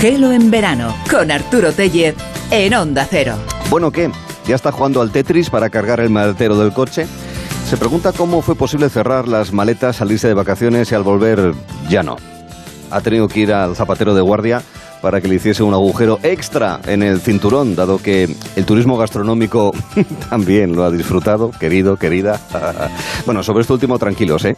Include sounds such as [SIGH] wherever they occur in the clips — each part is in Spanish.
Gelo en verano con Arturo Tellez en Onda Cero. Bueno, ¿qué? ¿Ya está jugando al Tetris para cargar el maletero del coche? Se pregunta cómo fue posible cerrar las maletas, salirse de vacaciones y al volver ya no. Ha tenido que ir al zapatero de guardia para que le hiciese un agujero extra en el cinturón, dado que el turismo gastronómico [LAUGHS] también lo ha disfrutado, querido, querida. [LAUGHS] bueno, sobre esto último, tranquilos, ¿eh?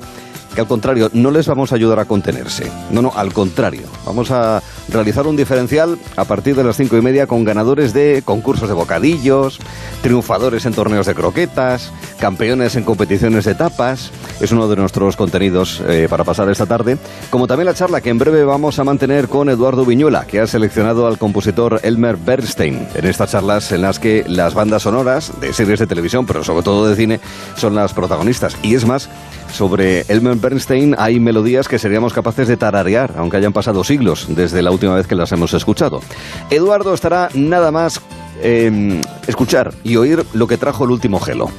Al contrario, no les vamos a ayudar a contenerse. No, no, al contrario. Vamos a realizar un diferencial a partir de las cinco y media con ganadores de concursos de bocadillos, triunfadores en torneos de croquetas, campeones en competiciones de tapas. Es uno de nuestros contenidos eh, para pasar esta tarde. Como también la charla que en breve vamos a mantener con Eduardo Viñuela, que ha seleccionado al compositor Elmer Bernstein. En estas charlas en las que las bandas sonoras de series de televisión, pero sobre todo de cine, son las protagonistas. Y es más, sobre Elmer Bernstein hay melodías que seríamos capaces de tararear, aunque hayan pasado siglos desde la última vez que las hemos escuchado. Eduardo estará nada más eh, escuchar y oír lo que trajo el último gelo.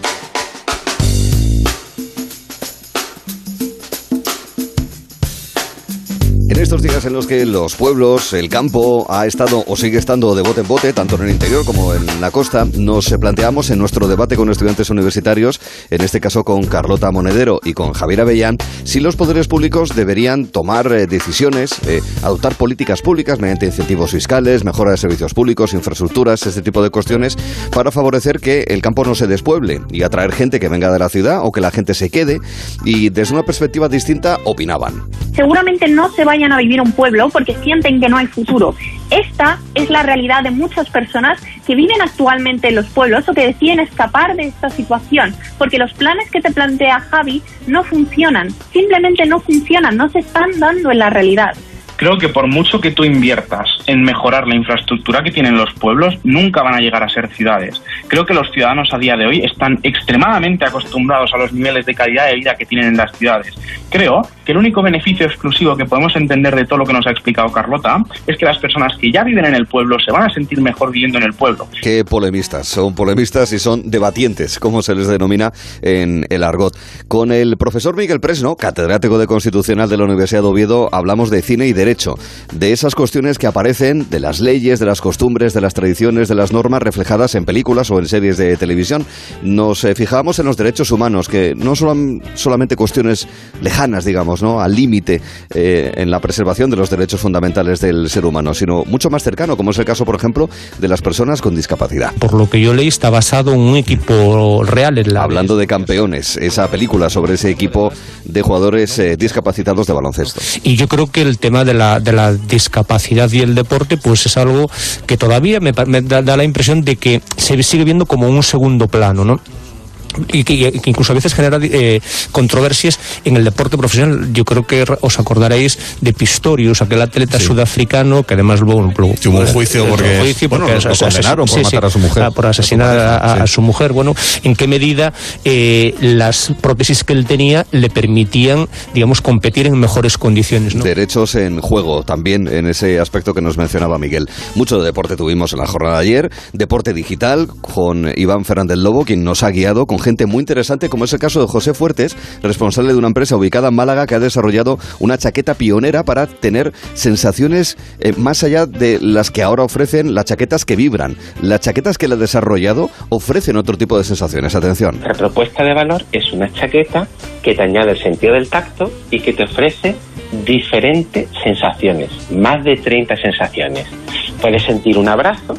En estos días en los que los pueblos, el campo ha estado o sigue estando de bote en bote, tanto en el interior como en la costa, nos planteamos en nuestro debate con estudiantes universitarios, en este caso con Carlota Monedero y con Javier Avellán, si los poderes públicos deberían tomar eh, decisiones, eh, adoptar políticas públicas mediante incentivos fiscales, mejora de servicios públicos, infraestructuras, este tipo de cuestiones, para favorecer que el campo no se despueble y atraer gente que venga de la ciudad o que la gente se quede. Y desde una perspectiva distinta opinaban. Seguramente no se vayan a vivir un pueblo porque sienten que no hay futuro. Esta es la realidad de muchas personas que viven actualmente en los pueblos o que deciden escapar de esta situación, porque los planes que te plantea Javi no funcionan, simplemente no funcionan, no se están dando en la realidad creo que por mucho que tú inviertas en mejorar la infraestructura que tienen los pueblos, nunca van a llegar a ser ciudades. Creo que los ciudadanos a día de hoy están extremadamente acostumbrados a los niveles de calidad de vida que tienen en las ciudades. Creo que el único beneficio exclusivo que podemos entender de todo lo que nos ha explicado Carlota es que las personas que ya viven en el pueblo se van a sentir mejor viviendo en el pueblo. Qué polemistas, son polemistas y son debatientes, como se les denomina en el argot. Con el profesor Miguel Presno, catedrático de Constitucional de la Universidad de Oviedo, hablamos de cine y derecho hecho, de esas cuestiones que aparecen, de las leyes, de las costumbres, de las tradiciones, de las normas reflejadas en películas o en series de televisión. Nos eh, fijamos en los derechos humanos, que no son solamente cuestiones lejanas, digamos, ¿no? al límite eh, en la preservación de los derechos fundamentales del ser humano, sino mucho más cercano, como es el caso, por ejemplo, de las personas con discapacidad. Por lo que yo leí, está basado en un equipo real en la... Hablando de campeones, esa película sobre ese equipo de jugadores eh, discapacitados de baloncesto. Y yo creo que el tema de la, de la discapacidad y el deporte, pues es algo que todavía me, me da, da la impresión de que se sigue viendo como un segundo plano, ¿no? Y que, incluso a veces genera eh, controversias en el deporte profesional. Yo creo que os acordaréis de Pistorius, aquel atleta sudafricano que además luego, tuvo un juicio porque, juicio porque bueno, lo condenaron por matar a su mujer. Ah, por asesinar a, su mujer. Bueno, ¿en qué medida eh, las prótesis que él tenía le permitían, digamos, competir en mejores condiciones? ¿no? Derechos en juego también en ese aspecto que nos mencionaba Miguel. Mucho de deporte tuvimos en la jornada de ayer, deporte digital con Iván Fernández Lobo, quien nos ha guiado con gente muy interesante, como es el caso de José Fuertes, responsable de una empresa ubicada en Málaga que ha desarrollado una chaqueta pionera para tener sensaciones eh, más allá de las que ahora ofrecen las chaquetas que vibran. Las chaquetas que le ha desarrollado ofrecen otro tipo de sensaciones. Atención. La propuesta de valor es una chaqueta que te añade el sentido del tacto y que te ofrece diferentes sensaciones, más de 30 sensaciones. Puedes sentir un abrazo,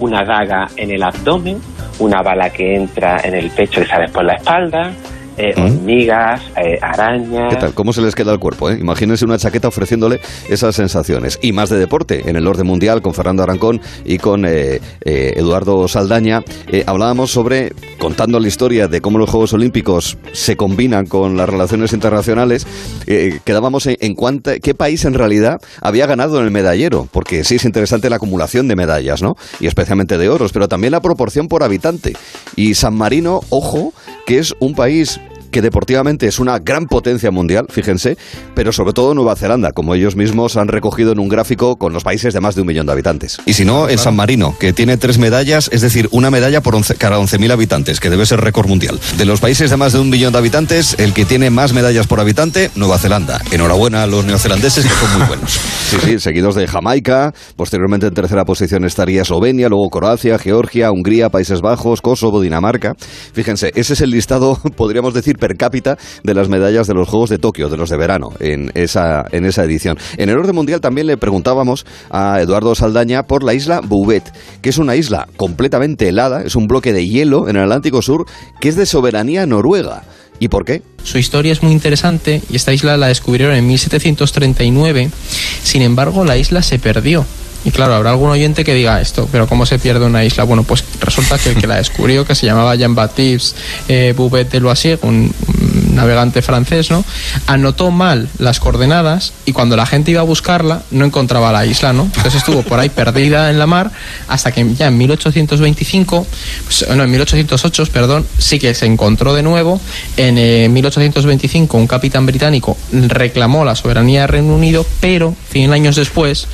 una daga en el abdomen, una bala que entra en el pecho y sale por la espalda, eh, ¿Mm? hormigas, eh, arañas. ¿Qué tal? ¿Cómo se les queda el cuerpo? Eh? Imagínense una chaqueta ofreciéndole esas sensaciones. Y más de deporte, en el orden mundial, con Fernando Arancón y con eh, Eduardo Saldaña, hablábamos sobre, contando la historia de cómo los Juegos Olímpicos se combinan con las relaciones internacionales, quedábamos en, en qué país en realidad había ganado en el medallero, porque sí es interesante la acumulación de medallas, ¿no? Y especialmente de oros, pero también la proporción por habitante. Y San Marino, ojo, que es un país que deportivamente es una gran potencia mundial, fíjense, pero sobre todo Nueva Zelanda, como ellos mismos han recogido en un gráfico con los países de más de un millón de habitantes. Y si no, es San Marino, que tiene tres medallas, es decir, una medalla por cada 11.000 habitantes, que debe ser récord mundial. De los países de más de un millón de habitantes, el que tiene más medallas por habitante, Nueva Zelanda. Enhorabuena a los neozelandeses, que son muy buenos. [LAUGHS] Sí, sí, seguidos de Jamaica, posteriormente en tercera posición estaría Eslovenia, luego Croacia, Georgia, Hungría, Países Bajos, Kosovo, Dinamarca. Fíjense, ese es el listado, [LAUGHS] podríamos decir, per cápita de las medallas de los Juegos de Tokio, de los de verano, en esa, en esa edición. En el orden mundial también le preguntábamos a Eduardo Saldaña por la isla Bouvet, que es una isla completamente helada, es un bloque de hielo en el Atlántico Sur, que es de soberanía noruega. ¿Y por qué? Su historia es muy interesante y esta isla la descubrieron en 1739. Sin embargo, la isla se perdió. Y claro, habrá algún oyente que diga esto, pero ¿cómo se pierde una isla? Bueno, pues resulta que el que la descubrió, que se llamaba Jean-Baptiste eh, Bouvet de Loisier, un, navegante francés, ¿no? Anotó mal las coordenadas y cuando la gente iba a buscarla no encontraba la isla, ¿no? Entonces estuvo por ahí perdida en la mar hasta que ya en 1825, pues, no, en 1808, perdón, sí que se encontró de nuevo. En 1825 eh, un capitán británico reclamó la soberanía del Reino Unido, pero 100 años después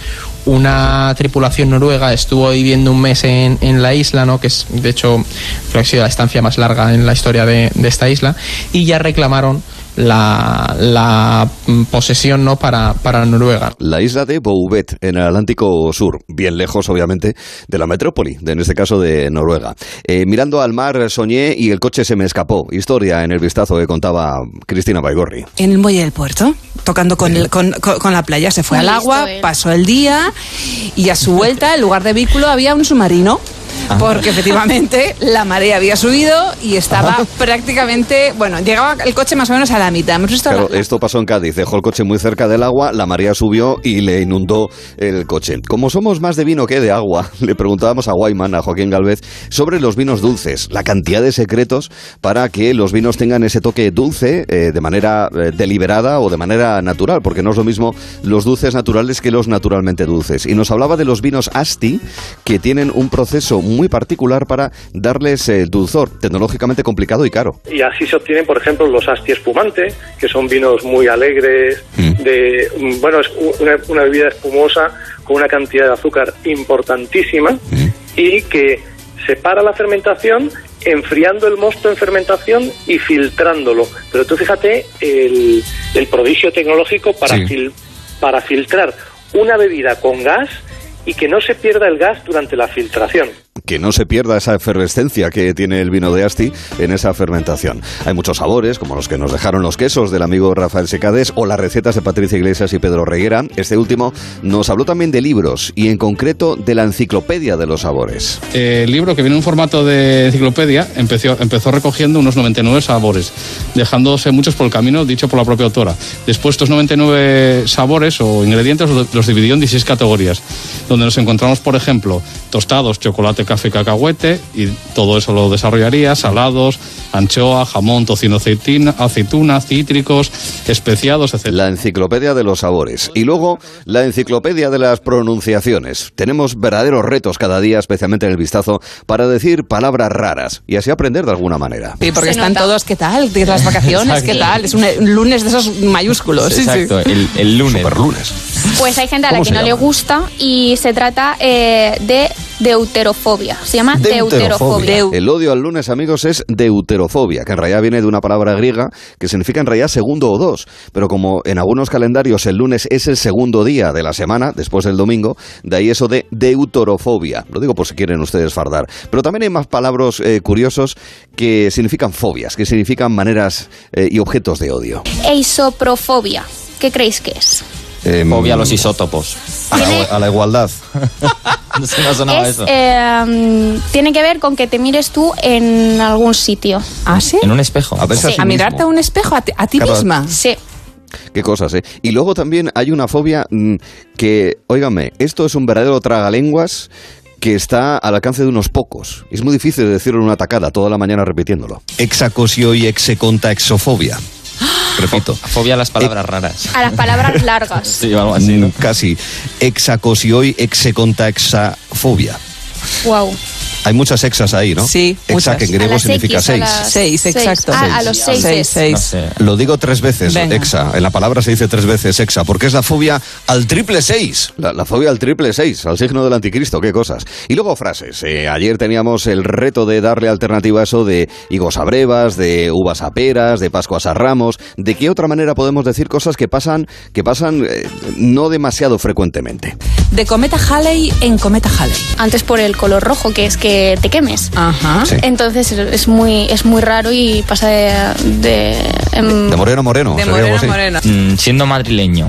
una tripulación noruega estuvo viviendo un mes en, en, la isla, ¿no? que es de hecho creo que ha sido la estancia más larga en la historia de, de esta isla, y ya reclamaron la, la posesión no para, para Noruega. La isla de Bouvet, en el Atlántico Sur, bien lejos, obviamente, de la metrópoli, de, en este caso de Noruega. Eh, mirando al mar soñé y el coche se me escapó. Historia en el vistazo que contaba Cristina Baigorri. En el muelle del puerto, tocando con, el, con, con, la playa, se fue al agua, pasó el día y a su vuelta, en lugar de vehículo, había un submarino porque efectivamente la marea había subido y estaba prácticamente, bueno, llegaba el coche más o menos a la mitad. claro, esto pasó en Cádiz, dejó el coche muy cerca del agua, la marea subió y le inundó el coche. Como somos más de vino que de agua, [LAUGHS] le preguntábamos a Guayman, a Joaquín Galvez, sobre los vinos dulces, la cantidad de secretos para que los vinos tengan ese toque dulce eh, de manera eh, deliberada o de manera natural, porque no es lo mismo los dulces naturales que los naturalmente dulces. Y nos hablaba de los vinos Asti, que tienen un proceso muy particular para darles el dulzor, tecnológicamente complicado y caro. Y así se obtienen, por ejemplo, los asti espumante, que son vinos muy alegres, mm. de bueno, es una, bebida espumosa con una cantidad de azúcar importantísima mm. y que separa la fermentación enfriando el mosto en fermentación y filtrándolo. Pero tú fíjate el, prodigio tecnológico para, para filtrar una bebida con gas y que no se pierda el gas durante la filtración que no se pierda esa efervescencia que tiene el vino de Asti en esa fermentación. Hay muchos sabores, como los que nos dejaron los quesos del amigo Rafael Secades o las recetas de Patricia Iglesias y Pedro Reguera. Este último nos habló también de libros y en concreto de la enciclopedia de los sabores. El libro que viene en formato de enciclopedia empezó, empezó recogiendo unos 99 sabores, dejándose muchos por el camino, dicho por la propia autora. Después estos 99 sabores o ingredientes los dividió en 16 categorías, donde nos encontramos, por ejemplo, tostados, chocolate, café, cacahuete y todo eso lo desarrollaría, salados, anchoa, jamón, tocino, aceitina, aceituna, cítricos, especiados, etc. La enciclopedia de los sabores. Y luego la enciclopedia de las pronunciaciones. Tenemos verdaderos retos cada día, especialmente en el vistazo, para decir palabras raras y así aprender de alguna manera. Sí, porque están todos, ¿qué tal? De las vacaciones, ¿qué tal? Es un lunes de esos mayúsculos. Exacto, El, lunes. Super lunes. Pues hay gente a la que no le gusta y se trata eh, de deuterofobia. Se llama deuterofobia. El odio al lunes, amigos, es deuterofobia, que en realidad viene de una palabra griega que significa en realidad segundo o dos. Pero como en algunos calendarios el lunes es el segundo día de la semana, después del domingo, de ahí eso de deuterofobia. Lo digo por si quieren ustedes fardar. Pero también hay más palabras eh, curiosos que significan fobias, que significan maneras eh, y objetos de odio. Eisoprofobia. ¿Qué creéis que es? Eh, Fobia a los isótopos. A la, igualdad. Em, tiene que ver con que te mires tú en algún sitio. ¿Ah, sí? En un espejo. A, mirarte a un espejo, a ti, misma. Sí. Qué cosas, ¿eh? Y luego también hay una fobia mm, que, óigame, esto es un verdadero tragalenguas que está al alcance de unos pocos. Es muy difícil decirlo en una tacada toda la mañana repitiéndolo. Exacosio y execontaxofobia. Repito. Fobia a las palabras raras. A las palabras largas. [LAUGHS] sí, algo así, ¿no? Casi. Exacosioi execontaxafobia. Wow. Hay muchas exas ahí, ¿no? Sí, Exa, muchas. que en griego significa X, seis. las Seis, exacto. Ah, a los seis. Seis, seis. No sé. Lo digo tres veces, Venga. exa. En la palabra se dice tres veces exa, porque es la fobia al triple seis. La, la fobia al triple seis, al signo del anticristo, qué cosas. Y luego frases. Eh, ayer teníamos el reto de darle alternativa a eso de higos a brevas, de uvas a peras, de pascuas a ramos. ¿De qué otra manera podemos decir cosas que pasan, que pasan eh, no demasiado frecuentemente? De cometa Halley en cometa Halley. Antes por el color rojo, que es que te quemes. Ajá. Sí. Entonces es muy, es muy raro y pasa de... de, em, De moreno a moreno. De así. morena. Mm, siendo madrileño,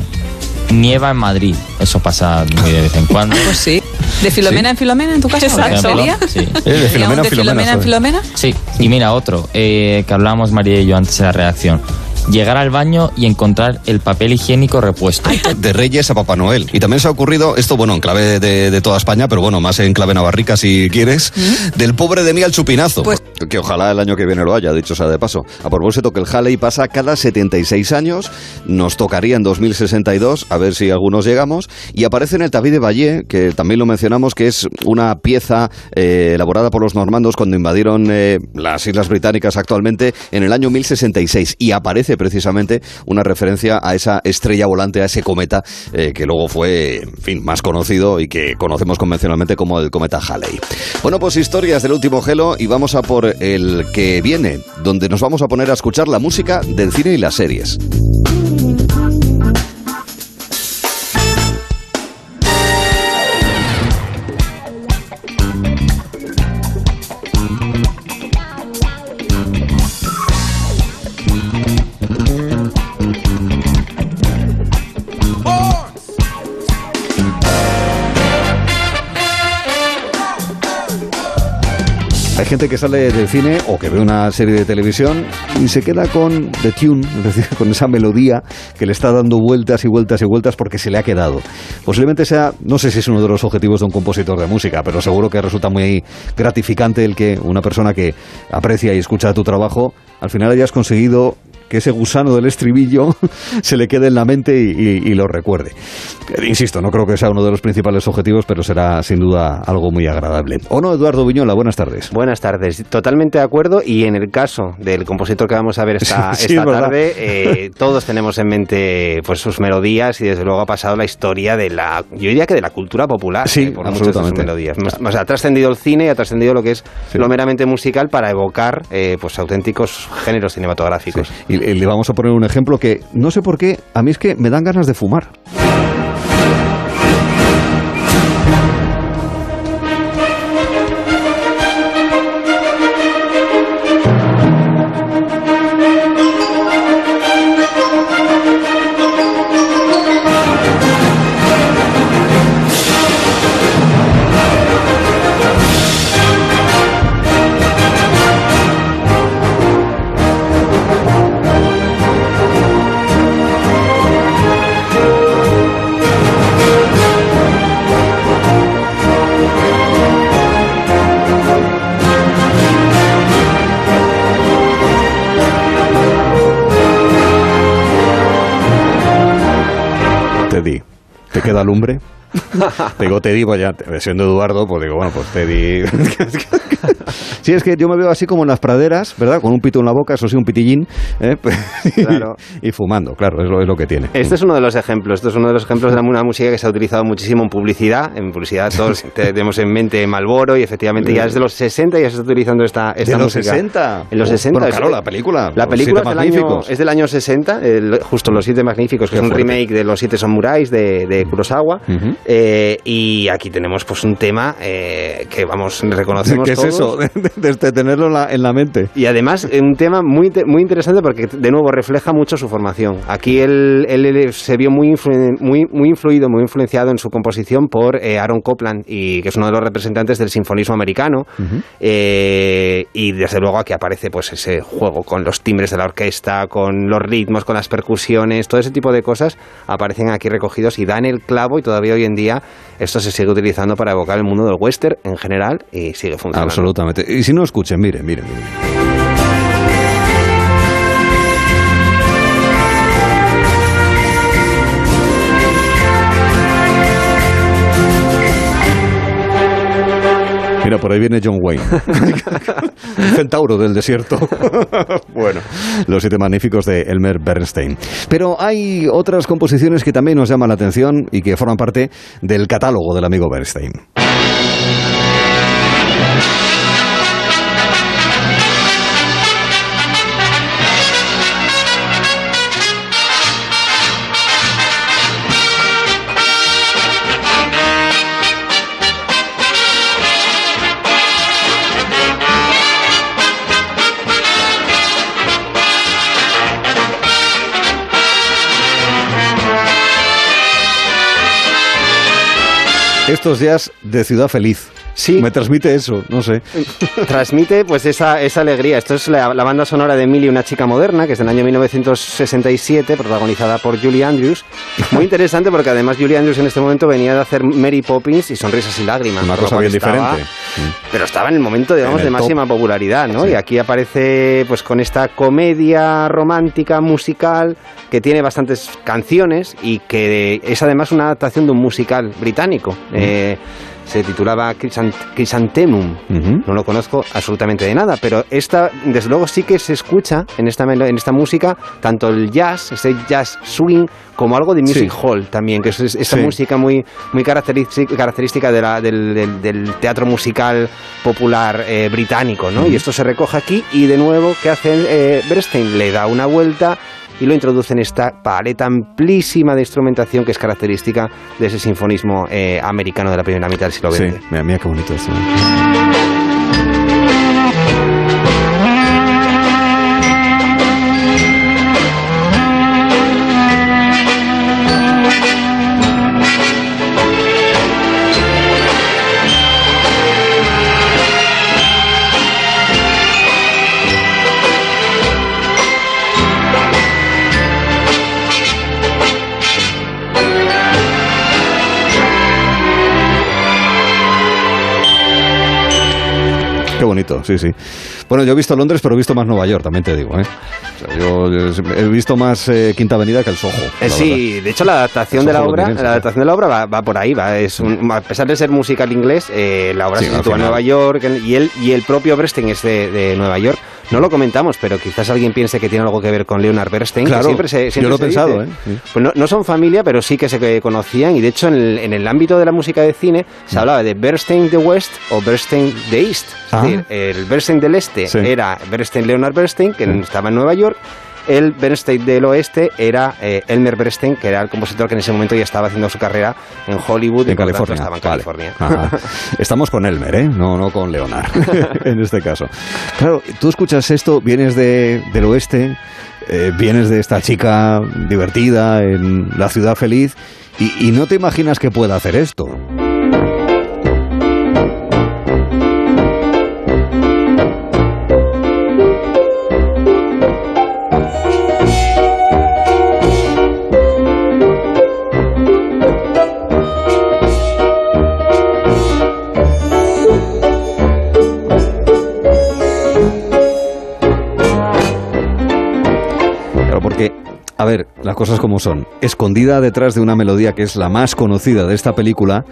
nieva en Madrid. Eso pasa muy de vez en cuando. Pues sí. ¿De Filomena en Filomena en tu caso? Por ejemplo, ¿Sería? Sí. Eh, de ¿Y Filomena aún a de Filomena, Filomena en. Filomena? Sí, y mira otro, eh, que hablábamos María y yo antes de la redacción. Llegar al baño y encontrar el papel higiénico repuesto. De Reyes a Papá Noel. Y también se ha ocurrido, esto bueno, en clave de, de toda España, pero bueno, más en clave navarrica si quieres, del pobre de mí al chupinazo. Pues- Que ojalá el año que viene lo haya, dicho sea de paso. A propósito que el Halley pasa cada 76 años, nos tocaría en 2062, a ver si algunos llegamos, y aparece en el Tabi de Valle, que también lo mencionamos, que es una pieza eh, elaborada por los normandos cuando invadieron eh, las Islas Británicas actualmente en el año 1066, y aparece precisamente una referencia a esa estrella volante, a ese cometa, eh, que luego fue, en fin, más conocido y que conocemos convencionalmente como el cometa Halley. Bueno, pues historias del último gelo y vamos a por el que viene, donde nos vamos a poner a escuchar la música del cine y las series. Gente que sale del cine o que ve una serie de televisión y se queda con the tune, es decir, [LAUGHS] con esa melodía que le está dando vueltas y vueltas y vueltas porque se le ha quedado. Posiblemente sea, no sé si es uno de los objetivos de un compositor de música, pero seguro que resulta muy gratificante el que una persona que aprecia y escucha tu trabajo, al final hayas conseguido que ese gusano del estribillo [LAUGHS] se le quede en la mente y, y- y lo recuerde. Eh, Insisto, no creo que sea uno de los principales objetivos, pero será sin duda algo muy agradable. ¿O no, Eduardo Viñola? Buenas tardes. Buenas tardes, totalmente de acuerdo y en el caso del compositor que vamos a ver esta, [LAUGHS] Sí, sí, esta es verdad. tarde, eh, todos tenemos en mente pues sus melodías y desde luego ha pasado la historia de la, yo diría que de la cultura popular Sí, eh, por muchas de sus absolutamente. melodías. O sea, ha trascendido el cine y ha trascendido lo que es lo meramente musical para evocar eh, pues auténticos géneros cinematográficos. Y le vamos a poner un ejemplo que no sé por qué, a mí es que me dan ganas de fumar. ¿Te queda lumbre? [LAUGHS] Digo Teddy, pues ya siendo Eduardo, pues digo, bueno, pues Teddy. [LAUGHS] sí, es que yo me veo así como en las praderas, ¿verdad? Con un pito en la boca, eso sí, un pitillín, ¿eh? [LAUGHS] Claro. y, fumando, claro, es lo, es lo que tiene. Este es uno de los ejemplos. Esto es uno de los ejemplos de una música que se ha utilizado muchísimo en publicidad. En publicidad todos tenemos en mente Malboro y efectivamente ya desde los 60 ya se está utilizando esta, esta ¿De los música. 60? En los Oh, 60. bueno, claro, la película, La Los película es del, año, es del año 60, el- justo Los Siete Magníficos, que Qué es un fuerte. remake de Los Siete Samuráis de, de Kurosawa. Ujú. Eh, y aquí tenemos pues un tema eh, que vamos, reconocemos ¿Qué es todos. eso? [LAUGHS] De, de tenerlo en la, en la mente. Y además, un tema muy, muy interesante porque, de nuevo, refleja mucho su formación. Aquí él, se vio muy, influen- muy, muy influido, muy influenciado en su composición por eh, Aaron Copland, y, que es uno de los representantes del sinfonismo americano. Y desde luego aquí aparece pues ese juego con los timbres de la orquesta, con los ritmos, con las percusiones, todo ese tipo de cosas aparecen aquí recogidos y dan el clavo y todavía hoy en día esto se sigue utilizando para evocar el mundo del western en general y sigue funcionando. Absolutamente. Y si no escuchen, miren, miren. miren. Mira, por ahí viene John Wayne. [LAUGHS] centauro del desierto. [LAUGHS] bueno, los siete magníficos de Elmer Bernstein. Pero hay otras composiciones que también nos llaman la atención y que forman parte del catálogo del amigo Bernstein. Estos días de Ciudad Feliz. Sí. Me transmite eso, no sé. [LAUGHS] Transmite pues esa, esa alegría. Esto es la, banda sonora de Emily, una chica moderna, que es del año 1967, protagonizada por Julie Andrews. Muy [LAUGHS] interesante porque además Julie Andrews en este momento venía de hacer Mary Poppins y Sonrisas y Lágrimas. Una cosa bien diferente. Pero estaba en el momento, digamos, de máxima popularidad, ¿no? Y aquí aparece pues con esta comedia romántica, musical, que tiene bastantes canciones y que es además una adaptación de un musical británico. Eh, se titulaba Chrysanthemum. No lo conozco absolutamente de nada, pero esta, desde luego, sí que se escucha en esta, en esta música tanto el jazz, ese jazz swing, como algo de music hall también, que es esa música muy, muy característica, de la, del, teatro musical popular eh, británico, ¿no? Y esto se recoge aquí y de nuevo, ¿qué hace eh, Bernstein? Le da una vuelta y lo introduce en esta paleta amplísima de instrumentación que es característica de ese sinfonismo eh, americano de la primera mitad del siglo XX. Sí, mira, mira qué bonito esto. Sí, sí. Bueno, yo he visto Londres, pero he visto más Nueva York, también te digo. ¿eh? yo, he visto más eh, Quinta Avenida que el Soho. Eh, sí, de hecho la adaptación de la obra, la adaptación de la obra va, por ahí, va. Es a pesar de ser musical inglés, eh, la obra se sitúa en Nueva York y él y el propio Bernstein es de Nueva York. No lo comentamos, pero quizás alguien piense que tiene algo que ver con Leonard Bernstein. Claro, siempre se, yo lo he pensado. ¿eh? Pues no, son familia, pero sí que se conocían. Y de hecho, en el, ámbito de la música de cine, se mm. hablaba de Bernstein de West o Bernstein de East. Es ah. decir, el Bernstein del Este era Bernstein Leonard Bernstein, que estaba en Nueva York, el Bernstein del oeste era eh, Elmer Bernstein, que era el compositor que en ese momento ya estaba haciendo su carrera en Hollywood. En California. Estaba en California. [LAUGHS] Estamos con Elmer, ¿eh? No, no con Leonard, [LAUGHS] en este caso. Claro, tú escuchas esto, vienes de, del oeste, eh, vienes de esta chica divertida en la ciudad feliz y, y no te imaginas que pueda hacer esto. A ver, las cosas como son. Escondida detrás de una melodía que es la más conocida de esta película,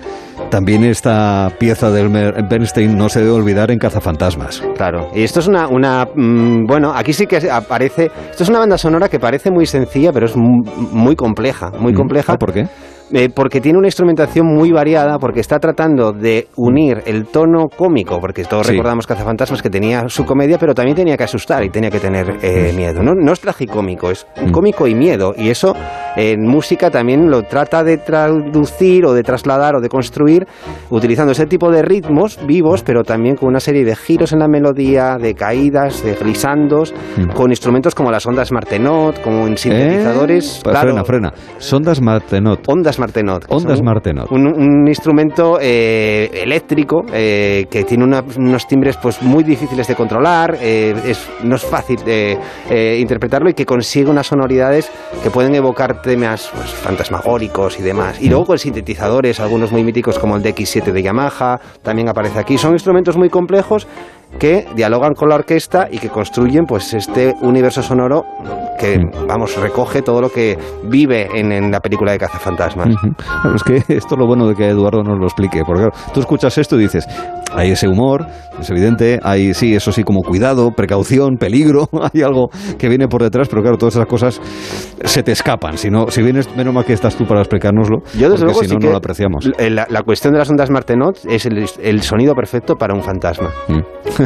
también esta pieza de Bernstein no se debe olvidar en Cazafantasmas. Claro, y esto es una, una mm, bueno, aquí sí que aparece, esto es una banda sonora que parece muy sencilla, pero es muy, compleja, muy mm. compleja. ¿Por qué? Eh, porque tiene una instrumentación muy variada, porque está tratando de unir el tono cómico, porque todos recordamos Cazafantasmas que tenía su comedia, pero también tenía que asustar y tenía que tener eh, mm. miedo. No, no es tragicómico, es mm. cómico y miedo, y eso en música también lo trata de traducir o de trasladar o de construir utilizando ese tipo de ritmos vivos, pero también con una serie de giros en la melodía, de caídas, de glisandos, mm. con instrumentos como las ondas Martenot, como en sintetizadores. Eh, frena, frena. Sondas Martenot. Ondas Martenot. Ondas Martenot. Un, instrumento eh, eléctrico eh, que tiene unos timbres pues muy difíciles de controlar, eh, es, no es fácil interpretarlo y que consigue unas sonoridades que pueden evocar temas pues, fantasmagóricos y demás. Y luego con sintetizadores, algunos muy míticos como el DX7 de Yamaha, también aparece aquí. Son instrumentos muy complejos que dialogan con la orquesta y que construyen pues este universo sonoro que, Mm. vamos, recoge todo lo que vive en, en la película de Cazafantasmas. Claro, Es que [LAUGHS] esto es lo bueno de que Eduardo nos lo explique, porque claro, tú escuchas esto y dices, hay ese humor, es evidente, hay sí, eso sí, como cuidado, precaución, peligro, [LAUGHS] hay algo que viene por detrás, pero claro, todas esas cosas se te escapan. Si no, si vienes, menos mal que estás tú para explicárnoslo, Yo, desde luego, si sí no, que no lo apreciamos. La, la cuestión de las ondas Martenot es el, el sonido perfecto para un fantasma.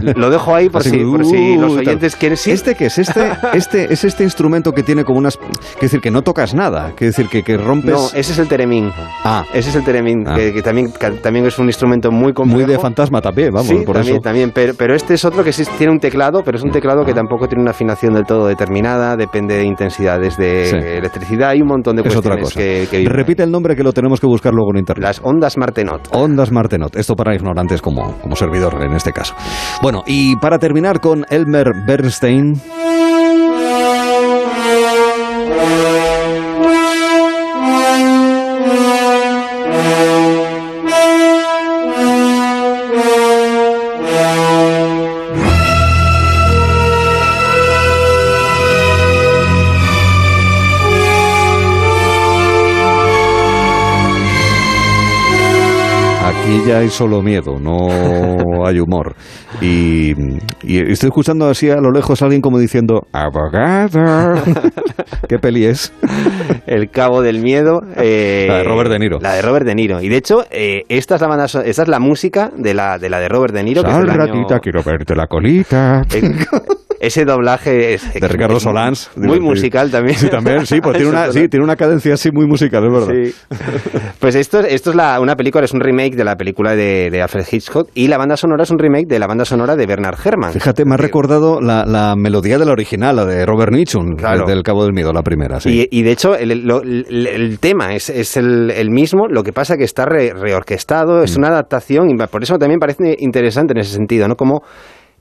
[LAUGHS] Lo dejo ahí por, si, que, por si uh, los oyentes quieren... Sí, ¿Este qué es? Este, [LAUGHS] este, es este instrumento que tiene como unas... Que decir, que no tocas nada, que decir, que, que rompes... No, ese es el teremín. Ah. Ese es el teremín, Ah. que, que también, que también es un instrumento muy complejo. Muy de fantasma también, vamos, sí, por también, eso. también. Pero, pero este es otro que sí tiene un teclado, pero es un teclado que tampoco tiene una afinación del todo determinada, depende de intensidades de Sí. electricidad y un montón de Es otra cosa. que, que. Repite el nombre que lo tenemos que buscar luego en internet. Las ondas Martenot. Ondas Martenot. Esto para ignorantes como, como servidor en este caso. Bueno, y para terminar con Elmer Bernstein. Aquí ya hay solo miedo, no [LAUGHS] hay humor. Y, y estoy escuchando así a lo lejos a alguien como diciendo, abogado. [LAUGHS] ¿Qué peli es? El Cabo del Miedo. eh, La de Robert De Niro. La de Robert De Niro. Y de hecho, eh, esta, es la banda esta es la música de la de, la de Robert De Niro. que es año- ratita, quiero verte la colita. Eh, ese doblaje es, De Ricardo Solans. Muy musical también. Sí, también, sí, pues tiene una, sí, tiene una cadencia así muy musical, es verdad. Sí. [LAUGHS] Pues esto, esto es la, una película, es un remake de la película de, de Alfred Hitchcock y la banda sonora es un remake de la banda sonora de Bernard Herrmann. Fíjate, me ha recordado la, la melodía de la original, la de Robert Nichun, Claro. del Cabo del Miedo, la primera, sí. Y, y de hecho, el, lo- el- el tema es, es el, el mismo, lo que pasa que está re- reorquestado, Mm. es una adaptación, y por eso también parece interesante en ese sentido, ¿no? Como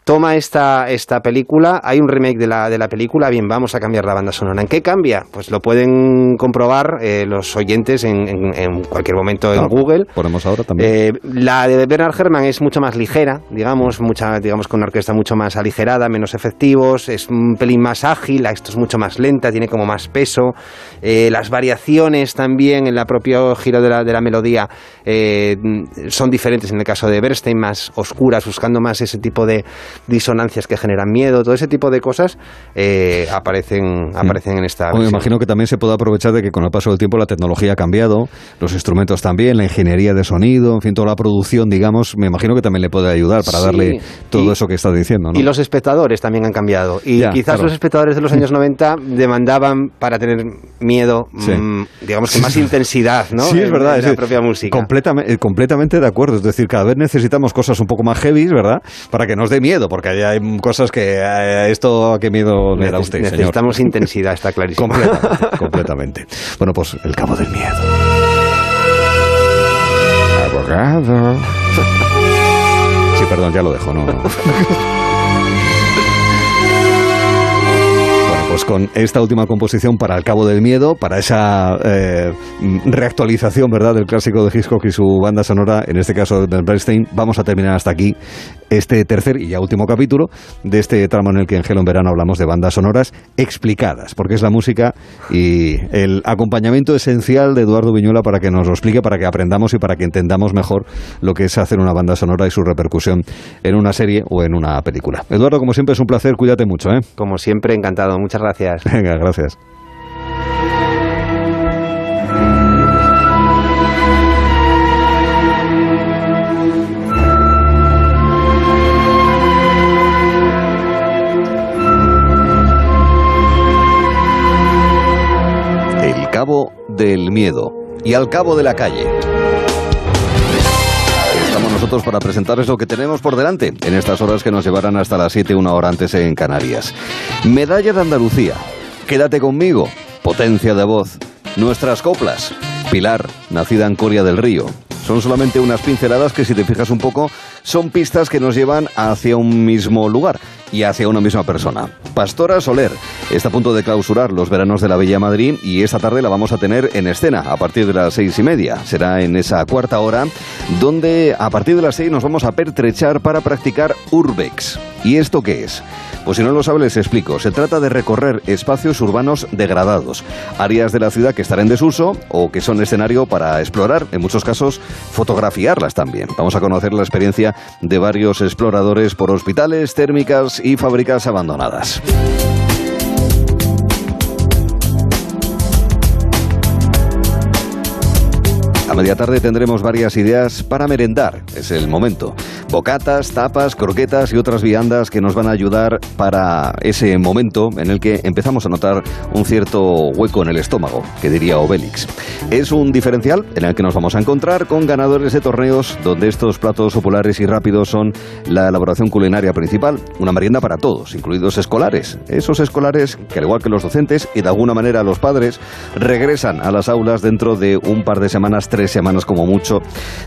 toma esta, esta película, hay un remake de la, de la película, bien, vamos a cambiar la banda sonora. ¿En qué cambia? Pues lo pueden comprobar eh, los oyentes en, en- en cualquier momento en Claro, Google. Ponemos ahora también. Eh, la de Bernard Herrmann es mucho más ligera, digamos, mucha, digamos con una orquesta mucho más aligerada, menos efectivos, es un pelín más ágil, esto es mucho más lenta, tiene como más peso. Eh, las variaciones también en la propio giro de la, de la melodía eh, son diferentes en el caso de Bernstein, más oscuras, buscando más ese tipo de disonancias que generan miedo, todo ese tipo de cosas eh, aparecen, aparecen en esta. Bueno, me imagino que también se puede aprovechar de que con el paso del tiempo la tecnología ha cambiado, los instrumentos también, la ingeniería de sonido, en fin, toda la producción, digamos, me imagino que también le puede ayudar para Sí. darle todo Y- eso que estás diciendo, ¿no? Y los espectadores también han cambiado. Y Ya, quizás claro. los espectadores de los años 90 demandaban para tener miedo, Sí. mm, digamos que más intensidad, ¿no? Sí, es verdad. en es la decir, propia música. Completamente, eh, completamente de acuerdo. Es decir, cada vez necesitamos cosas un poco más heavy, ¿verdad? Para que nos dé miedo, porque hay, hay cosas que eh, esto a qué miedo le da usted, señor. Necesitamos intensidad, está clarísimo. Completamente, [LAUGHS] completamente. Bueno, pues el cabo del miedo. Abogado. Sí, perdón, ya lo dejo, no. no. [LAUGHS] pues con esta última composición para El Cabo del Miedo, para esa eh, mm, reactualización, ¿verdad?, del clásico de Hitchcock y su banda sonora, en este caso de Bernstein, vamos a terminar hasta aquí este tercer y ya último capítulo de este tramo en el que en Gelo en Verano hablamos de bandas sonoras explicadas, porque es la música y el acompañamiento esencial de Eduardo Viñuela para que nos lo explique, para que aprendamos y para que entendamos mejor lo que es hacer una banda sonora y su repercusión en una serie o en una película. Eduardo, como siempre, es un placer, cuídate mucho, ¿eh? Como siempre, encantado. Muchas gracias. [LAUGHS] Venga, gracias. El cabo del miedo y al cabo de la calle. Nosotros para presentarles lo que tenemos por delante en estas horas que nos llevarán hasta las 7, una hora antes en Canarias. Medalla de Andalucía. Quédate conmigo. Potencia de voz. Nuestras coplas. Pilar, nacida en Coria del Río. Son solamente unas pinceladas que si te fijas un poco son pistas que nos llevan hacia un mismo lugar y hacia una misma persona. Pastora Soler está a punto de clausurar los veranos de la Bella Madrid y esta tarde la vamos a tener en escena a partir de las seis y media. Será en esa cuarta hora donde a partir de las seis nos vamos a pertrechar para practicar Urbex. ¿Y esto qué es? Pues si no lo sabe les explico. Se trata de recorrer espacios urbanos degradados, áreas de la ciudad que están en desuso o que son escenario para explorar, en muchos casos fotografiarlas también. Vamos a conocer la experiencia de varios exploradores por hospitales, térmicas y fábricas abandonadas. Media tarde tendremos varias ideas para merendar, es el momento. Bocatas, tapas, croquetas y otras viandas que nos van a ayudar para ese momento en el que empezamos a notar un cierto hueco en el estómago, que diría Obélix. Es un diferencial en el que nos vamos a encontrar con ganadores de torneos donde estos platos populares y rápidos son la elaboración culinaria principal, una merienda para todos, incluidos escolares. Esos escolares que al igual que los docentes y de alguna manera los padres, regresan a las aulas dentro de un par de semanas tres semanas como mucho.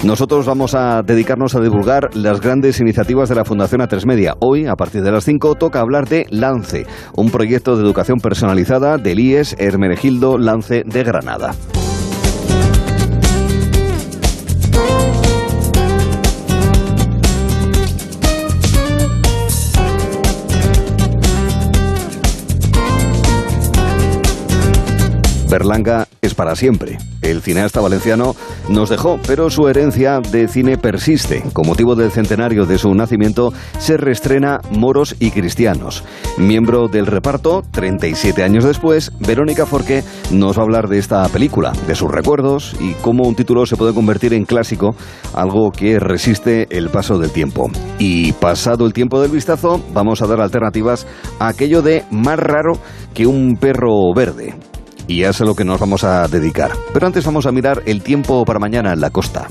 Nosotros vamos a dedicarnos a divulgar las grandes iniciativas de la Fundación A3 Media. Hoy, a partir de las 5, toca hablar de Lance, un proyecto de educación personalizada del IES Hermenegildo Lance de Granada. Berlanga es para siempre. El cineasta valenciano nos dejó, pero su herencia de cine persiste. Con motivo del centenario de su nacimiento, se reestrena Moros y Cristianos. Miembro del reparto, 37 años después, Verónica Forqué nos va a hablar de esta película, de sus recuerdos y cómo un título se puede convertir en clásico, algo que resiste el paso del tiempo. Y pasado el tiempo del vistazo, vamos a dar alternativas a aquello de más raro que un perro verde y es a lo que nos vamos a dedicar. Pero antes vamos a mirar el tiempo para mañana en la costa.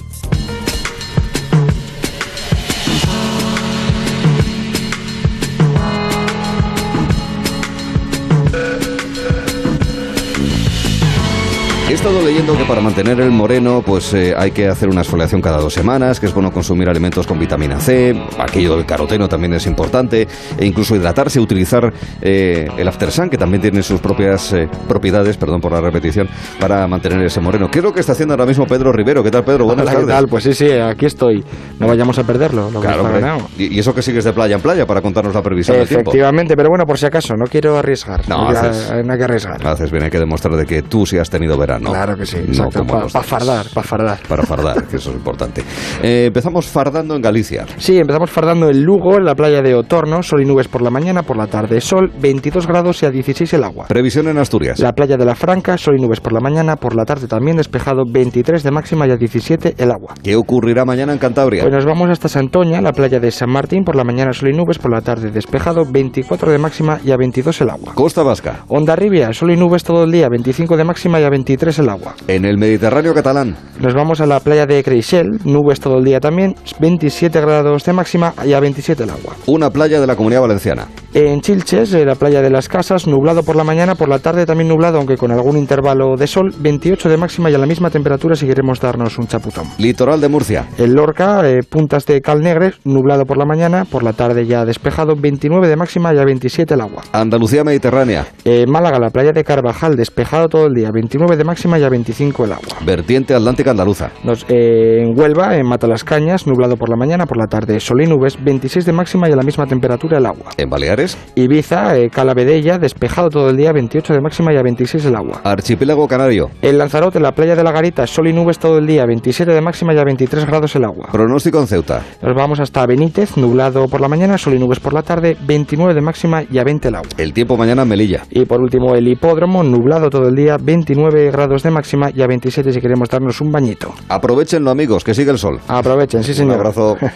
Estado leyendo que para mantener el moreno pues eh, hay que hacer una exfoliación cada dos semanas, que es bueno consumir alimentos con vitamina C, aquello del caroteno también es importante, e incluso hidratarse, utilizar eh, el Aftersun, que también tiene sus propias eh, propiedades, perdón por la repetición, para mantener ese moreno. ¿Qué es lo que está haciendo ahora mismo Pedro Rivero? ¿Qué tal Pedro? Buenas Hola, tardes. ¿qué tal? Pues sí, sí, aquí estoy. No vayamos a perderlo. Lo que Claro, ganado. y, y eso que sigues de playa en playa para contarnos la previsión del tiempo. Efectivamente, pero bueno, por si acaso, no quiero arriesgar. No, haces- no hay que arriesgar. Haces bien, hay que demostrar de que tú sí has tenido verano. Claro que sí, No Para fardar, para fardar. Para fardar, que eso es importante. Eh, empezamos fardando en Galicia. Sí, empezamos fardando en Lugo, en la playa de Otorno, sol y nubes por la mañana, por la tarde sol, 22 grados y a 16 el agua. Previsión en Asturias. La playa de la Franca, sol y nubes por la mañana, por la tarde también despejado, 23 de máxima y a 17 el agua. ¿Qué ocurrirá mañana en Cantabria? Pues nos vamos hasta Santoña, la playa de San Martín, por la mañana sol y nubes, por la tarde despejado, 24 de máxima y a 22 el agua. Costa Vasca. Onda Ribia, sol y nubes todo el día, 25 de máxima y a 23 el agua. En el Mediterráneo catalán. Nos vamos a la playa de Creixell, nubes todo el día también, 27 grados de máxima y a 27 el agua. Una playa de la Comunidad Valenciana. En Chilches, eh, la playa de las Casas, nublado por la mañana, por la tarde también nublado, aunque con algún intervalo de sol, 28 de máxima y a la misma temperatura seguiremos darnos un chapuzón. Litoral de Murcia. En Lorca, eh, puntas de Cal Negre, nublado por la mañana, por la tarde ya despejado, 29 de máxima y a 27 el agua. Andalucía Mediterránea. En Málaga, la playa de Carvajal, despejado todo el día, 29 de máxima y a 25 el agua. Vertiente Atlántica Andaluza. Nos- eh, en Huelva, en Matalascañas, nublado por la mañana, por la tarde sol y nubes, 26 de máxima y a la misma temperatura el agua. En Baleares. Ibiza, eh, Cala Vedella, despejado todo el día, 28 de máxima y a 26 el agua. Archipiélago Canario. En Lanzarote, la playa de la Garita, sol y nubes todo el día, 27 de máxima y a 23 grados el agua. Pronóstico en Ceuta. Nos vamos hasta Benítez, nublado por la mañana, sol y nubes por la tarde, 29 de máxima y a 20 el agua. El tiempo mañana en Melilla. Y por último, el hipódromo, nublado todo el día, 29 grados de máxima y a 27 si queremos darnos un bañito. Aprovechenlo amigos, que sigue el sol. Aprovechen, sí Un señor. abrazo. [LAUGHS]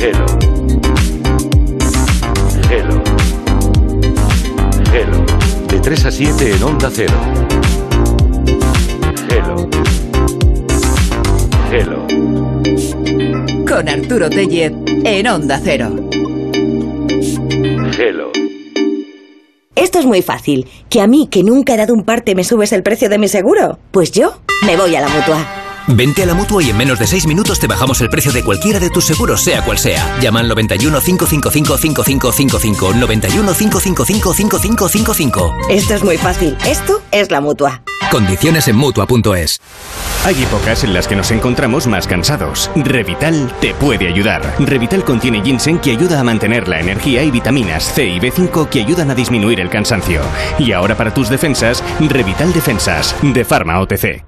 Hello. Hello. Hello. De 3 a 7 en Onda Cero. Hello. Hello. Con Arturo Tellez en Onda Cero. Hello. Esto es muy fácil. ¿Que a mí, que nunca he dado un parte, me subes el precio de mi seguro? Pues yo me voy a la mutua. Vente a la mutua y en menos de 6 minutos te bajamos el precio de cualquiera de tus seguros, sea cual sea. Llama al 91 555 5555. 91 555 5555. Esto es muy fácil. Esto es la mutua. Condiciones en mutua.es. Hay épocas en las que nos encontramos más cansados. Revital te puede ayudar. Revital contiene ginseng que ayuda a mantener la energía y vitaminas C y B5 que ayudan a disminuir el cansancio. Y ahora para tus defensas, Revital Defensas, de Pharma OTC.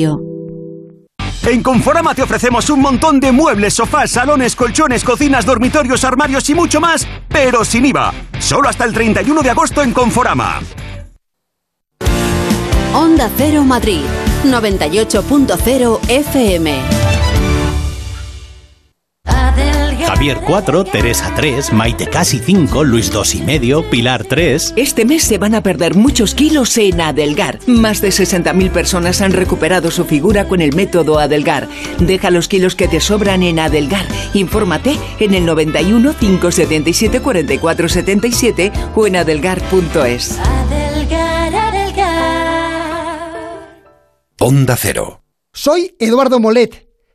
En Conforama te ofrecemos un montón de muebles, sofás, salones, colchones, cocinas, dormitorios, armarios y mucho más, pero sin IVA. Solo hasta el 31 de agosto en Conforama. Onda Cero Madrid, 98.0 FM. Javier 4, Teresa 3, Maite Casi 5, Luis 2 y medio, Pilar 3. Este mes se van a perder muchos kilos en Adelgar. Más de 60.000 personas han recuperado su figura con el método Adelgar. Deja los kilos que te sobran en Adelgar. Infórmate en el 91 577 44 77 o en adelgar.es. Adelgar, Adelgar. Onda Cero. Soy Eduardo Molet.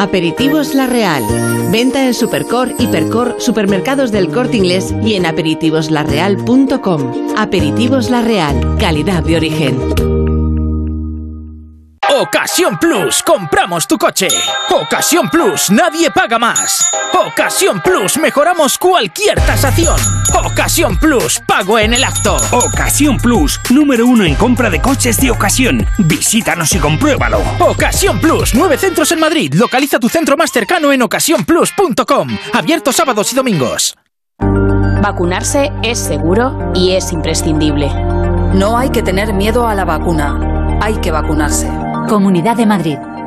Aperitivos La Real. Venta en Supercor, Hipercor, supermercados del Corte Inglés y en aperitivoslarreal.com. Aperitivos La Real. Calidad de origen. Ocasión Plus, compramos tu coche. Ocasión Plus, nadie paga más. Ocasión Plus, mejoramos cualquier tasación. Ocasión Plus, pago en el acto. Ocasión Plus, número uno en compra de coches de ocasión. Visítanos y compruébalo. Ocasión Plus, nueve centros en Madrid. Localiza tu centro más cercano en ocasiónplus.com. Abierto sábados y domingos. Vacunarse es seguro y es imprescindible. No hay que tener miedo a la vacuna. Hay que vacunarse. Comunidad de Madrid.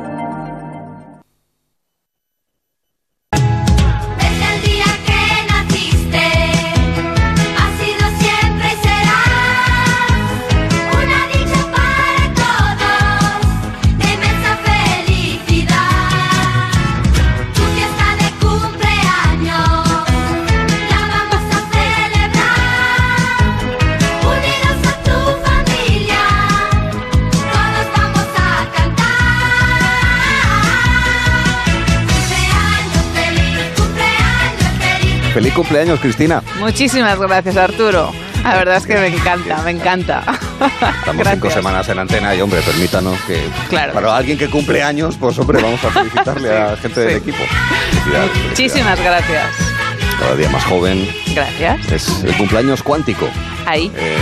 Cumpleaños, Cristina. Muchísimas gracias, Arturo. La verdad es que me encanta, me encanta. Estamos cinco semanas en antena y, hombre, permítanos que... Claro. Para alguien que cumple años, pues, hombre, vamos a felicitarle a [LAUGHS] gente del equipo. Muchísimas gracias. Cada día más joven. Gracias. Es el cumpleaños cuántico. Ahí, Eh,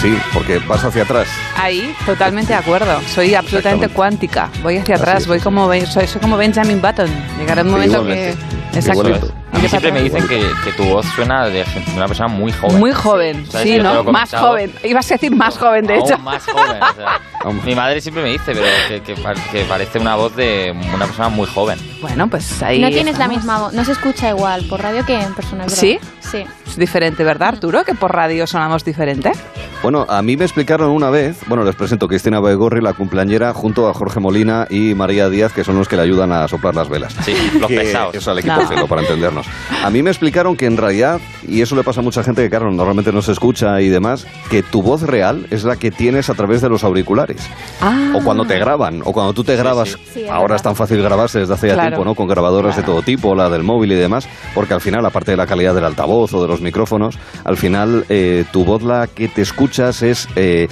sí, porque vas hacia atrás. ahí, totalmente de acuerdo. Soy absolutamente cuántica. Voy hacia atrás, voy como, soy, soy como Benjamin Button. Llegará un momento que... Exacto. A mí siempre me dicen que, que tu voz suena de, gente- de una persona muy joven. Muy joven, ¿Sabes? sí, Yo ¿no? Más joven. Ibas a decir más joven, de Aún hecho. más joven. o sea, [LAUGHS] mi madre siempre me dice pero que, que que parece una voz de una persona muy joven. Bueno, pues ahí. no tienes la estamos. misma voz, no se escucha igual por radio que en persona. ¿Sí? Sí. Es diferente, ¿verdad, Arturo? Que por radio sonamos diferente. Bueno, a mí me explicaron una vez, bueno, les presento Cristina Baigorri, la cumpleañera, junto a Jorge Molina y María Díaz, que son los que le ayudan a soplar las velas. Sí, los Que- pesados. Eso al equipo No. cero, para entendernos. A mí me explicaron que en realidad, y eso le pasa a mucha gente que, claro, normalmente no se escucha y demás, que tu voz real es la que tienes a través de los auriculares. Ah. O cuando te graban, o cuando tú te grabas. Sí, es Ahora verdad. es tan fácil grabarse desde hace ya Claro. tiempo, ¿no? Con grabadoras de todo tipo, la del móvil y demás, porque al final, aparte de la calidad del altavoz o de los micrófonos, al final eh, tu voz la que te escuchas es eh,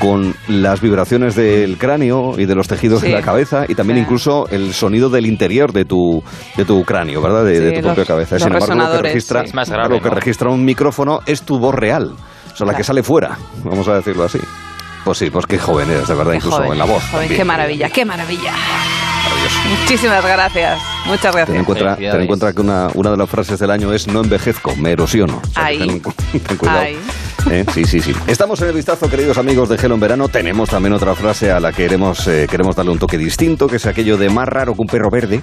con las vibraciones del cráneo y de los tejidos Sí. de la cabeza y también Sí. incluso el sonido del interior de tu, de tu cráneo, ¿verdad? De, tu propia cabeza. Sin embargo, lo que registra, sí. Es más grave, lo que ¿no? registra un micrófono es tu voz real, o sea, la que sale fuera, vamos a decirlo así. Pues sí, pues qué joven eres, de verdad, Qué incluso joven, en la voz. joven, qué maravilla, qué maravilla. Maravilloso. Muchísimas gracias. Muchas Ten en gracias. cuenta, ten en cuenta que una, una de las frases del año es no envejezco, me erosiono. O sea, Ahí. ten, [LAUGHS] ten cuidado. Ahí. ¿Eh? Sí, sí, sí. Estamos en el vistazo, queridos amigos de Gelo en Verano. Tenemos también otra frase a la que queremos, eh, queremos darle un toque distinto, que es aquello de más raro que un perro verde,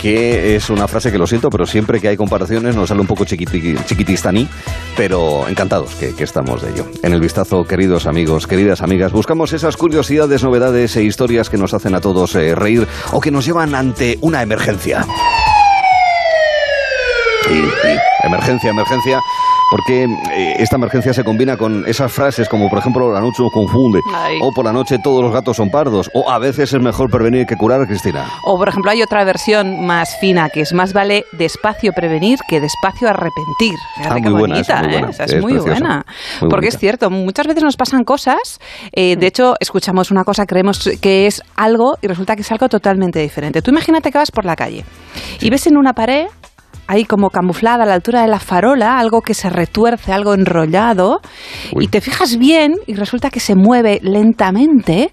que es una frase que lo siento, pero siempre que hay comparaciones nos sale un poco chiquiti, chiquitistaní, pero encantados que, que estamos de ello. En el vistazo, queridos amigos, queridas amigas, buscamos esas curiosidades, novedades e historias que nos hacen a todos eh, reír o que nos llevan ante una emergencia. Sí, sí. Emergencia, emergencia, porque eh, esta emergencia se combina con esas frases como, por ejemplo, la noche nos confunde, Ay. o por la noche todos los gatos son pardos, o a veces es mejor prevenir que curar, Cristina. O, por ejemplo, hay otra versión más fina que es más vale despacio prevenir que despacio arrepentir. Ah, qué muy buena, bonita, esa, muy ¿eh? buena. Esa es, Es muy preciosa, buena. muy Porque bonita. es cierto, muchas veces nos pasan cosas, eh, de hecho, escuchamos una cosa, creemos que es algo y resulta que es algo totalmente diferente. Tú imagínate que vas por la calle y ves en una pared ahí como camuflada a la altura de la farola, algo que se retuerce, algo enrollado, y te fijas bien y resulta que se mueve lentamente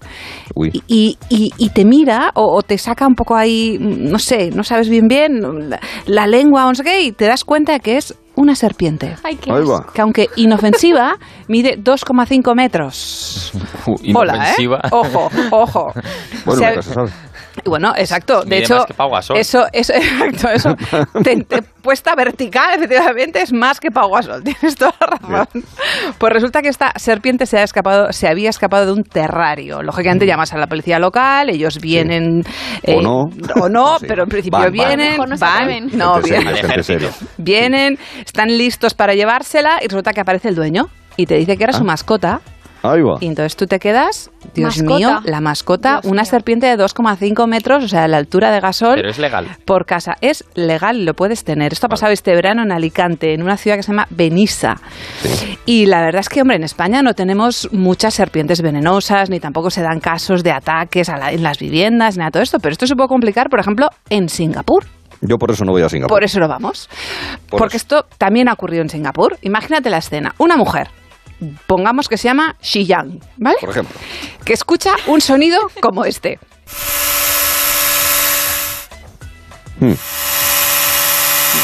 y, y- y te mira o, o te saca un poco ahí, no sé, no sabes bien bien, la, la lengua o no sé qué, y te das cuenta que es una serpiente. Ay, qué Ahí asco. va. Que aunque inofensiva, [LAUGHS] mide 2,5 metros. Uh, Hola, ¿eh? inofensiva. Ojo, ojo. Bueno, O sea, nunca se sabe. Bueno, exacto. De hecho, más que Pau Gasol. eso, eso, [LAUGHS] exacto, eso. te- te- puesta vertical, efectivamente, es más que Pau Gasol. [LAUGHS] Tienes toda la razón. Pues resulta que esta serpiente se ha escapado, se había escapado de un terrario. Lógicamente llamas a la policía local, ellos vienen eh, O no. o no, [LAUGHS] Sí. pero en principio Van, van. vienen, Mejor no van, no, ejército. seria. vienen, están listos para llevársela y resulta que aparece el dueño y te dice que era su Ah. mascota. Ahí va. Y entonces tú te quedas, Dios Mascota. mío, la mascota, Dios una mío. serpiente de 2,5 metros, o sea, a la altura de gasol. Pero es legal. Por casa. Es legal, lo puedes tener. Esto ha pasado este verano en Alicante, en una ciudad que se llama Benissa. Y la verdad es que, hombre, en España no tenemos muchas serpientes venenosas, ni tampoco se dan casos de ataques a la- en las viviendas, ni nada de todo esto. Pero esto se puede complicar, por ejemplo, en Singapur. Yo por eso no voy a Singapur. Por eso lo vamos. Por Porque eso. esto también ha ocurrido en Singapur. Imagínate la escena. Una mujer, pongamos que se llama Xi Yang, ¿vale? Por ejemplo. Que escucha un sonido como este. Hmm.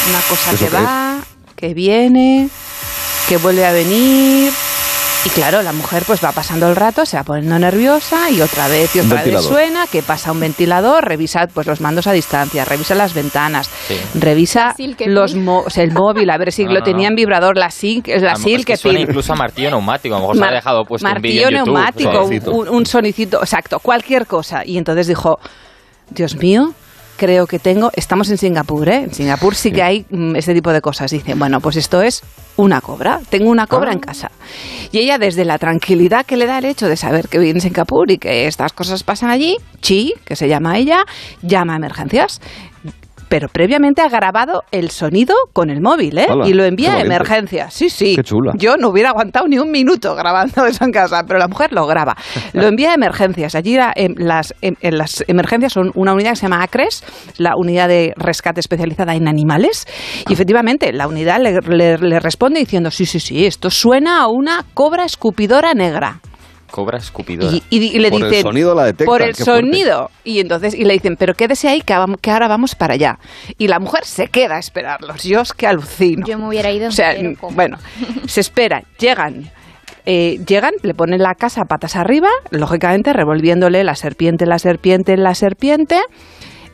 Una cosa ¿Eso que va, que viene, que vuelve a venir. Y claro, la mujer pues va pasando el rato, se va poniendo nerviosa y otra vez y otra vez suena, que pasa un ventilador, revisa pues los mandos a distancia, revisa las ventanas, Sí. revisa los mo- o sea, el móvil, a ver si No, lo no, tenía no. en vibrador, la SIL, la A lo mejor SIL es que suena incluso a martillo neumático. A lo mejor se ha dejado puesto un martillo vídeo neumático, un sonicito, exacto, cualquier cosa. Y entonces dijo, Dios mío, creo que tengo, estamos en Singapur, ¿eh? En Singapur sí que hay mm, este tipo de cosas. Dice, bueno, pues esto es una cobra, tengo una cobra Ah. en casa. Y ella, desde la tranquilidad que le da el hecho de saber que vive en Singapur y que estas cosas pasan allí, Chi, que se llama ella, llama a emergencias. Pero previamente ha grabado el sonido con el móvil, ¿eh? Y lo envía a valiente. emergencias. Sí, sí. Qué chula. Yo no hubiera aguantado ni un minuto grabando eso en casa, pero la mujer lo graba. [LAUGHS] Lo envía a emergencias. Allí la- em, las, em, en las emergencias son una unidad que se llama ACRES, la unidad de rescate especializada en animales. Y efectivamente, la unidad le, le- le responde diciendo, sí, sí, sí, esto suena a una cobra escupidora negra. Cobra escupidora. Y, y- y le Por el sonido la detectan, Por el fuerte. sonido. Y entonces y le dicen, pero quédese ahí que, que ahora vamos para allá. Y la mujer se queda a esperarlos. Yo es que alucino. Yo me hubiera ido O sea, bueno, se espera, llegan. eh, llegan, le ponen la casa patas arriba, lógicamente revolviéndole la serpiente, la serpiente, la serpiente.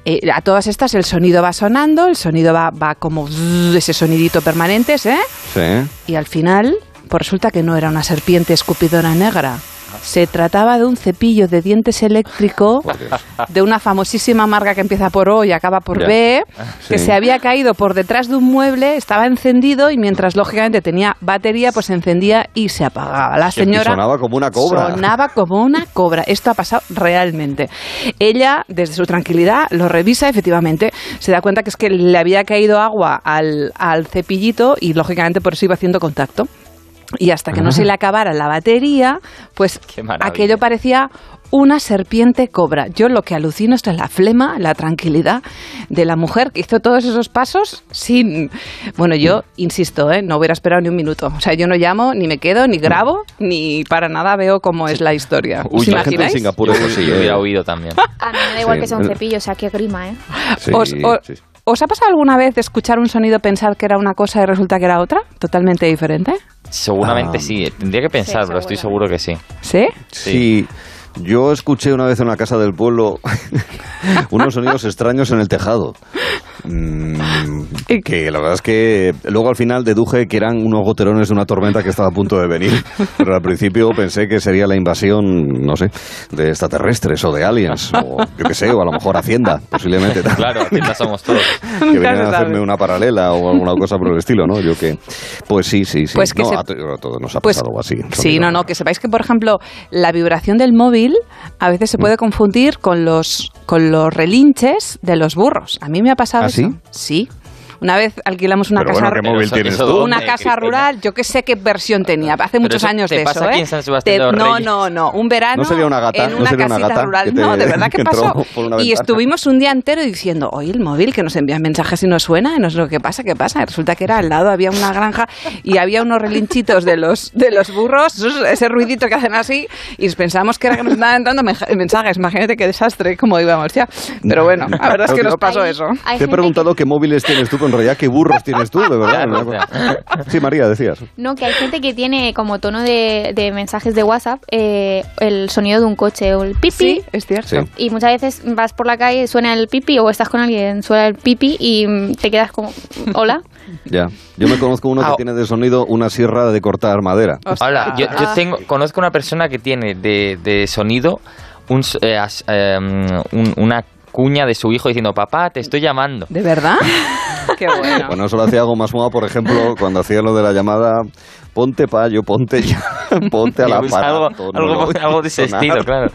Eh, a todas estas el sonido va sonando, el sonido va, va como ese sonidito permanente, ¿eh? Sí. Y al final, pues resulta que no era una serpiente escupidora negra. Se trataba de un cepillo de dientes eléctrico [LAUGHS] de una famosísima marca que empieza por O y acaba por. B, que Sí. se había caído por detrás de un mueble, estaba encendido y mientras lógicamente tenía batería, pues se encendía y se apagaba. La Y señora sonaba como una cobra. Sonaba como una cobra. Esto ha pasado realmente. Ella, desde su tranquilidad, lo revisa efectivamente. Se da cuenta que es que le había caído agua al, al cepillito y, lógicamente, por eso iba haciendo contacto. Y hasta que no se le acabara la batería, pues aquello parecía una serpiente cobra. Yo lo que alucino es la flema, la tranquilidad de la mujer que hizo todos esos pasos sin... Bueno, yo insisto, ¿eh? no hubiera esperado ni un minuto. O sea, yo no llamo, ni me quedo, ni grabo, ni para nada veo cómo es la historia. ¿Os Uy, la gente en imagináis? Singapur eso sí. Yo eh. hubiera oído también. A mí me da igual Sí. que sea un cepillo, o sea, qué grima, ¿eh? Sí, ¿Os, o- sí. ¿Os ha pasado alguna vez de escuchar un sonido, pensar que era una cosa y resulta que era otra? Totalmente diferente. Seguramente Ah. sí. Tendría que pensar, Sí, pero estoy seguro que sí. ¿Sí? Sí. Yo escuché una vez en una casa del pueblo [LAUGHS] unos sonidos extraños en el tejado. Mm, que la verdad es que luego al final deduje que eran unos goterones de una tormenta que estaba a punto de venir. Pero al principio pensé que sería la invasión, no sé, de extraterrestres o de aliens, o yo qué sé, o a lo mejor Hacienda, posiblemente. Claro, Hacienda somos todos. que venían a hacerme una paralela o alguna cosa por el estilo, ¿no? Yo que, pues sí, sí, sí. Pues que No, se- a, to- a todos nos ha pues- pasado algo así. Sí, no, no, que sepáis que, por ejemplo, la vibración del móvil a veces se puede confundir con los, con los relinches de los burros. A mí me ha pasado ¿Ah, eso. sí? Sí. Una vez alquilamos una Pero casa bueno, ¿qué móvil eso- tienes eso tú? una casa Cristina? rural, yo que sé qué versión tenía, hace muchos años te de pasa eso, aquí ¿eh? en San Sebastián Te- de los no, Reyes. no, no, un verano ¿No sería una gata? en ¿No una sería una casita gata rural. no, de verdad [LAUGHS] que pasó. Y estuvimos un día entero diciendo, oye, el móvil que nos envían mensajes y no suena, y no sé lo que pasa, qué pasa. Y resulta que era al lado había una granja y había unos relinchitos de los de los burros, ese ruidito que hacen así, y pensábamos que era que nos estaban entrando mensajes. Imagínate qué desastre, cómo íbamos ya. Pero bueno, la verdad es que nos pasó eso. Hay Te he preguntado qué móviles tienes tú, pero en realidad qué burros tienes tú, de verdad. [LAUGHS] Sí, María, decías. No, que hay gente que tiene como tono de, de mensajes de WhatsApp eh, el sonido de un coche o el pipi. Sí, es cierto. Sí. Y muchas veces vas por la calle, suena el pipi o estás con alguien, suena el pipi y mm, te quedas como, hola. [LAUGHS] Ya. Yo me conozco uno que Ah. tiene de sonido una sierra de cortar madera. Hola, yo, yo Ah. tengo, conozco una persona que tiene de, de sonido un, s- eh, as- eh, un- una cuña de su hijo diciendo, papá, te estoy llamando. ¿De verdad? [LAUGHS] Qué [LAUGHS] bueno. Bueno, eso lo hacía algo más moda, por ejemplo, cuando hacía lo de la llamada ponte payo, ponte ya, [LAUGHS] ponte a la Pues algo, algo, algo de ese estilo, claro.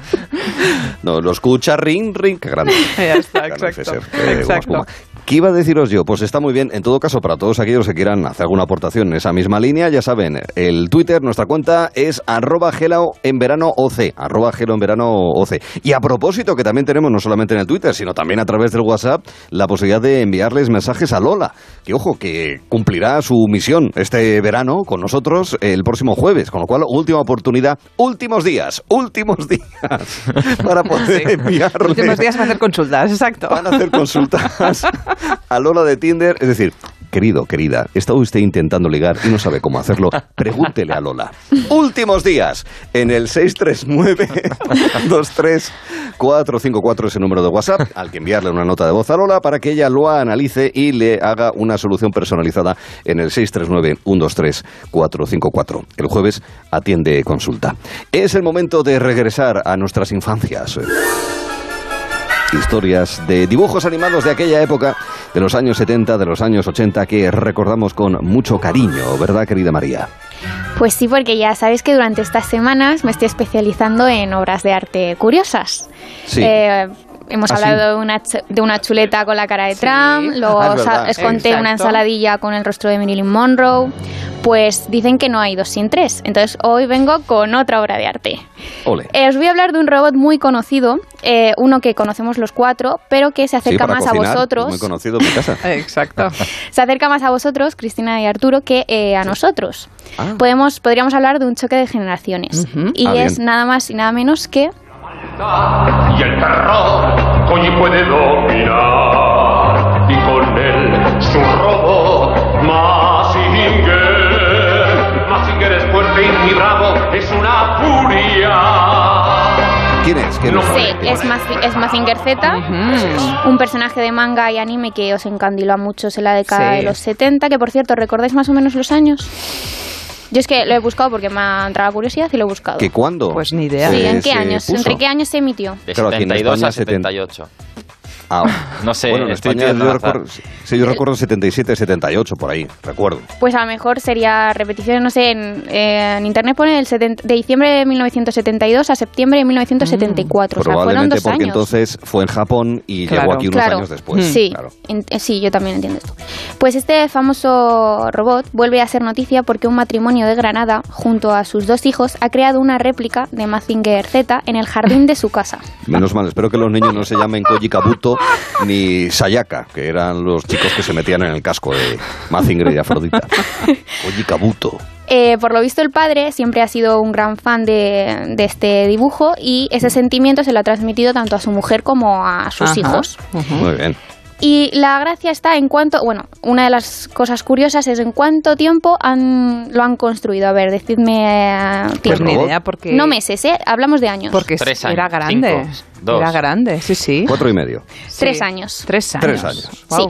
No, lo escucha ring, ring, qué grande. [LAUGHS] Ya está, exacto. Goma Exacto. ¿Qué iba a deciros yo? Pues está muy bien. En todo caso, para todos aquellos que quieran hacer alguna aportación en esa misma línea, ya saben, el Twitter, nuestra cuenta es arroba gelao en verano OC, arroba gelo en verano OC. Y a propósito, que también tenemos no solamente en el Twitter, sino también a través del WhatsApp, la posibilidad de enviarles mensajes a Lola, que ojo, que cumplirá su misión este verano con nosotros el próximo jueves, con lo cual, última oportunidad, últimos días, [LAUGHS] últimos días, para poder enviarle Últimos días para hacer consultas, exacto. van a hacer consultas [LAUGHS] [LAUGHS] a Lola de Tinder. Es decir, querido, querida, está usted intentando ligar y no sabe cómo hacerlo. Pregúntele a Lola. Últimos días en el 639-23-454 ese número de WhatsApp al que enviarle una nota de voz a Lola para que ella lo analice y le haga una solución personalizada en el 639-123-454. El jueves atiende consulta. Es el momento de regresar a nuestras infancias historias de dibujos animados de aquella época, de los años 70, de los años 80, que recordamos con mucho cariño, ¿verdad, querida María? Pues sí, porque ya sabéis que durante estas semanas me estoy especializando en obras de arte curiosas. Sí. Eh, hemos ¿Ah, hablado de, una, ch- de una chuleta con la cara de Trump, luego Ah, es os, conté una ensaladilla con el rostro de Marilyn Monroe. Pues dicen que no hay dos sin tres. Entonces hoy vengo con otra obra de arte. Ole. Eh, os voy a hablar de un robot muy conocido, eh, uno que conocemos los cuatro, pero que se acerca más cocinar, a vosotros. Muy conocido en mi casa. [LAUGHS] Exacto. [LAUGHS] Se acerca más a vosotros, Cristina y Arturo, que eh, a nosotros. Ah. Podemos, podríamos hablar de un choque de generaciones. Y Ah, es bien. nada más y nada menos que y el terror Koji puede dominar y con él su robot Mazinger Mazinger es fuerte y bravo es una furia ¿Quién es? ¿Quién es? Sí, es, es Mazinger Z, un personaje de manga y anime que os encandiló a muchos en la década Sí. de los 70, que por cierto, ¿recordáis más o menos los años? Yo es que lo he buscado porque me ha entrado la curiosidad y lo he buscado. ¿Que cuándo? Pues ni idea. Sí, ¿en qué años? puso? ¿Entre qué años se emitió? De Claro, aquí en 72 España a 78. Ah, [LAUGHS] No sé, bueno, en estoy España yo recuerdo, sí, yo recuerdo 77, 78, por ahí, recuerdo. Pues a lo mejor sería repetición, no sé, en, eh, en internet pone el 70 de diciembre de 1972 a septiembre de 1974. o sea, fueron Probablemente dos porque años. entonces fue en Japón y Claro. llegó aquí unos Claro. años después. Sí, Claro. en- eh, sí, yo también entiendo esto. Pues este famoso robot vuelve a ser noticia porque un matrimonio de Granada, junto a sus dos hijos, ha creado una réplica de Mazinger Z en el jardín de su casa. [LAUGHS] Menos mal, espero que los niños no se llamen Koji Kabuto ni Sayaka, que eran los chicos que se metían en el casco de Mazinger y de Afrodita. Koji Kabuto. Eh, por lo visto el padre siempre ha sido un gran fan de, de este dibujo y ese sentimiento se lo ha transmitido tanto a su mujer como a sus Ajá. hijos. Muy bien. Y la gracia está en cuánto, bueno, una de las cosas curiosas es en cuánto tiempo han, lo han construido. A ver, decidme eh, Pues tiempo. ni idea, porque... No meses, ¿eh? Hablamos de años. Porque Tres era años, grande. cinco, dos. Era grande, sí, sí. Cuatro y medio. Tres años. Tres años. Tres años. Sí.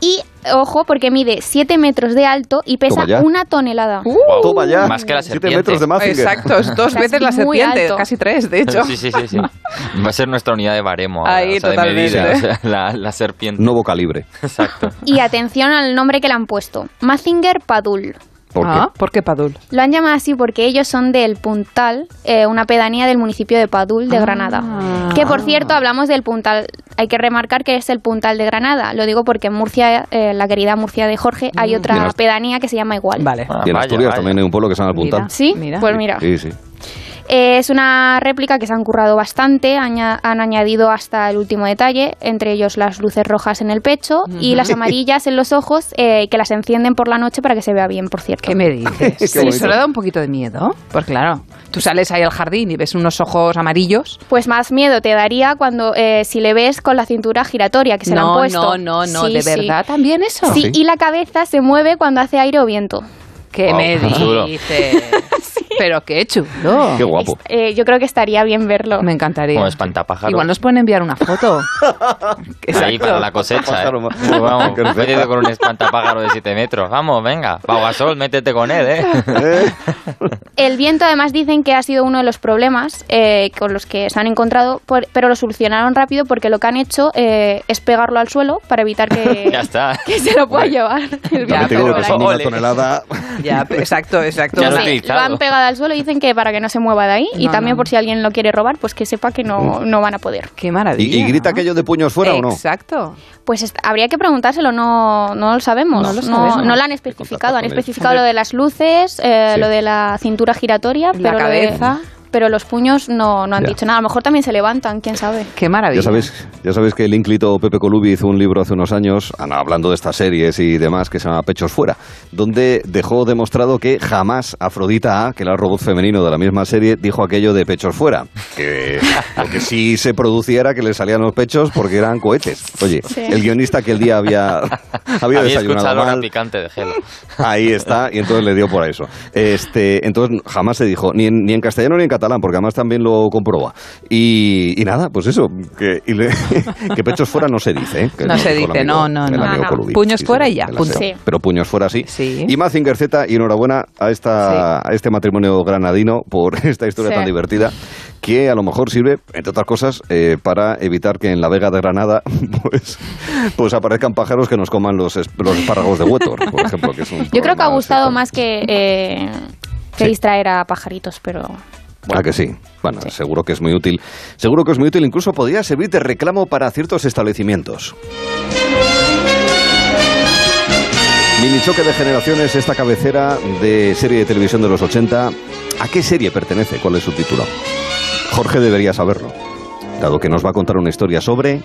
Y, ojo, porque mide 7 metros de alto y pesa una tonelada. Wow. Toma ya. Más que la Siete serpiente. metros de Mazinger. Exacto, es dos [LAUGHS] veces es la serpiente, alto. casi tres, de hecho. Sí, sí, sí, sí. Va a ser nuestra unidad de baremo. Ahí, o sea, de totalmente. medida, o sea, la, la serpiente. Nuevo calibre. Exacto. Y atención al nombre que le han puesto. Mazinger Padul. ¿Por qué? Ah, ¿por qué Padul? Lo han llamado así porque ellos son del Puntal, eh, una pedanía del municipio de Padul de Ah. Granada. Que por cierto, hablamos del Puntal. Hay que remarcar que es el Puntal de Granada. Lo digo porque en Murcia, eh, la querida Murcia de Jorge, hay Y otra en pedanía que se llama igual. Vale. Ah, y en vaya, Asturias vaya. también hay un pueblo que se llama El Puntal. ¿Sí? Mira. Pues mira. Sí, sí. Eh, es una réplica que se han currado bastante, aña- han añadido hasta el último detalle, entre ellos las luces rojas en el pecho y las amarillas en los ojos, eh, que las encienden por la noche para que se vea bien, por cierto. ¿Qué me dices? [LAUGHS] Qué ¿Eso le da un poquito de miedo? Pues claro, tú sales ahí al jardín y ves unos ojos amarillos. Pues más miedo te daría cuando eh, si le ves con la cintura giratoria que se la han no, puesto. no, no, no, Sí, ¿de sí. verdad también eso? Sí, Sí. y la cabeza se mueve cuando hace aire o viento. ¿Qué Wow, me [LAUGHS] dices? [LAUGHS] Pero qué chulo. Qué guapo. Eh, yo creo que estaría bien verlo. Me encantaría. Como espantapájaros. Igual nos pueden enviar una foto. [LAUGHS] Ahí para la cosecha. ¿eh? Pues vamos, perfecto. métete con un espantapájaro de 7 metros. Vamos, venga. Pau Gasol, métete con él, ¿eh? [LAUGHS] El viento además dicen que ha sido uno de los problemas eh, con los que se han encontrado, por- pero lo solucionaron rápido porque lo que han hecho eh, es pegarlo al suelo para evitar que, [LAUGHS] Ya está. que se lo pueda llevar. el por que son una tonelada. Ya, exacto, exacto. Ya lo han pegado al suelo y dicen que para que no se mueva de ahí y No, también no. por si alguien lo quiere robar, pues que sepa que no, no van a poder. Qué maravilla. ¿Y, y grita ¿no? aquello de puños fuera o no? Exacto. Pues habría que preguntárselo, no, no lo sabemos. No No, lo sabemos. no lo han especificado. Han especificado lo de las luces, eh, Sí. lo de la cintura giratoria, La pero, lo de- cabeza. Pero los puños no, no han Ya. dicho nada. A lo mejor también se levantan, quién sabe. Qué maravilla. Ya sabéis, ya sabéis que el ínclito Pepe Colubi hizo un libro hace unos años, hablando de estas series y demás, que se llama Pechos Fuera, donde dejó demostrado que jamás Afrodita A, que era el robot femenino de la misma serie, dijo aquello de pechos fuera. Que lo que sí se producía era que le salían los pechos porque eran cohetes. Oye, Sí. el guionista que el día había, [LAUGHS] había Había desayunado mal, picante de gelo. Ahí está, y entonces le dio por eso. Este, entonces jamás se dijo, ni en, ni en castellano ni en catalán, porque además también lo comprueba. Y, y nada, pues eso, que, y le- [LAUGHS] que pechos fuera no se dice. ¿eh? Que No se dijo el dice, amigo- no, no, no. No. Puños Sí, fuera sí, y ya, punto. Sí. Pero puños fuera sí. Sí. Y Mazinger Z, y enhorabuena a, esta, a este matrimonio granadino por [LAUGHS] esta historia Sí. tan divertida, que a lo mejor sirve, entre otras cosas, eh, para evitar que en la Vega de Granada [LAUGHS] pues, pues aparezcan pájaros que nos coman los, es- los espárragos de Huétor, por ejemplo. Que es un Yo creo que ha gustado más que, eh, que Sí. distraer a pajaritos, pero... Ah, que sí. Bueno, seguro que es muy útil. Seguro que es muy útil. Incluso podría servir de reclamo para ciertos establecimientos. Mini choque de generaciones, esta cabecera de serie de televisión de los 80. ¿A qué serie pertenece? ¿Cuál es su título? Jorge debería saberlo, dado que nos va a contar una historia sobre...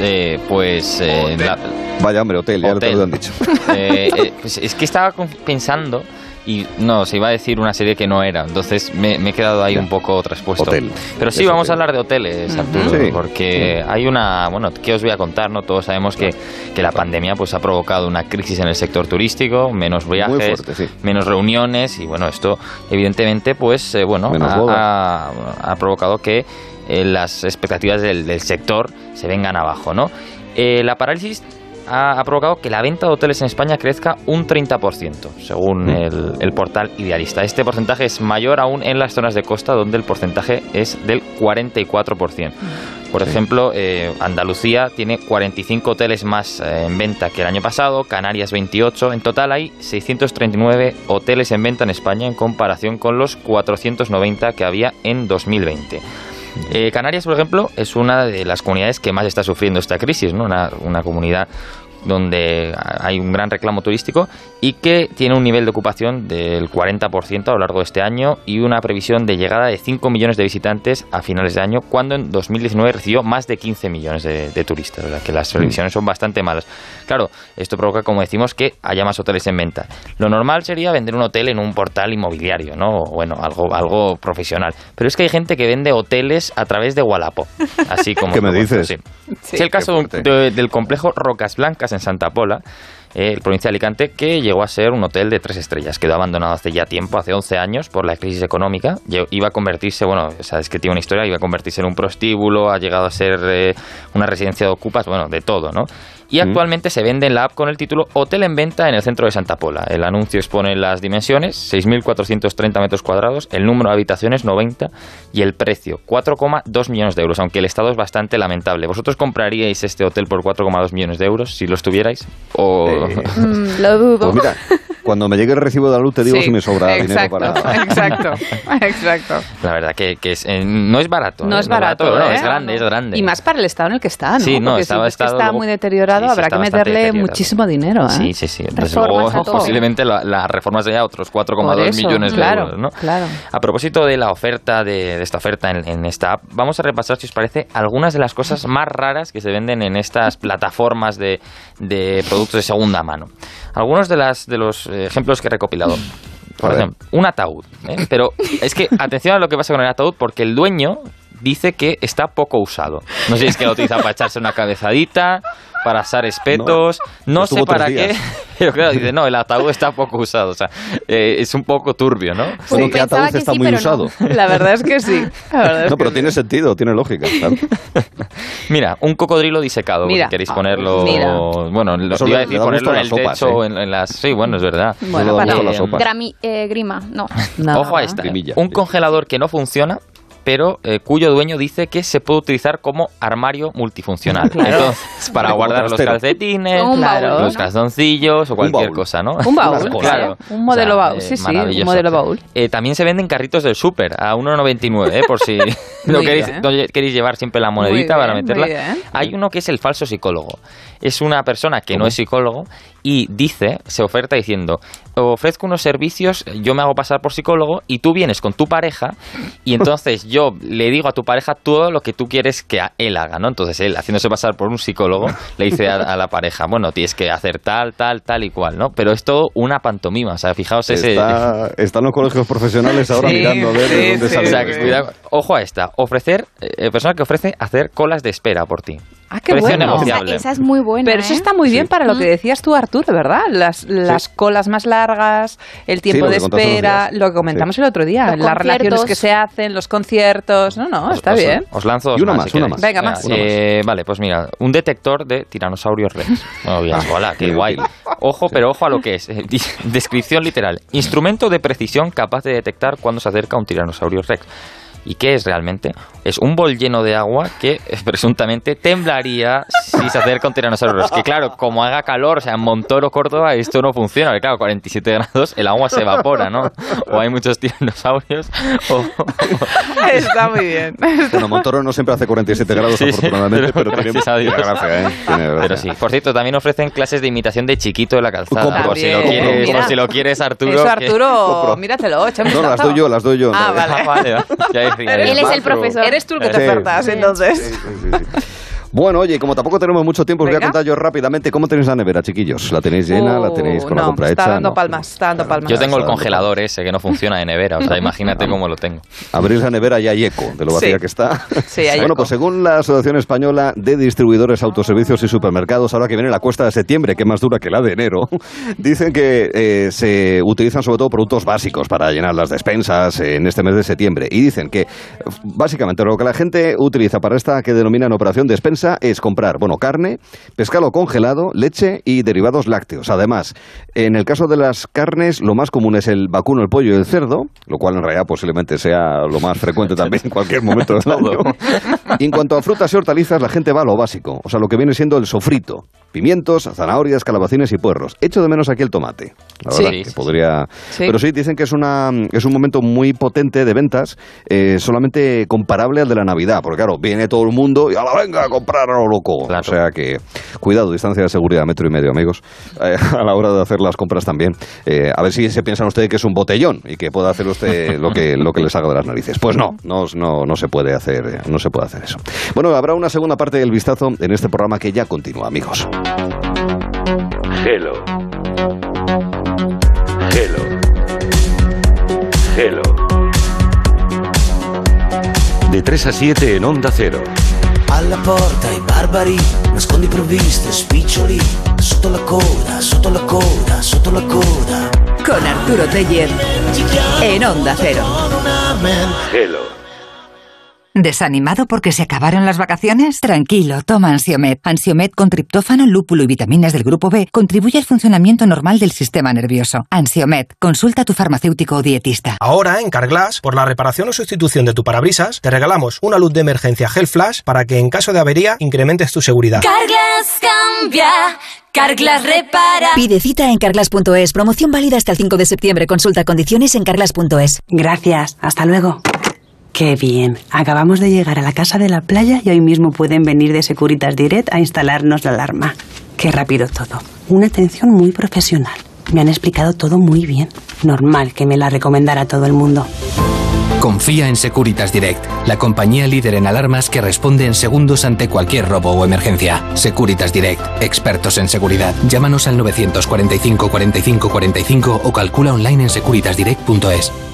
Eh, pues. eh, la- Vaya hombre, hotel, ya te Hotel. lo han dicho. [LAUGHS] Eh, eh, pues es que estaba pensando Y no, se iba a decir una serie que no era, entonces me, me he quedado ahí un poco traspuesto. Hotel. Pero sí, Es vamos a hablar de hoteles. Arturo, Sí. porque hay una, bueno, ¿qué os voy a contar? no Todos sabemos que, que la pandemia pues ha provocado una crisis en el sector turístico, menos viajes, fuerte, sí. menos reuniones y bueno, esto evidentemente pues eh, bueno, ha, bodas. ha- ha provocado que eh, las expectativas del, del sector se vengan abajo, ¿no? Eh, la parálisis ha, ha provocado que la venta de hoteles en España crezca un 30%, según el, el portal Idealista. Este porcentaje es mayor aún en las zonas de costa, donde el porcentaje es del 44%. Por ejemplo, eh, Andalucía tiene 45 hoteles más eh, en venta que el año pasado, Canarias 28. En total hay 639 hoteles en venta en España en comparación con los 490 que había en 2020. Eh, Canarias, por ejemplo, es una de las comunidades que más está sufriendo esta crisis, ¿no? una, una comunidad donde hay un gran reclamo turístico y que tiene un nivel de ocupación del 40% a lo largo de este año y una previsión de llegada de 5 millones de visitantes a finales de año, cuando en 2019 recibió más de 15 millones de, de turistas, o sea que las previsiones son bastante malas. Claro, esto provoca, como decimos, que haya más hoteles en venta. Lo normal sería vender un hotel en un portal inmobiliario, ¿no? O, bueno, algo, algo profesional. Pero es que hay gente que vende hoteles a través de Wallapop, así como... [LAUGHS] ¿Qué me dices? sí. Es el caso de- del complejo Rocas Blancas en Santa Pola, eh, el provincia de Alicante, que llegó a ser un hotel de tres estrellas. Quedó abandonado hace ya tiempo, hace 11 años, por la crisis económica. Iba a convertirse, bueno, sabes que tiene una historia, iba a convertirse en un prostíbulo, ha llegado a ser eh, una residencia de ocupas, bueno, de todo, ¿no? Y actualmente se vende en la app con el título Hotel en venta en el centro de Santa Pola. El anuncio expone las dimensiones, 6.430 metros cuadrados, el número de habitaciones 90 y el precio, 4,2 millones de euros, aunque el estado es bastante lamentable. ¿Vosotros compraríais este hotel por 4,2 millones de euros si los tuvierais? O... [LAUGHS] Mm, lo dudo. Pues mira, cuando me llegue el recibo de la luz te digo Sí, si me sobra exacto, dinero para... Exacto, [LAUGHS] [LAUGHS] exacto. La verdad que, que es, eh, no es barato. No ¿eh? es barato, no, ¿eh? es grande, es grande. Y más para el estado en el que está, ¿no? Sí, no, Porque estaba- si está luego- muy deteriorado, sí, habrá está que meterle muchísimo dinero, ¿eh? Sí, sí, sí. Desde Reformas luego, posiblemente la, la reforma sería otros Por 4,2 eso, millones claro, de euros, ¿no? claro. A propósito de la oferta, de, de esta oferta en, en esta app, vamos a repasar, si os parece, algunas de las cosas más raras que se venden en estas plataformas de, de productos de segunda mano. Algunos de, las, de los ejemplos que he recopilado. Por A ver. ejemplo, un ataúd. ¿eh? Pero es que [LAUGHS] atención a lo que pasa con el ataúd, porque el dueño dice que está poco usado. No sé si es que lo utiliza para echarse una cabezadita, para asar espetos, no, Estuvo sé para qué. [LAUGHS] Pero claro, dice, no, el ataúd está poco usado. O sea, eh, es un poco turbio, ¿no? Bueno, que ataúd que está sí, muy pero no. usado. [LAUGHS] La verdad es que sí. La es No, que pero sí. tiene sentido, tiene lógica. claro. [LAUGHS] Mira, un cocodrilo disecado. Mira. queréis ponerlo. Mira. Bueno, lo iba a decir ponerlo en el las sopas, techo, en, en las. Sí, bueno, es verdad. Bueno, para- gusto a las sopas. Grami- eh, grima, no. No. Ojo a esta. Grimilla. Un congelador que no funciona, pero eh, cuyo dueño dice que se puede utilizar como armario multifuncional. Claro. Entonces, para Como guardar los calcetines, Claro. los calzoncillos o cualquier cosa, ¿no? Un baúl, claro. Un modelo O sea, baúl, sí, sí, un modelo baúl. Eh, también se venden carritos del súper a 1,99, ¿eh? por si [LAUGHS] lo queréis, no queréis llevar siempre la monedita para meterla. Hay uno que es el falso psicólogo. Es una persona que no es psicólogo y dice, se oferta diciendo, ofrezco unos servicios, yo me hago pasar por psicólogo y tú vienes con tu pareja y entonces [LAUGHS] yo le digo a tu pareja todo lo que tú quieres que a- él haga, ¿no? Entonces él, haciéndose pasar por un psicólogo, [LAUGHS] le dice a, a la pareja, bueno, tienes que hacer tal, tal, tal y cual, ¿no? Pero es todo una pantomima, o sea, fijaos ese... Está, están los colegios profesionales ahora Sí, mirando a ver sí, de dónde sí, sale. O sea, que esto. cuidado. Ojo a esta. Ofrecer, eh, persona que ofrece hacer colas de espera por ti. Ah, qué Precio bueno. Esa, negociable. esa es muy buena. Pero eso ¿eh? está muy bien para lo que decías tú, Arturo, ¿verdad? Las, las colas más largas, el tiempo de espera, lo que comentamos el otro día, Los las relaciones que se hacen, los conciertos. No, no, Os- está os, bien. Os lanzo dos Y una más, más, una. Venga, más. Una Eh, vale, pues mira, un detector de tiranosaurios rex. [LAUGHS] Hola, qué guay. Ojo, pero ojo a lo que es. Eh, [LAUGHS] Descripción literal. Instrumento de precisión capaz de detectar cuando se acerca un tiranosaurio rex. ¿Y qué es realmente? Es un bol lleno de agua que eh, [LAUGHS] presuntamente temblaría si se acerca un tiranosaurio rex. Que claro, como haga calor, o sea, en Montoro, Córdoba, esto no funciona. Porque claro, 47 grados, el agua se evapora, ¿no? O hay muchos tiranosaurios, [LAUGHS] o, Está muy bien. Bueno, Montoro no siempre hace 47 grados, Sí, sí, afortunadamente, pero pero, tiene, a Dios. gracia, ¿eh? Tiene gracia. Pero sí, por cierto, también ofrecen clases de imitación de chiquito de la calzada. Por si lo quieres, mira. si lo quieres Arturo. Eso, que- Arturo, Compro. míratelo, échame No, las doy yo, las doy yo. [LAUGHS] Ah, vale. Ah, vale, Él es el profesor. Eres tú el que te Sí. ofertas, entonces. Bueno, oye, como tampoco tenemos mucho tiempo, os voy a contar yo rápidamente cómo tenéis la nevera, chiquillos. ¿La tenéis llena? ¿La tenéis con la Uh, no, compra está hecha? dando No. palmas, está dando palmas. Yo tengo el congelador ese que no funciona de nevera, o sea, [LAUGHS] imagínate cómo lo tengo. Abrís la nevera y hay eco de lo vacía Sí. que está. Sí, hay bueno, eco. pues según la Asociación Española de Distribuidores, Autoservicios y Supermercados, ahora que viene la cuesta de septiembre, que es más dura que la de enero, [LAUGHS] dicen que eh, se utilizan sobre todo productos básicos para llenar las despensas en este mes de septiembre. Y dicen que básicamente lo que la gente utiliza para esta que denominan operación despensa es comprar, bueno, carne, pescado congelado, leche y derivados lácteos. Además, en el caso de las carnes, lo más común es el vacuno, el pollo y el cerdo, lo cual en realidad posiblemente sea lo más frecuente también en cualquier momento del año. Y en cuanto a frutas y hortalizas, la gente va a lo básico, o sea, lo que viene siendo el sofrito. Pimientos, zanahorias, calabacines y puerros. Echo de menos aquí el tomate. La Sí. verdad Sí, que podría... Sí. Pero sí, dicen que es, una, es un momento muy potente de ventas, eh, solamente comparable al de la Navidad, porque claro, viene todo el mundo y a la venga a comprar a lo loco. O sea que, cuidado, distancia de seguridad, metro y medio, amigos, eh, [LAUGHS] a la hora de hacer las compras también. Eh, a ver si se piensan ustedes que es un botellón y que pueda hacer usted lo que, lo que le salga de las narices. Pues no, no, no, no se puede hacer, eh, no se puede hacer eso. Bueno, habrá una segunda parte del vistazo en este programa que ya continúa, amigos. Hello. Hello. Hello. De 3 a 7 en Onda Cero. Alla porta i barbari, nascondi provviste, spiccioli, sotto la coda, sotto la coda, sotto la coda. Con Arturo Teller en Onda Cero. Hello. ¿Desanimado porque se acabaron las vacaciones? Tranquilo, toma Ansiomet. Ansiomet con triptófano, lúpulo y vitaminas del grupo B contribuye al funcionamiento normal del sistema nervioso. Ansiomet, consulta a tu farmacéutico o dietista. Ahora, en Carglass, por la reparación o sustitución de tu parabrisas, te regalamos una luz de emergencia Gel Flash para que en caso de avería incrementes tu seguridad. Carglass cambia, Carglass repara. Pide cita en carglass.es. Promoción válida hasta el 5 de septiembre. Consulta condiciones en carglass.es. Gracias, hasta luego. Qué bien. Acabamos de llegar a la casa de la playa y hoy mismo pueden venir de Securitas Direct a instalarnos la alarma. Qué rápido todo. Una atención muy profesional. Me han explicado todo muy bien. Normal que me la recomendara todo el mundo. Confía en Securitas Direct, la compañía líder en alarmas que responde en segundos ante cualquier robo o emergencia. Securitas Direct, expertos en seguridad. Llámanos al 945 45 45 o calcula online en securitasdirect.es.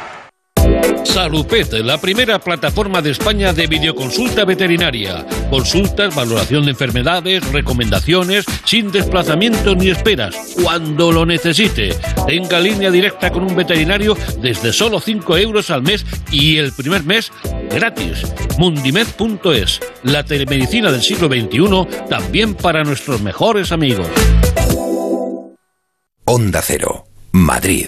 Salupet, la primera plataforma de España de videoconsulta veterinaria. Consultas, valoración de enfermedades, recomendaciones, sin desplazamiento ni esperas, cuando lo necesite. Tenga línea directa con un veterinario desde solo 5 euros al mes y el primer mes gratis. Mundimed.es, la telemedicina del siglo XXI, también para nuestros mejores amigos. Onda Cero. Madrid.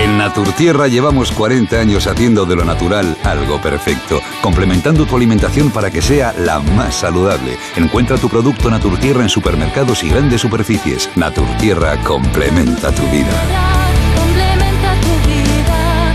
En Naturtierra llevamos 40 años haciendo de lo natural algo perfecto, complementando tu alimentación para que sea la más saludable. Encuentra tu producto Naturtierra en supermercados y grandes superficies. Naturtierra complementa tu vida. Complementa tu vida.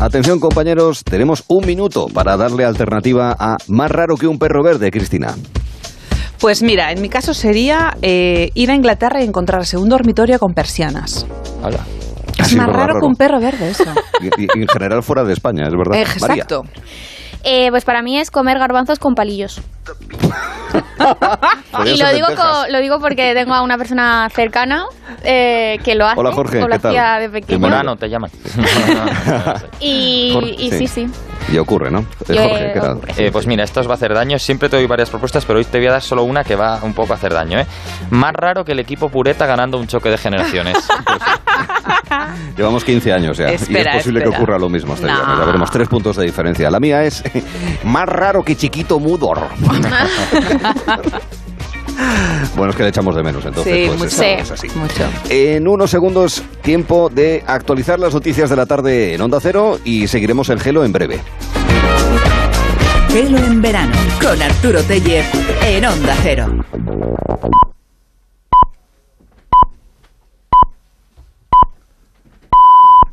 Atención compañeros, tenemos un minuto para darle alternativa a Más raro que un perro verde, Cristina. Pues mira, en mi caso sería eh, ir a Inglaterra y encontrarse un dormitorio con persianas. Es más raro, que un perro verde eso. [LAUGHS] Y, en general fuera de España, es verdad. Exacto. Eh, pues para mí es comer garbanzos con palillos. [LAUGHS] y lo digo, lo digo porque tengo a una persona cercana eh, que lo hace. Hola Jorge, o lo ¿qué tal? hacía de pequeño. Morano te llaman. [LAUGHS] y, sí, sí. Y ocurre, ¿no? Eh, Jorge, ¿qué tal? Eh, pues mira, esto os va a hacer daño. Siempre te doy varias propuestas, pero hoy te voy a dar solo una que va un poco a hacer daño. ¿eh? Más raro que el equipo pureta ganando un choque de generaciones. [LAUGHS] [LAUGHS] Llevamos 15 años ya. Espera, y es posible que ocurra lo mismo. hasta No. ya, ya veremos tres puntos de diferencia. La mía es [LAUGHS] más raro que chiquito mudor. [LAUGHS] Bueno, es que le echamos de menos, entonces. Sí, pues, mucho. es así. Mucho. En unos segundos, tiempo de actualizar las noticias de la tarde en Onda Cero y seguiremos el gelo en breve. Gelo en verano con Arturo Teller en Onda Cero.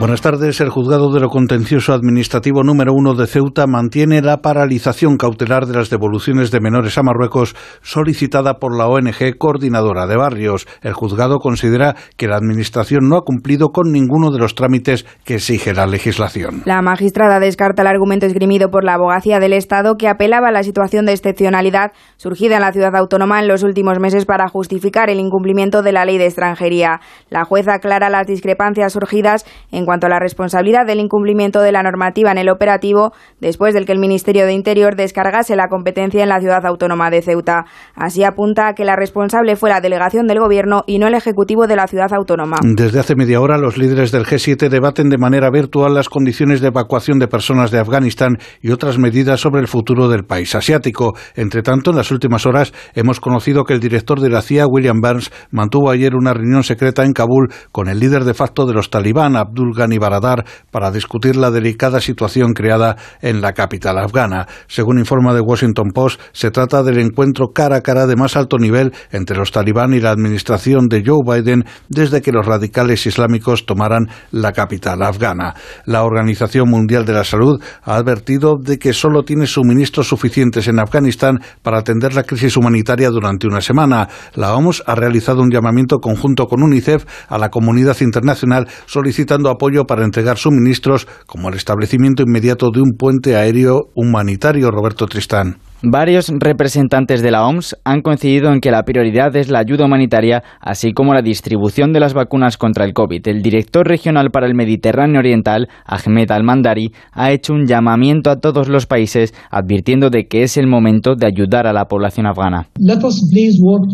Buenas tardes. El juzgado de lo contencioso administrativo número uno de Ceuta mantiene la paralización cautelar de las devoluciones de menores a Marruecos solicitada por la ONG Coordinadora de Barrios. El juzgado considera que la Administración no ha cumplido con ninguno de los trámites que exige la legislación. La magistrada descarta el argumento esgrimido por la abogacía del Estado que apelaba a la situación de excepcionalidad surgida en la ciudad autónoma en los últimos meses para justificar el incumplimiento de la ley de extranjería. La jueza aclara las discrepancias surgidas en cuanto a la responsabilidad del incumplimiento de la normativa en el operativo después del que el Ministerio de Interior descargase la competencia en la ciudad autónoma de Ceuta. Así apunta a que la responsable fue la delegación del Gobierno y no el Ejecutivo de la ciudad autónoma. Desde hace media hora, los líderes del G7 debaten de manera virtual las condiciones de evacuación de personas de Afganistán y otras medidas sobre el futuro del país asiático. Entre tanto, en las últimas horas hemos conocido que el director de la CIA, William Burns, mantuvo ayer una reunión secreta en Kabul con el líder de facto de los talibán, Abdul Ghani Baradar, para discutir la delicada situación creada en la capital afgana. Según informa The Washington Post, se trata del encuentro cara a cara de más alto nivel entre los talibán y la administración de Joe Biden desde que los radicales islámicos tomaran la capital afgana. La Organización Mundial de la Salud ha advertido de que solo tiene suministros suficientes en Afganistán para atender la crisis humanitaria durante una semana. La OMS ha realizado un llamamiento conjunto con UNICEF a la comunidad internacional solicitando apoyo para entregar suministros como el establecimiento inmediato de un puente aéreo humanitario, Roberto Tristán. Varios representantes de la OMS han coincidido en que la prioridad es la ayuda humanitaria, así como la distribución de las vacunas contra el COVID. El director regional para el Mediterráneo Oriental, Ahmed Al-Mandari, ha hecho un llamamiento a todos los países advirtiendo de que es el momento de ayudar a la población afgana.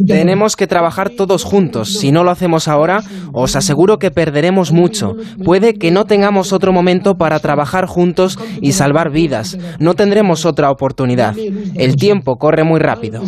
Tenemos que trabajar todos juntos. Si no lo hacemos ahora, os aseguro que perderemos mucho. Puede que no tengamos otro momento para trabajar juntos y salvar vidas. No tendremos otra oportunidad. El tiempo corre muy rápido.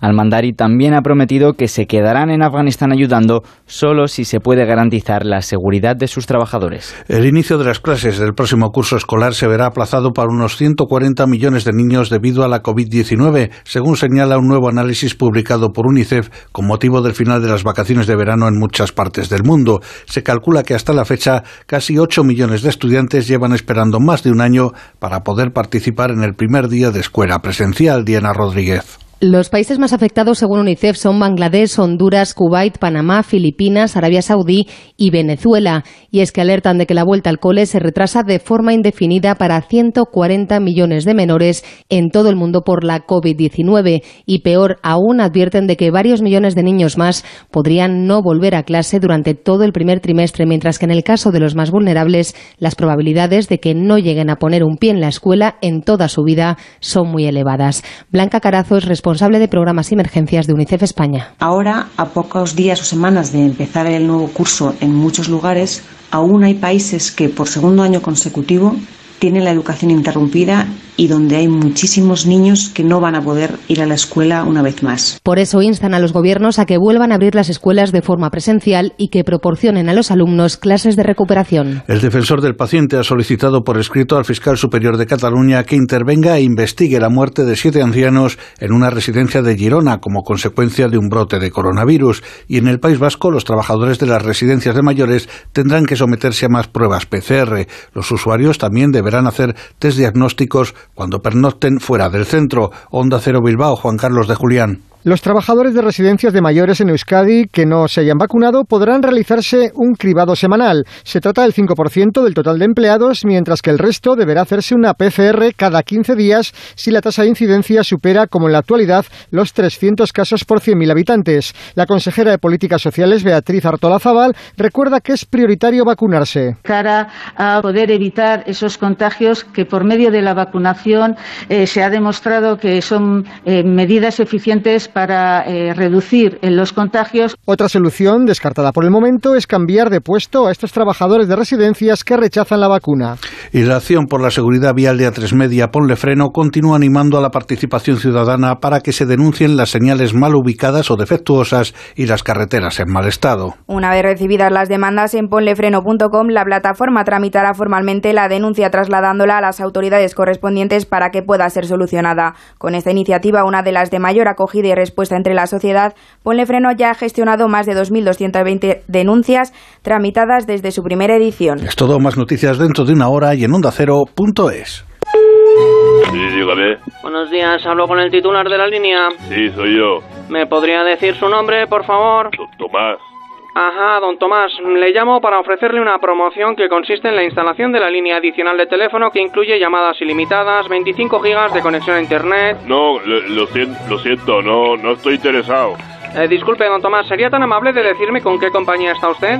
Al-Mandari también ha prometido que se quedarán en Afganistán ayudando solo si se puede garantizar la seguridad de sus trabajadores. El inicio de las clases del próximo curso escolar se verá aplazado para unos 140 millones de niños debido a la COVID-19, según señala un nuevo análisis publicado por UNICEF con motivo del final de las vacaciones de verano en muchas partes del mundo. Se calcula que hasta la fecha casi 8 millones de estudiantes llevan esperando más de un año para poder participar en el primer día de escuela presencial. Diana Rodríguez. Los países más afectados, según UNICEF, son Bangladesh, Honduras, Kuwait, Panamá, Filipinas, Arabia Saudí y Venezuela. Y es que alertan de que la vuelta al cole se retrasa de forma indefinida para 140 millones de menores en todo el mundo por la COVID-19. Y peor aún, advierten de que varios millones de niños más podrían no volver a clase durante todo el primer trimestre, mientras que en el caso de los más vulnerables, las probabilidades de que no lleguen a poner un pie en la escuela en toda su vida son muy elevadas. Blanca Carazo es responsable responsable de programas y emergencias de UNICEF España. Ahora, a pocos días o semanas de empezar el nuevo curso en muchos lugares, aún hay países que por segundo año consecutivo tienen la educación interrumpida y donde hay muchísimos niños que no van a poder ir a la escuela una vez más. Por eso instan a los gobiernos a que vuelvan a abrir las escuelas de forma presencial y que proporcionen a los alumnos clases de recuperación. El defensor del paciente ha solicitado por escrito al fiscal superior de Cataluña que intervenga e investigue la muerte de siete ancianos en una residencia de Girona como consecuencia de un brote de coronavirus. Y en el País Vasco, los trabajadores de las residencias de mayores tendrán que someterse a más pruebas PCR. Los usuarios también deberán hacer test diagnósticos cuando pernocten fuera del centro. Onda Cero Bilbao, Juan Carlos de Julián. Los trabajadores de residencias de mayores en Euskadi que no se hayan vacunado podrán realizarse un cribado semanal. Se trata del 5% del total de empleados, mientras que el resto deberá hacerse una PCR cada 15 días si la tasa de incidencia supera, como en la actualidad, los 300 casos por 100.000 habitantes. La consejera de Políticas Sociales, Beatriz Artola Zaval, recuerda que es prioritario vacunarse. Cara a poder evitar esos contagios que por medio de la vacunación eh, se ha demostrado que son eh, medidas eficientes para eh, reducir los contagios. Otra solución, descartada por el momento, es cambiar de puesto a estos trabajadores de residencias que rechazan la vacuna. Y la acción por la seguridad vial de A3 Media Ponle Freno continúa animando a la participación ciudadana para que se denuncien las señales mal ubicadas o defectuosas y las carreteras en mal estado. Una vez recibidas las demandas en ponlefreno.com, la plataforma tramitará formalmente la denuncia trasladándola a las autoridades correspondientes para que pueda ser solucionada. Con esta iniciativa, una de las de mayor acogida y respuesta entre la sociedad, Ponle Freno ya ha gestionado más de 2.220 denuncias tramitadas desde su primera edición. Es todo, más noticias dentro de una hora y en ondacero.es. Sí, dígame. Buenos días, hablo con el titular de la línea. Sí, soy yo. ¿Me podría decir su nombre, por favor? Tomás. Ajá, don Tomás, le llamo para ofrecerle una promoción que consiste en la instalación de la línea adicional de teléfono que incluye llamadas ilimitadas, 25 gigas de conexión a internet. No, lo, lo siento, lo siento, no, no estoy interesado. Eh, disculpe, don Tomás, ¿sería tan amable de decirme con qué compañía está usted?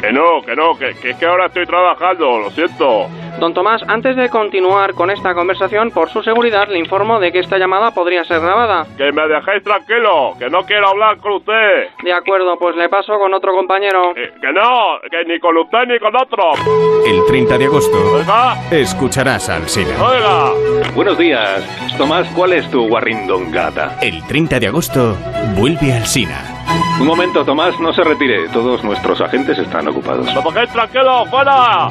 Que no, que no, que, que es que ahora estoy trabajando, lo siento. Don Tomás, antes de continuar con esta conversación, por su seguridad le informo de que esta llamada podría ser grabada. Que me dejéis tranquilo, que no quiero hablar con usted. De acuerdo, pues le paso con otro compañero. Que, que no, que ni con usted ni con otro. El 30 de agosto Oiga, escucharás al Sina. oiga. Buenos días. Tomás, ¿cuál es tu guarrindongata? El 30 de agosto vuelve al Sina. Un momento, Tomás, no se retire. Todos nuestros agentes están ocupados. ¡Me dejéis tranquilo, fuera!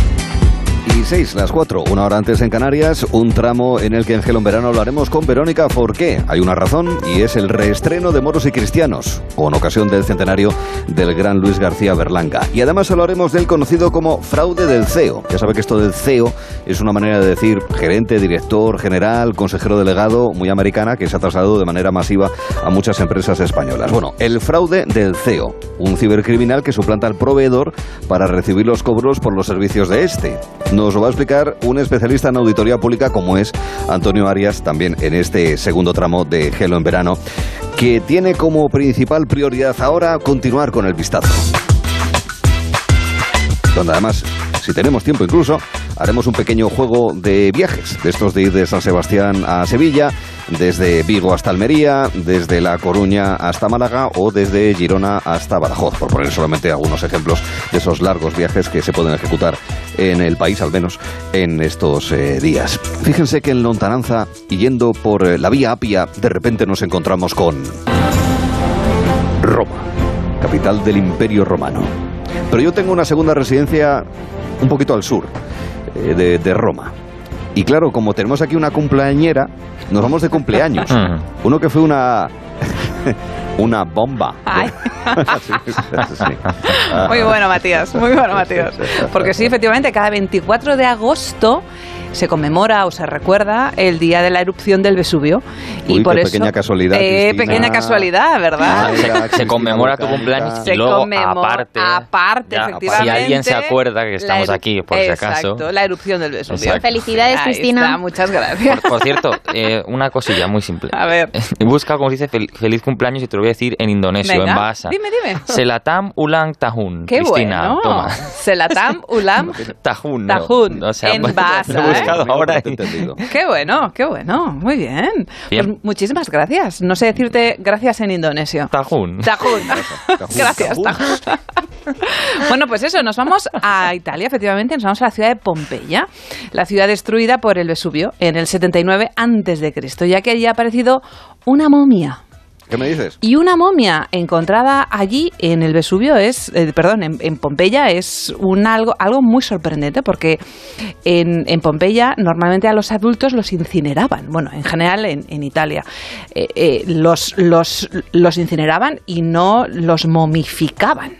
Y 6, las 4, una hora antes en Canarias, un tramo en el que en Gelo en Verano hablaremos con Verónica Forqué. Hay una razón y es el reestreno de Moros y Cristianos, con ocasión del centenario del gran Luis García Berlanga. Y además hablaremos del conocido como fraude del CEO. Ya sabe que esto del CEO es una manera de decir gerente, director, general, consejero delegado, muy americana, que se ha trasladado de manera masiva a muchas empresas españolas. Bueno, el fraude del CEO, un cibercriminal que suplanta al proveedor para recibir los cobros por los servicios de este. Nos lo va a explicar un especialista en auditoría pública como es Antonio Arias, también en este segundo tramo de Gelo en Verano, que tiene como principal prioridad ahora continuar con el vistazo. Donde además, si tenemos tiempo incluso, haremos un pequeño juego de viajes, de estos de ir de San Sebastián a Sevilla, desde Vigo hasta Almería, desde La Coruña hasta Málaga o desde Girona hasta Badajoz, por poner solamente algunos ejemplos de esos largos viajes que se pueden ejecutar en el país, al menos en estos eh, días. Fíjense que en Lontananza, yendo por eh, la vía Apia, de repente nos encontramos con Roma, capital del Imperio Romano. Pero yo tengo una segunda residencia un poquito al sur eh, de, de Roma. Y claro, como tenemos aquí una cumpleañera, nos vamos de cumpleaños. [LAUGHS] Uno que fue una Una bomba. [LAUGHS] Sí, sí, sí. Muy bueno, Matías, muy bueno, Matías. Porque sí, efectivamente, cada 24 de agosto se conmemora o se recuerda el día de la erupción del Vesubio. y Uy, por qué eso, pequeña casualidad, Eh, pequeña casualidad, ¿verdad? Ay, Se, Mira, se Cristina conmemora tu cumpleaños Se y luego aparte, aparte, ya, efectivamente. si alguien se acuerda que estamos aquí, por si acaso. Exacto, la erupción del Vesubio. Exacto. Felicidades, Ahí Cristina. está, muchas gracias. Por, por cierto, eh, una cosilla muy simple. A ver. [LAUGHS] Busca como se dice fel- feliz cumpleaños y te lo voy a decir en indonesio, Venga, en Bahasa. dime, dime. Selatam ulang tahun. Qué Cristina, bueno. toma. Selatam [LAUGHS] Ulam Tahun. no. Tahun, O sea, en [LAUGHS] lo Bahasa, he buscado ¿eh? ahora. Te he entendido. [LAUGHS] Qué bueno, qué bueno. Muy bien. Bien. Pues muchísimas gracias. No sé decirte gracias en indonesio. Tahun. Tajun. Gracias, Tajun. Bueno, pues eso, nos vamos a Italia, efectivamente, nos vamos a la ciudad de Pompeya, la ciudad destruida por el Vesubio en el 79 antes de Cristo, ya que allí ha aparecido una momia. ¿Qué me dices? Y una momia encontrada allí en el Vesubio es, eh, perdón, en, en Pompeya es un algo, algo muy sorprendente porque en, en Pompeya normalmente a los adultos los incineraban. Bueno, en general en, en Italia eh, eh, los, los, los incineraban y no los momificaban.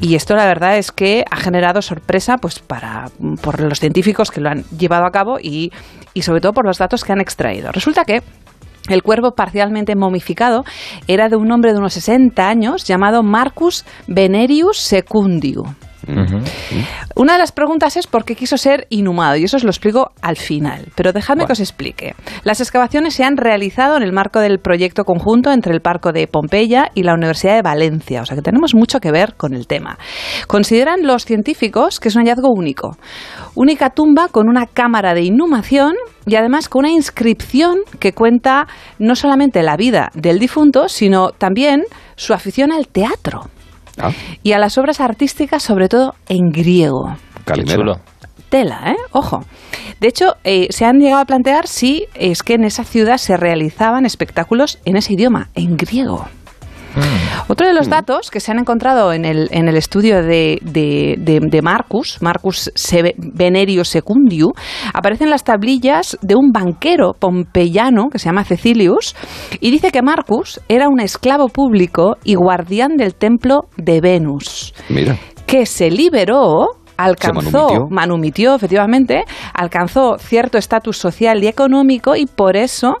Y esto la verdad es que ha generado sorpresa pues para por los científicos que lo han llevado a cabo y, y sobre todo por los datos que han extraído. Resulta que el cuerpo parcialmente momificado era de un hombre de unos 60 años llamado Marcus Venerius Secundiu. Una de las preguntas es por qué quiso ser inhumado, y eso os lo explico al final. Pero dejadme que os explique. Las excavaciones se han realizado en el marco del proyecto conjunto entre el Parco de Pompeya y la Universidad de Valencia, o sea que tenemos mucho que ver con el tema. Consideran los científicos que es un hallazgo único. Única tumba con una cámara de inhumación y además con una inscripción que cuenta no solamente la vida del difunto, sino también su afición al teatro Ah, y a las obras artísticas, sobre todo en griego. Calimero. Tela, ¿eh? Ojo. De hecho, eh, se han llegado a plantear si es que en esa ciudad se realizaban espectáculos en ese idioma, en griego. Otro de los datos que se han encontrado en el, en el estudio de, de, de- de Marcus, Marcus Venerio Secundiu, aparecen las tablillas de un banquero pompeyano que se llama Cecilius y dice que Marcus era un esclavo público y guardián del templo de Venus Mira. que se liberó alcanzó, manumitió. manumitió, efectivamente, alcanzó cierto estatus social y económico y por eso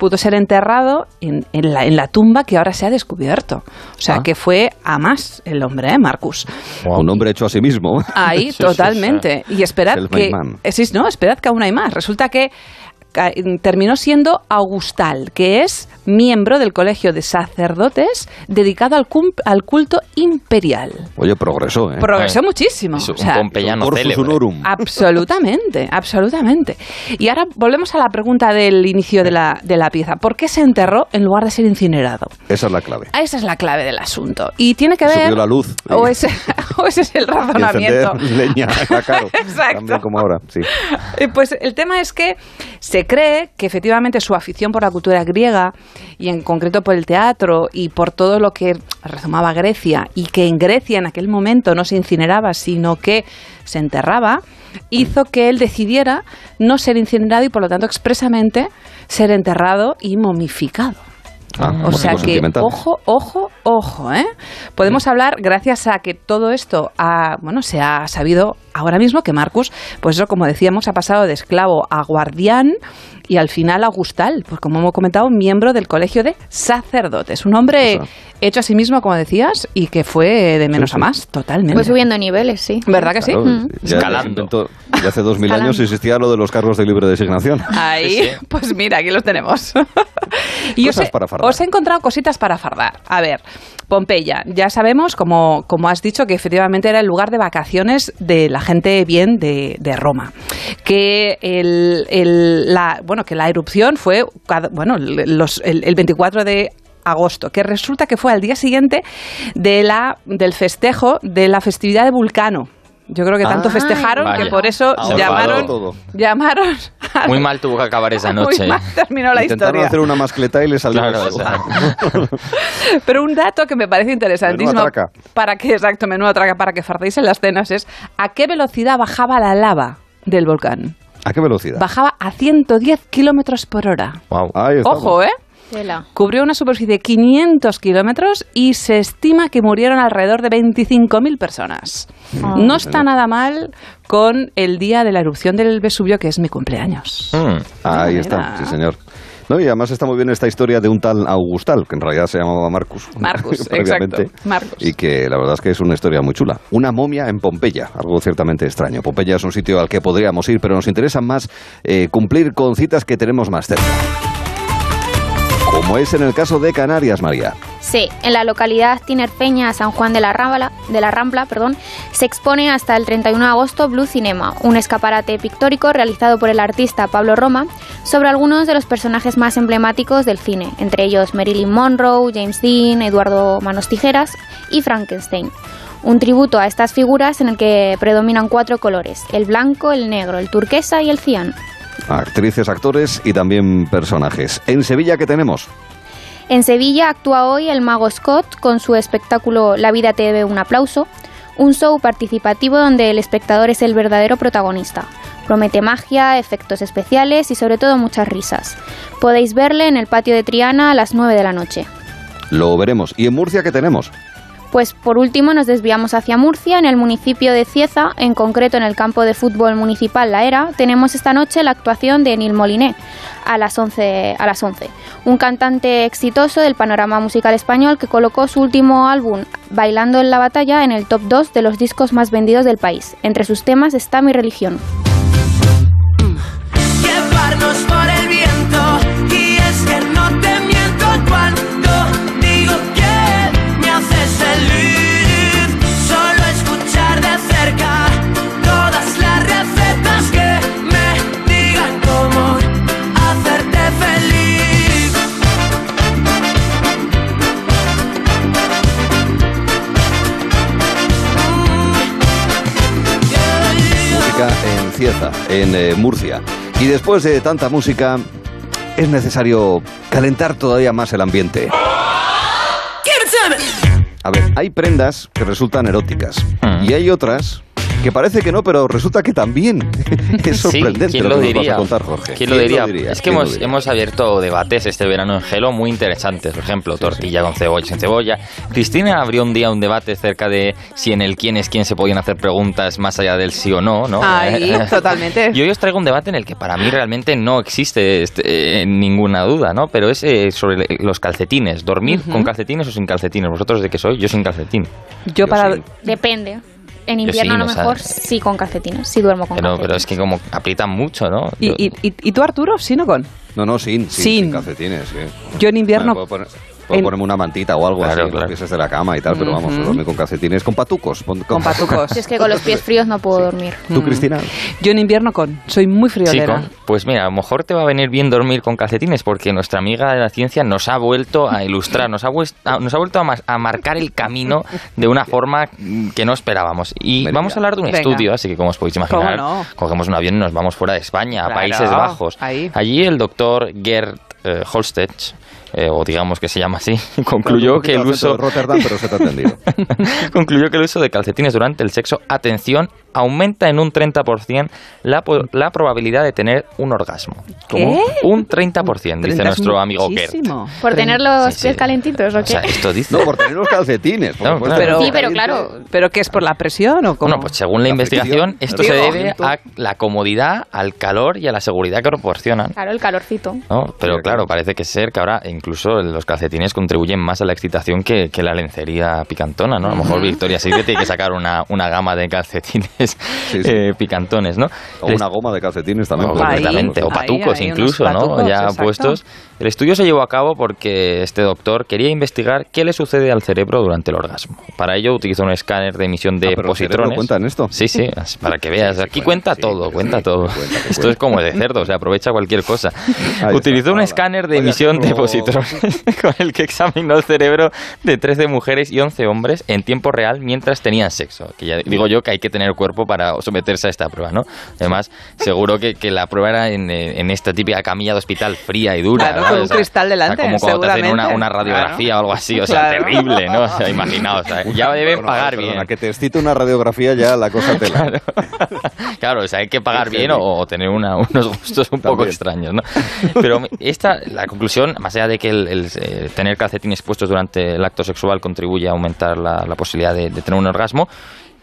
pudo ser enterrado en, en la, en la tumba que ahora se ha descubierto. O sea, Ah. que fue a más el hombre, ¿eh, Marcus? Un hombre hecho a sí mismo. Ahí, [LAUGHS] totalmente. Y esperad que... sí, no, esperad que aún hay más. Resulta que terminó siendo Augustal, que es miembro del colegio de sacerdotes dedicado al, culto imperial. Oye, progresó, ¿eh? Progresó muchísimo. Es un O sea, pompeyano. Absolutamente, [LAUGHS] absolutamente. Y ahora volvemos a la pregunta del inicio de la, de la pieza. ¿Por qué se enterró en lugar de ser incinerado? Esa es la clave. Ah, Esa es la clave del asunto. Y tiene que Se ver... vio la luz. O ese, [LAUGHS] o ese es el razonamiento. leña era caro. [LAUGHS] Exacto. También como ahora, sí. Eh, Pues el tema es que se cree que efectivamente su afición por la cultura griega y en concreto por el teatro y por todo lo que rezumaba Grecia y que en Grecia en aquel momento no se incineraba sino que se enterraba, hizo que él decidiera no ser incinerado y por lo tanto expresamente ser enterrado y momificado. Ah, O sea motivo que, ojo, ojo, ojo, ¿eh? Podemos hablar, gracias a que todo esto ha, bueno, se ha sabido ahora mismo que Marcus, pues eso, como decíamos, ha pasado de esclavo a guardián y al final a Gustal, pues como hemos comentado, miembro del colegio de sacerdotes. Un hombre O sea. hecho a sí mismo, como decías, y que fue de menos Sí, a más, totalmente. Fue subiendo niveles, sí. ¿Verdad que sí? Claro, Mm. ya, Escalando. ya hace dos mil años existía lo de los cargos de libre designación. [LAUGHS] Ahí, Sí, sí. pues mira, aquí los tenemos. [LAUGHS] y os Cosas he, para fardar. os he encontrado cositas para fardar. A ver, Pompeya, ya sabemos, como, como has dicho, que efectivamente era el lugar de vacaciones de la gente bien de, de Roma. Que el, el- la, bueno, que la erupción fue bueno, los- el, el 24 de agosto, que resulta que fue al día siguiente de la, del festejo de la festividad de Vulcano. Yo creo que tanto Ah, festejaron que por eso llamaron, todo. llamaron a- Muy mal tuvo que acabar esa [LAUGHS] muy noche. mal terminó la Intentaron historia. hacer una mascleta y le salió Claro, eso. o sea. [LAUGHS] Pero un dato que me parece interesantísimo para que, exacto, traca, para que fardéis en las cenas es a qué velocidad bajaba la lava del volcán. ¿A qué velocidad? Bajaba a 110 kilómetros por hora. Wow. Ojo, ¿eh? Cubrió una superficie de 500 kilómetros y se estima que murieron alrededor de 25.000 personas. Ah. No está nada mal con el día de la erupción del Vesubio, que es mi cumpleaños. Mm, ahí está, sí señor. No, y además está muy bien esta historia de un tal Augustal, que en realidad se llamaba Marcus. [LAUGHS] Marcus, [LAUGHS] exacto. Marcus. Y que la verdad es que es una historia muy chula. Una momia en Pompeya, algo ciertamente extraño. Pompeya es un sitio al que podríamos ir, pero nos interesa más eh, cumplir con citas que tenemos más cerca. Como es en el caso de Canarias, María. Sí, en la localidad tinerfeña San Juan de la Rambla, de la Rambla perdón, se expone hasta el 31 de agosto Blue Cinema, un escaparate pictórico realizado por el artista Pablo Roma sobre algunos de los personajes más emblemáticos del cine, entre ellos Marilyn Monroe, James Dean, Eduardo Manos Tijeras y Frankenstein. Un tributo a estas figuras en el que predominan cuatro colores, el blanco, el negro, el turquesa y el cian. Actrices, actores y también personajes. En Sevilla, ¿qué tenemos? En Sevilla actúa hoy el mago Scott con su espectáculo La vida te debe un aplauso, un show participativo donde el espectador es el verdadero protagonista. Promete magia, efectos especiales y sobre todo muchas risas. Podéis verle en el patio de Triana a las 9 de la noche. Lo veremos. ¿Y en Murcia qué tenemos? Pues por último nos desviamos hacia Murcia, en el municipio de Cieza, en concreto en el campo de fútbol municipal La Era, tenemos esta noche la actuación de Nil Moliné a las 11, a las 11. Un cantante exitoso del panorama musical español que colocó su último álbum Bailando en la batalla en el top 2 de los discos más vendidos del país. Entre sus temas está Mi religión. En Cieza, en eh, Murcia. Y después de tanta música, es necesario calentar todavía más el ambiente. A ver, hay prendas que resultan eróticas y hay otras que parece que no, pero resulta que también. [LAUGHS] es sorprendente Sí, ¿quién lo, lo que nos vas diría? a contar, Jorge. ¿Quién lo diría? Es que ¿Quién lo hemos, diría? hemos abierto debates este verano en Gelo muy interesantes. Por ejemplo, tortilla con cebolla sin cebolla. Cristina abrió un día un debate acerca de si en el quién es quién se podían hacer preguntas más allá del sí o no, ¿no? Ahí, [LAUGHS] totalmente. Y hoy os traigo un debate en el que para mí realmente no existe este, eh, ninguna duda, ¿no? Pero es eh, sobre los calcetines. ¿Dormir con calcetines o sin calcetines? ¿Vosotros de qué sois? Yo sin calcetín. Yo para... Depende. En invierno sí, a lo mejor sí con calcetines, sí duermo con Pero, calcetines. pero es que como aprietan mucho, ¿no? ¿Y, Yo- y, y- y tú, Arturo? ¿Sin o con? No, no, sin, sin, Sin. sin calcetines. sí. Yo en invierno- Bueno, puedo en- ponerme una mantita o algo Claro, así, claro. los pies de la cama y tal, pero vamos, dormir con calcetines, con patucos. Con, Con patucos. Si [LAUGHS] es que con los pies fríos no puedo dormir. ¿Tú, Cristina? Yo en invierno con. Soy muy Sí, friolera. con- pues mira, a lo mejor te va a venir bien dormir con calcetines porque nuestra amiga de la ciencia nos ha vuelto a ilustrar, nos ha, a- nos ha vuelto a, mas- a marcar el camino de una forma mm, que no esperábamos. Y vamos a hablar de un Venga. estudio, así que como os podéis imaginar, ¿Cómo no? cogemos un avión y nos vamos fuera de España, Claro, a Países Bajos. ahí. Allí el doctor Gerd eh, Holstech, eh, o digamos que se llama así, [LAUGHS] concluyó que el uso... de Rotterdam, pero se te ha atendido. [LAUGHS] concluyó que el uso de calcetines durante el sexo, atención, aumenta en un 30% la, la probabilidad de tener un orgasmo. ¿Qué? Un 30%, dice 30 es nuestro amigo Gert. ¿Por tener los Sí, pies sí. calentitos o O qué? sea, esto dice... No, por tener los calcetines. No, claro. sí, pero claro. ¿Pero qué es por la presión o cómo? Bueno, pues según la La investigación, fricción, esto se debe a la comodidad, al calor y a la seguridad que proporcionan. Claro, el calorcito. ¿no? Pero claro, parece que ser que ahora incluso los calcetines contribuyen más a la excitación que, que la lencería picantona, ¿no? A lo mejor Victoria Secret tiene que sacar una, una gama de calcetines sí. eh, picantones, ¿no? O una goma de calcetines también. O puede ser. completamente, o Ahí, patucos ahí, incluso, unos ¿no? patucos, Ya exacto. puestos. El estudio se llevó a cabo porque este doctor quería investigar qué le sucede al cerebro durante el orgasmo. Para ello utilizó un escáner de emisión de Ah, pero positrones. cuenta en esto. Sí, sí, para que veas. Aquí cuenta todo, cuenta todo. Esto es como de cerdo, o sea, aprovecha cualquier cosa. está, Utilizó un hola. escáner de Vaya emisión de ejemplo. [LAUGHS] con el que examinó el cerebro de 13 mujeres y 11 hombres en tiempo real mientras tenían sexo. Que ya digo yo que hay que tener cuerpo para someterse a esta prueba, ¿no? Además, seguro que, que la prueba era en, eh, en esta típica camilla de hospital fría y dura. Claro, ¿no? con O un sea, cristal o sea, delante, como cuando te hacen una, una radiografía o algo así, o sea, Claro. terrible, ¿no? O sea, imaginaos, o ya deben Bueno, pagar perdona, bien. que te excite una radiografía ya la cosa te la... [LAUGHS] Claro, o sea, hay que pagar bien o, o tener una- [LAUGHS] unos gustos un poco También. extraños, ¿no? Pero esta, la conclusión, más allá de que el, eh, tener calcetines puestos durante el acto sexual contribuye a aumentar la, posibilidad de, tener un orgasmo.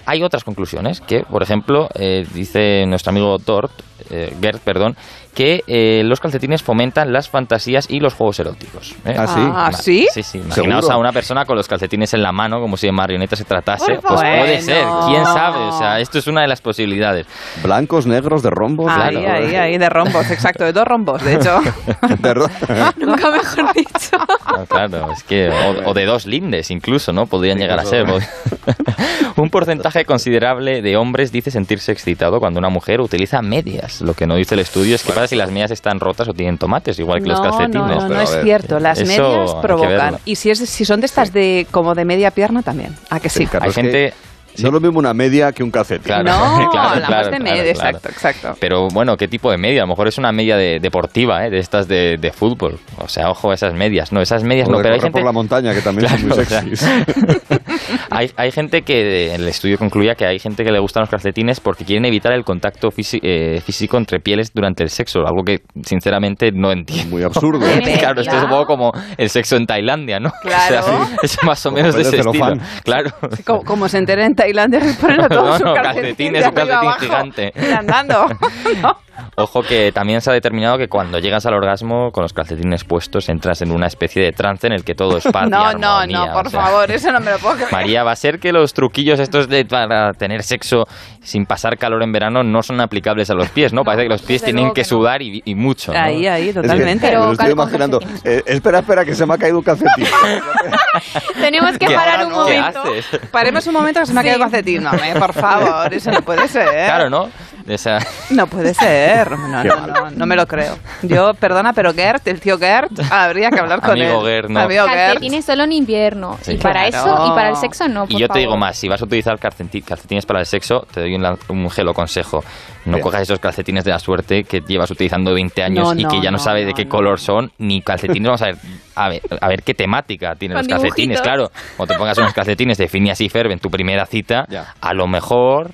Hay otras conclusiones que, por ejemplo, eh, dice nuestro amigo Dort, eh, Gert, perdón, que eh, los calcetines fomentan las fantasías y los juegos eróticos. ¿eh? ¿Ah, sí? Ah, ¿sí? Sí, sí. Imaginaos ¿Seguro? a una persona con los calcetines en la mano, como si de marioneta se tratase. Pues puede ser, Bueno. quién sabe. O sea, esto es una de las posibilidades. Blancos, negros, de rombos. Ahí, claro. ahí, ahí, de rombos, exacto, de dos rombos, de hecho. [LAUGHS] De ro- [LAUGHS] Nunca mejor dicho. Ah, claro, es que. O, o de dos lindes, incluso, ¿no? Podrían llegar a ser. [LAUGHS] Un porcentaje considerable de hombres dice sentirse excitado cuando una mujer utiliza medias. Lo que no dice el estudio es que pasa si las medias están rotas o tienen tomates, igual que los calcetines. no, no, es ver, cierto. Las medias provocan. Y si, es, si son de estas de como de media pierna también. ¿A que sí? Hay es gente. No es lo mismo una media que un calcetín. Claro, No, [LAUGHS] claro, hablamos claro, de media, claro. exacto, exacto. Pero bueno, ¿qué tipo de media? A lo mejor es una media de, deportiva, ¿eh? de estas de, de fútbol. O sea, ojo a esas medias. No, esas medias O no, de pero hay gente... por la montaña, que también son muy sexys. [LAUGHS] hay, hay gente que, el estudio concluía que hay gente que le gustan los calcetines porque quieren evitar el contacto físi- eh, físico entre pieles durante el sexo, algo que sinceramente no entiendo. Muy absurdo. [LAUGHS] claro, esto es un poco como el sexo en Tailandia, ¿no? Claro. O sea, es más o Como menos de ese estilo. celofán. Claro. Como, como se enteren en Tailandia, [LAUGHS] ponen a todos No, sus no, calcetines, un calcetín abajo, gigante. y andando. [LAUGHS] No. Ojo que también se ha determinado que cuando llegas al orgasmo con los calcetines puestos entras en una especie de trance en el que todo es [LAUGHS] paz y No, no, no, por o sea, favor, eso no me lo puedo creer. María, va a ser que los truquillos estos de para tener sexo sin pasar calor en verano no son aplicables a los pies, ¿no? Parece que los pies tienen que sudar y, y mucho. ¿no? Ahí, ahí, Es que totalmente. me lo Pero estoy imaginando. Eh, espera, espera, que se me ha caído un calcetín. Tenemos que ¿Qué- parar un ¿Qué momento. Paremos un momento que se me ha caído calcetín. No, por favor, eso no puede ser. Claro, ¿no? [LAUGHS] No puede ser. No, no, no, no me lo creo. Yo, perdona, pero Gert, el tío Gert, habría que hablar con Amigo él. Gert, no. Amigo Gert. Calcetines solo en invierno. Sí. y para Claro. eso y para el sexo no. y por yo te digo más, si vas a utilizar calceti- calcetines para el sexo, te doy un, un gelo consejo. No Bien. cojas esos calcetines de la suerte que llevas utilizando 20 años No, y que ya no, no, sabes de qué no. color son, ni calcetines. Vamos a ver, a ver, a ver qué temática tienen los calcetines. dibujitos. Claro, o te pongas unos calcetines de Phineas y Ferb en tu primera cita, Ya. a lo mejor...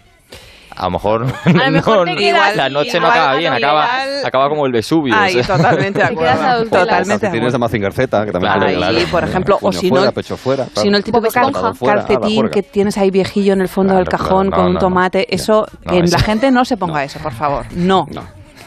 A lo mejor, lo [LAUGHS] mejor te quedas la noche no acaba bien, acaba, acaba como el Vesubio. Ahí, o sea. totalmente de [LAUGHS] Te acuerdo. Totalmente de Calcetines de acuerdo. Mazinger Z, que también Claro, claro. Ahí, por ejemplo, o si fuera, no, pecho fuera. si no el a la calcetín que tienes ahí viejillo en el fondo Claro, del cajón claro, no, con un no, tomate, no. eso, No, que eso- la gente no se ponga eso, por favor. No.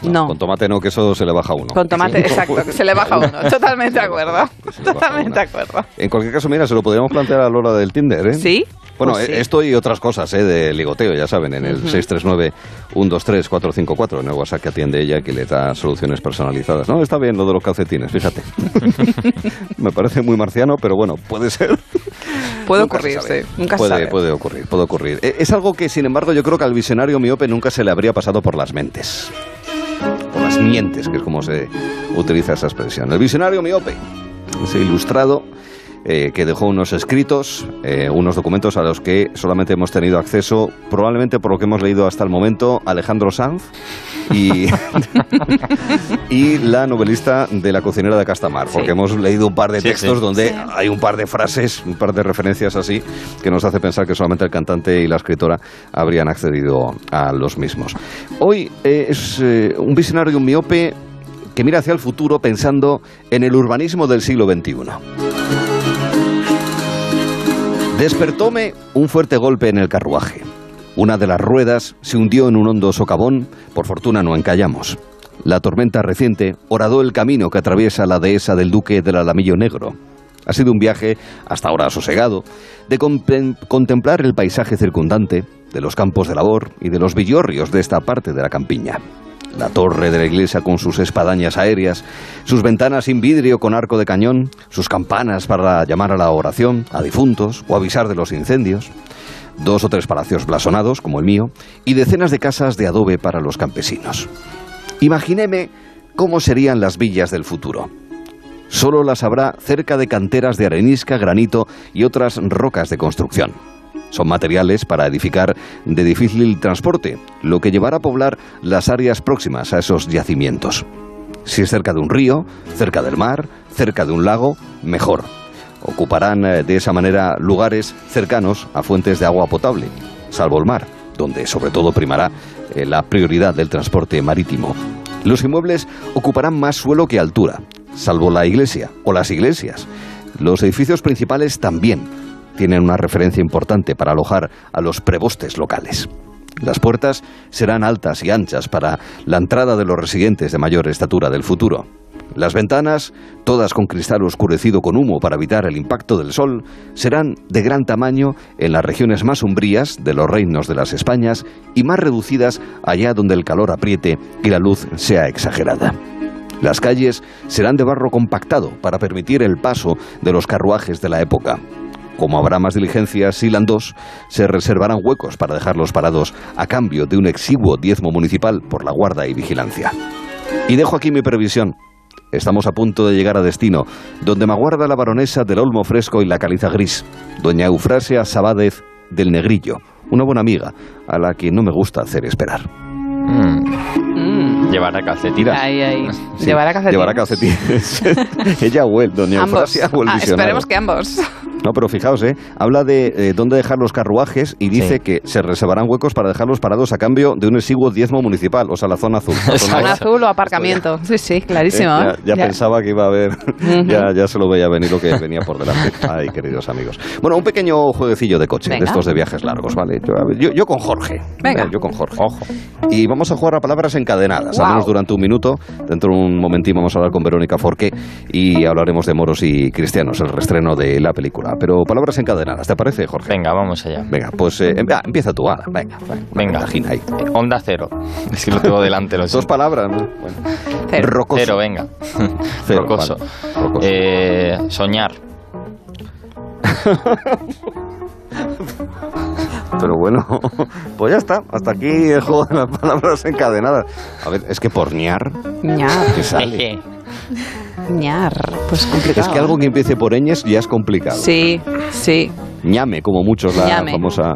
No. Con tomate no, que eso se le baja a uno. Con tomate, [LAUGHS] exacto, que se le baja a uno. [LAUGHS] Totalmente de acuerdo. Totalmente de acuerdo. En cualquier caso, mira, se lo podríamos plantear a la hora del Tinder, ¿eh? ¿Sí? Bueno, Pues sí. eh, esto y otras cosas, ¿eh? De ligoteo, ya saben, en el 639-123-454, en el WhatsApp que atiende ella, que le da soluciones personalizadas. No, está bien lo de los calcetines, fíjate. [LAUGHS] Me parece muy marciano, pero bueno, puede ser. Puede Nunca ocurrir, sí. Nunca se puede, sabe. puede ocurrir, puede ocurrir. Eh, Es algo que, sin embargo, yo creo que al visionario miope nunca se le habría pasado por las mentes. Mientes, que es como se utiliza esa expresión. El visionario miope, ese ilustrado eh, que dejó unos escritos, eh, unos documentos a los que solamente hemos tenido acceso, probablemente por lo que hemos leído hasta el momento, Alejandro Sanz y, [LAUGHS] y la novelista de la cocinera de Castamar, porque hemos leído un par de Sí, textos sí. donde hay un par de frases, un par de referencias así, que nos hace pensar que solamente el cantante y la escritora habrían accedido a los mismos. Hoy eh, es un visionario miope que mira hacia el futuro pensando en el urbanismo del siglo XXI. Despertóme un fuerte golpe en el carruaje. Una de las ruedas se hundió en un hondo socavón, por fortuna no encallamos. La tormenta reciente horadó el camino que atraviesa la dehesa del Duque del Alamillo Negro. Ha sido un viaje, hasta ahora sosegado, de contemplar el paisaje circundante, de los campos de labor y de los villorrios de esta parte de la campiña. La torre de la iglesia con sus espadañas aéreas, sus ventanas sin vidrio con arco de cañón, sus campanas para llamar a la oración, a difuntos o avisar de los incendios, dos o tres palacios blasonados, como el mío, y decenas de casas de adobe para los campesinos. Imaginéme cómo serían las villas del futuro. Solo las habrá cerca de canteras de arenisca, granito y otras rocas de construcción. Son materiales para edificar de difícil transporte, lo que llevará a poblar las áreas próximas a esos yacimientos. Si es cerca de un río, cerca del mar, cerca de un lago, mejor. Ocuparán eh, de esa manera lugares cercanos a fuentes de agua potable, salvo el mar, donde sobre todo primará eh, la prioridad del transporte marítimo. Los inmuebles ocuparán más suelo que altura, salvo la iglesia o las iglesias. Los edificios principales también tienen una referencia importante para alojar a los prebostes locales. Las puertas serán altas y anchas para la entrada de los residentes de mayor estatura del futuro. Las ventanas, todas con cristal oscurecido con humo para evitar el impacto del sol, serán de gran tamaño en las regiones más umbrías de los reinos de las Españas y más reducidas allá donde el calor apriete y la luz sea exagerada. Las calles serán de barro compactado para permitir el paso de los carruajes de la época. Como habrá más diligencias y landos, se reservarán huecos para dejarlos parados a cambio de un exiguo diezmo municipal por la guarda y vigilancia. Y dejo aquí mi previsión. Estamos a punto de llegar a destino, donde me aguarda la baronesa del Olmo Fresco y la Caliza Gris, doña Eufrasia Sabádez del Negrillo, una buena amiga, a la que no me gusta hacer esperar. Llevará calcetines. Ahí, ahí. Sí, Llevará calcetines. Llevará calcetines. [LAUGHS] Ella o él, doña el Ah, esperemos que ambos. No, pero fijaos, ¿eh? habla de eh, dónde dejar los carruajes y dice Sí. que se reservarán huecos para dejarlos parados a cambio de un exiguo diezmo municipal, o sea, la zona azul. [LAUGHS] La zona azul o aparcamiento. Sí, sí, [LAUGHS] clarísimo. Eh, ¿eh? ya, ya pensaba que iba a haber, ya, ya se lo veía venir lo que venía por delante. Ay, queridos amigos. Bueno, un pequeño jueguecillo de coche, Venga. de estos de viajes largos, ¿vale? Yo, yo- yo con Jorge. Venga. Eh, yo con Jorge. Ojo. Y vamos a jugar a palabras encadenadas, al menos durante un minuto. Dentro de un momentín vamos a hablar con Verónica Forqué y hablaremos de moros y cristianos, el restreno de la película. Pero palabras encadenadas, ¿te parece, Jorge? Venga, vamos allá. Venga, pues eh, em- ah, empieza tú, Ana. Venga, Venga. Imagina ahí. Onda cero. Es que lo tengo delante. Lo [LAUGHS] Dos palabras, ¿no? Bueno. Cero. Rocoso. Cero, venga. [LAUGHS] Cero, Rocoso. vale. Rocoso. Eh, soñar. [LAUGHS] Pero bueno, pues ya está. Hasta aquí el juego de las palabras encadenadas. A ver, es que por ñar, Ñar. ¿qué sale? Ñar. Pues complicado. Es que algo que empiece por ñes ya es complicado. Sí, sí. ñame, como muchos, la Ñame. famosa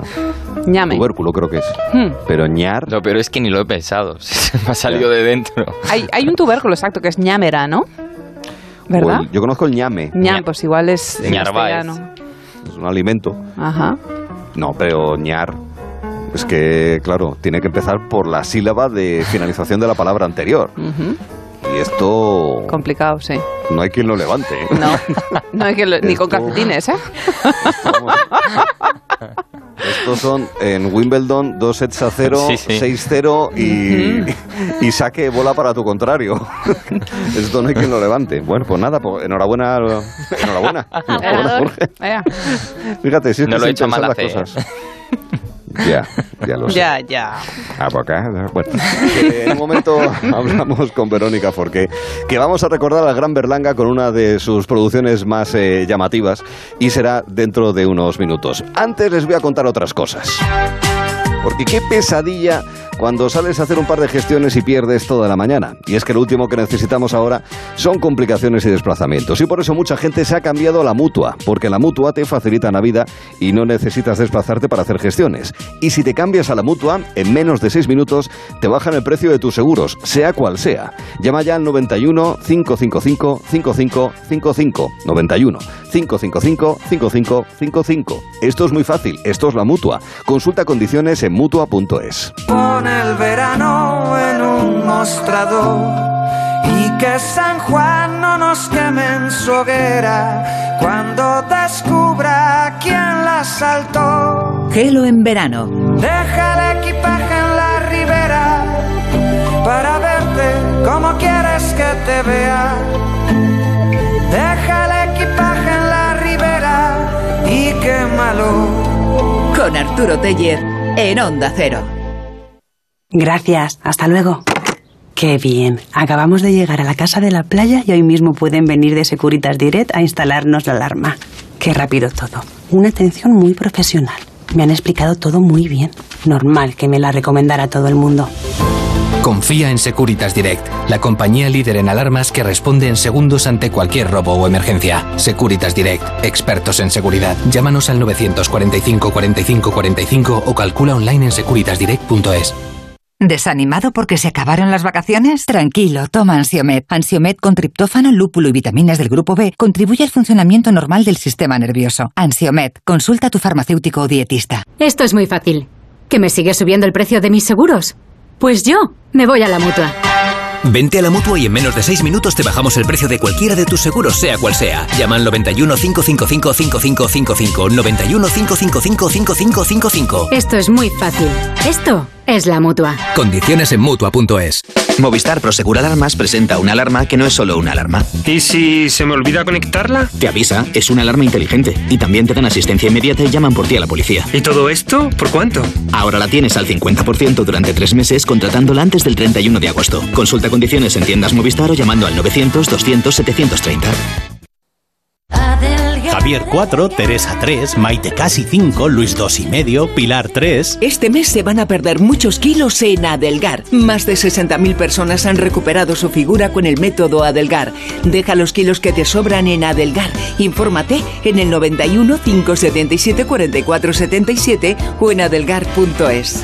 Ñame. tubérculo creo que es. Hmm. Pero ñar, Lo peor es que ni lo he pensado. [LAUGHS] Se me ha salido de dentro. Hay, hay un tubérculo exacto que es ñamera, ¿no? ¿Verdad? el- yo conozco el ñame, Ñam, pues igual es en castellano. es un alimento. Ajá. No, pero ñar, es que, claro, tiene que empezar por la sílaba de finalización de la palabra anterior. Ujú. Y esto Complicado, sí. no hay quien lo levante. ¿eh? No, no hay que lo- ni con calcetines, ¿eh? Estos son en Wimbledon 2 sets a 0, Sí, sí. 6-0 y, y saque bola para tu contrario. Esto no hay quien lo levante. Bueno, pues nada, pues enhorabuena. Enhorabuena. Enhorabuena. Fíjate, si es No que lo he hecho mal las hacer. cosas. Ya, ya lo [LAUGHS] sé. Ya, ya. Ah, por acá. Bueno, [LAUGHS] en un momento [LAUGHS] hablamos con Verónica Forqué, que vamos a recordar al Gran Berlanga con una de sus producciones más eh, llamativas y será dentro de unos minutos. Antes les voy a contar otras cosas. Porque qué pesadilla cuando sales a hacer un par de gestiones y pierdes toda la mañana. Y es que lo último que necesitamos ahora son complicaciones y desplazamientos. Y por eso mucha gente se ha cambiado a la mutua, porque la mutua te facilita la vida y no necesitas desplazarte para hacer gestiones. Y si te cambias a la mutua, en menos de 6 minutos te bajan el precio de tus seguros, sea cual sea. Llama ya al 91 555 5555. 91 555 5555. Esto es muy fácil, esto es la mutua. Consulta condiciones en mutua.es. El verano en un mostrador y que San Juan no nos queme en su hoguera cuando descubra quién la saltó. Gelo en verano. Deja el equipaje en la ribera para verte como quieres que te vea. Deja el equipaje en la ribera y quémalo. Con Arturo Teller en Onda Cero. Gracias, hasta luego. Qué bien. Acabamos de llegar a la casa de la playa y hoy mismo pueden venir de Securitas Direct a instalarnos la alarma. Qué rápido todo. Una atención muy profesional. Me han explicado todo muy bien. Normal que me la recomendara todo el mundo. Confía en Securitas Direct, la compañía líder en alarmas que responde en segundos ante cualquier robo o emergencia. Securitas Direct, expertos en seguridad. Llámanos al 945 45 45 o calcula online en securitasdirect.es. ¿Desanimado porque se acabaron las vacaciones? Tranquilo, toma Ansiomet. Ansiomet con triptófano, lúpulo y vitaminas del grupo B contribuye al funcionamiento normal del sistema nervioso. Ansiomet, consulta a tu farmacéutico o dietista. Esto es muy fácil. ¿Que me sigue subiendo el precio de mis seguros? Pues yo me voy a la mutua. Vente a la mutua y en menos de 6 minutos te bajamos el precio de cualquiera de tus seguros, sea cual sea. Llama al 91 555 5555. 91 555 5555. Esto es muy fácil. Esto es la mutua. Condiciones en mutua.es. Movistar Prosegur Alarmas presenta una alarma que no es solo una alarma. ¿Y si se me olvida conectarla? Te avisa, es una alarma inteligente. Y también te dan asistencia inmediata y llaman por ti a la policía. ¿Y todo esto? ¿Por cuánto? Ahora la tienes al 50% durante tres meses contratándola antes del 31 de agosto. Consulta condiciones en tiendas Movistar o llamando al 900 200 730. Javier 4, Teresa 3, Maite casi 5, Luis 2 y medio, Pilar 3. Este mes se van a perder muchos kilos en Adelgar. Más de 60.000 personas han recuperado su figura con el método Adelgar. Deja los kilos que te sobran en Adelgar. Infórmate en el 91 577 44 77 o en adelgar.es.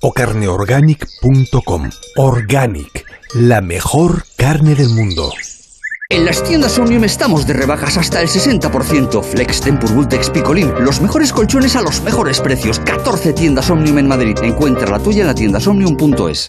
o carneorganic.com. Organic, la mejor carne del mundo. En las tiendas Omnium estamos de rebajas hasta el 60%. Flex, Tempur, Vultex, Picolín. Los mejores colchones a los mejores precios. 14 tiendas Omnium en Madrid. Encuentra la tuya en la tienda somnium.es.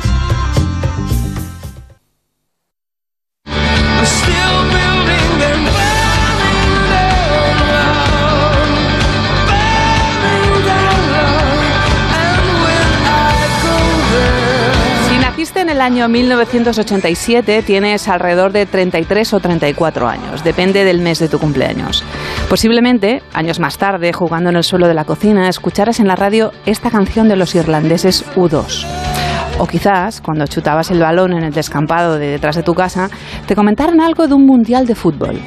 el año 1987, tienes alrededor de 33 o 34 años, depende del mes de tu cumpleaños. Posiblemente, años más tarde, jugando en el suelo de la cocina, escucharas en la radio esta canción de los irlandeses U2. O quizás, cuando chutabas el balón en el descampado de detrás de tu casa, te comentaran algo de un mundial de fútbol.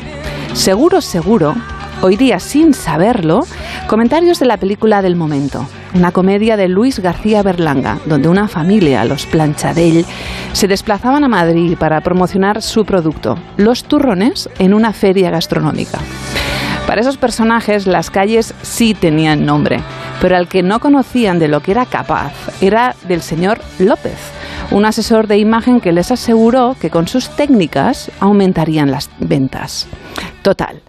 Seguro, seguro, oirías sin saberlo comentarios de la película del momento, una comedia de Luis García Berlanga, donde una familia, los Planchadell, se desplazaban a Madrid para promocionar su producto, los turrones, en una feria gastronómica. Para esos personajes las calles sí tenían nombre, pero al que no conocían de lo que era capaz era del señor López, un asesor de imagen que les aseguró que con sus técnicas aumentarían las ventas. Total.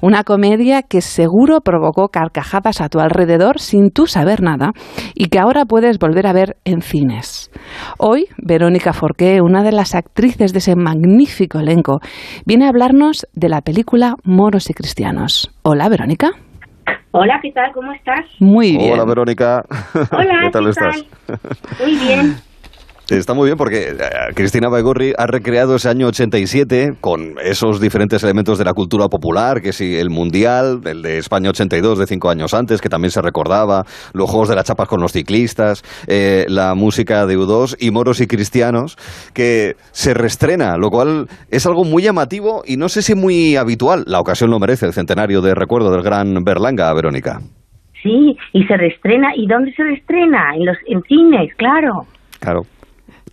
Una comedia que seguro provocó carcajadas a tu alrededor sin tú saber nada y que ahora puedes volver a ver en cines. Hoy, Verónica Forqué, una de las actrices de ese magnífico elenco, viene a hablarnos de la película Moros y Cristianos. Hola, Verónica. Hola, ¿qué tal? ¿Cómo estás? Muy bien. Hola, Verónica. Hola, [LAUGHS] ¿Qué tal ¿qué estás? Muy bien. Está muy bien porque eh, Cristina Baigorri ha recreado ese año 87 con esos diferentes elementos de la cultura popular, que sí, el Mundial, el de España 82 de cinco años antes, que también se recordaba, los Juegos de las Chapas con los ciclistas, eh, la música de U2 y Moros y Cristianos, que se reestrena, lo cual es algo muy llamativo y no sé si muy habitual. La ocasión lo merece, el centenario de recuerdo del gran Berlanga, Verónica. Sí, y se reestrena. ¿Y dónde se reestrena? En los en cines, claro. Claro.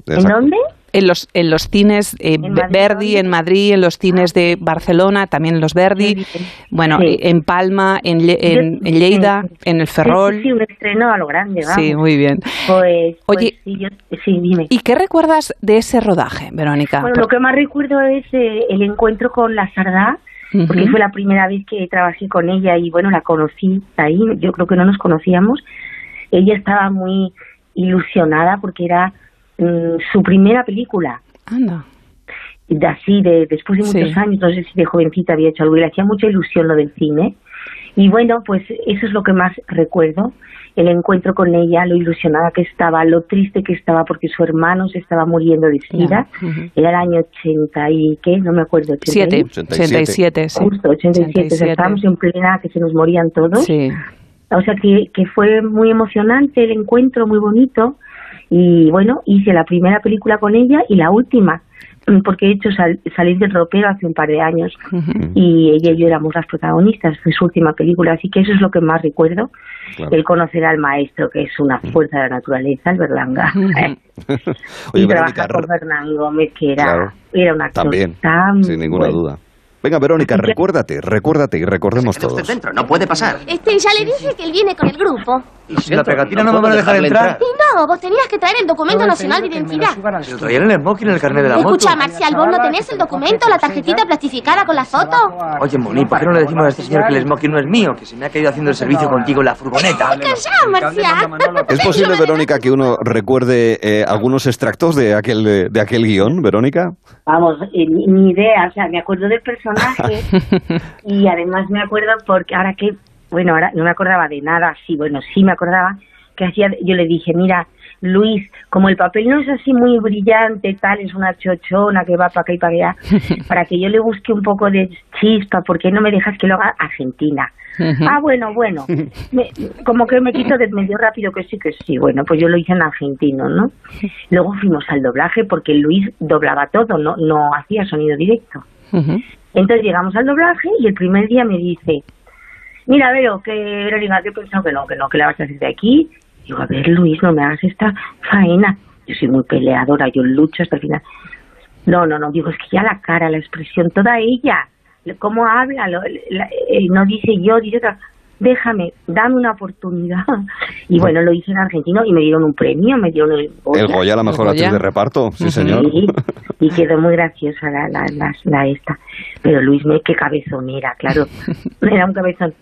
¿En dónde? En los, en los cines eh, ¿En Madrid, Verdi, en Madrid, en los cines de Barcelona, también en los Verdi, bueno, Sí. en Palma, en, en, en Lleida, en el Ferrol. Sí, sí, un estreno a lo grande, vamos. Sí, muy bien. Pues, pues Oye, sí, yo- sí, dime. ¿Y qué recuerdas de ese rodaje, Verónica? Bueno, lo que más recuerdo es eh, el encuentro con la Sardá, porque Ujú. fue la primera vez que trabajé con ella y bueno, la conocí ahí, yo creo que no nos conocíamos. ella estaba muy ilusionada porque era mm, su primera película. Anda. De así, de, después de muchos Sí. años, no sé si de jovencita había hecho algo y le hacía mucha ilusión lo del cine. Y bueno, pues eso es lo que más recuerdo, el encuentro con ella, lo ilusionada que estaba, lo triste que estaba porque su hermano se estaba muriendo de sida. Ujú. Era el año 80 y qué, no me acuerdo. 80 Siete. y- 87, sí. Justo, 87. 87. Estábamos en plena que se nos morían todos. Sí. O sea que, que fue muy emocionante el encuentro, muy bonito. Y bueno, hice la primera película con ella y la última, mm, porque he hecho sal- salir del ropero hace un par de años y ella y yo éramos las protagonistas de su última película, así que eso es lo que más recuerdo, Claro. el conocer al maestro, que es una fuerza de la naturaleza, el Berlanga. [LAUGHS] Oye, y Verónica, trabajar con Fernán Gómez, que era, Claro. era un actor también, tan sin ninguna bueno. duda. Venga, Verónica, recuérdate, recuérdate y recordemos todos. dentro, no puede pasar. Este, ya le dije que él viene con el grupo. ¿Y si la pegatina no me van a dejar entrar? Y no, vos tenías que traer el documento nacional de identidad. Si traían el smoking en el carnet de la moto. Escucha, Marcial, ¿vos no tenés el documento, la tarjetita plastificada con la foto? Oye, Moni, ¿por qué no le decimos a este señor que el smoking no es mío? Que se me ha caído haciendo el servicio contigo en la furgoneta. Callá, Marcial. ¿Es posible, Verónica, que uno recuerde eh, algunos extractos de aquel, de aquel guion, Verónica? Vamos, eh, ni, ni idea, o sea, me acuerdo del personaje [LAUGHS] [LAUGHS] y además me acuerdo porque ahora que, bueno, ahora no me acordaba de nada, sí, bueno, sí me acordaba que hacía, yo le dije, mira, Luis, como el papel no es así muy brillante, tal, es una chochona que va para acá y para allá, [LAUGHS] para que yo le busque un poco de chispa, ¿por qué no me dejas que lo haga Argentina? Ah, bueno, bueno. Me- como que me quito de medio rápido que sí, que sí. Bueno, pues yo lo hice en argentino, ¿no? Luego fuimos al doblaje porque Luis doblaba todo, no, no hacía sonido directo. Entonces llegamos al doblaje y el primer día me dice, mira, Vero, que Verónica, que pensado que no, que no, que la vas a hacer de aquí. Digo, a ver, Luis, no me hagas esta faena. Yo soy muy peleadora, yo lucho hasta el final. No, no, no, digo, es que ya la cara, la expresión, toda ella, cómo habla, lo- la- eh, no dice yo, dice otra. Déjame, dame una oportunidad. [LAUGHS] Y bueno, lo hice en argentino y me dieron un premio, me dieron el El Goya, la mejor actriz de reparto, sí, señor. Sí, y quedó muy graciosa la, la, la, la esta. Pero Luis, me qué cabezón era, claro. [LAUGHS] Era un cabezón.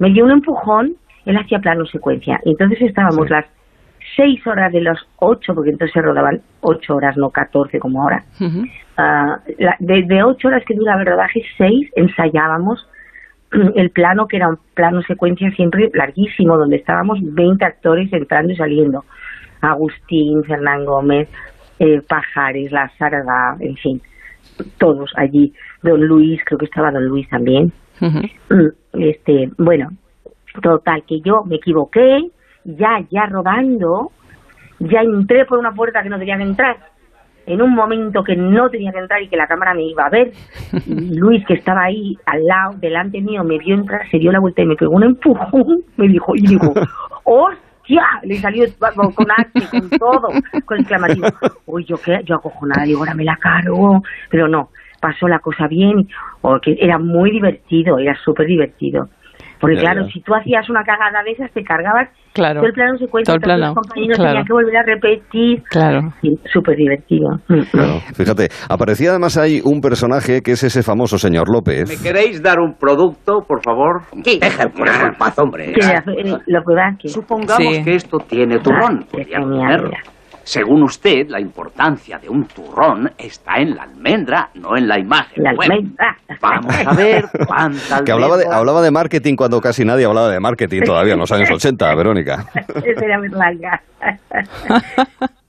Me dio un empujón, él hacía plano secuencia. Y entonces estábamos las seis horas de las ocho, porque entonces se rodaban ocho horas, no catorce como ahora. Ah, la- de, de ocho horas que duraba el rodaje, seis ensayábamos [CLEARS THROAT] el plano, que era un plano secuencia siempre larguísimo, donde estábamos 20 actores entrando y saliendo. Agustín, Fernán Gómez, eh, Pajares, La Sarga, en fin, todos allí. Don Luis, creo que estaba Don Luis también. Mm, Este, bueno, total, que yo me equivoqué, ya, ya rodando, ya entré por una puerta que no tenía que entrar, en un momento que no tenía que entrar y que la cámara me iba a ver. [LAUGHS] Luis, que estaba ahí al lado, delante mío, me vio entrar, se dio la vuelta y me pegó un empujón, me dijo, y dijo, [LAUGHS] ¡hostia! Le salió con arte, con todo, con exclamativo. Uy, yo qué, yo acojonada, digo, ahora me la cargo, pero no, pasó la cosa bien, o que era muy divertido, era súper divertido. Porque Ya, claro, ya. si tú hacías una cagada de esas, te cargabas Claro. todo el plano secuencia, Todo el todos los compañeros claro. tenían que volver a repetir. Claro. Sí, súper divertido. Claro, fíjate, aparecía además ahí un personaje que es ese famoso señor López. ¿Me queréis dar un producto, por favor? Deja por en paz, hombre. Eh, lo que va que... Supongamos Sí. que esto tiene turrón. Ah, Según usted, la importancia de un turrón está en la almendra, no en la imagen. La Bueno, almendra. Vamos a ver cuánta Que hablaba de, hablaba de marketing cuando casi nadie hablaba de marketing todavía en los años [LAUGHS] 80, Verónica. Esa era muy larga.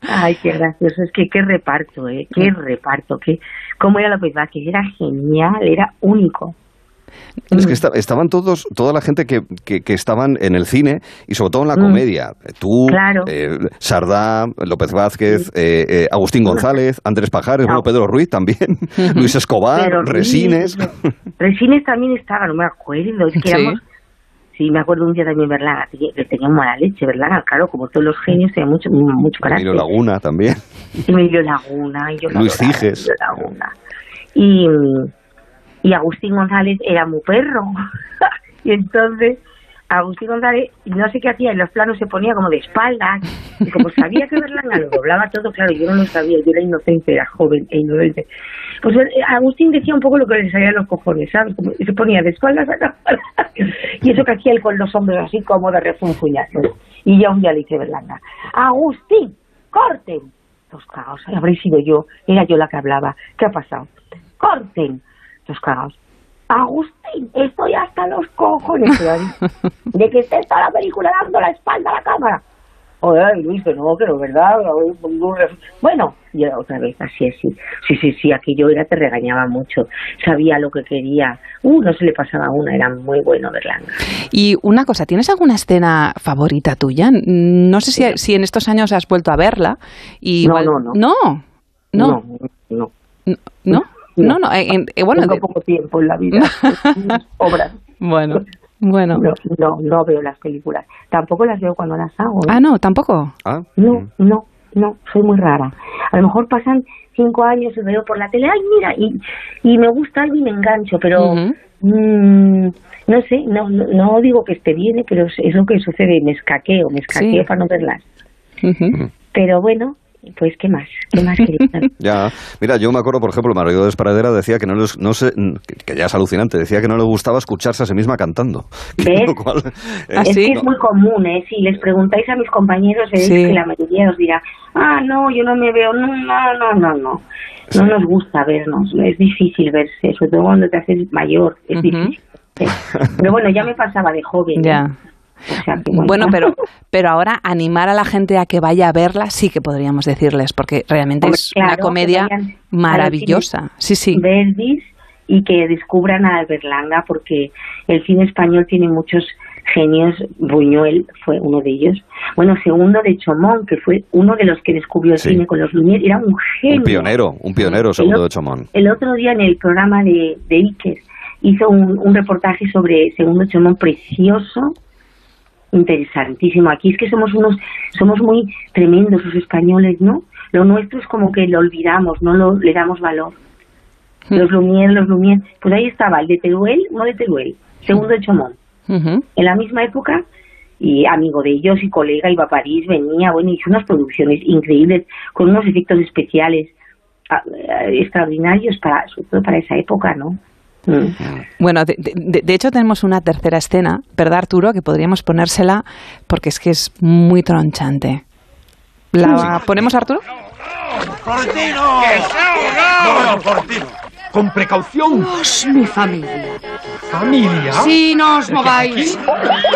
Ay, qué gracioso. Es que qué reparto, ¿eh? Qué reparto. Qué... ¿Cómo era López Vázquez? Era genial, era único. Es que esta- estaban todos, toda la gente que, que, que estaban en el cine y sobre todo en la Mm. comedia. Tú, Claro. eh, Sardá, López Vázquez, eh, eh, Agustín González, Andrés Pajares, bueno, Pedro Ruiz también, [LAUGHS] Luis Escobar, Pero Resines. Resines también estaba, no me acuerdo. Es que Sí. éramos... Sí, me acuerdo un día también, ¿verdad? Que tenía mala leche, ¿verdad? Claro, como todos los genios, tenía mucho, mucho carácter. Emilio Laguna también. Emilio Laguna. Y yo Luis Ciges. Laguna. Y, y Agustín González era muy perro. [LAUGHS] y entonces Agustín González, no sé qué hacía, en los planos se ponía como de espaldas, y como sabía que Berlanga lo doblaba todo, claro, yo no lo sabía, yo era inocente, era joven e inocente. Pues eh, Agustín decía un poco lo que le salía a los cojones, ¿sabes? Se ponía de espaldas a [LAUGHS] cámara, y eso que hacía él con los hombros así como de. Y ya un día le dice Berlanga, Agustín, corten. Los cagados, habréis sido yo, era yo la que hablaba. ¿Qué ha pasado? Corten. Los cagados. Agustín, estoy hasta los cojones [LAUGHS] de que estés toda la película dando la espalda a la cámara. Oye, Luis, que no, que no, ¿verdad? Bueno, y otra vez, así, así. Sí, sí, sí, aquello era, te regañaba mucho. Sabía lo que quería. Uh, no se le pasaba una, era muy bueno verla. Y una cosa, ¿tienes alguna escena favorita tuya? No sé si, si en estos años has vuelto a verla. Y No, igual- no, no. No, no. No, ¿No? No, no, eh, en- eh, bueno, Tengo de- poco tiempo en la vida. [LAUGHS] Obras. bueno, bueno. No, no, no veo las películas. Tampoco las veo cuando las hago. ¿eh? Ah, no, tampoco. No, no, no, soy muy rara. A lo mejor pasan cinco años y veo por la tele, ay, mira, y, y me gusta algo y me engancho, pero mm, no sé, no, no, no digo que esté bien, ¿eh? pero es, lo que sucede, me escaqueo, me escaqueo Sí. para no verlas. Pero bueno, pues ¿qué más? ¿Qué más? [LAUGHS] Ya, mira, yo me acuerdo, por ejemplo, Margarita de Esparadera decía que no, les- no sé, que ya es alucinante, decía que no le gustaba escucharse a sí misma cantando. [LAUGHS] ¿Ves? Lo cual, eh, es que no- es muy común, ¿eh? Si les preguntáis a mis compañeros, Sí. que la mayoría os dirá, ah, no, yo no me veo, no, no, no, no, no. No nos gusta vernos, es difícil verse, sobre todo cuando te haces mayor, es difícil. Pero bueno, ya me pasaba de joven. ¿eh? Ya. O sea, que Bueno, pero, pero ahora animar a la gente a que vaya a verla sí que podríamos decirles, porque realmente Hombre, es claro, una comedia maravillosa. Sí, sí. Verdis y que descubran a Berlanga porque el cine español tiene muchos genios. Buñuel fue uno de ellos. Bueno, segundo de Chomón, que fue uno de los que descubrió el Sí. cine con los Lumière, era un genio. un pionero, un pionero, segundo de Chomón. El otro día en el programa de, de Iker hizo un, un reportaje sobre Segundo Chomón precioso, interesantísimo. Aquí es que somos unos, somos muy tremendos los españoles, ¿no? Lo nuestro es como que lo olvidamos, no lo, le damos valor. Los Lumière, los Lumière, pues ahí estaba el de Teruel, uno de Teruel, segundo de Chomón. En la misma época, y amigo de ellos y colega, iba a París, venía, bueno, hizo unas producciones increíbles, con unos efectos especiales ah, eh, extraordinarios para, sobre todo para esa época, ¿no? Mm. Bueno, de, de- de hecho tenemos una tercera escena, ¿verdad, Arturo? Que podríamos ponérsela porque es que es muy tronchante. ¿La ponemos, Arturo? ¡Cortino! No, no, Cortino. Con precaución. Dios, mi familia. ¿Familia? Sí, no os mováis.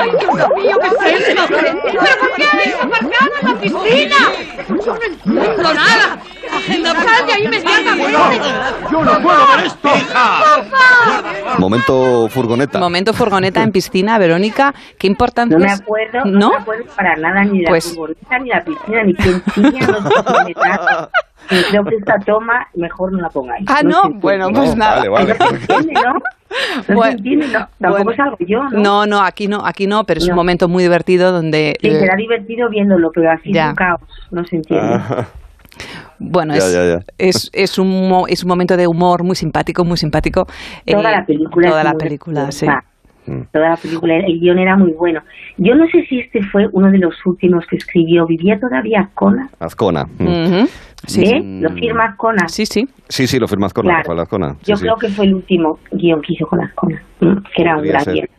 ¡Ay, Dios mío, qué es esto! ¿Pero por qué habéis aparcado en la piscina? Yo no entiendo nada. Sal de ahí inmediatamente. ¡Yo no puedo ver esto! ¡Papá! Momento furgoneta. Momento furgoneta en piscina, Verónica. ¿Qué importancia No me es? acuerdo, no, ¿No? me acuerdo para nada ni de la Pues- furgoneta, ni la piscina, ni quién chilla, [LAUGHS] no creo que esta toma mejor no la pongáis. Ah, no, entiende. bueno, pues nada. No se entiende, ¿no? No se entiende, no. Tampoco bueno. salgo yo, ¿no? No, no, aquí no, aquí no, pero es un No. momento muy divertido donde... Sí, será divertido viéndolo, pero así Ya. es un caos, no se entiende. Bueno, Ya, es, ya, ya. Es, es, un, mo- es un momento de humor muy simpático, muy simpático. Toda Eh, la película Toda es la película, sí. Toda la película, el guion era muy bueno. Yo no sé si este fue uno de los últimos que escribió. ¿Vivía todavía Azcona? Azcona. mm. ¿Eh? ¿Lo firma Azcona? Sí, sí. Sí, sí, lo firma Azcona, Claro. Azcona. Sí, Yo sí. creo que fue el último guion que hizo con Azcona, mm, que era un gran ser.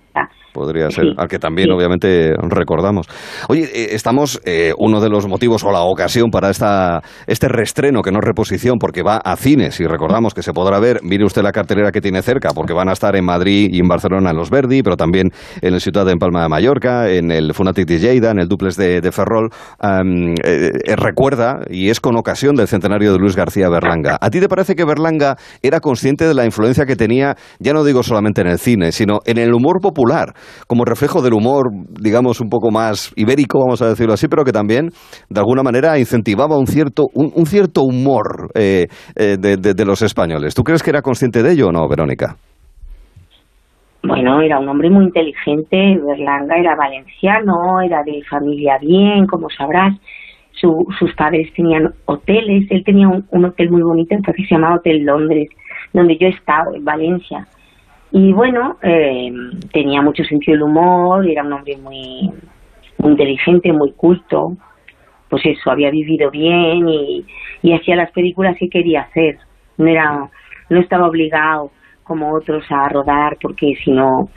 Podría ser, Sí, al que también sí. obviamente recordamos. Oye, eh, estamos, eh, uno de los motivos o la ocasión para esta, este reestreno, que no es reposición, porque va a cines, y recordamos que se podrá ver, mire usted la cartelera que tiene cerca, porque van a estar en Madrid y en Barcelona en Los Verdi, pero también en el Ciudad de en Palma de Mallorca, en el Funatic de Lleida, en el Duplex de, de Ferrol. Eh, eh, recuerda, y es con ocasión del centenario de Luis García Berlanga. ¿A ti te parece que Berlanga era consciente de la influencia que tenía, ya no digo solamente en el cine, sino en el humor popular, como reflejo del humor, digamos, un poco más ibérico, vamos a decirlo así, pero que también, de alguna manera, incentivaba un cierto, un, cierto humor eh, eh, de, los españoles? ¿Tú crees que era consciente de ello o no, Verónica? Bueno, era un hombre muy inteligente, Berlanga era valenciano, era de familia bien, como sabrás. Su- sus padres tenían hoteles, él tenía un, un hotel muy bonito, entonces se llamaba Hotel Londres, donde yo he estado, en Valencia. Y bueno, eh, tenía mucho sentido del humor, era un hombre muy, muy inteligente, muy culto. Pues eso, había vivido bien y, y hacía las películas que quería hacer. No era, no estaba obligado como otros a rodar porque si no,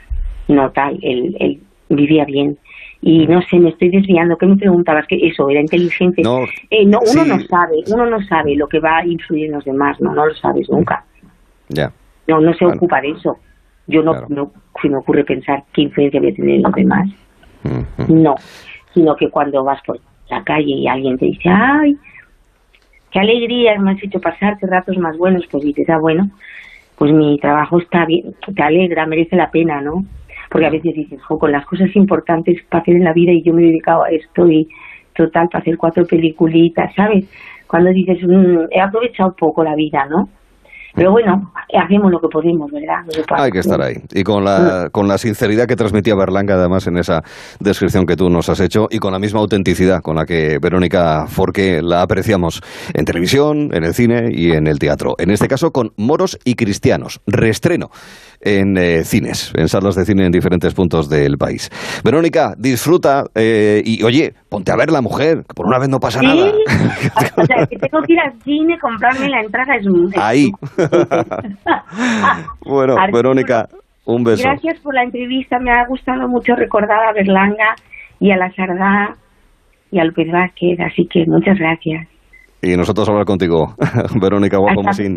no tal, él, él vivía bien. Y no sé, me estoy desviando. ¿Qué me preguntabas? Que eso, era inteligente. No, Eh, no uno sí. no sabe, uno no sabe lo que va a influir en los demás, no, no lo sabes nunca. Ya. No, no se Bueno. ocupa de eso. Yo no, no me ocurre pensar qué influencia voy a tener en los demás. No, sino que cuando vas por la calle y alguien te dice, ay, qué alegría me has hecho pasar, qué ratos más buenos, pues dices, ah, bueno, pues mi trabajo está bien, te alegra, merece la pena, ¿no? Porque a veces dices, jo, con las cosas importantes para hacer en la vida y yo me he dedicado a esto y total para hacer cuatro peliculitas, ¿sabes? Cuando dices, "Mm, he aprovechado poco la vida, ¿no? Pero bueno, hacemos lo que podemos, ¿verdad? Puede Hay que estar ahí. Y con la, con la sinceridad que transmitía Berlanga, además, en esa descripción que tú nos has hecho, y con la misma autenticidad con la que Verónica Forqué la apreciamos en televisión, en el cine y en el teatro. En este caso, con Moros y Cristianos. Reestreno en eh, cines, en salas de cine en diferentes puntos del país. Verónica, disfruta eh, y, oye, ponte a ver la mujer, que por una vez no pasa Sí, nada. [LAUGHS] o sea, que tengo que ir al cine, comprarme la entrada es. Ahí. [LAUGHS] bueno, Arturo, Verónica, un beso. Gracias por la entrevista, me ha gustado mucho recordar a Berlanga y a la Sardá y a López Vázquez, así que muchas gracias. Y nosotros hablar contigo, [LAUGHS] Verónica Guapo Hasta Mesín.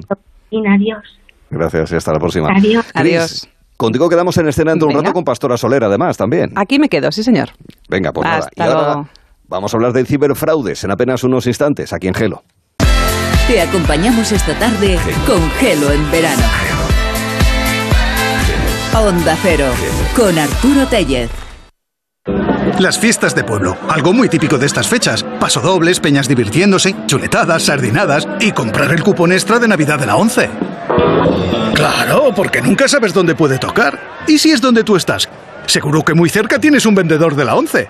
y adiós. Gracias y hasta la próxima. Adiós. Cris, Adiós. Contigo quedamos en escena dentro de un rato con Pastora Soler, además, también. Aquí me quedo, sí, señor. Venga, pues nada. Y Hasta ahora luego. vamos a hablar de ciberfraudes en apenas unos instantes, aquí en Gelo. Te acompañamos esta tarde con Gelo en verano. Onda Cero, con Arturo Tellez. Las fiestas de pueblo, algo muy típico de estas fechas. Pasodobles, peñas divirtiéndose, chuletadas, sardinadas y comprar el cupón extra de Navidad de la 11. Claro, porque nunca sabes dónde puede tocar. ¿Y si es donde tú estás? Seguro que muy cerca tienes un vendedor de la 11.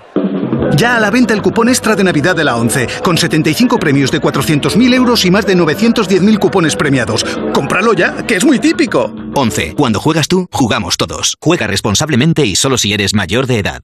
Ya a la venta el cupón extra de Navidad de la 11, con 75 premios de 400.000 euros y más de 910.000 cupones premiados. Cómpralo ya, que es muy típico. 11. Cuando juegas tú, jugamos todos. Juega responsablemente y solo si eres mayor de edad.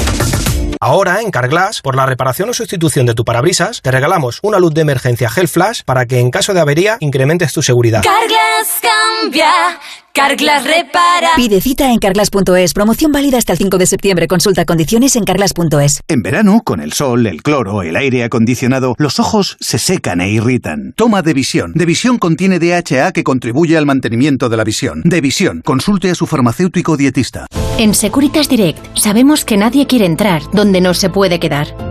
Ahora, en Carglass, por la reparación o sustitución de tu parabrisas, te regalamos una luz de emergencia Gel Flash para que en caso de avería incrementes tu seguridad. Carglass cambia, Carglass repara. Pide cita en carglass.es. Promoción válida hasta el 5 de septiembre. Consulta condiciones en carglass.es. En verano, con el sol, el cloro, el aire acondicionado, los ojos se secan e irritan. Toma Devisión. Devisión contiene DHA que contribuye al mantenimiento de la visión. Devisión. Consulte a su farmacéutico dietista. En Securitas Direct sabemos que nadie quiere entrar donde no se puede quedar.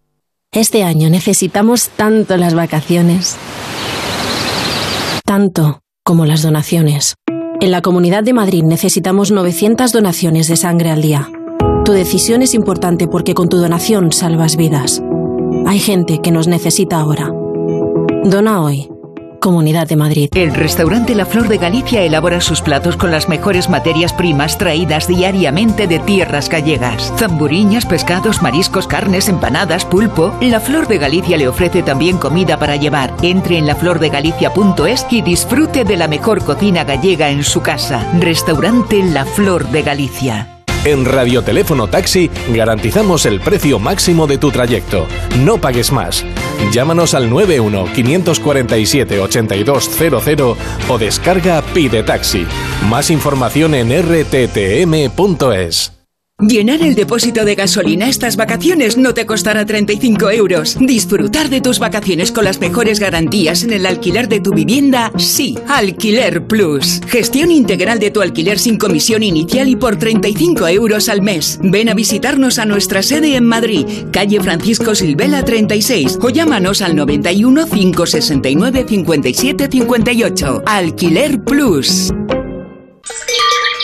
Este año necesitamos tanto las vacaciones, tanto como las donaciones. En la Comunidad de Madrid necesitamos 900 donaciones de sangre al día. Tu decisión es importante porque con tu donación salvas vidas. Hay gente que nos necesita ahora. Dona hoy. Comunidad de Madrid. El restaurante La Flor de Galicia elabora sus platos con las mejores materias primas traídas diariamente de tierras gallegas. Zamburiñas, pescados, mariscos, carnes, empanadas, pulpo. La Flor de Galicia le ofrece también comida para llevar. Entre en laflordegalicia.es y disfrute de la mejor cocina gallega en su casa. Restaurante La Flor de Galicia. En Radioteléfono Taxi garantizamos el precio máximo de tu trayecto. No pagues más. Llámanos al 91-547-8200 o descarga Pide Taxi. Más información en rttm.es. Llenar el depósito de gasolina estas vacaciones no te costará 35 euros. Disfrutar de tus vacaciones con las mejores garantías en el alquiler de tu vivienda, sí. Alquiler Plus. Gestión integral de tu alquiler sin comisión inicial y por 35 euros al mes. Ven a visitarnos a nuestra sede en Madrid, calle Francisco Silvela 36 o llámanos al 91 569 57 58. Alquiler Plus.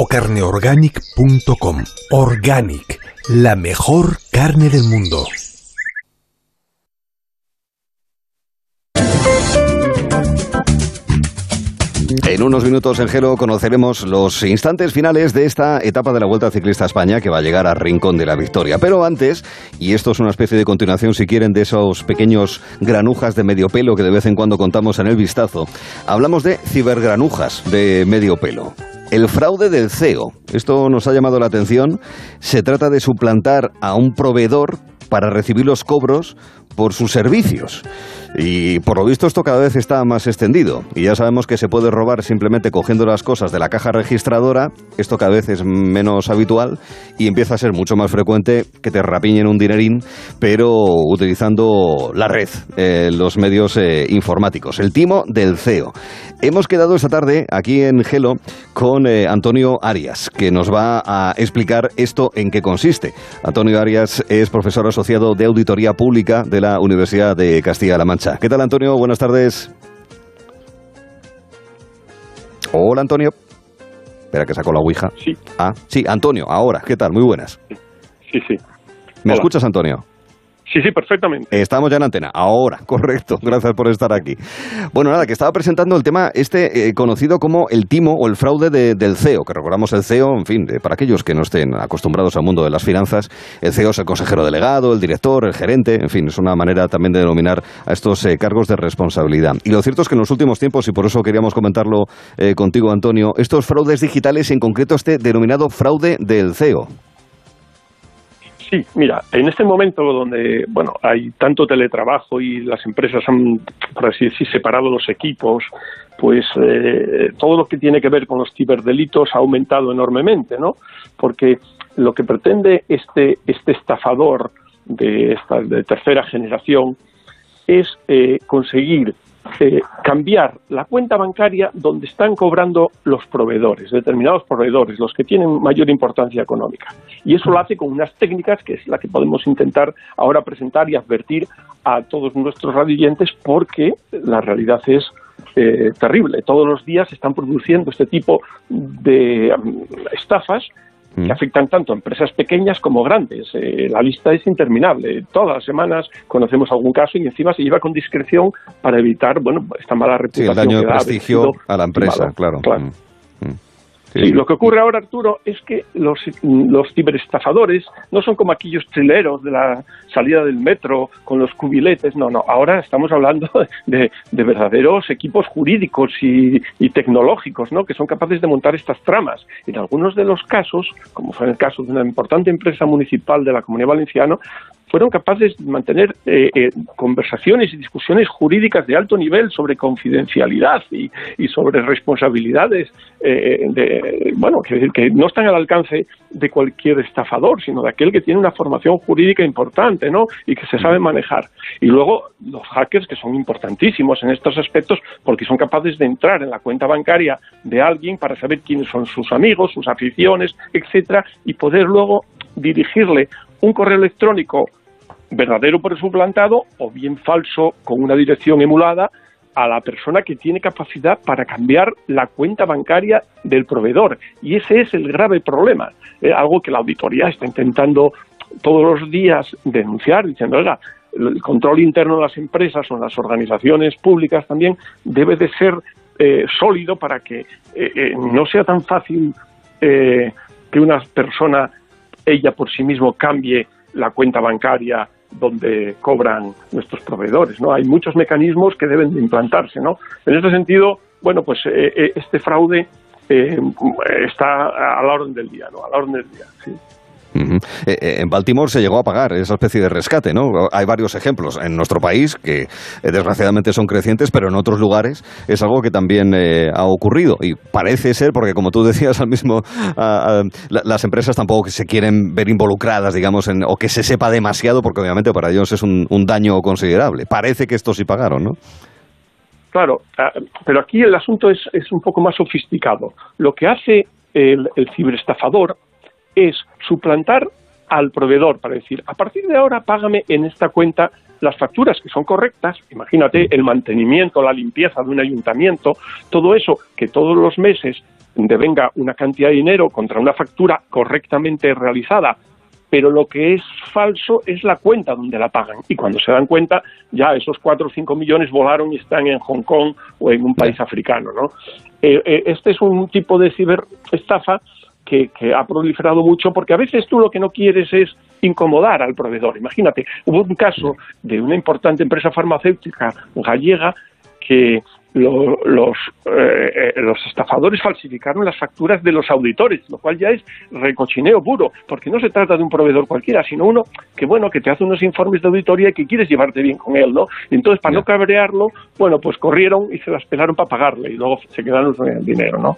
o carneorganic.com. Organic, la mejor carne del mundo. En unos minutos en Gelo conoceremos los instantes finales de esta etapa de la Vuelta Ciclista a España que va a llegar a Rincón de la Victoria. Pero antes, y esto es una especie de continuación si quieren de esos pequeños granujas de medio pelo que de vez en cuando contamos en el vistazo, hablamos de cibergranujas de medio pelo. El fraude del CEO. Esto nos ha llamado la atención. Se trata de suplantar a un proveedor para recibir los cobros por sus servicios. Y por lo visto esto cada vez está más extendido. Y ya sabemos que se puede robar simplemente cogiendo las cosas de la caja registradora. Esto cada vez es menos habitual y empieza a ser mucho más frecuente que te rapiñen un dinerín, pero utilizando la red, eh, los medios eh, informáticos. El timo del CEO. Hemos quedado esta tarde aquí en Gelo con eh, Antonio Arias, que nos va a explicar esto en qué consiste. Antonio Arias es profesor asociado de Auditoría Pública de la Universidad de Castilla-La Mancha. ¿Qué tal, Antonio? Buenas tardes. Hola, Antonio. Espera que sacó la ouija. Sí. Ah, sí, Antonio, ahora. ¿Qué tal? Muy buenas. Sí, sí. ¿Me Hola. escuchas, Antonio? Sí, sí, perfectamente. Estamos ya en antena. Ahora, [LAUGHS] correcto. Gracias por estar aquí. Bueno, nada, que estaba presentando el tema este eh, conocido como el timo o el fraude de- del CEO, que recordamos el CEO, en fin, de- para aquellos que no estén acostumbrados al mundo de las finanzas, el CEO es el consejero delegado, el director, el gerente, en fin, es una manera también de denominar a estos eh, cargos de responsabilidad. Y lo cierto es que en los últimos tiempos, y por eso queríamos comentarlo eh, contigo, Antonio, estos fraudes digitales, en concreto este denominado fraude del CEO. Sí, mira, en este momento donde bueno hay tanto teletrabajo y las empresas han, por así decir, separado los equipos, pues eh, todo lo que tiene que ver con los ciberdelitos ha aumentado enormemente, ¿no? Porque lo que pretende este este estafador de esta de tercera generación es eh, conseguir eh, cambiar la cuenta bancaria donde están cobrando los proveedores, determinados proveedores, los que tienen mayor importancia económica. Y eso lo hace con unas técnicas que es la que podemos intentar ahora presentar y advertir a todos nuestros radioyentes porque la realidad es eh, terrible. Todos los días se están produciendo este tipo de mm, estafas que afectan tanto a empresas pequeñas como grandes. Eh, la lista es interminable. Todas las semanas conocemos algún caso y encima se lleva con discreción para evitar bueno esta mala Sí, reputación el daño de prestigio a la empresa. Claro. Sí, lo que ocurre ahora, Arturo, es que los, los ciberestafadores no son como aquellos trileros de la salida del metro con los cubiletes, no, no, ahora estamos hablando [LAUGHS] de, de verdaderos equipos jurídicos y, y tecnológicos, ¿no?, que son capaces de montar estas tramas. En algunos de los casos, como fue en el caso de una importante empresa municipal de la Comunidad Valenciana, fueron capaces de mantener eh, eh, conversaciones y discusiones jurídicas de alto nivel sobre confidencialidad y, y sobre responsabilidades eh, de, bueno, quiero decir que no están al alcance de cualquier estafador, sino de aquel que tiene una formación jurídica importante, ¿no? Y que se sabe manejar. Y luego los hackers que son importantísimos en estos aspectos porque son capaces de entrar en la cuenta bancaria de alguien para saber quiénes son sus amigos, sus aficiones, etcétera, y poder luego dirigirle un correo electrónico verdadero por suplantado o bien falso con una dirección emulada a la persona que tiene capacidad para cambiar la cuenta bancaria del proveedor. Y ese es el grave problema, eh, algo que la auditoría está intentando todos los días denunciar, diciendo, oiga, el control interno de las empresas o en las organizaciones públicas también debe de ser eh, sólido para que eh, eh, no sea tan fácil que una persona, ella por sí mismo, cambie la cuenta bancaria donde cobran nuestros proveedores, ¿no? Hay muchos mecanismos que deben de implantarse, ¿no? En este sentido, bueno, pues eh, eh, este fraude eh, está a la orden del día, ¿no? A la orden del día, sí. Eh, eh, en Baltimore se llegó a pagar esa especie de rescate, ¿no? Hay varios ejemplos en nuestro país que eh, desgraciadamente son crecientes, pero en otros lugares es algo que también eh, ha ocurrido. Y parece ser, porque como tú [LAUGHS] decías al mismo, la- las empresas tampoco se quieren ver involucradas, digamos, en, o que se sepa demasiado, porque obviamente para ellos es un, daño considerable. Parece que estos sí pagaron, ¿no? Claro, ah, pero aquí el asunto es, un poco más sofisticado. Lo que hace el ciberestafador es suplantar al proveedor para decir, a partir de ahora págame en esta cuenta las facturas que son correctas, imagínate el mantenimiento, la limpieza de un ayuntamiento, todo eso que todos los meses devenga una cantidad de dinero contra una factura correctamente realizada, pero lo que es falso es la cuenta donde la pagan. Y cuando se dan cuenta, ya esos 4 o 5 millones volaron y están en Hong Kong o en un país africano. ¿no? Eh, eh, este es un tipo de ciberestafa que, que ha proliferado mucho porque a veces tú lo que no quieres es incomodar al proveedor. Imagínate, hubo un caso de una importante empresa farmacéutica gallega que lo- los, eh, eh, los estafadores falsificaron las facturas de los auditores, lo cual ya es recochineo puro, porque no se trata de un proveedor cualquiera, sino uno que, bueno, que te hace unos informes de auditoría y que quieres llevarte bien con él, ¿no? Y entonces, para no cabrearlo, bueno, pues corrieron y se las pelaron para pagarle y luego se quedaron con el dinero, ¿no?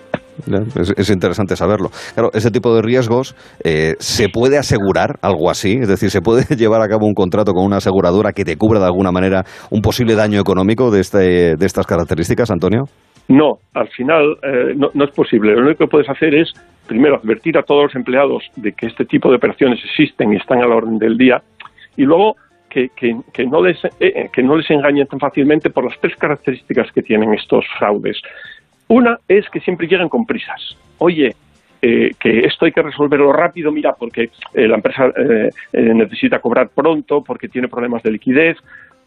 Es, es interesante saberlo. Claro, ese tipo de riesgos, eh, ¿se puede asegurar algo así? Es decir, ¿se puede [LAUGHS] llevar a cabo un contrato con una aseguradora que te cubra de alguna manera un posible daño económico de, este, de estas características, Antonio? No, al final eh, no, no es posible. Lo único que puedes hacer es, primero, advertir a todos los empleados de que este tipo de operaciones existen y están a la orden del día, y luego que, que- que no, les, eh, que no les engañen tan fácilmente por las tres características que tienen estos fraudes. Una es que siempre llegan con prisas. Oye, eh, que esto hay que resolverlo rápido, mira, porque eh, la empresa eh, eh, necesita cobrar pronto, porque tiene problemas de liquidez,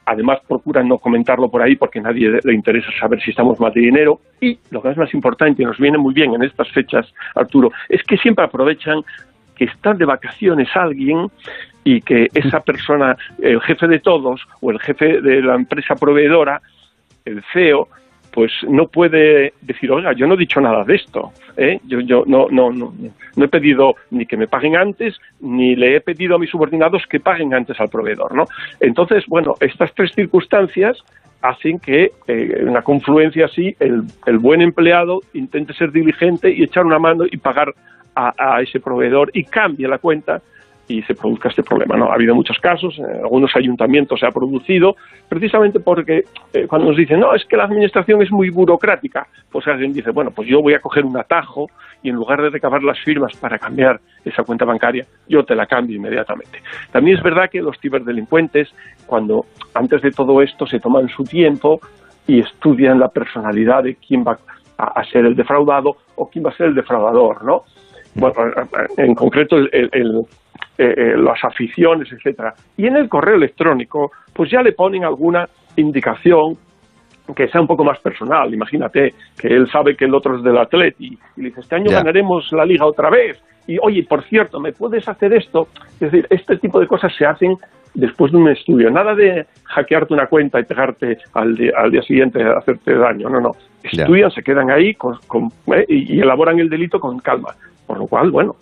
además procuran no comentarlo por ahí porque a nadie le- interesa saber si estamos mal de dinero. Y lo que es más importante y nos viene muy bien en estas fechas, Arturo, es que siempre aprovechan que está de vacaciones alguien y que esa persona, el jefe de todos o el jefe de la empresa proveedora, el CEO, pues no puede decir, oiga, yo no he dicho nada de esto, ¿eh? yo, yo no, no, no, no he pedido ni que me paguen antes, ni le he pedido a mis subordinados que paguen antes al proveedor, ¿no? Entonces, bueno, estas tres circunstancias hacen que eh, una confluencia así, el, el buen empleado intente ser diligente y echar una mano y pagar a, a ese proveedor y cambie la cuenta y se produzca este problema. ¿no? Ha habido muchos casos, en algunos ayuntamientos se ha producido, precisamente porque eh, cuando nos dicen, no, es que la administración es muy burocrática, pues alguien dice, bueno, pues yo voy a coger un atajo y en lugar de recabar las firmas para cambiar esa cuenta bancaria, yo te la cambio inmediatamente. También es verdad que los ciberdelincuentes, cuando antes de todo esto se toman su tiempo y estudian la personalidad de quién va a, a ser el defraudado o quién va a ser el defraudador, ¿no? Bueno, en concreto el- el- el, eh, eh, las aficiones, etcétera. Y en el correo electrónico, pues ya le ponen alguna indicación que sea un poco más personal. Imagínate que él sabe que el otro es del Atleti y le dice, este año ganaremos la liga otra vez. Y oye, por cierto, ¿me puedes hacer esto? Es decir, este tipo de cosas se hacen después de un estudio. Nada de hackearte una cuenta y pegarte al día, al día siguiente a hacerte daño. No, no. Estudian, se quedan ahí con- con- eh, y, elaboran el delito con calma. Por lo cual, bueno,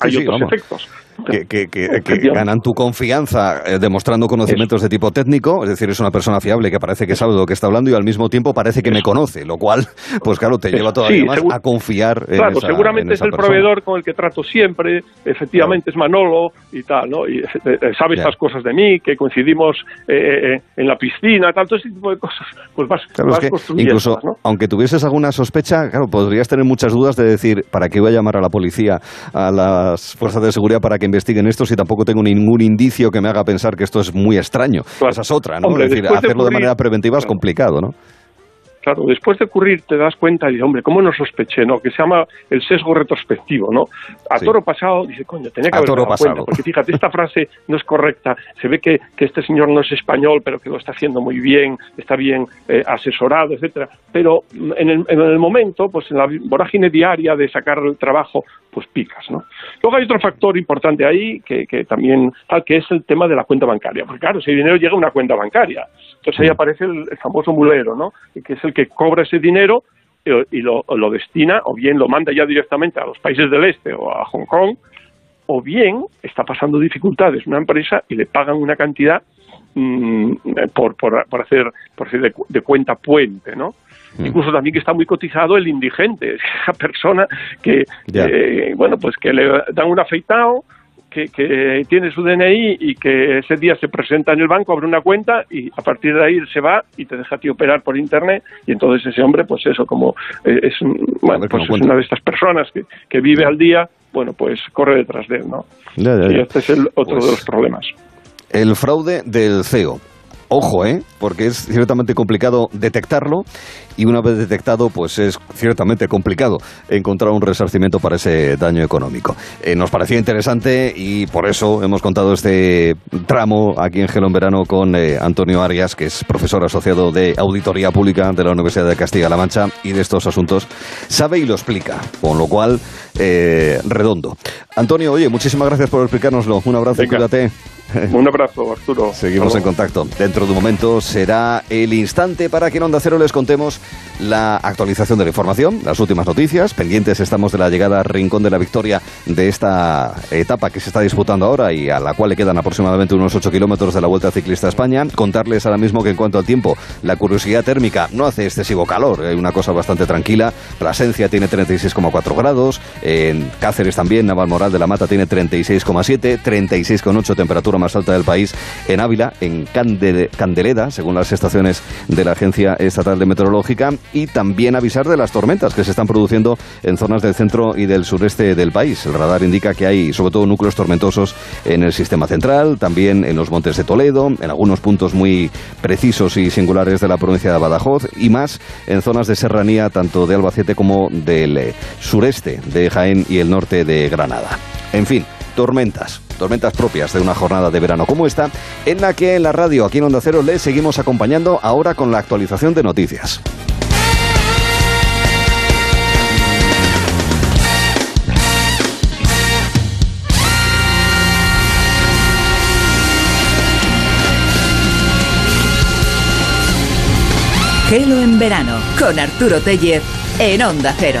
hay Sí, otros vamos. efectos. Que, que- que- que ganan tu confianza eh, demostrando conocimientos de tipo técnico, es decir, es una persona fiable que parece que sabe de lo que está hablando y al mismo tiempo parece que me conoce, lo cual, pues claro, te lleva todavía Sí, más a confiar en Claro, esa- seguramente en es esa el persona. proveedor con el que trato siempre, efectivamente es Manolo y tal, ¿no? Y eh, eh, sabe estas cosas de mí, que coincidimos eh, eh, en la piscina, tal, todo ese tipo de cosas, pues vas, Claro, vas es construyendo, incluso, ¿no? aunque tuvieses alguna sospecha, claro, podrías tener muchas dudas de decir, ¿para qué voy a llamar a la policía, a las fuerzas de seguridad para que investiguen esto si tampoco tengo ningún indicio que me haga pensar que esto es muy extraño? Esa es otra, ¿no? Hombre, es decir, de hacerlo de manera preventiva es complicado, ¿no? Claro, después de ocurrir te das cuenta y dices, hombre, ¿cómo no sospeché, no? Que se llama el sesgo retrospectivo, ¿no? A Sí. toro pasado, dice, coño, tenía que A haber toro dado pasado. cuenta, porque fíjate, esta [LAUGHS] frase no es correcta, se ve que, que este señor no es español, pero que lo está haciendo muy bien, está bien eh, asesorado, etcétera, pero en el, en el momento, pues en la vorágine diaria de sacar el trabajo pues picas, ¿no? Luego hay otro factor importante ahí que, que también tal que es el tema de la cuenta bancaria, porque claro, si el dinero llega a una cuenta bancaria, entonces ahí aparece el, el famoso mulero, ¿no? Que es el que cobra ese dinero y, y lo, lo destina o bien lo manda ya directamente a los países del este o a Hong Kong o bien está pasando dificultades una empresa y le pagan una cantidad mm, por, por, por hacer por hacer de, de cuenta puente, ¿no? Incluso también que está muy cotizado el indigente, [LAUGHS] esa persona que, eh, bueno, pues que le dan un afeitado, que, que tiene su DNI y que ese día se presenta en el banco, abre una cuenta y a partir de ahí se va y te deja a ti operar por internet y entonces ese hombre, pues eso, como eh, es, bueno, pues es una de estas personas que, que vive al día, bueno, pues corre detrás de él, ¿no? Ya, ya, Y ya. este es el otro Pues- de los problemas. El fraude del CEO. Ojo, ¿eh? Porque es ciertamente complicado detectarlo y una vez detectado, pues es ciertamente complicado encontrar un resarcimiento para ese daño económico. Eh, nos parecía interesante y por eso hemos contado este tramo aquí en Gelo en Verano con eh, Antonio Arias, que es profesor asociado de Auditoría Pública de la Universidad de Castilla-La Mancha y de estos asuntos sabe y lo explica, con lo cual, eh, redondo. Antonio, oye, muchísimas gracias por explicárnoslo. Un abrazo, Venga. cuídate. Un abrazo, Arturo. Seguimos en contacto. Dentro de un momento será el instante para que en Onda Cero les contemos la actualización de la información, las últimas noticias. Pendientes estamos de la llegada al Rincón de la Victoria de esta etapa que se está disputando ahora y a la cual le quedan aproximadamente unos 8 kilómetros de la Vuelta Ciclista a España. Contarles ahora mismo que en cuanto al tiempo, la curiosidad térmica no hace excesivo calor, hay una cosa bastante tranquila. Plasencia tiene 36,4 grados, en Cáceres también, Navalmoral de la Mata tiene 36,7, 36,8 temperatura más alta del país. En Ávila, en Candele- Candeleda, según las estaciones de la Agencia Estatal de Y también avisar de las tormentas que se están produciendo en zonas del centro y del sureste del país. El radar indica que hay sobre todo núcleos tormentosos en el sistema central, también en los montes de Toledo, en algunos puntos muy precisos y singulares de la provincia de Badajoz y más en zonas de serranía tanto de Albacete como del eh, sureste de Jaén y el norte de Granada. En fin, tormentas, tormentas propias de una jornada de verano como esta, en la que en la radio aquí en Onda Cero les seguimos acompañando ahora con la actualización de noticias. Gelo en verano con Arturo Tellez en Onda Cero.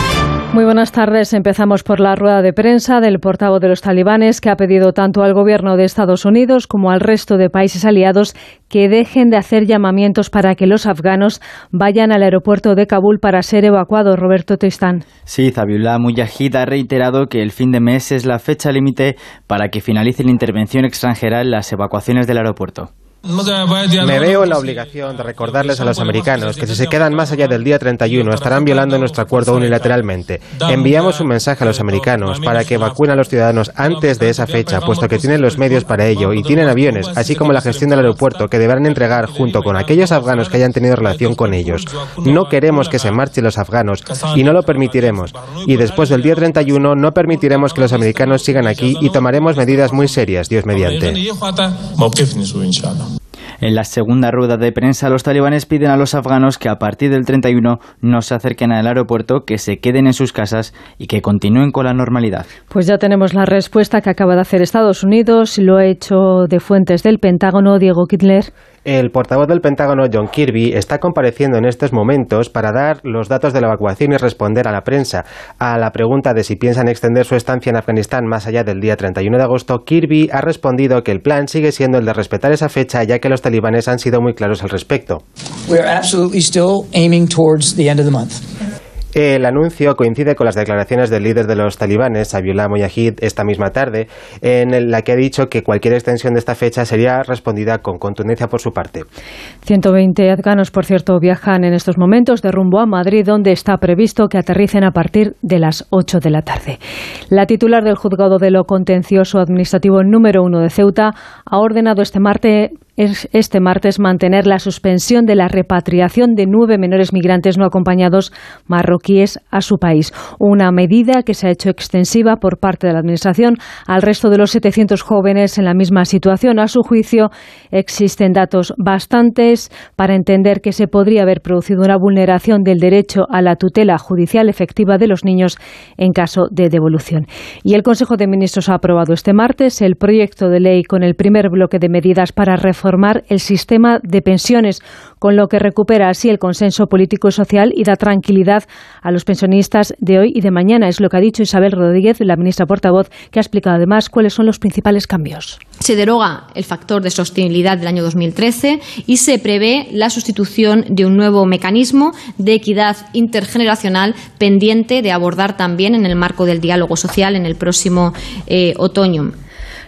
Muy buenas tardes. Empezamos por la rueda de prensa del portavoz de los talibanes que ha pedido tanto al gobierno de Estados Unidos como al resto de países aliados que dejen de hacer llamamientos para que los afganos vayan al aeropuerto de Kabul para ser evacuados. Roberto Tristán. Sí, Zabiullah Mujahid ha reiterado que el fin de mes es la fecha límite para que finalice la intervención extranjera en las evacuaciones del aeropuerto. Me veo en la obligación de recordarles a los americanos que si se quedan más allá del día 31 estarán violando nuestro acuerdo unilateralmente. Enviamos un mensaje a los americanos para que evacúen a los ciudadanos antes de esa fecha, puesto que tienen los medios para ello y tienen aviones, así como la gestión del aeropuerto que deberán entregar junto con aquellos afganos que hayan tenido relación con ellos. No queremos que se marchen los afganos y no lo permitiremos. Y después del día 31 no permitiremos que los americanos sigan aquí y tomaremos medidas muy serias, Dios mediante. En la segunda rueda de prensa, los talibanes piden a los afganos que a partir del 31 no se acerquen al aeropuerto, que se queden en sus casas y que continúen con la normalidad. Pues ya tenemos la respuesta que acaba de hacer Estados Unidos. Lo ha hecho de fuentes del Pentágono, Diego Kittler. El portavoz del Pentágono, John Kirby, está compareciendo en estos momentos para dar los datos de la evacuación y responder a la prensa. A la pregunta de si piensan extender su estancia en Afganistán más allá del día 31 de agosto, Kirby ha respondido que el plan sigue siendo el de respetar esa fecha, ya que los talibanes han sido muy claros al respecto. We are El anuncio coincide con las declaraciones del líder de los talibanes, Sabiullah Mujahid, esta misma tarde, en la que ha dicho que cualquier extensión de esta fecha sería respondida con contundencia por su parte. 120 afganos, por cierto, viajan en estos momentos de rumbo a Madrid, donde está previsto que aterricen a partir de las 8 de la tarde. La titular del juzgado de lo contencioso administrativo número uno de Ceuta ha ordenado este martes este martes mantener la suspensión de la repatriación de nueve menores migrantes no acompañados marroquíes a su país. Una medida que se ha hecho extensiva por parte de la Administración al resto de los 700 jóvenes en la misma situación. A su juicio, existen datos bastantes para entender que se podría haber producido una vulneración del derecho a la tutela judicial efectiva de los niños en caso de devolución. Y el Consejo de Ministros ha aprobado este martes el proyecto de ley con el primer bloque de medidas para reformar el sistema de pensiones, con lo que recupera así el consenso político y social y da tranquilidad a los pensionistas de hoy y de mañana. Es lo que ha dicho Isabel Rodríguez, la ministra portavoz, que ha explicado además cuáles son los principales cambios. Se deroga el factor de sostenibilidad del año 2013 y se prevé la sustitución de un nuevo mecanismo de equidad intergeneracional pendiente de abordar también en el marco del diálogo social en el próximo eh, otoño.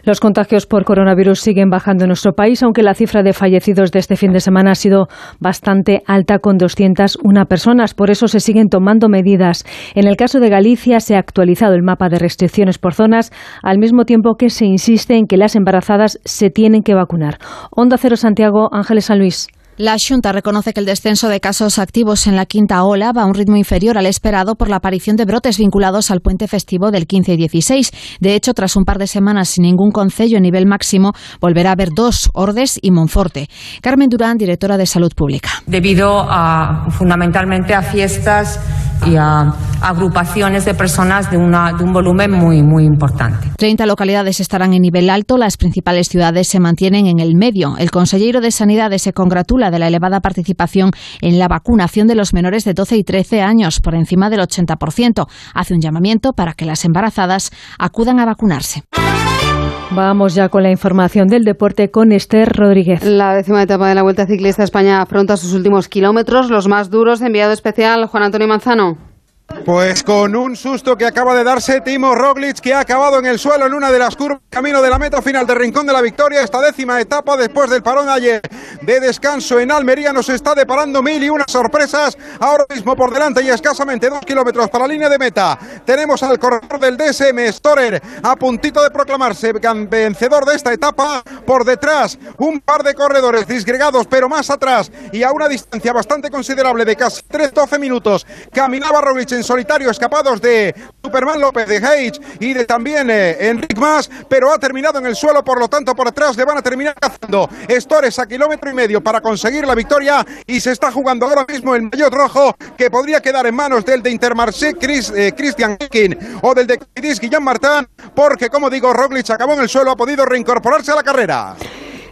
Los contagios por coronavirus siguen bajando en nuestro país, aunque la cifra de fallecidos de este fin de semana ha sido bastante alta, con 201 personas. Por eso se siguen tomando medidas. En el caso de Galicia se ha actualizado el mapa de restricciones por zonas, al mismo tiempo que se insiste en que las embarazadas se tienen que vacunar. Onda Cero Santiago, Ángeles San Luis. La Junta reconoce que el descenso de casos activos en la quinta ola va a un ritmo inferior al esperado por la aparición de brotes vinculados al puente festivo del 15 y 16. De hecho, tras un par de semanas sin ningún concello a nivel máximo, volverá a haber dos, Ordes y Monforte. Carmen Durán, directora de Salud Pública. Debido a, fundamentalmente a fiestas y a agrupaciones de personas de, una, de un volumen muy, muy importante. 30 localidades estarán en nivel alto, las principales ciudades se mantienen en el medio. El consejero de Sanidad se congratula de la elevada participación en la vacunación de los menores de 12 y 13 años, por encima del 80%. Hace un llamamiento para que las embarazadas acudan a vacunarse. Vamos ya con la información del deporte con Esther Rodríguez. La décima etapa de la Vuelta Ciclista España afronta sus últimos kilómetros, los más duros. Enviado especial Juan Antonio Manzano. Pues con un susto que acaba de darse Timo Roglic, que ha acabado en el suelo en una de las curvas camino de la meta final del Rincón de la Victoria. Esta décima etapa después del parón de ayer de descanso en Almería nos está deparando mil y unas sorpresas. Ahora mismo por delante y escasamente dos kilómetros para la línea de meta. Tenemos al corredor del DSM, Storer, a puntito de proclamarse vencedor de esta etapa. Por detrás, un par de corredores disgregados, pero más atrás y a una distancia bastante considerable de casi 3-12 minutos. Caminaba Roglic en solitario, escapados de Superman López, de Hage y de también eh, Enric Mas, pero ha terminado en el suelo, por lo tanto por atrás le van a terminar cazando Stores a kilómetro y medio para conseguir la victoria y se está jugando ahora mismo el maillot rojo que podría quedar en manos del de Intermarché Chris, eh, Christian King o del de Guillaume Martin, porque como digo, Roglic acabó en el suelo, ha podido reincorporarse a la carrera.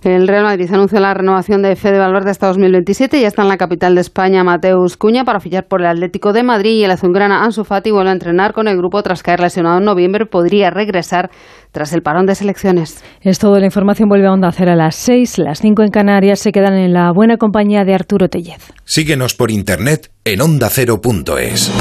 El Real Madrid anuncia la renovación de Fede Valverde hasta 2027. Ya está en la capital de España Mateus Cuña para fichar por el Atlético de Madrid y el azulgrana Ansu Fati vuelve a entrenar con el grupo tras caer lesionado en noviembre. Podría regresar tras el parón de selecciones. Es todo. La información vuelve a Onda Cero a las 6. Las 5 en Canarias se quedan en la buena compañía de Arturo Tellez. Síguenos por internet en ondacero.es.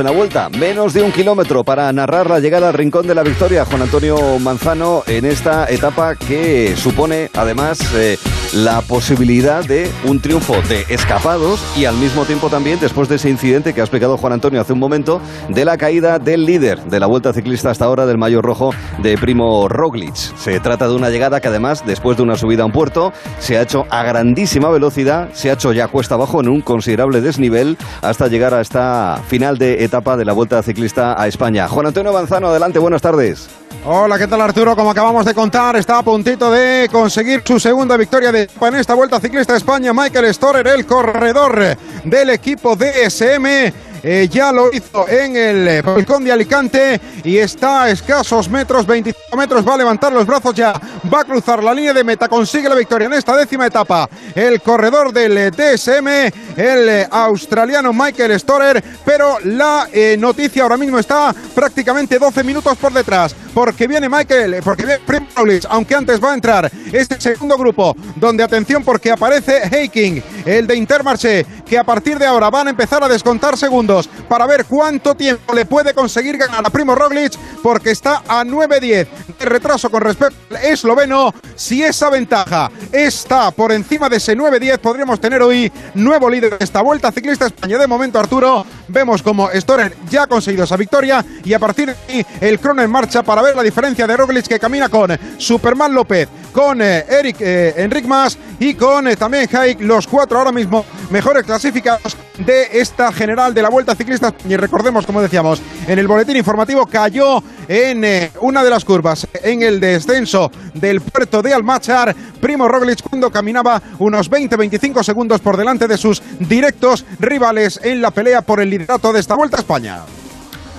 en la vuelta, menos de un kilómetro para narrar la llegada al rincón de la victoria. Juan Antonio Manzano en esta etapa que supone además eh, la posibilidad de un triunfo de escapados y al mismo tiempo también después de ese incidente que ha explicado Juan Antonio hace un momento de la caída del líder de la vuelta ciclista hasta ahora del mayor rojo de Primo Roglic. Se trata de una llegada que además después de una subida a un puerto se ha hecho a grandísima velocidad, se ha hecho ya cuesta abajo en un considerable desnivel hasta llegar a esta final de etapa de la Vuelta Ciclista a España. Juan Antonio Manzano, adelante, buenas tardes. Hola, ¿qué tal Arturo? Como acabamos de contar, está a puntito de conseguir su segunda victoria de en esta Vuelta Ciclista a España. Michael Storer, el corredor del equipo DSM eh, ya lo hizo en el eh, balcón de Alicante y está a escasos metros, 25 metros, va a levantar los brazos ya, va a cruzar la línea de meta, consigue la victoria en esta décima etapa. El corredor del eh, DSM, el australiano Michael Storer, pero la noticia ahora mismo está prácticamente 12 minutos por detrás. porque viene Michael, porque viene Primo aunque antes va a entrar este segundo grupo, donde atención porque aparece Heiking, el de Intermarché, que a partir de ahora van a empezar a descontar segundos para ver cuánto tiempo le puede conseguir ganar a Primo Roglic, porque está a 9-10 de retraso con respecto al esloveno. Si esa ventaja está por encima de ese 9-10, podríamos tener hoy nuevo líder de esta vuelta ciclista España. De momento, Arturo, vemos como Storer ya ha conseguido esa victoria y a partir de ahí el crono en marcha para ver la diferencia de Roglic que camina con Superman López, con eh, Eric eh, Enric Mas y con eh, también Haik, los cuatro ahora mismo mejores clasificados de esta general de la Vuelta Ciclista. Y recordemos, como decíamos, en el boletín informativo cayó en una de las curvas, en el descenso del puerto de Almachar, Primo Roglic cuando caminaba unos 20-25 segundos por delante de sus directos rivales en la pelea por el liderato de esta Vuelta a España.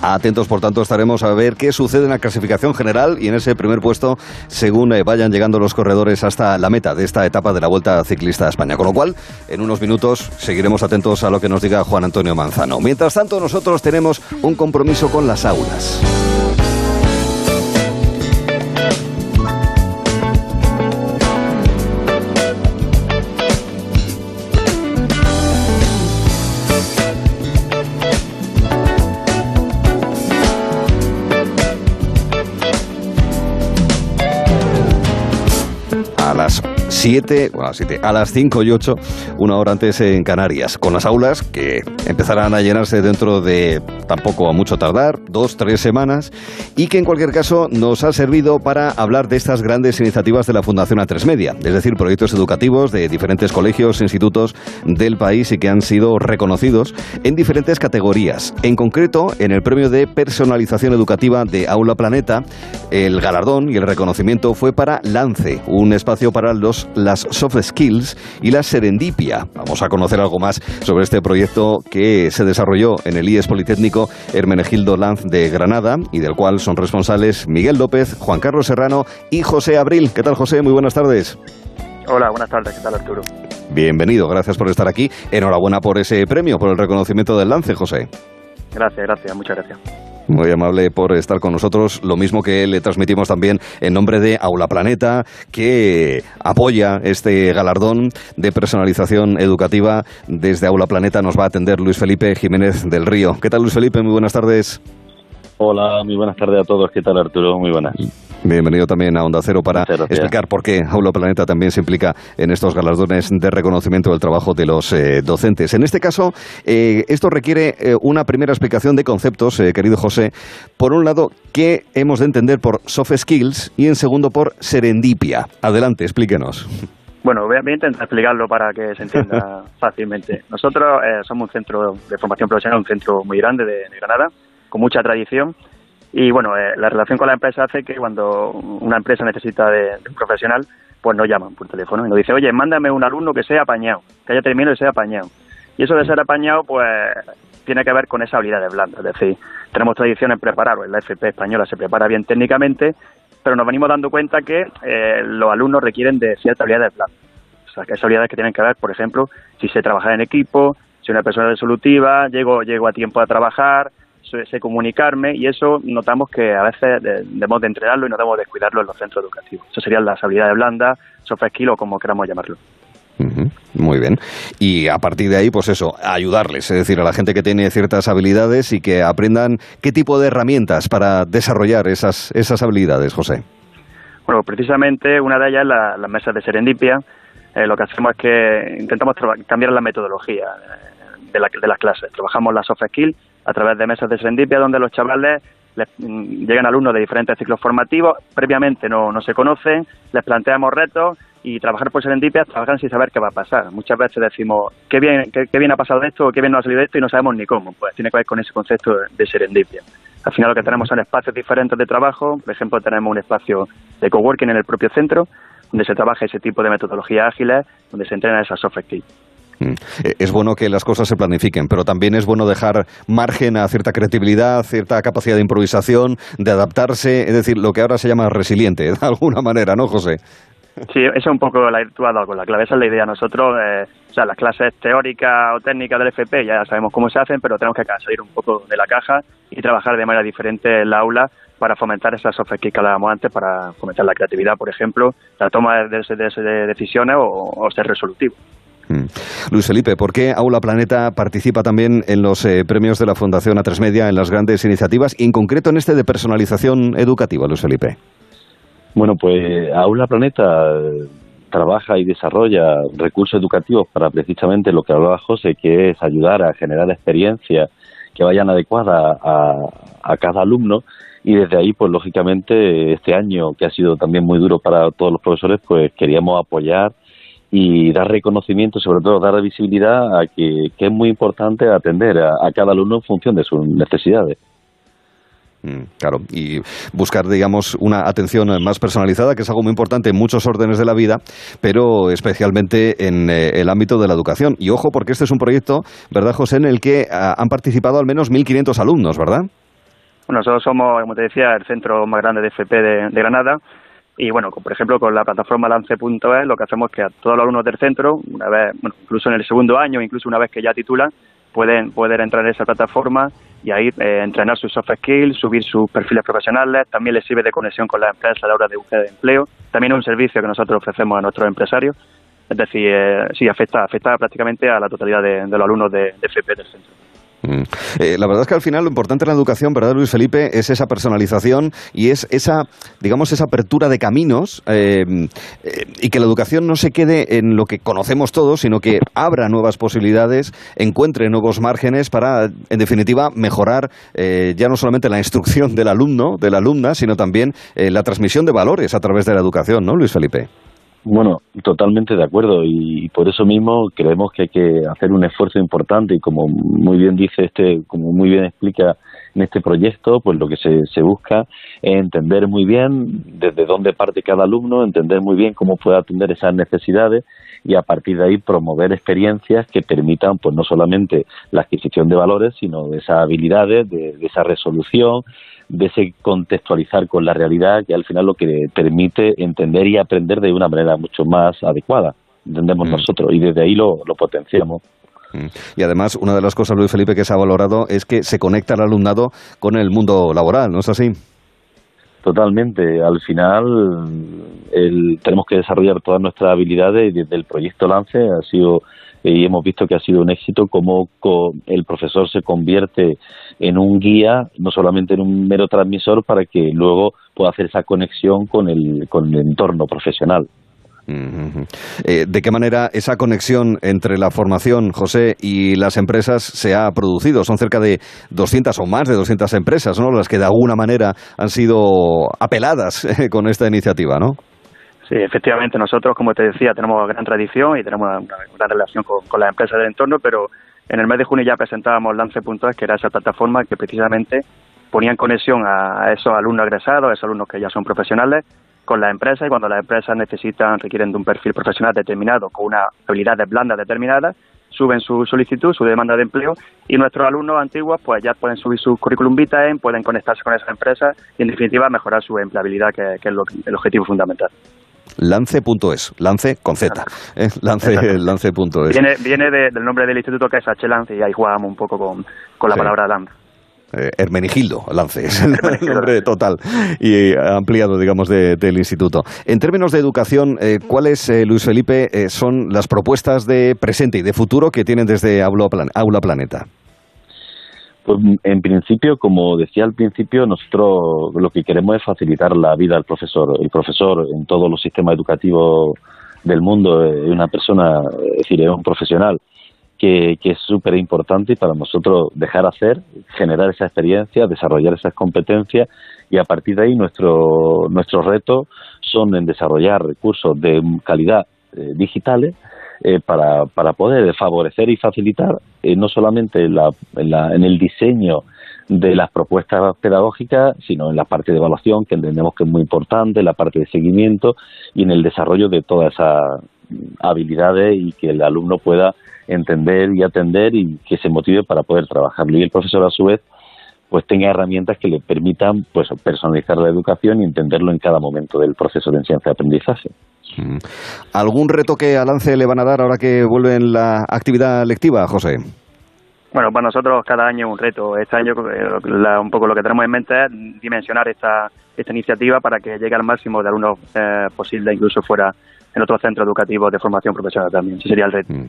Atentos, por tanto, estaremos a ver qué sucede en la clasificación general y en ese primer puesto según eh, vayan llegando los corredores hasta la meta de esta etapa de la Vuelta Ciclista a España. Con lo cual, en unos minutos seguiremos atentos a lo que nos diga Juan Antonio Manzano. Mientras tanto, nosotros tenemos un compromiso con las aulas. 7, bueno, 7, a las 5 y 8, una hora antes en Canarias, con las aulas que empezarán a llenarse dentro de tampoco a mucho tardar, dos, tres semanas, y que en cualquier caso nos ha servido para hablar de estas grandes iniciativas de la Fundación A3 Media, es decir, proyectos educativos de diferentes colegios, institutos del país y que han sido reconocidos en diferentes categorías. En concreto, en el premio de personalización educativa de Aula Planeta, el galardón y el reconocimiento fue para Lance, un espacio para los las soft skills y la serendipia. Vamos a conocer algo más sobre este proyecto que se desarrolló en el IES Politécnico Hermenegildo Lanz de Granada y del cual son responsables Miguel López, Juan Carlos Serrano y José Abril. ¿Qué tal, José? Muy buenas tardes. Hola, buenas tardes. ¿Qué tal, Arturo? Bienvenido, gracias por estar aquí. Enhorabuena por ese premio, por el reconocimiento del lance, José. Gracias, gracias, muchas gracias. Muy amable por estar con nosotros. Lo mismo que le transmitimos también en nombre de Aula Planeta, que apoya este galardón de personalización educativa. Desde Aula Planeta nos va a atender Luis Felipe Jiménez del Río. ¿Qué tal, Luis Felipe? Muy buenas tardes. Hola, muy buenas tardes a todos. ¿Qué tal, Arturo? Muy buenas. Bienvenido también a Onda Cero para explicar por qué Aula Planeta también se implica en estos galardones de reconocimiento del trabajo de los eh, docentes. En este caso, eh, esto requiere eh, una primera explicación de conceptos, querido José. Por un lado, ¿qué hemos de entender por soft skills? Y en segundo, por serendipia. Adelante, explíquenos. Bueno, voy a, intentar explicarlo para que se entienda [LAUGHS] fácilmente. Nosotros somos un centro de formación profesional, un centro muy grande de Granada, con mucha tradición y bueno, eh, la relación con la empresa hace que cuando una empresa necesita de, un profesional, pues nos llaman por teléfono y nos dice, oye, mándame un alumno que sea apañado, que haya terminado y sea apañado. Y eso de ser apañado, pues tiene que ver con esa habilidad de blanda. Es decir, tenemos tradición en preparar, la FP española se prepara bien técnicamente, pero nos venimos dando cuenta que eh, los alumnos requieren de cierta habilidad de blanda. O sea, que esas habilidades que tienen que ver, por ejemplo, si sé trabajar en equipo, si una persona resolutiva, llego, llego a tiempo a trabajar, sé comunicarme y eso notamos que a veces debemos de entrenarlo y no debemos descuidarlo en los centros educativos. Eso serían las habilidades blandas, soft skills o como queramos llamarlo. Muy bien. Y a partir de ahí, pues eso, ayudarles, es decir, a la gente que tiene ciertas habilidades y que aprendan qué tipo de herramientas para desarrollar esas, esas habilidades, José. Bueno, precisamente una de ellas es la, las mesas de serendipia. Eh, lo que hacemos es que intentamos cambiar la metodología eh, de, la, de las clases. Trabajamos las soft skills a través de mesas de serendipia donde los chavales les, mm, llegan alumnos de diferentes ciclos formativos, previamente no, no se conocen, les planteamos retos y trabajar por serendipia, trabajar sin saber qué va a pasar. Muchas veces decimos, qué bien, qué, bien ha pasado esto, qué bien no ha salido esto y no sabemos ni cómo. Pues tiene que ver con ese concepto de serendipia. Al final lo que tenemos son espacios diferentes de trabajo, por ejemplo tenemos un espacio de coworking en el propio centro, donde se trabaja ese tipo de metodologías ágiles, donde se entrena esas soft skills. Mm. Eh, es bueno que las cosas se planifiquen, pero también es bueno dejar margen a cierta creatividad, cierta capacidad de improvisación, de adaptarse, es decir, lo que ahora se llama resiliente, [LAUGHS] de alguna manera, ¿no, José? Sí, eso es un poco la, tú con la clave, esa es la idea. Nosotros, eh, o sea, las clases teóricas o técnicas del FP ya sabemos cómo se hacen, pero tenemos que salir un poco de la caja y trabajar de manera diferente en la aula, para fomentar esas soft skills que hablábamos antes, para fomentar la creatividad, por ejemplo, la toma de, de decisiones o, ser resolutivo. Mm. Luis Felipe, ¿por qué Aula Planeta participa también en los eh, premios de la Fundación A3 Media, en las grandes iniciativas, y en concreto en este de personalización educativa, Luis Felipe? Bueno, pues Aula Planeta eh, trabaja y desarrolla recursos educativos para precisamente lo que hablaba José, que es ayudar a generar experiencias que vayan adecuadas a, cada alumno y desde ahí, pues lógicamente, este año que ha sido también muy duro para todos los profesores, pues queríamos apoyar y dar reconocimiento, sobre todo dar visibilidad a que, es muy importante atender a, cada alumno en función de sus necesidades. Mm, claro, y buscar, digamos, una atención más personalizada, que es algo muy importante en muchos órdenes de la vida, pero especialmente en eh, el ámbito de la educación. Y ojo, porque este es un proyecto, ¿verdad, José?, en el que ah, han participado al menos 1.500 alumnos, ¿verdad? Bueno, nosotros somos, como te decía, el centro más grande de FP de, Granada. Y bueno, por ejemplo, con la plataforma lance.es, lo que hacemos es que a todos los alumnos del centro, una vez, bueno, incluso en el segundo año, incluso una vez que ya titulan, pueden poder entrar en esa plataforma y ahí eh, entrenar sus soft skills, subir sus perfiles profesionales, también les sirve de conexión con la empresa a la hora de búsqueda empleo, también es un servicio que nosotros ofrecemos a nuestros empresarios, es decir, eh, sí, afecta, afecta prácticamente a la totalidad de, los alumnos de FP del centro. Mm. Eh, la verdad es que al final lo importante en la educación, ¿verdad, Luis Felipe? Es esa personalización y es esa, digamos, esa apertura de caminos eh, eh, y que la educación no se quede en lo que conocemos todos, sino que abra nuevas posibilidades, encuentre nuevos márgenes para, en definitiva, mejorar ya no solamente la instrucción del alumno, de la alumna, sino también la transmisión de valores a través de la educación, ¿no, Luis Felipe? Bueno, totalmente de acuerdo y, por eso mismo creemos que hay que hacer un esfuerzo importante y como muy bien dice este, como muy bien explica en este proyecto, pues lo que se, se busca es entender muy bien desde dónde parte cada alumno, entender muy bien cómo puede atender esas necesidades y a partir de ahí promover experiencias que permitan pues no solamente la adquisición de valores, sino de esas habilidades, de esa resolución, de ese contextualizar con la realidad que al final lo que permite entender y aprender de una manera mucho más adecuada, entendemos mm. nosotros, y desde ahí lo, potenciamos. Mm. Y además, una de las cosas, Luis Felipe, que se ha valorado es que se conecta el alumnado con el mundo laboral, ¿no es así? Totalmente. Al final tenemos que desarrollar todas nuestras habilidades y desde el proyecto Lance ha sido y hemos visto que ha sido un éxito como el profesor se convierte en un guía, no solamente en un mero transmisor, para que luego pueda hacer esa conexión con el, con el entorno profesional. Eh, ¿De qué manera esa conexión entre la formación, José, y las empresas se ha producido? Son cerca de 200 o más de 200 empresas, ¿no? Las que de alguna manera han sido apeladas eh, con esta iniciativa, ¿no? Sí, efectivamente, nosotros, como te decía, tenemos gran tradición y tenemos una gran relación con, las empresas del entorno, pero en el mes de junio ya presentábamos Lance.es, que era esa plataforma que precisamente ponía en conexión a, esos alumnos egresados, a esos alumnos que ya son profesionales, con las empresas y cuando las empresas necesitan, requieren de un perfil profesional determinado, con unas habilidades blandas determinadas, suben su solicitud, su demanda de empleo y nuestros alumnos antiguos pues ya pueden subir su currículum vitae, pueden conectarse con esas empresas y en definitiva mejorar su empleabilidad, que, es el objetivo fundamental lance.es, lance con Z, [LAUGHS] ¿eh? lance, lance.es. Viene, viene del nombre del instituto que es H. Lance y ahí jugamos un poco con, con la palabra lance. Eh, Hermenigildo Lance, es el [LAUGHS] nombre total y ampliado, digamos, del instituto. En términos de educación, eh, ¿cuáles, eh, Luis Felipe, eh, son las propuestas de presente y de futuro que tienen desde Aula, Aula Planeta? Pues en principio, como decía al principio, nosotros lo que queremos es facilitar la vida al profesor. El profesor en todos los sistemas educativos del mundo es una persona, es decir, es un profesional que, es súper importante y para nosotros dejar hacer, generar esa experiencia, desarrollar esas competencias y a partir de ahí nuestro, nuestros retos son en desarrollar recursos de calidad eh, digitales eh, para, para poder favorecer y facilitar eh, no solamente en, la, en, el diseño de las propuestas pedagógicas, sino en la parte de evaluación, que entendemos que es muy importante, la parte de seguimiento y en el desarrollo de todas esas habilidades y que el alumno pueda entender y atender y que se motive para poder trabajar. Y el profesor, a su vez, pues tenga herramientas que le permitan pues personalizar la educación y entenderlo en cada momento del proceso de enseñanza-aprendizaje. ¿Algún reto que a Lance le van a dar ahora que vuelve en la actividad lectiva, José? Bueno, para nosotros cada año es un reto. Este año eh, un poco lo que tenemos en mente es dimensionar esta, esta iniciativa para que llegue al máximo de alumnos eh, posible, incluso fuera en otros centros educativos de formación profesional también. Ese sería el reto. Mm.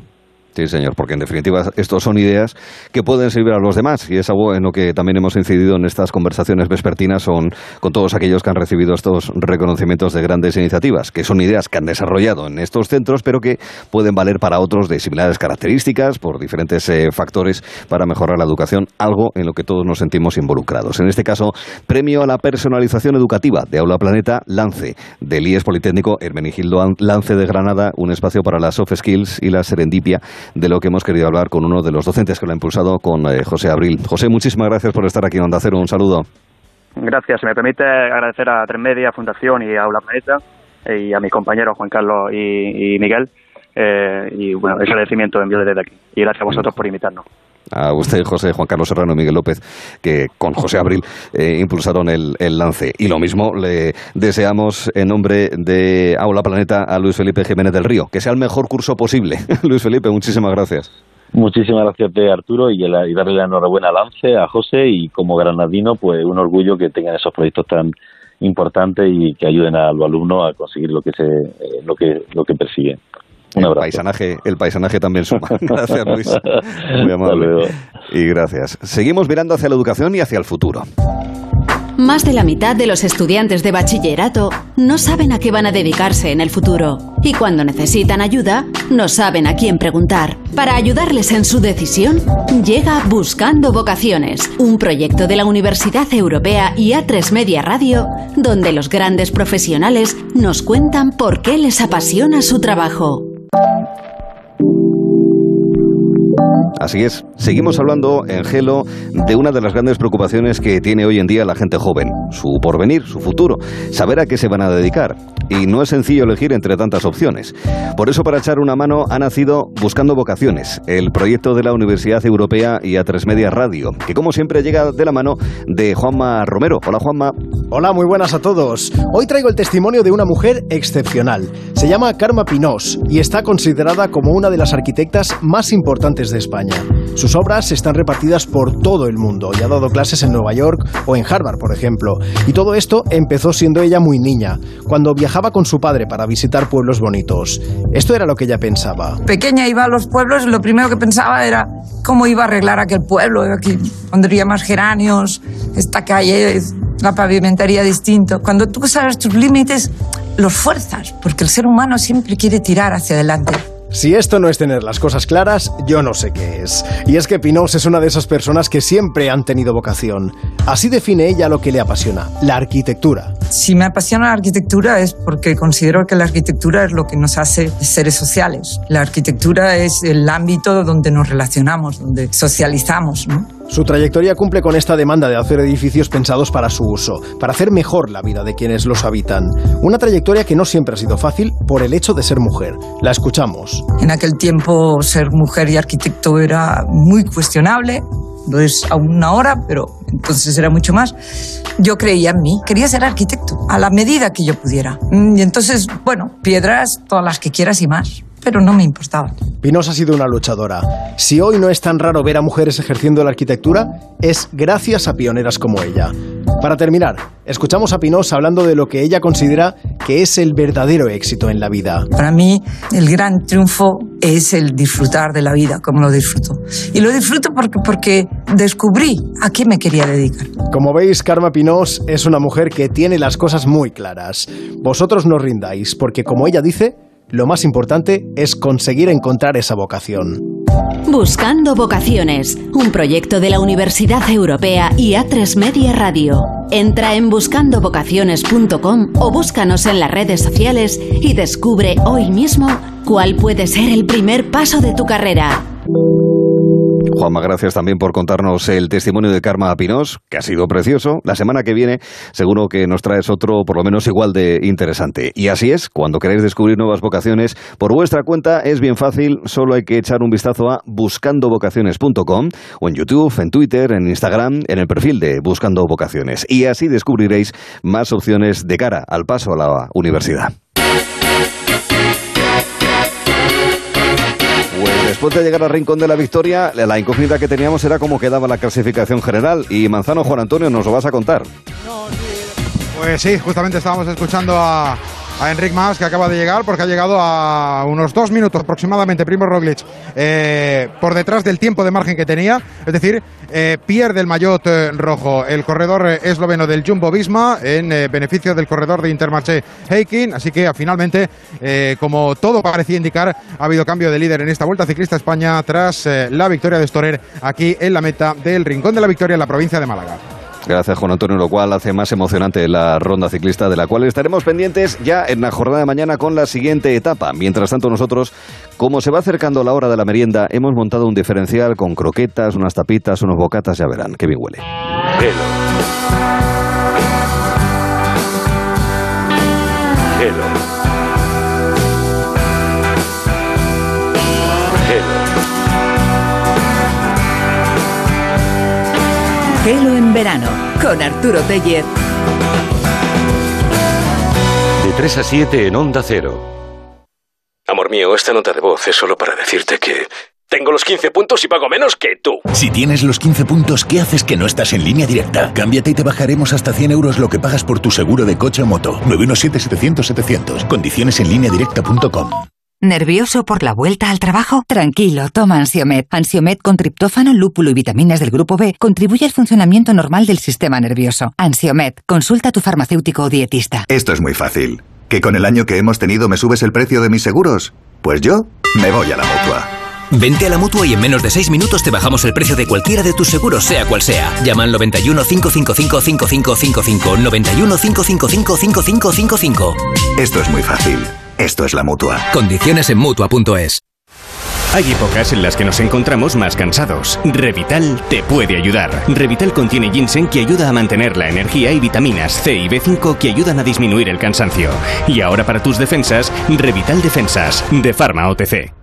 Sí, señor, porque en definitiva estos son ideas que pueden servir a los demás y es algo en lo que también hemos incidido en estas conversaciones vespertinas son, con todos aquellos que han recibido estos reconocimientos de grandes iniciativas, que son ideas que han desarrollado en estos centros, pero que pueden valer para otros de similares características, por diferentes eh, factores para mejorar la educación, algo en lo que todos nos sentimos involucrados. En este caso, premio a la personalización educativa de Aula Planeta Lance, del IES Politécnico Hermenigildo Lance de Granada, un espacio para las soft skills y la serendipia de lo que hemos querido hablar con uno de los docentes que lo ha impulsado, con eh, José Abril. José, muchísimas gracias por estar aquí en Onda Cero. Un saludo. Gracias. Se me permite agradecer a Tres Media, Fundación y a Aula Planeta eh, y a mis compañeros Juan Carlos y, Miguel. Eh, y bueno, ese agradecimiento envío desde aquí. Y gracias a vosotros por invitarnos a usted, José, Juan Carlos Serrano y Miguel López, que con José Abril impulsaron el, el, lance. Y lo mismo le deseamos en nombre de Aula Planeta a Luis Felipe Jiménez del Río, que sea el mejor curso posible. [LAUGHS] Luis Felipe, muchísimas gracias. Muchísimas gracias de Arturo y, darle la enhorabuena a Lance, a José y como granadino, pues un orgullo que tengan esos proyectos tan importantes y que ayuden a los alumnos a conseguir lo que se, eh, lo que lo que persiguen. Un el paisanaje, el paisanaje también suma. [LAUGHS] Gracias, Luis. Muy amable. Y gracias. Seguimos mirando hacia la educación y hacia el futuro. Más de la mitad de los estudiantes de bachillerato no saben a qué van a dedicarse en el futuro y cuando necesitan ayuda no saben a quién preguntar. Para ayudarles en su decisión, llega Buscando Vocaciones, un proyecto de la Universidad Europea y A3 Media Radio, donde los grandes profesionales nos cuentan por qué les apasiona su trabajo. Así es, seguimos hablando en Gelo de una de las grandes preocupaciones que tiene hoy en día la gente joven, su porvenir, su futuro, saber a qué se van a dedicar. Y no es sencillo elegir entre tantas opciones. Por eso, para echar una mano, ha nacido Buscando Vocaciones, el proyecto de la Universidad Europea y a Tres Media Radio, que como siempre llega de la mano de Juanma Romero. Hola Juanma. Hola, muy buenas a todos. Hoy traigo el testimonio de una mujer excepcional. Se llama Karma Pinós y está considerada como una de las arquitectas más importantes de España. Sus obras están repartidas por todo el mundo y ha dado clases en Nueva York o en Harvard, por ejemplo. Y todo esto empezó siendo ella muy niña, cuando viajaba con su padre para visitar pueblos bonitos. Esto era lo que ella pensaba. Pequeña iba a los pueblos, lo primero que pensaba era cómo iba a arreglar aquel pueblo. Aquí pondría más geranios, esta calle la pavimentaría distinto. Cuando tú sabes tus límites, los fuerzas, porque el ser humano siempre quiere tirar hacia adelante. Si esto no es tener las cosas claras, yo no sé qué es. Y es que Pinós es una de esas personas que siempre han tenido vocación. Así define ella lo que le apasiona, la arquitectura. Si me apasiona la arquitectura es porque considero que la arquitectura es lo que nos hace seres sociales. La arquitectura es el ámbito donde nos relacionamos, donde socializamos, ¿no? Su trayectoria cumple con esta demanda de hacer edificios pensados para su uso, para hacer mejor la vida de quienes los habitan. Una trayectoria que no siempre ha sido fácil por el hecho de ser mujer. La escuchamos. En aquel tiempo ser mujer y arquitecto era muy cuestionable, no es aún ahora, pero entonces era mucho más. Yo creía en mí, quería ser arquitecto, a la medida que yo pudiera. Y entonces, bueno, piedras, todas las que quieras y más pero no me importaba. Pinos ha sido una luchadora. Si hoy no es tan raro ver a mujeres ejerciendo la arquitectura, es gracias a pioneras como ella. Para terminar, escuchamos a Pinos hablando de lo que ella considera que es el verdadero éxito en la vida. Para mí, el gran triunfo es el disfrutar de la vida, como lo disfruto. Y lo disfruto porque, porque descubrí a qué me quería dedicar. Como veis, Karma Pinos es una mujer que tiene las cosas muy claras. Vosotros no rindáis, porque como ella dice, lo más importante es conseguir encontrar esa vocación. Buscando Vocaciones, un proyecto de la Universidad Europea y A3 Media Radio. Entra en buscandovocaciones.com o búscanos en las redes sociales y descubre hoy mismo cuál puede ser el primer paso de tu carrera. Juanma, gracias también por contarnos el testimonio de Karma Pinos, que ha sido precioso. La semana que viene seguro que nos traes otro por lo menos igual de interesante. Y así es, cuando queréis descubrir nuevas vocaciones, por vuestra cuenta es bien fácil, solo hay que echar un vistazo a buscandovocaciones.com o en YouTube, en Twitter, en Instagram, en el perfil de Buscando Vocaciones. Y así descubriréis más opciones de cara al paso a la universidad. Después de llegar al rincón de la victoria, la incógnita que teníamos era cómo quedaba la clasificación general. Y Manzano, Juan Antonio, nos lo vas a contar. Pues sí, justamente estábamos escuchando a, a Enric Mas, que acaba de llegar, porque ha llegado a unos dos minutos aproximadamente, Primo Roglic, eh, por detrás del tiempo de margen que tenía. Es decir, eh, pierde el maillot eh, rojo el corredor esloveno del Jumbo Visma en beneficio del corredor de Intermarché Heikin. Así que finalmente, como todo parecía indicar, ha habido cambio de líder en esta Vuelta Ciclista España tras la victoria de Storer aquí en la meta del Rincón de la Victoria en la provincia de Málaga. Gracias, Juan Antonio, lo cual hace más emocionante la ronda ciclista, de la cual estaremos pendientes ya en la jornada de mañana con la siguiente etapa. Mientras tanto, nosotros, como se va acercando la hora de la merienda, hemos montado un diferencial con croquetas, unas tapitas, unos bocatas, ya verán, qué bien huele. Hello. Hello. Gelo en verano con Arturo Tellez. De 3 a 7 en Onda Cero. Amor mío, esta nota de voz es solo para decirte que tengo los 15 puntos y pago menos que tú. Si tienes los 15 puntos, ¿qué haces que no estás en línea directa? Cámbiate y te bajaremos hasta 100 euros lo que pagas por tu seguro de coche o moto. 917-700-700. Condiciones en línea directa.com. ¿Nervioso por la vuelta al trabajo? Tranquilo, toma Ansiomet. Ansiomet con triptófano, lúpulo y vitaminas del grupo B contribuye al funcionamiento normal del sistema nervioso. Ansiomet, consulta a tu farmacéutico o dietista. Esto es muy fácil. ¿Que con el año que hemos tenido me subes el precio de mis seguros? Pues yo me voy a la mutua. Vente a la mutua y en menos de 6 minutos te bajamos el precio de cualquiera de tus seguros, sea cual sea. Llama al 91 555 5555. 91 555 5555. Esto es muy fácil. Esto es la mutua. Condiciones en mutua.es. Hay épocas en las que nos encontramos más cansados. Revital te puede ayudar. Revital contiene ginseng que ayuda a mantener la energía y vitaminas C y B5 que ayudan a disminuir el cansancio. Y ahora para tus defensas, Revital Defensas, de Pharma OTC.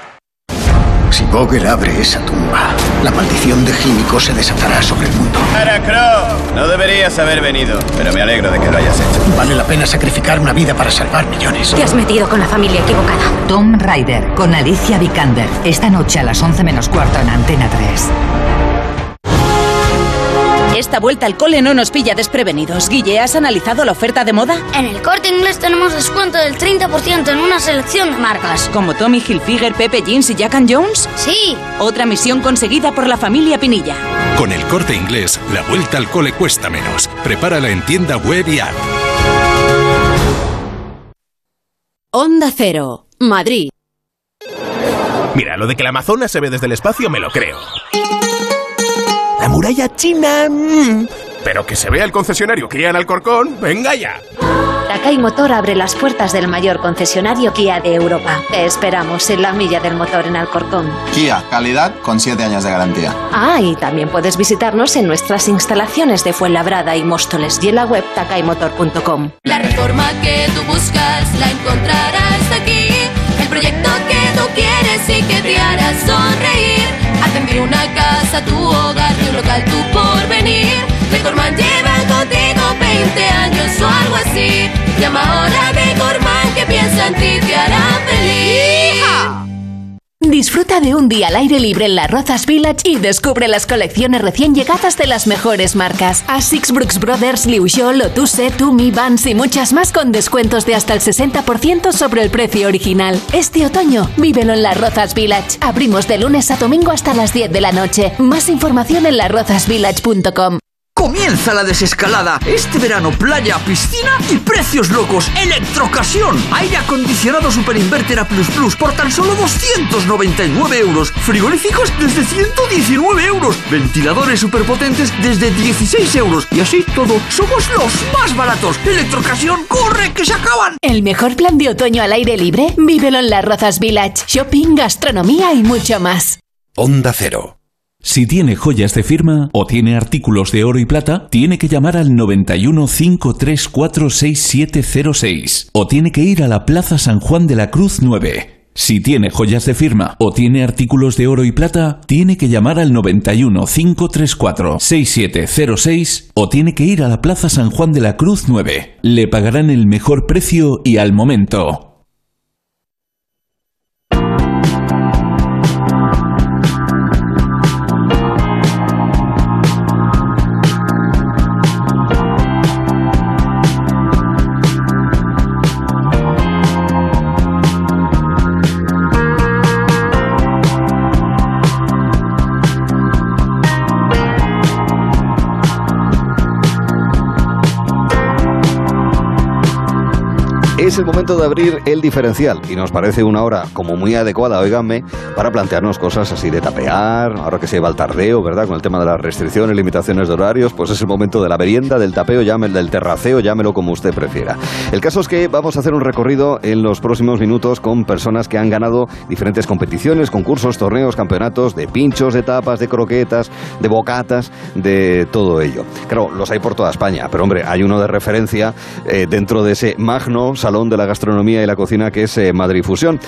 Si Vogel abre esa tumba, la maldición de Gímico se desatará sobre el mundo. Crow! No deberías haber venido, pero me alegro de que lo hayas hecho. Vale la pena sacrificar una vida para salvar millones. Te has metido con la familia equivocada. Tom Rider, con Alicia Vikander. Esta noche a las 11 menos cuarto en Antena 3. Esta vuelta al cole no nos pilla desprevenidos. Guille, ¿has analizado la oferta de moda? En el corte inglés tenemos descuento del 30% en una selección de marcas. ¿Como Tommy Hilfiger, Pepe Jeans y Jack and Jones? Sí. Otra misión conseguida por la familia Pinilla. Con el corte inglés, la vuelta al cole cuesta menos. Prepárala en tienda web y app. Onda Cero, Madrid. Mira, lo de que la Amazonas se ve desde el espacio me lo creo. La muralla china. Mm. Pero que se vea el concesionario Kia en Alcorcón, venga ya. Takai Motor abre las puertas del mayor concesionario Kia de Europa. Te esperamos en la milla del motor en Alcorcón. Kia, calidad con 7 años de garantía. Ah, y también puedes visitarnos en nuestras instalaciones de Fuenlabrada y Móstoles y en la web takaimotor.com. La reforma que tú buscas la encontrarás aquí. El proyecto que tú quieres y que te hará sonreír Atender una casa, tu hogar, tu local, tu porvenir. Decorman lleva contigo 20 años o algo así. Llama ahora a Decorman que piensa en ti, te hará feliz. Disfruta de un día al aire libre en la Rozas Village y descubre las colecciones recién llegadas de las mejores marcas. Asics, Brooks Brothers, Liu Xiao, Lotuse, Tumi, Vans y muchas más con descuentos de hasta el 60% sobre el precio original. Este otoño, vívelo en la Rozas Village. Abrimos de lunes a domingo hasta las 10 de la noche. Más información en larrozasvillage.com. Comienza la desescalada. Este verano, playa, piscina y precios locos. Electrocasión. Aire acondicionado Super Inverter A Plus Plus por tan solo 299 euros. Frigoríficos desde 119 euros. Ventiladores superpotentes desde 16 euros. Y así todo, somos los más baratos. Electrocasión, corre que se acaban. El mejor plan de otoño al aire libre, vívelo en Las Rozas Village. Shopping, gastronomía y mucho más. Onda Cero. Si tiene joyas de firma o tiene artículos de oro y plata, tiene que llamar al 91 534 6706 o tiene que ir a la Plaza San Juan de la Cruz 9. Si tiene joyas de firma o tiene artículos de oro y plata, tiene que llamar al 91 534 6706 o tiene que ir a la Plaza San Juan de la Cruz 9. Le pagarán el mejor precio y al momento. El momento de abrir el diferencial y nos parece una hora como muy adecuada, oíganme, para plantearnos cosas así de tapear, ahora que se lleva el tardeo, ¿verdad? Con el tema de las restricciones, limitaciones de horarios, pues es el momento de la merienda, del tapeo, llámelo, del terraceo, llámelo como usted prefiera. El caso es que vamos a hacer un recorrido en los próximos minutos con personas que han ganado diferentes competiciones, concursos, torneos, campeonatos de pinchos, de tapas, de croquetas, de bocatas, de todo ello. Claro, los hay por toda España, pero hombre, hay uno de referencia eh, dentro de ese magno Salón de la Gastronomía y la Cocina que es eh, Madrid Fusión,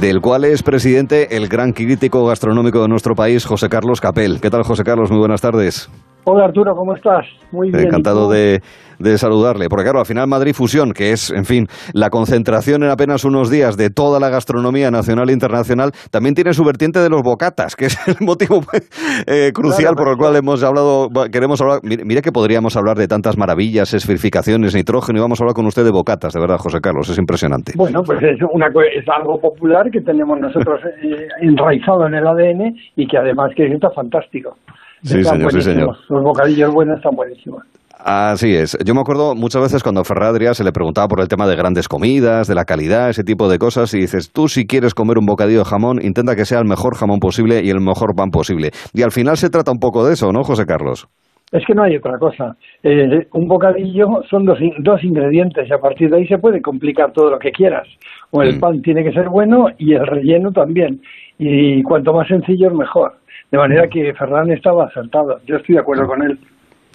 del cual es presidente el gran crítico gastronómico de nuestro país, José Carlos Capel. ¿Qué tal, José Carlos? Muy buenas tardes. Hola Arturo, ¿cómo estás? Muy bien. Encantado de, de, saludarle. Porque claro, al final Madrid Fusión, que es, en fin, la concentración en apenas unos días de toda la gastronomía nacional e internacional, también tiene su vertiente de los bocatas, que es el motivo [LAUGHS] eh, crucial por el cual hemos hablado, queremos hablar. Mire, que podríamos hablar de tantas maravillas, esferificaciones, nitrógeno, y vamos a hablar con usted de bocatas, de verdad, José Carlos, es impresionante. Bueno, pues es, una, es algo popular que tenemos nosotros eh, enraizado en el ADN y que además que está fantástico. Sí, señor, sí, señor. Los bocadillos buenos están buenísimos. Así es. Yo me acuerdo muchas veces cuando a Ferradria se le preguntaba por el tema de grandes comidas, de la calidad, ese tipo de cosas, y dices, tú si quieres comer un bocadillo de jamón, intenta que sea el mejor jamón posible y el mejor pan posible. Y al final se trata un poco de eso, ¿no, José Carlos? Es que no hay otra cosa. Eh, un bocadillo son dos, dos ingredientes y a partir de ahí se puede complicar todo lo que quieras. O el mm. pan tiene que ser bueno y el relleno también. Y cuanto más sencillo mejor. De manera que Ferran estaba acertado. Yo estoy de acuerdo con él.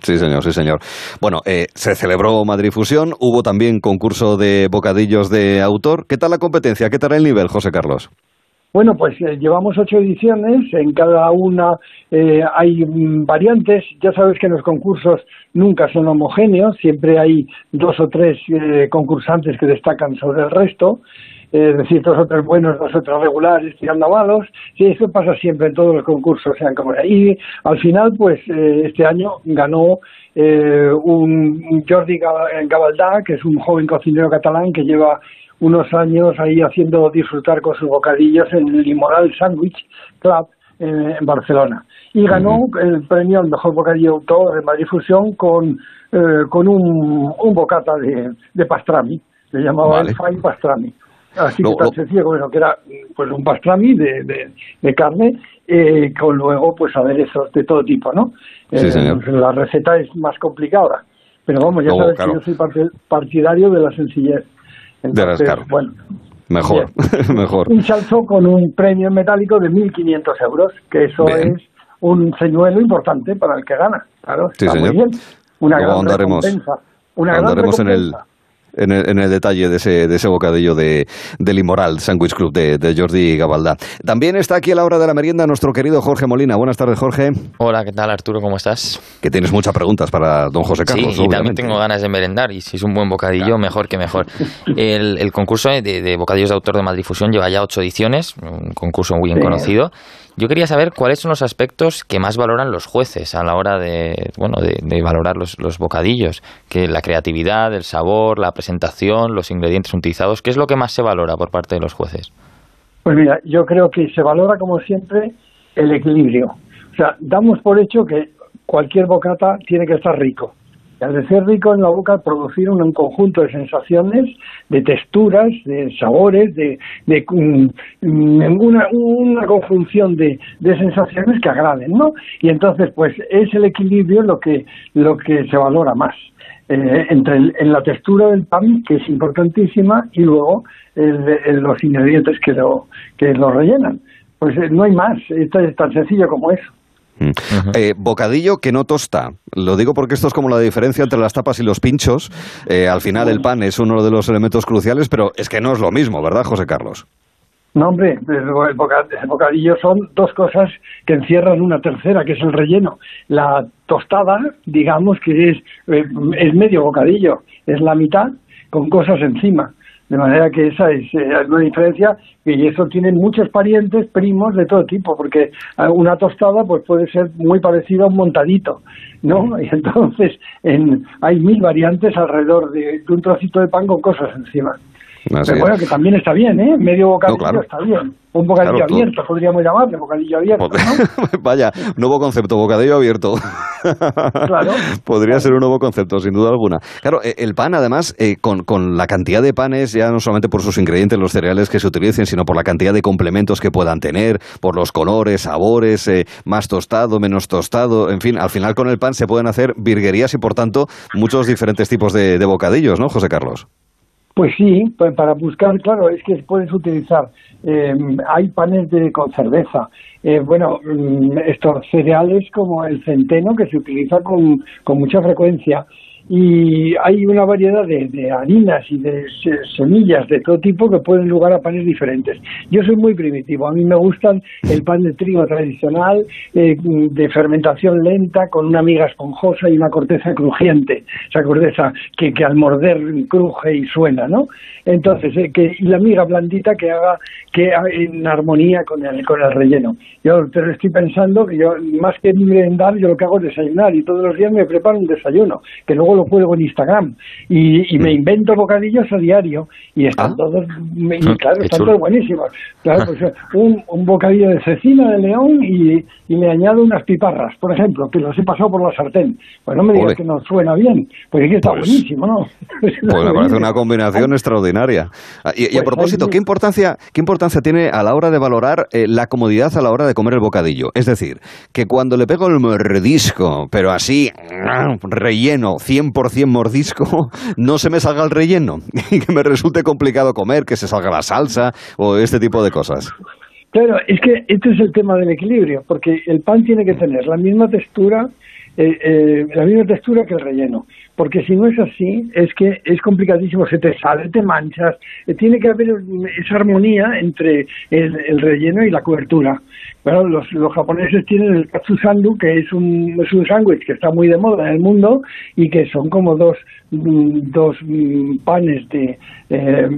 Sí, señor, sí, señor. Bueno, eh, se celebró Madrid Fusión, hubo también concurso de bocadillos de autor. ¿Qué tal la competencia? ¿Qué tal el nivel, José Carlos? Bueno, pues eh, llevamos ocho ediciones, en cada una eh, hay mm, variantes. Ya sabes que los concursos nunca son homogéneos, siempre hay dos o tres concursantes que destacan sobre el resto es decir, dos o tres buenos, dos o tres regulares, tirando a malos, y eso pasa siempre en todos los concursos, sean como Y al final, pues eh, este año ganó eh, un Jordi Gabaldá, que es un joven cocinero catalán que lleva unos años ahí haciendo disfrutar con sus bocadillos en el Limoral Sandwich Club en Barcelona. Y ganó el premio al mejor bocadillo autor de Madrid Fusión con, eh, con un, un bocata de, de pastrami, le llamaba el Fai Pastrami. Así que tan sencillo como que era pues un pastrami de, de, carne eh, con luego pues aderezos de todo tipo, ¿no? Sí, eh, la receta es más complicada, pero vamos, ya sabes que yo soy partidario de la sencillez. Entonces, bueno, mejor, [LAUGHS] mejor. Un chalzo con un premio metálico de 1.500 euros, que eso es un señuelo importante para el que gana. Claro, está muy bien. Una gran recompensa. Una gran recompensa. en el en el, detalle de ese, de ese bocadillo de, del Imoral Sandwich Club de, de, Jordi Gabaldá. También está aquí a la hora de la merienda nuestro querido Jorge Molina. Buenas tardes, Jorge. Hola, ¿qué tal, Arturo? ¿Cómo estás? Que tienes muchas preguntas para don José Carlos. Sí, y también tengo ganas de merendar. Y si es un buen bocadillo, mejor que mejor. [LAUGHS] El, concurso de, de, bocadillos de autor de Madrid Fusión lleva ya ocho ediciones, un concurso muy bien conocido. Yo quería saber cuáles son los aspectos que más valoran los jueces a la hora de, bueno, de, valorar los, los, bocadillos, que la creatividad, el sabor, la presentación, los ingredientes utilizados, ¿qué es lo que más se valora por parte de los jueces? Pues mira, yo creo que se valora como siempre el equilibrio. O sea, damos por hecho que cualquier bocata tiene que estar rico al de ser rico en la boca, producir un, conjunto de sensaciones, de texturas, de sabores, de, de mm, una, una, conjunción de, sensaciones que agraden, ¿no? Y entonces, pues es el equilibrio lo que, lo que se valora más. Eh, entre en la textura del pan, que es importantísima, y luego los ingredientes que lo, que lo rellenan. Pues eh, no hay más, esto es tan sencillo como eso. Mm. Eh, bocadillo que no tosta. Lo digo porque esto es como la diferencia entre las tapas y los pinchos. Eh, al final el pan es uno de los elementos cruciales, pero es que no es lo mismo, ¿verdad, José Carlos? No, hombre, el bocadillo son dos cosas que encierran una tercera, que es el relleno. La tostada, digamos que es, eh, es medio bocadillo, es la mitad con cosas encima. De manera que esa es eh, una diferencia y eso tienen muchos parientes, primos de todo tipo, porque eh, una tostada pues puede ser muy parecida a un montadito, ¿no? [LAUGHS] Y entonces en, hay mil variantes alrededor de, un trocito de pan con cosas encima. Pero bueno, que también está bien, ¿eh? Medio bocadillo está bien. Un bocadillo abierto, podríamos [LAUGHS] llamarle, bocadillo abierto. Vaya, nuevo concepto, bocadillo abierto. claro. [LAUGHS] Podría ser un nuevo concepto, sin duda alguna. Claro, e, el pan, además, eh, con, con, la cantidad de panes, ya no solamente por sus ingredientes, los cereales que se utilicen, sino por la cantidad de complementos que puedan tener, por los colores, sabores, eh, más tostado, menos tostado, en fin, al final con el pan se pueden hacer virguerías y, por tanto, muchos diferentes tipos de, de bocadillos, ¿no, José Carlos? Pues sí, para buscar, claro, es que puedes utilizar, eh, hay panes de, con cerveza, eh, bueno, mm, estos cereales como el centeno que se utiliza con, con mucha frecuencia, y hay una variedad de, harinas y de semillas de todo tipo que pueden lugar a panes diferentes. Yo soy muy primitivo, a mí me gustan el pan de trigo tradicional, eh, de fermentación lenta, con una miga esponjosa y una corteza crujiente, esa corteza que, que al morder cruje y suena, ¿no? Entonces, eh, que, y la miga blandita que haga que en armonía con el, con el relleno. Yo pero estoy pensando que yo, más que merendar, yo lo que hago es desayunar y todos los días me preparo un desayuno, que luego lo cuelgo en Instagram y, me mm. invento bocadillos a diario y están ah. todos, ah, claro, están todos buenísimos. Claro, pues, un, un, bocadillo de cecina de león y, y le añado unas piparras, por ejemplo, que los he pasado por la sartén. Pues no me digas que no suena bien, pues es que está pues buenísimo, ¿no? [LAUGHS] Pues me parece una combinación extraordinaria. Ah, y, a pues propósito, ¿qué importancia, ¿qué importancia tiene a la hora de valorar eh, la comodidad a la hora de comer el bocadillo? Es decir, que cuando le pego el mordisco, pero así, relleno, 100% mordisco, [LAUGHS] no se me salga el relleno [LAUGHS] y que me resulte complicado comer, que se salga la salsa o este tipo de cosas. Claro, es que este es el tema del equilibrio, porque el pan tiene que tener la misma textura, eh, eh, la misma textura que el relleno, porque si no es así, es que es complicadísimo, se te sale, te manchas, eh, tiene que haber esa armonía entre el, relleno y la cobertura. Bueno, los, los, japoneses tienen el katsu sandu, que es un, es un sándwich que está muy de moda en el mundo y que son como dos, mm, dos mm, panes de eh,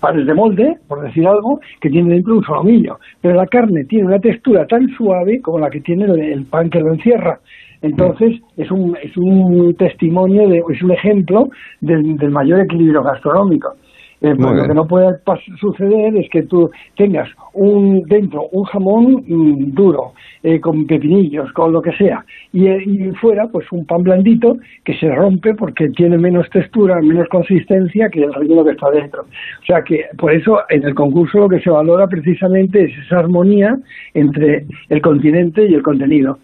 panes de molde, por decir algo, que tienen dentro un solomillo. Pero la carne tiene una textura tan suave como la que tiene el, pan que lo encierra. Entonces, es un, es un testimonio, de, es un ejemplo del mayor equilibrio gastronómico. Eh, pues lo que no puede suceder es que tú tengas un dentro un jamón mm, duro, eh, con pepinillos, con lo que sea, y, eh, y, fuera pues un pan blandito que se rompe porque tiene menos textura, menos consistencia que el relleno que está dentro. O sea que por eso en el concurso lo que se valora precisamente es esa armonía entre el continente y el contenido,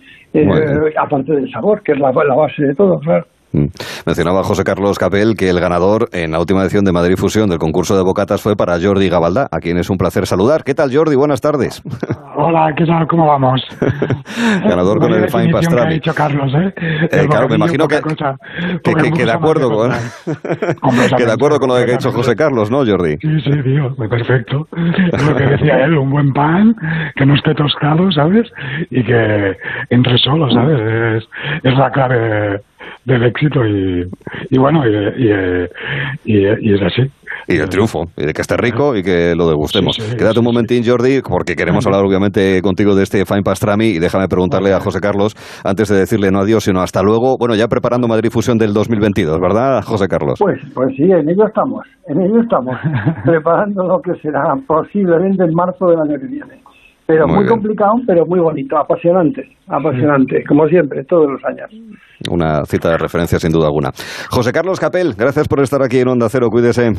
aparte del sabor, que es la, la base de todo, claro. Mm. Mencionaba José Carlos Capel que el ganador en la última edición de Madrid Fusión del concurso de bocatas fue para Jordi Gabaldá, a quien es un placer saludar. ¿Qué tal, Jordi? Buenas tardes. [LAUGHS] Hola, ¿qué tal? ¿Cómo vamos? [LAUGHS] ganador con el Fine Pastrami. ha dicho Carlos, ¿eh? eh claro, me imagino que, que, de acuerdo con, [LAUGHS] que de acuerdo con lo que ha dicho José Carlos, ¿no, Jordi? Sí, sí, tío, perfecto. Es lo que decía él, un buen pan, que no esté tostado, ¿sabes? Y que entre solo, ¿sabes? Es, es la clave del éxito y, y bueno, y, y, es así. Y el triunfo, y de que esté rico y que lo degustemos. Quédate un momentín, Jordi, porque queremos hablar obviamente contigo de este Fine Pastrami y déjame preguntarle a José Carlos, antes de decirle no adiós, sino hasta luego, bueno, ya preparando Madrid Fusión del 2022, ¿verdad, José Carlos? Pues, pues sí, en ello estamos, en ello estamos, [LAUGHS] preparando lo que será posiblemente en marzo del año que viene. Pero muy, complicado, pero muy bonito, apasionante, apasionante, como siempre, todos los años. Una cita de referencia sin duda alguna. José Carlos Capel, gracias por estar aquí en Onda Cero, cuídese.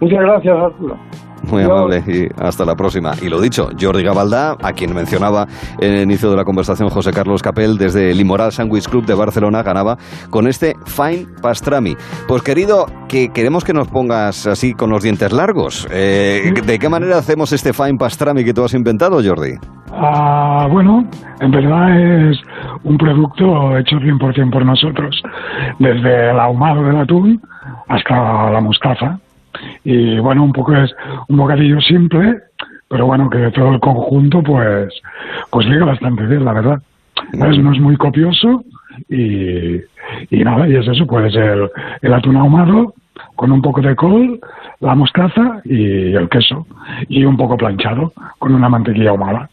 Muchas gracias, Arturo. Muy amable y hasta la próxima. Y lo dicho, Jordi Gabaldá, a quien mencionaba en el inicio de la conversación José Carlos Capel, desde el Imoral Sandwich Club de Barcelona, ganaba con este Fine Pastrami. Pues querido, que queremos que nos pongas así con los dientes largos. Eh, ¿De qué manera hacemos este Fine Pastrami que tú has inventado, Jordi? Ah, bueno, en verdad es un producto hecho 100% por nosotros, desde el ahumado del atún hasta la mostaza. Y bueno, un poco es un bocadillo simple, pero bueno, que de todo el conjunto pues, pues llega bastante bien, la verdad. ¿Sabes? No es muy copioso y, y nada, y es eso, pues el, el atún ahumado con un poco de col, la mostaza y el queso. Y un poco planchado con una mantequilla ahumada.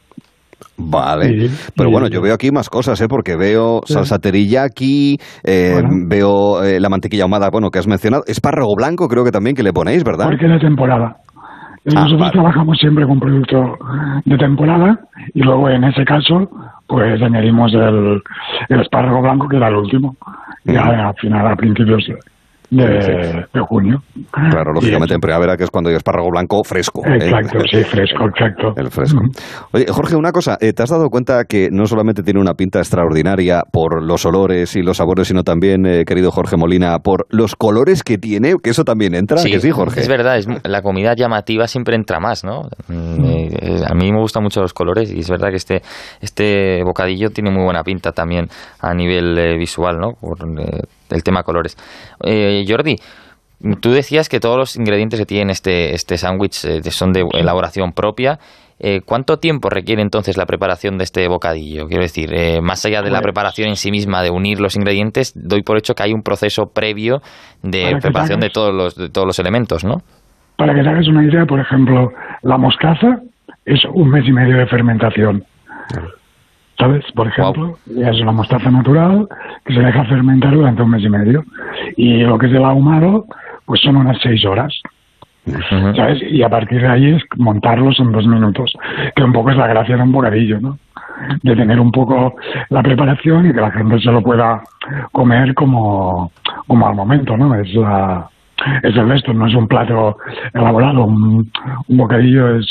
Vale, pero bueno, yo veo aquí más cosas, ¿eh? porque veo salsa teriyaki, eh, veo eh, la mantequilla ahumada, bueno, que has mencionado, espárrago blanco creo que también que le ponéis, ¿verdad? Porque es de temporada. Ah, Nosotros vale. trabajamos siempre con producto de temporada y luego en ese caso pues añadimos el, el espárrago blanco que era el último, ya al final a principios de, de junio. Claro, lógicamente en primavera, que es cuando hay espárrago blanco fresco. ¿eh? Exacto, sí, fresco, exacto. El fresco. Oye, Jorge, una cosa, eh, ¿te has dado cuenta que no solamente tiene una pinta extraordinaria por los olores y los sabores, sino también, eh, querido Jorge Molina, por los colores que tiene? Que eso también entra, que sí, Jorge. Es verdad, es, la comida llamativa siempre entra más, ¿no? Mm, eh, eh, a mí me gustan mucho los colores y es verdad que este, este bocadillo tiene muy buena pinta también a nivel eh, visual, ¿no? Por eh, el tema colores. Eh, Jordi, tú decías que todos los ingredientes que tiene este, este sándwich eh, son de elaboración propia. Eh, ¿Cuánto tiempo requiere entonces la preparación de este bocadillo? Quiero decir, eh, más allá de la preparación en sí misma, de unir los ingredientes, doy por hecho que hay un proceso previo de Para preparación de todos los, de todos los elementos, ¿no? Para que te hagas una idea, por ejemplo, la mostaza es un mes y medio de fermentación. ¿Sabes? Por ejemplo, es una mostaza natural que se deja fermentar durante un mes y medio. Y lo que es el ahumado, pues son unas seis horas. ¿Sabes? Y a partir de ahí es montarlos en dos minutos, que un poco es la gracia de un bocadillo, ¿no? De tener un poco la preparación y que la gente se lo pueda comer como, como al momento, ¿no? Es la, es el esto, no es un plato elaborado, un, un bocadillo es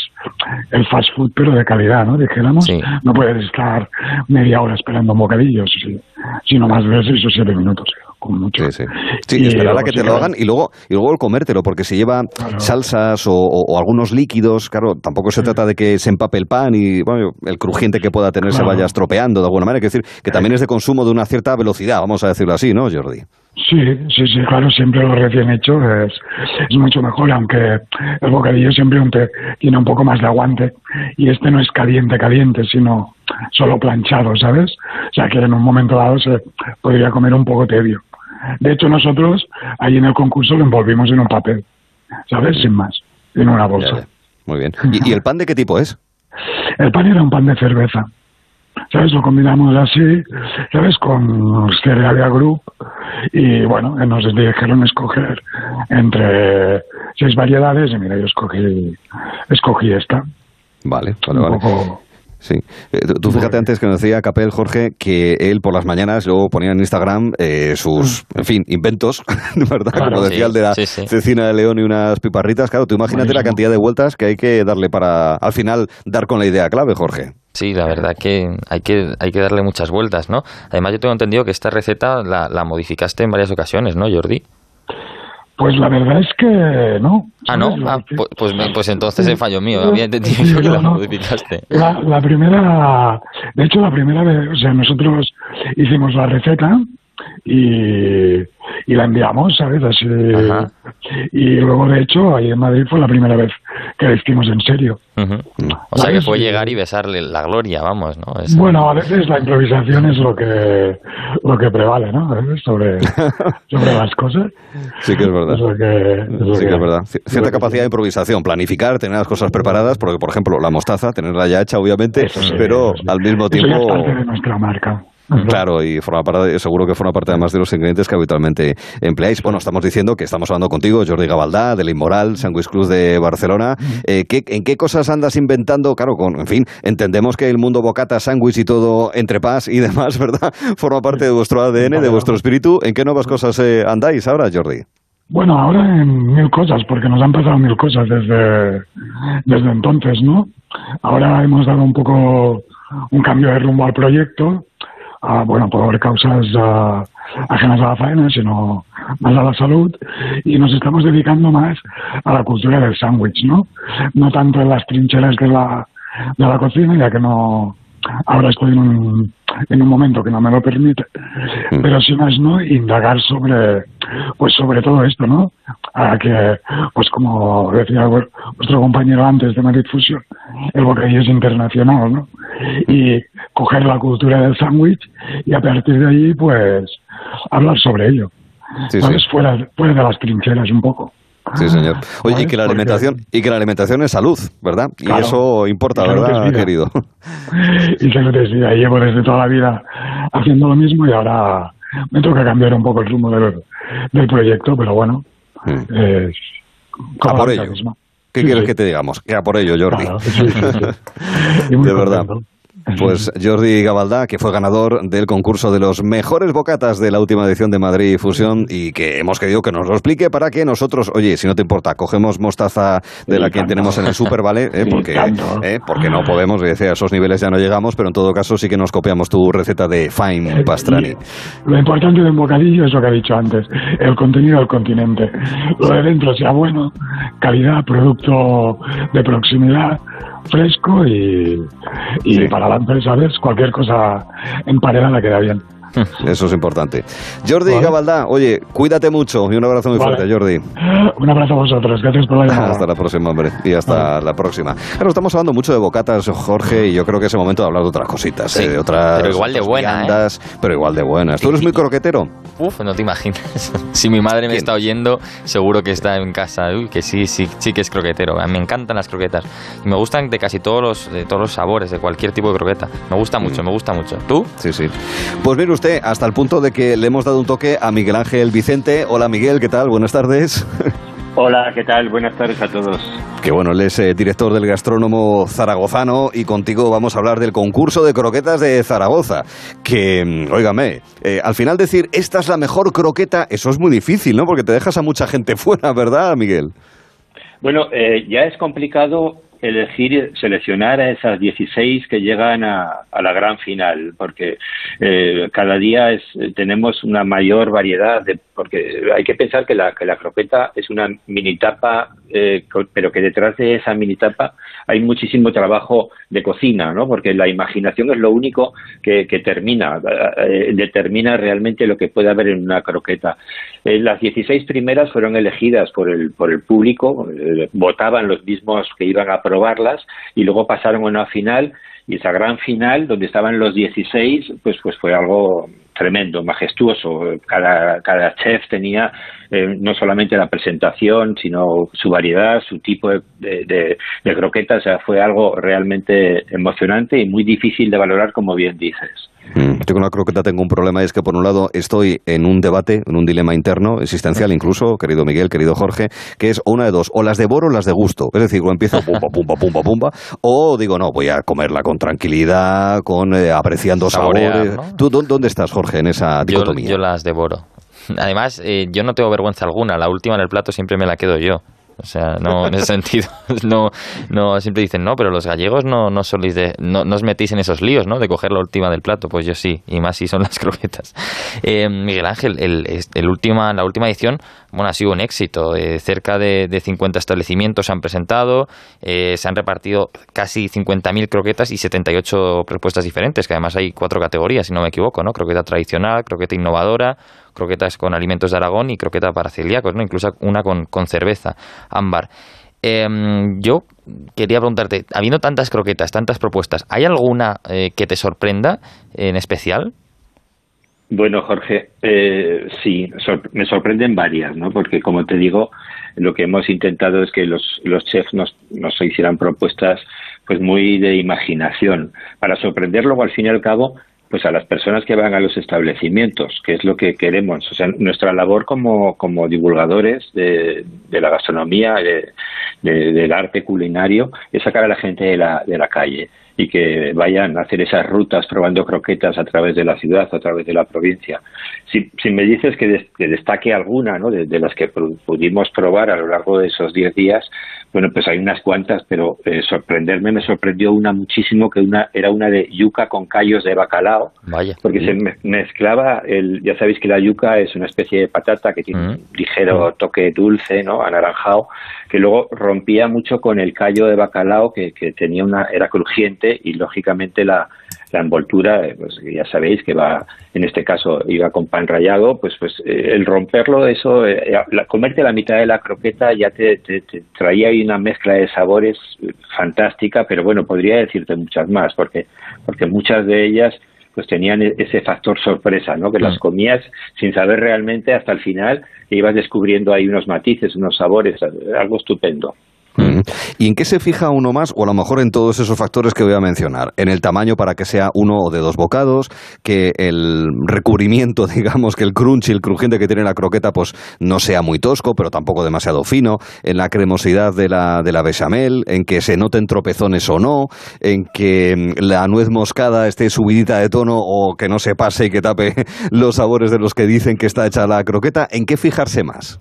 el fast food pero de calidad, ¿no? Dijéramos, no puedes estar media hora esperando un bocadillo, sí, sino más de seis o siete minutos, con mucho. Sí, sí. Sí, Y esperar a luego que te lo hagan y luego, y luego el comértelo, porque si lleva salsas o, o- o algunos líquidos, claro, tampoco se trata de que se empape el pan y bueno, el crujiente que pueda tener se vaya estropeando de alguna manera. Es decir, que también es de consumo de una cierta velocidad, vamos a decirlo así, ¿no, Jordi? Sí, sí, sí, claro, siempre lo recién hecho es, es mucho mejor, aunque el bocadillo siempre un te- tiene un poco más de aguante y este no es caliente, caliente, sino solo planchado, ¿sabes? O sea que en un momento dado se podría comer un poco tebio. De hecho, nosotros ahí en el concurso lo envolvimos en un papel, ¿sabes? Sin más, en una bolsa. Muy bien. ¿Y, y el pan de qué tipo es? El pan era un pan de cerveza. ¿Sabes? Lo combinamos así, ¿sabes? Con Cerealia Group. Y bueno, nos dijeron escoger entre seis variedades y mira, yo escogí, escogí esta. Vale, vale, vale. poco- Sí. Eh, tú- fíjate antes que nos decía Capel, Jorge, que él por las mañanas luego ponía en Instagram eh, sus, en fin, inventos, [LAUGHS] ¿verdad? Claro, Como decía sí, el de la sí, sí. cecina de león y unas piparritas. Claro, tú imagínate la cantidad de vueltas que hay que darle para, al final, dar con la idea clave, Jorge. Sí, la verdad que hay que hay que darle muchas vueltas, ¿no? Además, yo tengo entendido que esta receta la, la modificaste en varias ocasiones, ¿no, Jordi? Pues la verdad es que no. Ah, no. Ah, pu- pues, pues entonces es fallo mío. Había entendido [LAUGHS] yo que la modificaste. La, la primera, de hecho la primera vez, o sea, nosotros hicimos la receta y, y la enviamos, ¿sabes? Así. Y luego, de hecho, ahí en Madrid fue la primera vez que la hicimos en serio. O sea que fue llegar y besarle la gloria, vamos, ¿no? Es- Bueno, a veces la improvisación es lo que lo que prevale, ¿no? Sobre, [LAUGHS] sobre las cosas. Sí que es verdad. Es lo que, es lo Sí que que- es verdad. Cierta capacidad de improvisación, planificar, tener las cosas preparadas, porque, por ejemplo, la mostaza, tenerla ya hecha, obviamente, pero al mismo Eso ya tiempo... es parte de nuestra marca. Claro, y forma parte, seguro que forma parte además de los ingredientes que habitualmente empleáis. Bueno, estamos diciendo que estamos hablando contigo, Jordi Gabaldá, del Inmoral, Sandwich Cruz de Barcelona. Eh, ¿qué- ¿En qué cosas andas inventando? Claro, con, en fin, entendemos que el mundo bocata, sándwich y todo entre paz y demás, [LAUGHS] ¿verdad? Forma parte de vuestro ADN, de vuestro espíritu. ¿En qué nuevas cosas eh, andáis ahora, Jordi? Bueno, ahora en mil cosas, porque nos han pasado mil cosas desde, desde entonces, ¿no? Ahora hemos dado un poco un cambio de rumbo al proyecto, ah, bueno, por causas ah, ajenas a la faena, sino más a la salud, y nos estamos dedicando más a la cultura del sándwich, ¿no? No tanto en las trincheras de la de la cocina, ya que no, ahora estoy en un, en un momento que no me lo permite, mm. pero si más no, indagar sobre, pues sobre todo esto, ¿no? A que, pues como decía vuestro compañero antes de Madrid Fusion, el bocadillo es internacional, ¿no? Y coger la cultura del sándwich y a partir de ahí, pues, hablar sobre ello. Sí, Fuera, fuera de las trincheras un poco. Sí, señor. Oye, y que la alimentación y que la alimentación es salud, ¿verdad? y eso importa, ¿verdad, querido? [LAUGHS] Y se lo decía, llevo desde toda la vida haciendo lo mismo y ahora me toca cambiar un poco el rumbo del, del proyecto, pero bueno, mm. es a por ello. ¿Qué quieres que te digamos? Que a por ello, Jordi. [LAUGHS] de verdad. Pues Jordi Gabaldá, que fue ganador del concurso de los mejores bocatas de la última edición de Madrid Fusión y que hemos querido que nos lo explique para que nosotros, oye, si no te importa, cogemos mostaza de la que tenemos en el Super, ¿vale? ¿Eh? Porque, ¿eh? porque no podemos, decía, a esos niveles ya no llegamos, pero en todo caso sí que nos copiamos tu receta de Fine Pastrani. Lo importante de un bocadillo es lo que ha dicho antes, el contenido del continente. Lo de dentro sea bueno, calidad, producto de proximidad, fresco y, y para la empresa, ¿ves? Cualquier cosa emparedada queda bien. [LAUGHS] Eso es importante. Jordi Gabaldá, oye, cuídate mucho y un abrazo muy fuerte, Jordi. [GASPS] Un abrazo a vosotros, gracias por la llamada. Hasta la próxima, hombre, y hasta la próxima. Claro, estamos hablando mucho de bocatas, Jorge, y yo creo que es el momento de hablar de otras cositas, ¿eh? de otras. Pero igual de buenas. ¿eh? Pero igual de buenas. ¿Tú eres muy croquetero? Uf, no te imaginas. [LAUGHS] si mi madre me está oyendo, seguro que está en casa. Uy, que sí, sí, sí que es croquetero. Me encantan las croquetas. Me gustan de casi todos los, de todos los sabores, de cualquier tipo de croqueta. Me gusta mucho, mm. me gusta mucho. ¿Tú? Sí, sí. Pues mire usted, hasta el punto de que le hemos dado un toque a Miguel Ángel Vicente. Hola Miguel, ¿qué tal? Buenas tardes. [LAUGHS] Hola, ¿qué tal? Buenas tardes a todos. Que bueno, él es eh, director del gastrónomo zaragozano y contigo vamos a hablar del concurso de croquetas de Zaragoza. Que, mm, óigame, eh, al final decir esta es la mejor croqueta, eso es muy difícil, ¿no? Porque te dejas a mucha gente [LAUGHS] fuera, ¿verdad, Miguel? Bueno, eh, ya es complicado elegir, seleccionar a esas 16 que llegan a, la gran final, porque eh, cada día es, tenemos una mayor variedad, de, porque hay que pensar que la, que la croqueta es una mini tapa, eh, pero que detrás de esa mini tapa hay muchísimo trabajo de cocina, ¿no? porque la imaginación es lo único que, que termina, eh, determina realmente lo que puede haber en una croqueta. las 16 primeras fueron elegidas por el, por el público, votaban los mismos que iban a probarlas y luego pasaron a una final y esa gran final donde estaban los 16 pues pues fue algo tremendo, majestuoso. Cada, cada chef tenía eh, no solamente la presentación, sino su variedad, su tipo de, de, de croquetas. O sea, fue algo realmente emocionante y muy difícil de valorar, como bien dices. Mm. Yo con la croqueta tengo un problema, es que por un lado estoy en un debate, en un dilema interno, existencial incluso, querido Miguel, querido Jorge, que es una de dos, o las devoro o las de gusto. Es decir, o empiezo pumba, pumba, pumba, pumba, o digo, no, voy a comerla con tranquilidad, con eh, apreciando sabores. ¿Tú dónde estás, Jorge, en esa dicotomía? Yo, las devoro. [LAUGHS] Además, eh, yo no tengo vergüenza alguna, la última en el plato siempre me la quedo yo. O sea, no en ese [LAUGHS] sentido, [LAUGHS] no, no siempre dicen, no, pero los gallegos no, no de, no, os metéis en esos líos, ¿no? De coger la última del plato, pues yo sí, y más si son las croquetas. Eh, Miguel Ángel, el, el última, la última edición, bueno, ha sido un éxito. Eh, cerca de, de, 50 establecimientos se han presentado, eh, se han repartido casi 50.000 croquetas y 78 propuestas diferentes, que además hay cuatro categorías, si no me equivoco, ¿no? Croqueta tradicional, croqueta innovadora, croquetas con alimentos de Aragón y croqueta para celíacos, ¿no? incluso una con, con cerveza, ámbar. Em, yo quería preguntarte, habiendo tantas croquetas, tantas propuestas, ¿hay alguna eh, que te sorprenda en especial? Bueno, Jorge, eh, sí, me sorprenden varias, ¿no? Porque, como te digo, lo que hemos intentado es que los, los chefs nos, nos hicieran propuestas pues muy de imaginación, para sorprender luego, al fin y al cabo, pues a las personas que van a los establecimientos, que es lo que queremos. O sea, nuestra labor como, como divulgadores de, de la gastronomía, de, del arte culinario, es sacar a la gente de la, de la calle y que vayan a hacer esas rutas probando croquetas a través de la ciudad, a través de la provincia. Si, si me dices que, destaque alguna ¿no? de, las que pudimos probar a lo largo de esos 10 días, Bueno, pues hay unas cuantas, pero eh, sorprenderme me sorprendió una muchísimo, que una era una de yuca con callos de bacalao, Vaya. porque se me- mezclaba, el, ya sabéis que la yuca es una especie de patata que tiene un ligero toque dulce, ¿no? anaranjado, que luego rompía mucho con el callo de bacalao, que, que tenía una, era crujiente y lógicamente la, la envoltura, eh, pues ya sabéis que va, en este caso iba con pan rallado, pues pues eh, el romperlo, eso, eh, la- comerte la mitad de la croqueta ya te, te- te traía ahí una mezcla de sabores eh, fantástica, pero bueno, podría decirte muchas más, porque, porque muchas de ellas pues tenían e- ese factor sorpresa, ¿no? Que las comías sin saber realmente hasta el final e ibas descubriendo ahí unos matices, unos sabores, algo estupendo. ¿Y en qué se fija uno más? O a lo mejor en todos esos factores que voy a mencionar. En el tamaño para que sea uno o de dos bocados, que el recubrimiento, [LAUGHS] digamos, que el crunch y el crujiente que tiene la croqueta, pues no sea muy tosco, pero tampoco demasiado fino. En la cremosidad de la, de la bechamel, en que se noten tropezones o no, en que mm, la nuez moscada esté subidita de tono o que no se pase y que tape [LAUGHS] los sabores de los que dicen que está hecha la croqueta. ¿En qué fijarse más?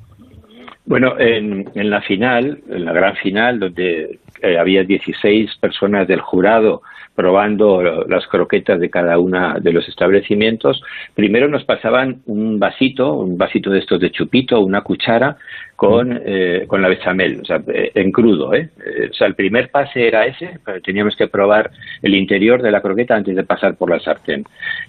Bueno, en, en la final, en la gran final, donde eh, había 16 personas del jurado probando las croquetas de cada una de los establecimientos, primero nos pasaban un vasito, un vasito de estos de chupito, una cuchara con, eh, con la bechamel, o sea, eh, en crudo. ¿eh? Eh, O sea, el primer pase era ese, pero teníamos que probar el interior de la croqueta antes de pasar por la sartén.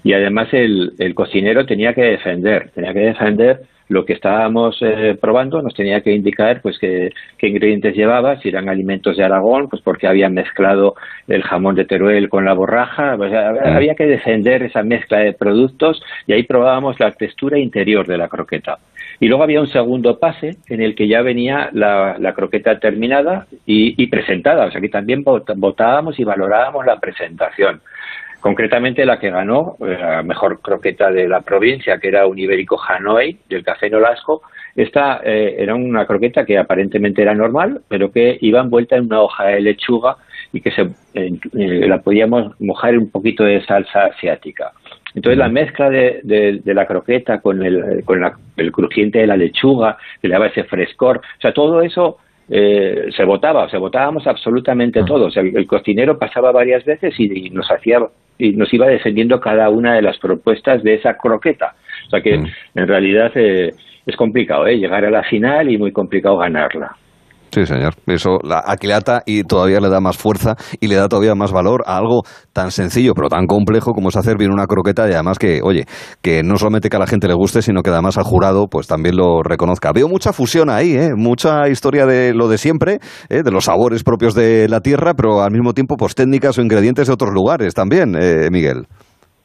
Y además el, el cocinero tenía que defender, tenía que defender lo que estábamos eh, probando nos tenía que indicar pues qué ingredientes llevaba, si eran alimentos de Aragón, pues porque habían mezclado el jamón de Teruel con la borraja, pues, ha- había que defender esa mezcla de productos y ahí probábamos la textura interior de la croqueta. Y luego había un segundo pase en el que ya venía la, la croqueta terminada y, y presentada, o sea que también vot- votábamos y valorábamos la presentación. Concretamente la que ganó, eh, la mejor croqueta de la provincia, que era un ibérico Hanoi del Café Nolasco, esta eh, era una croqueta que aparentemente era normal, pero que iba envuelta en una hoja de lechuga y que se, eh, la podíamos mojar en un poquito de salsa asiática. Entonces la mezcla de, de- de la croqueta con, el, con la- el crujiente de la lechuga, que le daba ese frescor, o sea, todo eso eh, se votaba, o sea, votábamos absolutamente todo. O sea, el, el cocinero pasaba varias veces y, y nos hacía y nos iba defendiendo cada una de las propuestas de esa croqueta. O sea que en realidad eh, es complicado ¿eh? llegar a la final y muy complicado ganarla. Sí, señor. Eso la aquilata y todavía le da más fuerza y le da todavía más valor a algo tan sencillo pero tan complejo como es hacer bien una croqueta y además que, oye, que no solamente que a la gente le guste, sino que además al jurado pues también lo reconozca. Veo mucha fusión ahí, ¿eh? mucha historia de lo de siempre, ¿eh? de los sabores propios de la tierra, pero al mismo tiempo pues técnicas o ingredientes de otros lugares también, eh, Miguel.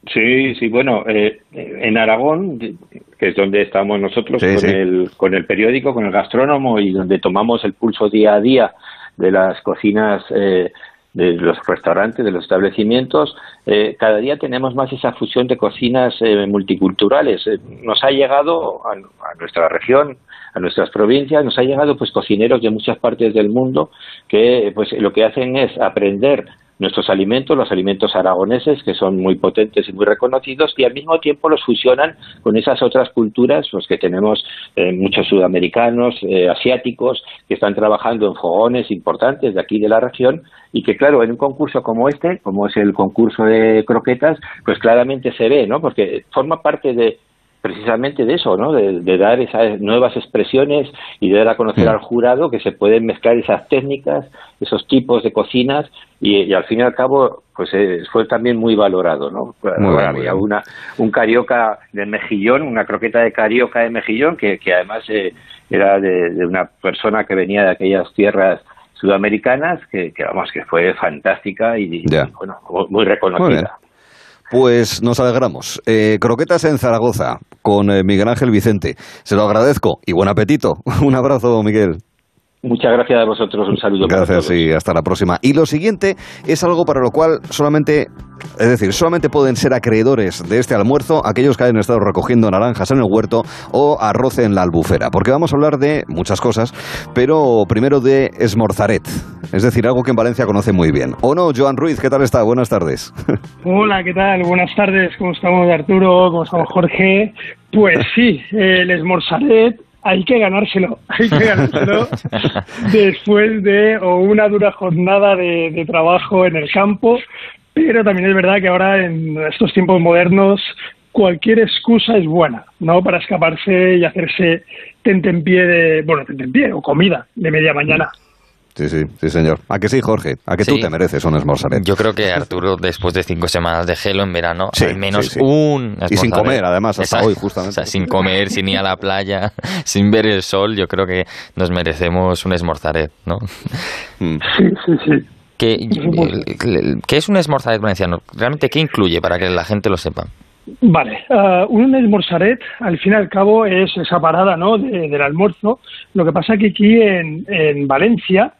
Sí, sí, bueno, eh, en Aragón, que es donde estamos nosotros Sí, con, sí. El, con el periódico, con el gastrónomo y donde tomamos el pulso día a día de las cocinas eh, de los restaurantes, de los establecimientos, eh, cada día tenemos más esa fusión de cocinas eh, multiculturales. Eh, nos ha llegado a, a nuestra región, a nuestras provincias, nos ha llegado pues cocineros de muchas partes del mundo que pues lo que hacen es aprender nuestros alimentos, los alimentos aragoneses, que son muy potentes y muy reconocidos, y al mismo tiempo los fusionan con esas otras culturas, pues que tenemos eh, muchos sudamericanos, eh, asiáticos, que están trabajando en fogones importantes de aquí de la región, y que claro, en un concurso como este, como es el concurso de croquetas, pues claramente se ve, ¿no? Porque forma parte de precisamente de eso, ¿no? De, de dar esas nuevas expresiones y de dar a conocer al jurado que se pueden mezclar esas técnicas, esos tipos de cocinas y, y al fin y al cabo, pues eh, fue también muy valorado, ¿no? Muy Había una un carioca de mejillón, una croqueta de carioca de mejillón que, que además eh, era de, de una persona que venía de aquellas tierras sudamericanas que, que vamos que fue fantástica y, y, bueno muy reconocida. Pues nos alegramos. Eh, croquetas en Zaragoza con eh, Miguel Ángel Vicente. Se lo agradezco y buen apetito. [LAUGHS] Un abrazo, Miguel. Muchas gracias a vosotros, un saludo. para Gracias y hasta la próxima. Y lo siguiente es algo para lo cual solamente, es decir, solamente pueden ser acreedores de este almuerzo aquellos que hayan estado recogiendo naranjas en el huerto o arroz en la albufera, porque vamos a hablar de muchas cosas, pero primero de esmorzaret, es decir, algo que en Valencia conoce muy bien. ¿O no, Joan Ruiz? ¿Qué tal está? Buenas tardes. [LAUGHS] Hola, ¿qué tal? Buenas tardes, ¿cómo estamos Arturo? ¿Cómo estamos Jorge? Pues sí, el esmorzaret hay que ganárselo, hay que ganárselo [LAUGHS] después de o una dura jornada de, de trabajo en el campo, pero también es verdad que ahora en estos tiempos modernos cualquier excusa es buena, ¿no? Para escaparse y hacerse tentempié de, bueno, tentempié o comida de media mañana. Sí, sí, sí, señor. ¿A que sí, Jorge? ¿A que tú te mereces un esmorzaret? Yo creo que Arturo, después de cinco semanas de gelo en verano, al menos un Y sin comer, además, hasta hoy, justamente. O sea, sin comer, sin ir a la playa, [LAUGHS] sin ver el sol, yo creo que nos merecemos un esmorzaret, ¿no? Mm. Sí, sí, sí. ¿Qué, ¿Qué es un esmorzaret valenciano? ¿Realmente qué incluye para que la gente lo sepa? Vale, uh, un esmorzaret al fin y al cabo es esa parada ¿no? De, del almuerzo. Lo que pasa que aquí en, en Valencia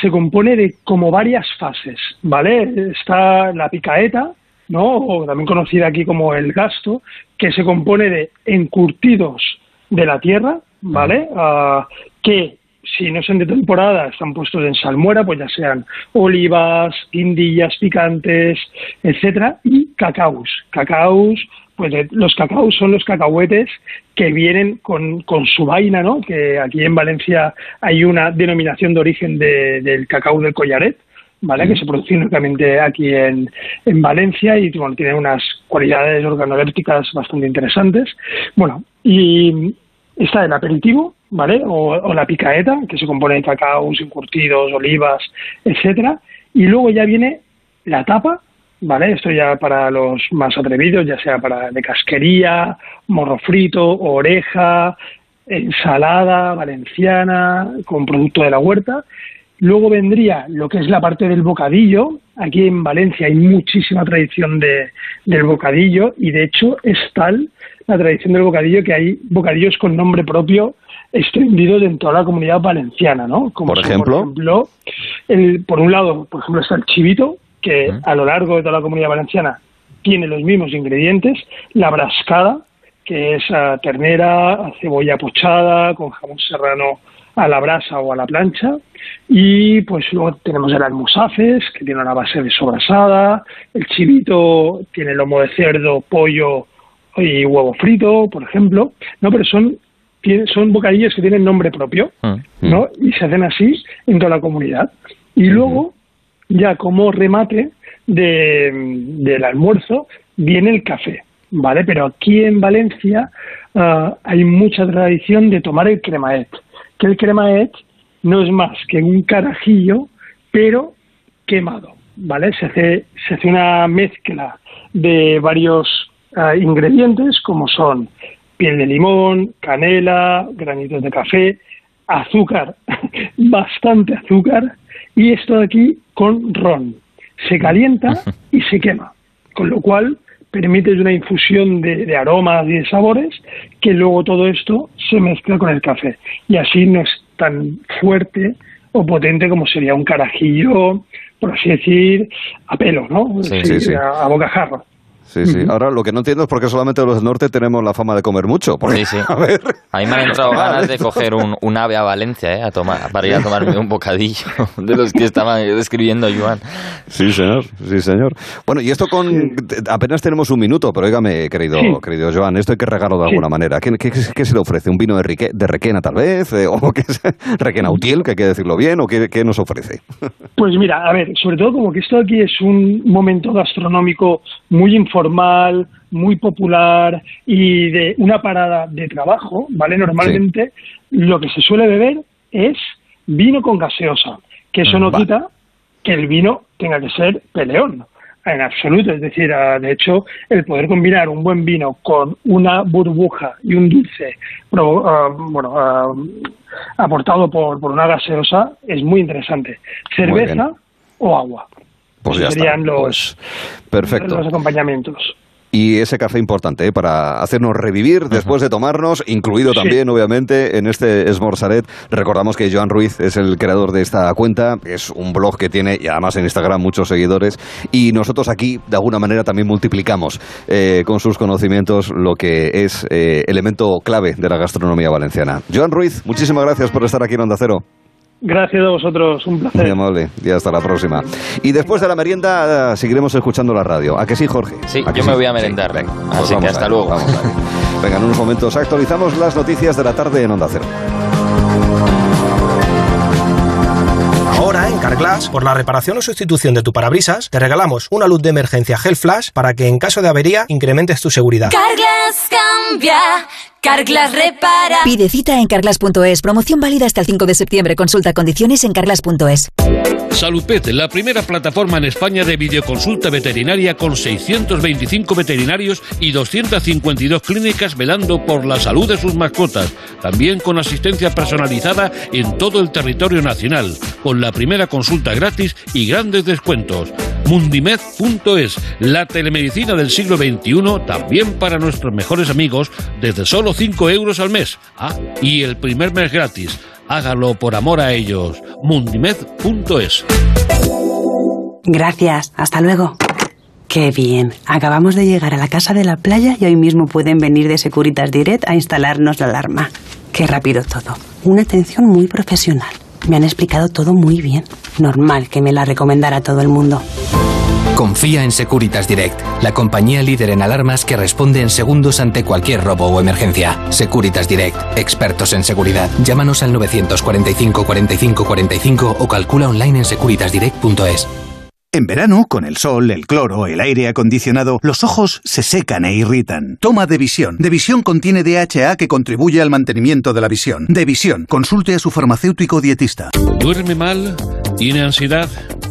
se compone de como varias fases, ¿vale? Está la picaeta, ¿no? O también conocida aquí como el gasto, que se compone de encurtidos de la tierra, ¿vale? Uh, que si no son de temporada, están puestos en salmuera, pues ya sean olivas, guindillas picantes, etcétera, y cacaos. Cacaos, pues los cacaos son los cacahuetes que vienen con, con su vaina, ¿no? Que aquí en Valencia hay una denominación de origen de, del cacao del collaret, ¿vale? Que se produce únicamente aquí en, en Valencia y bueno, tiene unas cualidades organolépticas bastante interesantes. Bueno, y está el aperitivo, ¿vale? O, o, la picaeta, que se compone de cacaos, encurtidos, olivas, etcétera. Y luego ya viene la tapa, ¿vale? Esto ya para los más atrevidos, ya sea para de casquería, morro frito, oreja, ensalada valenciana con producto de la huerta. Luego vendría lo que es la parte del bocadillo. Aquí en Valencia hay muchísima tradición de, del bocadillo y de hecho es tal la tradición del bocadillo que hay bocadillos con nombre propio extendidos en toda la comunidad valenciana, ¿no? Como por ejemplo, por, ejemplo el, por un lado, por ejemplo, está el chivito, que a lo largo de toda la comunidad valenciana tiene los mismos ingredientes, la brascada, que es a ternera, a cebolla pochada, con jamón serrano a la brasa o a la plancha, y pues luego tenemos el almusafes, que tiene una base de sobrasada, el chivito tiene lomo de cerdo, pollo y huevo frito, por ejemplo, no, pero son son bocadillos que tienen nombre propio, ¿no? Y se hacen así en toda la comunidad. Y luego, ya como remate de, del almuerzo, viene el café, ¿vale? Pero aquí en Valencia uh, hay mucha tradición de tomar el cremaet, que el cremaet no es más que un carajillo, pero quemado, ¿vale? Se hace, se hace una mezcla de varios uh, ingredientes, como son piel de limón, canela, granitos de café, azúcar, [LAUGHS] bastante azúcar, y esto de aquí con ron. Se calienta y se quema, con lo cual permite una infusión de, de, aromas y de sabores que luego todo esto se mezcla con el café. Y así no es tan fuerte o potente como sería un carajillo, por así decir, a pelo, ¿no? Sí, sí, sí. A, a bocajarro. Sí, sí. Ahora lo que no entiendo es por qué solamente los del norte tenemos la fama de comer mucho. Porque, sí, sí. [LAUGHS] A, ver, a mí me han entrado ganas de coger un, un, ave a Valencia ¿eh? a tomar, para ir a tomarme un bocadillo [LAUGHS] de los que estaba describiendo Joan. Sí, señor. Sí, señor. Bueno, y esto con... Apenas tenemos un minuto, pero óigame, querido, sí. querido Joan, esto hay que regarlo de alguna manera. ¿Qué, qué, qué, se le ofrece? ¿Un vino de, rique, de Requena, tal vez? Eh, ¿O qué es? [LAUGHS] Requena Utiel, que hay que decirlo bien? ¿O qué, qué nos ofrece? Pues mira, a ver, sobre todo como que esto aquí es un momento gastronómico muy informal, muy popular y de una parada de trabajo, ¿vale? Normalmente sí. lo que se suele beber es vino con gaseosa, que eso no Va. quita que el vino tenga que ser peleón, en absoluto. Es decir, de hecho, el poder combinar un buen vino con una burbuja y un dulce, uh, bueno, uh, aportado por, por, una gaseosa es muy interesante. Cerveza muy o agua. Pues ya serían está. los, pues, perfecto. los acompañamientos. Y ese café importante ¿eh? para hacernos revivir después de tomarnos, incluido sí. también, obviamente, en este Esmorzaret. Recordamos que Joan Ruiz es el creador de esta cuenta, es un blog que tiene, y además en Instagram, muchos seguidores. Y nosotros aquí, de alguna manera, también multiplicamos eh, con sus conocimientos lo que es eh, elemento clave de la gastronomía valenciana. Joan Ruiz, muchísimas gracias por estar aquí en Onda Cero. Gracias a vosotros, un placer. Muy amable, y hasta la próxima. Y después de la merienda eh, seguiremos escuchando la radio. ¿A que sí, Jorge? Sí, ¿A que yo me voy a merendar. Venga, Así pues que hasta luego. vamos. [LAUGHS] Venga, en unos momentos actualizamos las noticias de la tarde en Onda Cero. Ahora en Carglass, por la reparación o sustitución de tu parabrisas, te regalamos una luz de emergencia Gel Flash para que en caso de avería incrementes tu seguridad. Carglass cambia, Carglass repara. Pide cita en carglass.es. Promoción válida hasta el 5 de septiembre. Consulta condiciones en carglass.es. Salupet, la primera plataforma en España de videoconsulta veterinaria con 625 veterinarios y 252 clínicas velando por la salud de sus mascotas. También con asistencia personalizada en todo el territorio nacional, con la primera consulta gratis y grandes descuentos. Mundimed.es, la telemedicina del siglo XXI, también para nuestros mejores amigos, desde solo 5 euros al mes. Ah, y el primer mes gratis. Hágalo por amor a ellos. Mundimed.es. Gracias, hasta luego. Qué bien. Acabamos de llegar a la casa de la playa y hoy mismo pueden venir de Securitas Direct a instalarnos la alarma. Qué rápido todo. Una atención muy profesional. Me han explicado todo muy bien. Normal que me la recomendara todo el mundo. Confía en Securitas Direct, la compañía líder en alarmas que responde en segundos ante cualquier robo o emergencia. Securitas Direct, expertos en seguridad. Llámanos al 945 45 45 o calcula online en securitasdirect.es. En verano, con el sol, el cloro, el aire acondicionado, los ojos se secan e irritan. Toma Devisión. Devisión contiene DHA que contribuye al mantenimiento de la visión. Devisión. Consulte a su farmacéutico dietista. ¿Duerme mal? ¿Tiene ansiedad?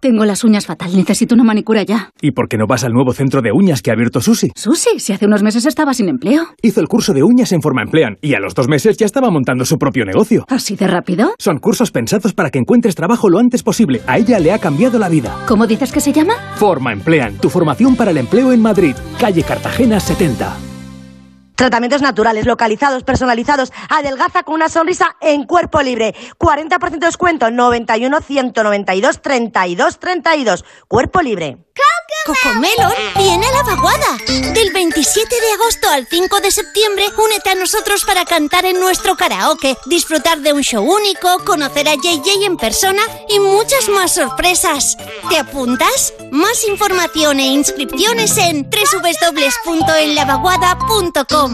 Tengo las uñas fatal, necesito una manicura ya. ¿Y por qué no vas al nuevo centro de uñas que ha abierto Susi? Susi, si hace unos meses estaba sin empleo. Hizo el curso de uñas en Forma Emplean y a los dos meses ya estaba montando su propio negocio. ¿Así de rápido? Son cursos pensados para que encuentres trabajo lo antes posible. A ella le ha cambiado la vida. ¿Cómo dices que se llama? Forma Emplean, tu formación para el empleo en Madrid, calle Cartagena 70. Tratamientos naturales, localizados, personalizados. Adelgaza con una sonrisa en cuerpo libre. 40% de descuento. 91 192 32 32. Cuerpo libre. Cocomelon viene a la vaguada. Del 27 de agosto al 5 de septiembre, únete a nosotros para cantar en nuestro karaoke, disfrutar de un show único, conocer a JJ en persona y muchas más sorpresas. ¿Te apuntas? Más información e inscripciones en www.enlavaguada.com.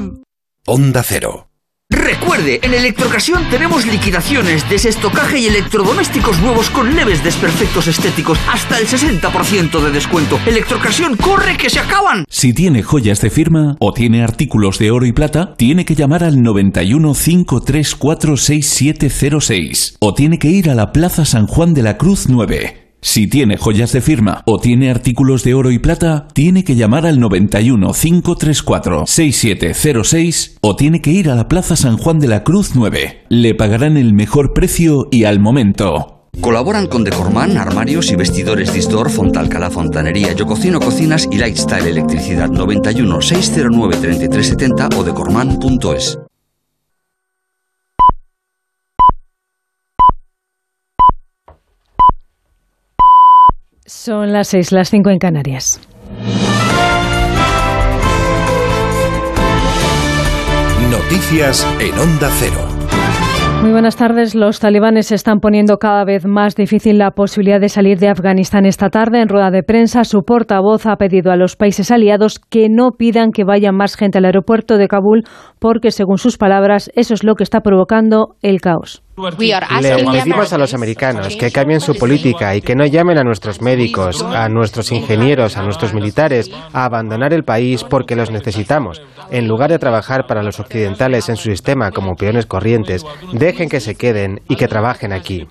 Onda Cero. Recuerde, en Electrocasión tenemos liquidaciones, desestocaje y electrodomésticos nuevos con leves desperfectos estéticos, hasta el 60% de descuento. Electrocasión, corre que se acaban. Si tiene joyas de firma o tiene artículos de oro y plata, tiene que llamar al 91 534 6706 o tiene que ir a la Plaza San Juan de la Cruz 9. Si tiene joyas de firma o tiene artículos de oro y plata, tiene que llamar al 91 534 6706 o tiene que ir a la Plaza San Juan de la Cruz 9. Le pagarán el mejor precio y al momento. Colaboran con Decorman, armarios y vestidores Distor, Fontalcala Fontanería, Yo Cocino Cocinas y Lifestyle Electricidad 91 609 3370 o decorman.es. Son las seis, las cinco en Canarias. Noticias en Onda Cero. Muy buenas tardes. Los talibanes están poniendo cada vez más difícil la posibilidad de salir de Afganistán esta tarde. En rueda de prensa, su portavoz ha pedido a los países aliados que no pidan que vaya más gente al aeropuerto de Kabul porque, según sus palabras, eso es lo que está provocando el caos. Le pedimos a los americanos que cambien su política y que no llamen a nuestros médicos, a nuestros ingenieros, a nuestros militares a abandonar el país porque los necesitamos. En lugar de trabajar para los occidentales en su sistema como peones corrientes, dejen que se queden y que trabajen aquí.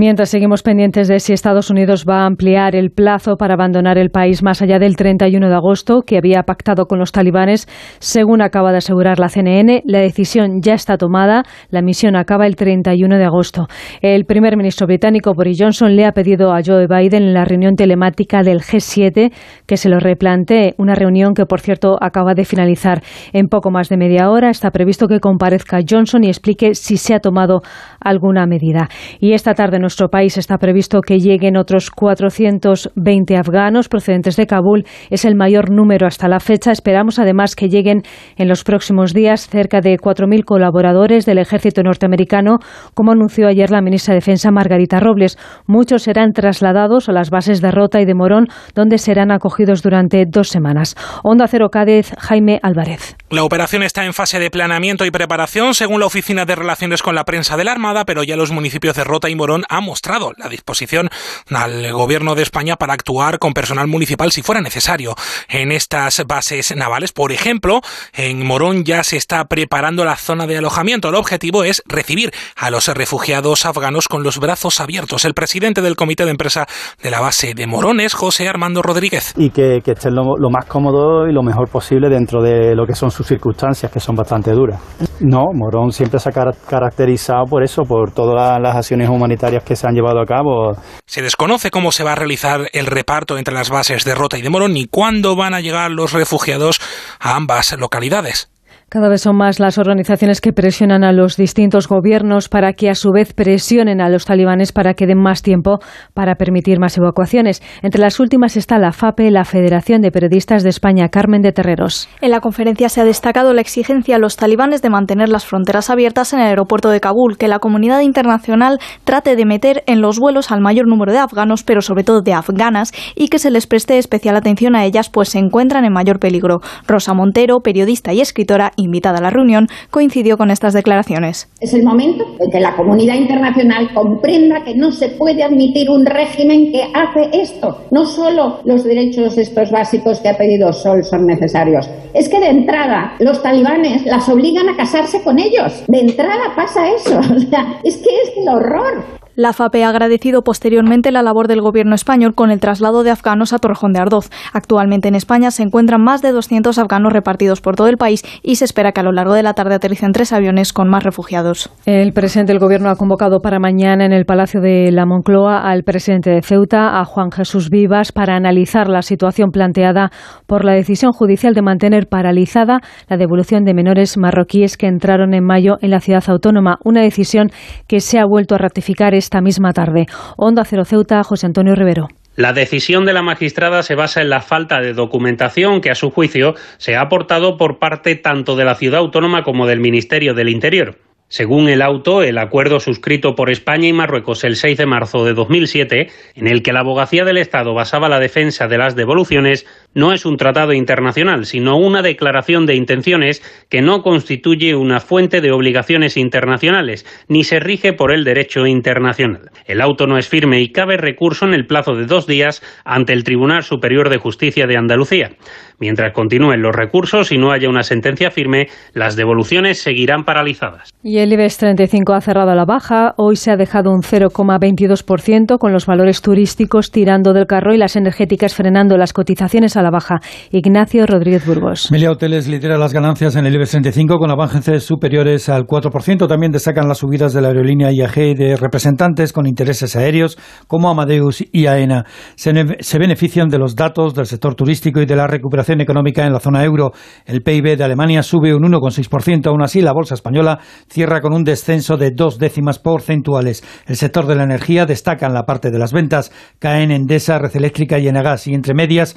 Mientras seguimos pendientes de si Estados Unidos va a ampliar el plazo para abandonar el país más allá del 31 de agosto que había pactado con los talibanes, según acaba de asegurar la CNN, la decisión ya está tomada. La misión acaba el 31 de agosto. El primer ministro británico Boris Johnson le ha pedido a Joe Biden en la reunión telemática del G7 que se lo replantee, una reunión que por cierto acaba de finalizar en poco más de media hora. Está previsto que comparezca Johnson y explique si se ha tomado alguna medida. Y esta tarde nuestro país está previsto que lleguen otros 420 afganos procedentes de Kabul. Es el mayor número hasta la fecha. Esperamos además que lleguen en los próximos días cerca de 4.000 colaboradores del ejército norteamericano, como anunció ayer la ministra de Defensa Margarita Robles. Muchos serán trasladados a las bases de Rota y de Morón, donde serán acogidos durante dos semanas. Onda Cero Cádiz, Jaime Álvarez. La operación está en fase de planeamiento y preparación, según la Oficina de Relaciones con la Prensa de la Armada, pero ya los municipios de Rota y Morón han mostrado la disposición al gobierno de España para actuar con personal municipal si fuera necesario en estas bases navales. Por ejemplo, en Morón ya se está preparando la zona de alojamiento. El objetivo es recibir a los refugiados afganos con los brazos abiertos. El presidente del comité de empresa de la base de Morón es José Armando Rodríguez. Y que, que estén lo, lo más cómodo y lo mejor posible dentro de lo que son sus circunstancias, que son bastante duras. No, Morón siempre se ha caracterizado por eso, por todas las acciones humanitarias se. Se desconoce cómo se va a realizar el reparto entre las bases de Rota y de Morón ni cuándo van a llegar los refugiados a ambas localidades. Cada vez son más las organizaciones que presionan a los distintos gobiernos para que a su vez presionen a los talibanes para que den más tiempo para permitir más evacuaciones. Entre las últimas está la FAPE, la Federación de Periodistas de España, Carmen de Terreros. En la conferencia se ha destacado la exigencia a los talibanes de mantener las fronteras abiertas en el aeropuerto de Kabul, que la comunidad internacional trate de meter en los vuelos al mayor número de afganos, pero sobre todo de afganas, y que se les preste especial atención a ellas, pues se encuentran en mayor peligro. Rosa Montero, periodista y escritora, invitada a la reunión, coincidió con estas declaraciones. Es el momento de que la comunidad internacional comprenda que no se puede admitir un régimen que hace esto. No solo los derechos estos básicos que ha pedido Sol son necesarios, es que de entrada los talibanes las obligan a casarse con ellos. De entrada pasa eso. [LAUGHS] O sea, es que es el horror. La FAPE ha agradecido posteriormente la labor del gobierno español con el traslado de afganos a Torrejón de Ardoz. Actualmente en España se encuentran más de 200 afganos repartidos por todo el país y se espera que a lo largo de la tarde aterricen tres aviones con más refugiados. El presidente del gobierno ha convocado para mañana en el Palacio de la Moncloa al presidente de Ceuta, a Juan Jesús Vivas, para analizar la situación planteada por la decisión judicial de mantener paralizada la devolución de menores marroquíes que entraron en mayo en la ciudad autónoma, una decisión que se ha vuelto a ratificar esta misma tarde. Onda Cero Ceuta, José Antonio Rivero. La decisión de la magistrada se basa en la falta de documentación que, a su juicio, se ha aportado por parte tanto de la ciudad autónoma como del Ministerio del Interior. Según el auto, el acuerdo suscrito por España y Marruecos el 6 de marzo de 2007, en el que la abogacía del Estado basaba la defensa de las devoluciones, no es un tratado internacional, sino una declaración de intenciones que no constituye una fuente de obligaciones internacionales, ni se rige por el derecho internacional. El auto no es firme y cabe recurso en el plazo de dos días ante el Tribunal Superior de Justicia de Andalucía. Mientras continúen los recursos y no haya una sentencia firme, las devoluciones seguirán paralizadas. Y el IBEX 35 ha cerrado a la baja. Hoy se ha dejado un 0,22% con los valores turísticos tirando del carro y las energéticas frenando las cotizaciones a la baja. Ignacio Rodríguez Burgos. Melia Hoteles lidera las ganancias en el IBEX 35 con avances superiores al 4%. También destacan las subidas de la aerolínea IAG y de representantes con intereses aéreos como Amadeus y AENA. Se, se benefician de los datos del sector turístico y de la recuperación económica en la zona euro. El PIB de Alemania sube un 1,6%. Aún así, la bolsa española cierra con un descenso de dos décimas porcentuales. El sector de la energía destaca en la parte de las ventas. Caen Endesa, Red Eléctrica y Enagas. Y entre medias,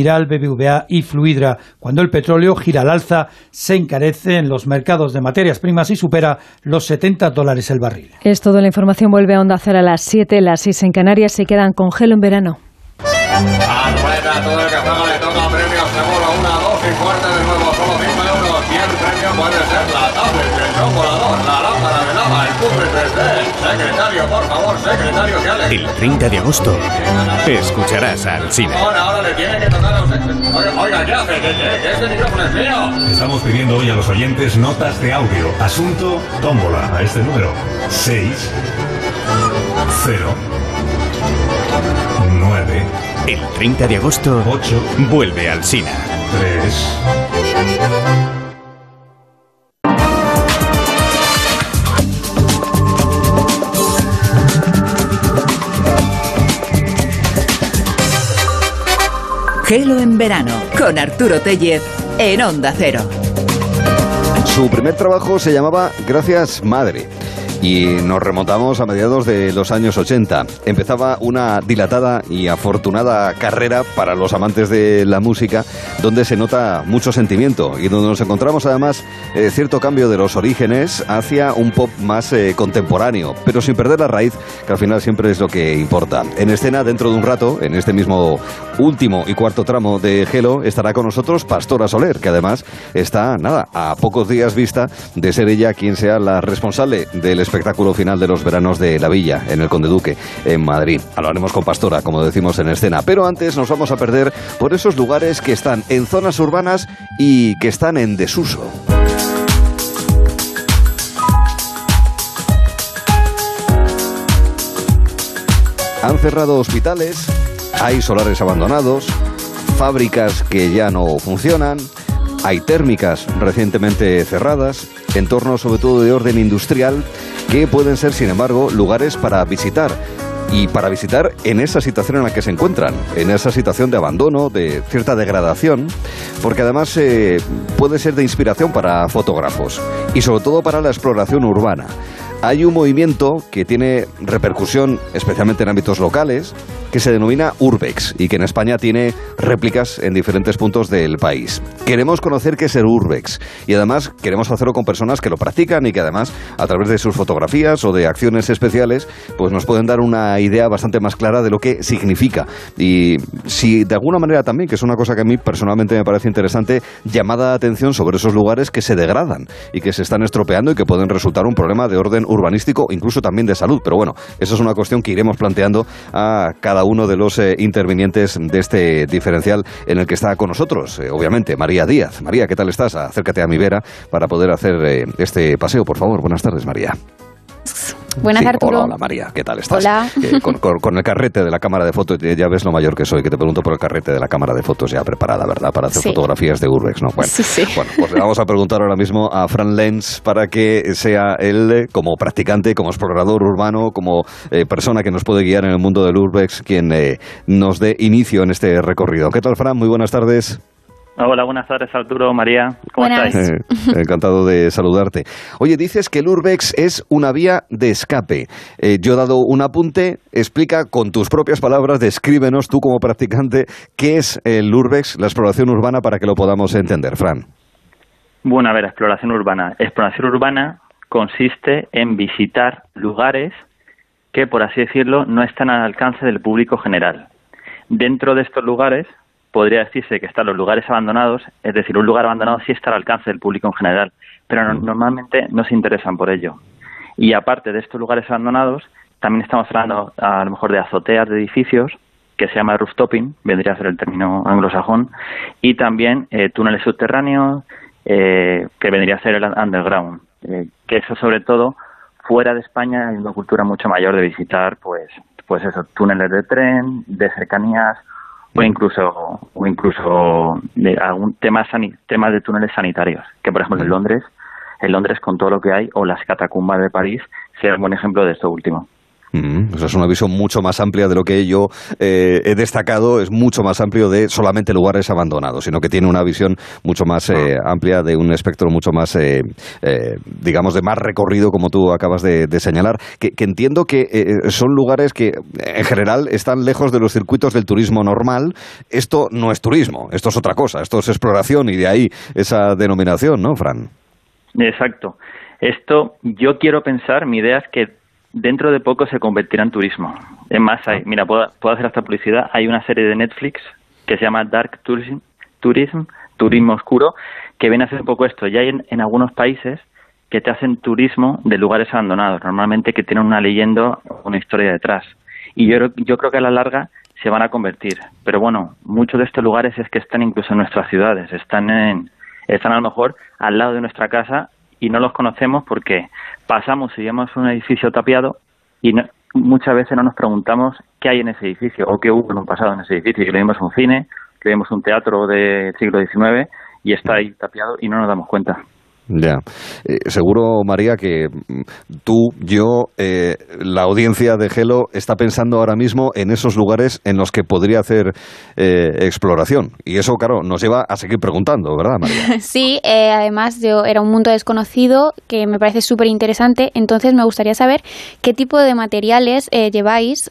Almiral, BBVA y Fluidra. Cuando el petróleo gira al alza, se encarece en los mercados de materias primas y supera los 70 dólares el barril. Es todo. La información vuelve a Onda Cero a las 7, las 6 en Canarias. Se quedan con gelo en verano. Alfreda, todo el que juega le toca premio seguro, una, dos y fuerte de nuevo, solo 5 euros. Y el premio puede ser la tablet, el chocolador, la Secretario, por favor, secretario, que. El 30 de agosto escucharás a Alcina. Ahora, ahora le tiene que tocar a usted. Oiga, oiga, ¿qué hace? ¿Qué, este micrófono es mío? Estamos pidiendo hoy a los oyentes notas de audio. Asunto, tómbola, a este número. 6 0 9 El 30 de agosto 8 vuelve Alcina. 3 Gelo en verano con Arturo Tellez en Onda Cero. Su primer trabajo se llamaba Gracias Madre y nos remontamos a mediados de los años 80. Empezaba una dilatada y afortunada carrera para los amantes de la música, donde se nota mucho sentimiento y donde nos encontramos además eh, cierto cambio de los orígenes hacia un pop más eh, contemporáneo, pero sin perder la raíz, que al final siempre es lo que importa. En escena, dentro de un rato, en este mismo último y cuarto tramo de Gelo, estará con nosotros Pastora Soler, que además está, nada, a pocos días vista de ser ella quien sea la responsable del espectáculo final de los veranos de la Villa, en el Conde Duque, en Madrid. Hablaremos con Pastora, como decimos en escena. Pero antes nos vamos a perder por esos lugares que están en zonas urbanas y que están en desuso. Han cerrado hospitales, hay solares abandonados, fábricas que ya no funcionan, hay térmicas recientemente cerradas, entornos sobre todo de orden industrial que pueden ser, sin embargo, lugares para visitar y para visitar en esa situación en la que se encuentran, en esa situación de abandono, de cierta degradación, porque además eh, puede ser de inspiración para fotógrafos y sobre todo para la exploración urbana. Hay un movimiento que tiene repercusión especialmente en ámbitos locales, que se denomina Urbex y que en España tiene réplicas en diferentes puntos del país. Queremos conocer qué es el Urbex y además queremos hacerlo con personas que lo practican y que además a través de sus fotografías o de acciones especiales pues nos pueden dar una idea bastante más clara de lo que significa y si de alguna manera también, que es una cosa que a mí personalmente me parece interesante, llamada de atención sobre esos lugares que se degradan y que se están estropeando y que pueden resultar un problema de orden urbanístico, incluso también de salud. Pero bueno, eso es una cuestión que iremos planteando a cada uno de los eh, intervinientes de este diferencial en el que está con nosotros, eh, obviamente, María Díaz. María, ¿qué tal estás? Acércate a mi vera para poder hacer eh, este paseo, por favor. Buenas tardes, María. Buenas, Sí, Arturo. Hola, hola, María, ¿qué tal estás? Hola. Eh, con, con- con el carrete de la cámara de fotos, ya ves lo mayor que soy, que te pregunto por el carrete de la cámara de fotos ya preparada, ¿verdad? Para hacer Sí. fotografías de Urbex, ¿no? Bueno, Sí, sí. bueno, pues le vamos a preguntar ahora mismo a Fran Lenz para que sea él, eh, como practicante, como explorador urbano, como eh, persona que nos puede guiar en el mundo del Urbex, quien eh, nos dé inicio en este recorrido. ¿Qué tal, Fran? Muy buenas tardes. Hola, buenas tardes, Arturo, María. ¿Cómo Buenas. estáis? Eh, encantado de saludarte. Oye, dices que el Urbex es una vía de escape. Eh, yo he dado un apunte, explica con tus propias palabras, descríbenos tú como practicante qué es el Urbex, la exploración urbana, para que lo podamos entender, Fran. Bueno, a ver, exploración urbana. Exploración urbana consiste en visitar lugares que, por así decirlo, no están al alcance del público general. Dentro de estos lugares podría decirse que están los lugares abandonados, es decir, un lugar abandonado sí está al alcance del público en general, pero no- normalmente no se interesan por ello. Y aparte de estos lugares abandonados, también estamos hablando a lo mejor de azoteas de edificios, que se llama rooftoping, vendría a ser el término anglosajón, y también eh, túneles subterráneos, eh, que vendría a ser el underground. Eh, que eso sobre todo, fuera de España hay una cultura mucho mayor de visitar, pues, pues eso, túneles de tren, de cercanías, o incluso, o incluso de algún tema temas de túneles sanitarios, que por ejemplo en Londres, en Londres con todo lo que hay, o las catacumbas de París, sea un buen ejemplo de esto último. Mm, eso es una visión mucho más amplia de lo que yo eh, he destacado, es mucho más amplio de solamente lugares abandonados, sino que tiene una visión mucho más eh, amplia de un espectro mucho más, eh, eh, digamos, de más recorrido, como tú acabas de, de señalar, que, que entiendo que son lugares que en general están lejos de los circuitos del turismo normal. Esto no es turismo, esto es otra cosa, esto es exploración y de ahí esa denominación, ¿no, Fran? Exacto. Esto yo quiero pensar, mi idea es que dentro de poco se convertirá en turismo. Es más, hay, mira, puedo, puedo hacer esta publicidad. Hay una serie de Netflix que se llama Dark Tourism, Turismo Oscuro, que viene a hacer un poco esto. Ya hay en, en algunos países que te hacen turismo de lugares abandonados, normalmente que tienen una leyenda o una historia detrás. Y yo, yo creo que a la larga se van a convertir. Pero bueno, muchos de estos lugares es que están incluso en nuestras ciudades, están, en, están a lo mejor al lado de nuestra casa y no los conocemos porque pasamos y vemos un edificio tapiado y muchas veces no nos preguntamos qué hay en ese edificio o qué hubo en un pasado en ese edificio. Que le vimos un cine, que vimos un teatro del siglo XIX y está ahí tapiado y no nos damos cuenta. Ya. Eh, seguro, María, que mm, tú, yo, eh, la audiencia de Gelo está pensando ahora mismo en esos lugares en los que podría hacer eh, exploración. Y eso, claro, nos lleva a seguir preguntando, ¿verdad, María? [LAUGHS] Sí, además yo era un mundo desconocido que me parece súper interesante. Entonces me gustaría saber qué tipo de materiales lleváis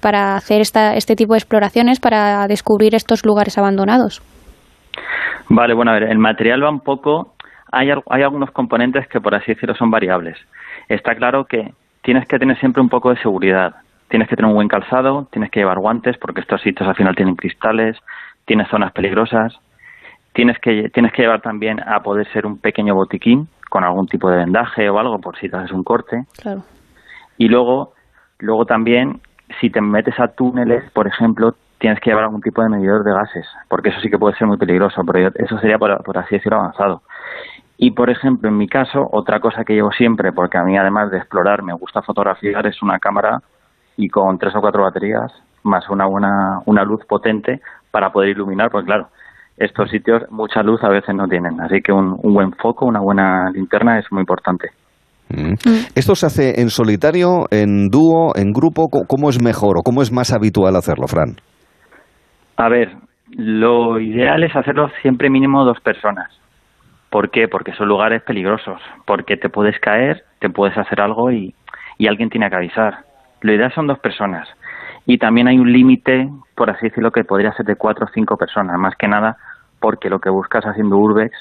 para hacer esta, este tipo de exploraciones, para descubrir estos lugares abandonados. Vale, bueno, a ver, el material va un poco hay, algunos componentes que, por así decirlo, son variables. Está claro que tienes que tener siempre un poco de seguridad. Tienes que tener un buen calzado, tienes que llevar guantes porque estos sitios al final tienen cristales, tienes zonas peligrosas. Tienes que, tienes que llevar también a poder ser un pequeño botiquín con algún tipo de vendaje o algo por si te haces un corte. Y luego, luego también, si te metes a túneles, por ejemplo, tienes que llevar algún tipo de medidor de gases, porque eso sí que puede ser muy peligroso, pero eso sería, por, por así decirlo, avanzado. Y, por ejemplo, en mi caso, otra cosa que llevo siempre, porque a mí además de explorar me gusta fotografiar, es una cámara y con tres o cuatro baterías, más una buena una luz potente para poder iluminar, porque claro, estos sitios mucha luz a veces no tienen, así que un, buen foco, una buena linterna es muy importante. Mm. Mm. ¿Esto se hace en solitario, en dúo, en grupo? ¿Cómo es mejor o cómo es más habitual hacerlo, Fran? A ver, lo ideal es hacerlo siempre mínimo dos personas. ¿Por qué? Porque son lugares peligrosos, porque te puedes caer, te puedes hacer algo y, alguien tiene que avisar. Lo ideal son dos personas. Y también hay un límite, por así decirlo, que podría ser de cuatro o cinco personas, más que nada porque lo que buscas haciendo urbex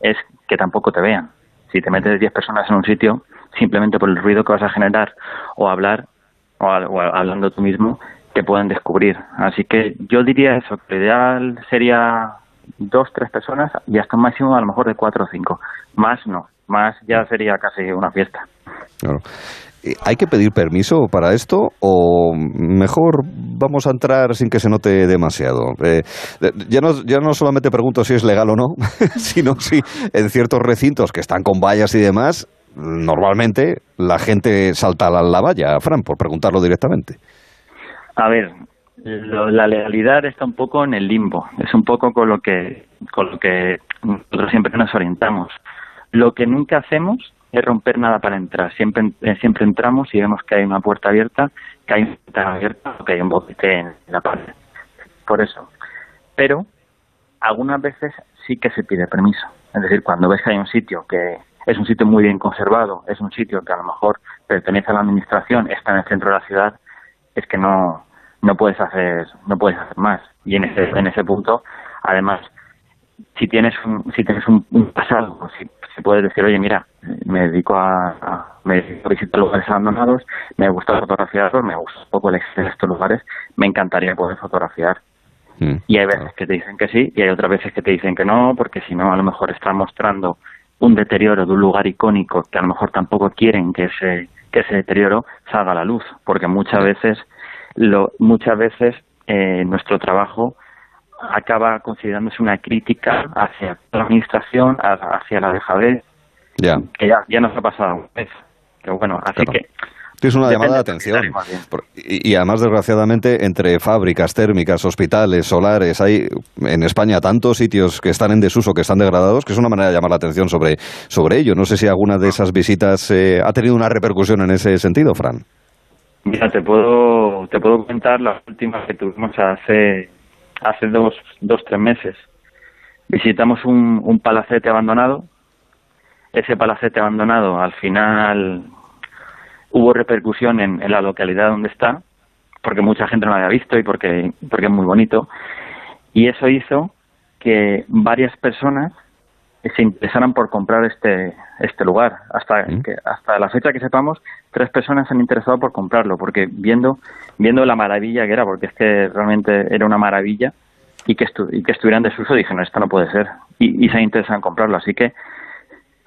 es que tampoco te vean. Si te metes diez personas en un sitio, simplemente por el ruido que vas a generar o hablar, o, o hablando tú mismo, te pueden descubrir. Así que yo diría eso, que lo ideal sería dos, tres personas y hasta un máximo a lo mejor de cuatro o cinco. Más no, más ya sería casi una fiesta. Eh, ¿Hay que pedir permiso para esto o mejor vamos a entrar sin que se note demasiado? Eh, ya, no, ya no solamente pregunto si es legal o no, [LAUGHS] sino si en ciertos recintos que están con vallas y demás, normalmente la gente salta a la valla, Fran, por preguntarlo directamente. A ver, la legalidad está un poco en el limbo, es un poco con lo que con lo que nosotros siempre nos orientamos. Lo que nunca hacemos es romper nada para entrar. Siempre eh, siempre entramos y vemos que hay una puerta abierta, que hay una puerta abierta que hay un boquete en la pared. Por eso. Pero algunas veces sí que se pide permiso. Es decir, cuando ves que hay un sitio que es un sitio muy bien conservado, es un sitio que a lo mejor pertenece a la administración, está en el centro de la ciudad, es que no no puedes hacer no puedes hacer más. Y en ese en ese punto además si tienes un, si tienes un, pasado pues si se puede decir oye mira me dedico a, me dedico a visitar lugares abandonados me gusta fotografiarlos me gusta un poco el de estos lugares me encantaría poder fotografiar mm, y hay veces que te dicen que sí y hay otras veces que te dicen que no porque si no a lo mejor están mostrando un deterioro de un lugar icónico que a lo mejor tampoco quieren que ese que ese deterioro salga a la luz porque muchas veces lo, muchas veces eh, nuestro trabajo acaba considerándose una crítica hacia la administración, hacia la dejadez, ya. que ya, ya nos ha pasado una vez. Pero bueno, así que... Es una llamada de atención. Y, además, desgraciadamente, entre fábricas térmicas, hospitales, solares, hay en España tantos sitios que están en desuso, que están degradados, que es una manera de llamar la atención sobre, sobre ello. No sé si alguna de esas visitas eh, ha tenido una repercusión en ese sentido, Fran. Mira, te puedo, te puedo comentar las últimas que tuvimos hace, hace dos, dos, tres meses. Visitamos un, un palacete abandonado. Ese palacete abandonado, al final, hubo repercusión en, en la localidad donde está, porque mucha gente no lo había visto y porque, porque es muy bonito. Y eso hizo que varias personas se interesaran por comprar este este lugar. Hasta que, hasta la fecha que sepamos, tres personas se han interesado por comprarlo, porque viendo viendo la maravilla que era, porque es que realmente era una maravilla y que, y que estuviera en desuso, dije, no, esto no puede ser. Y, se han interesado en comprarlo. Así que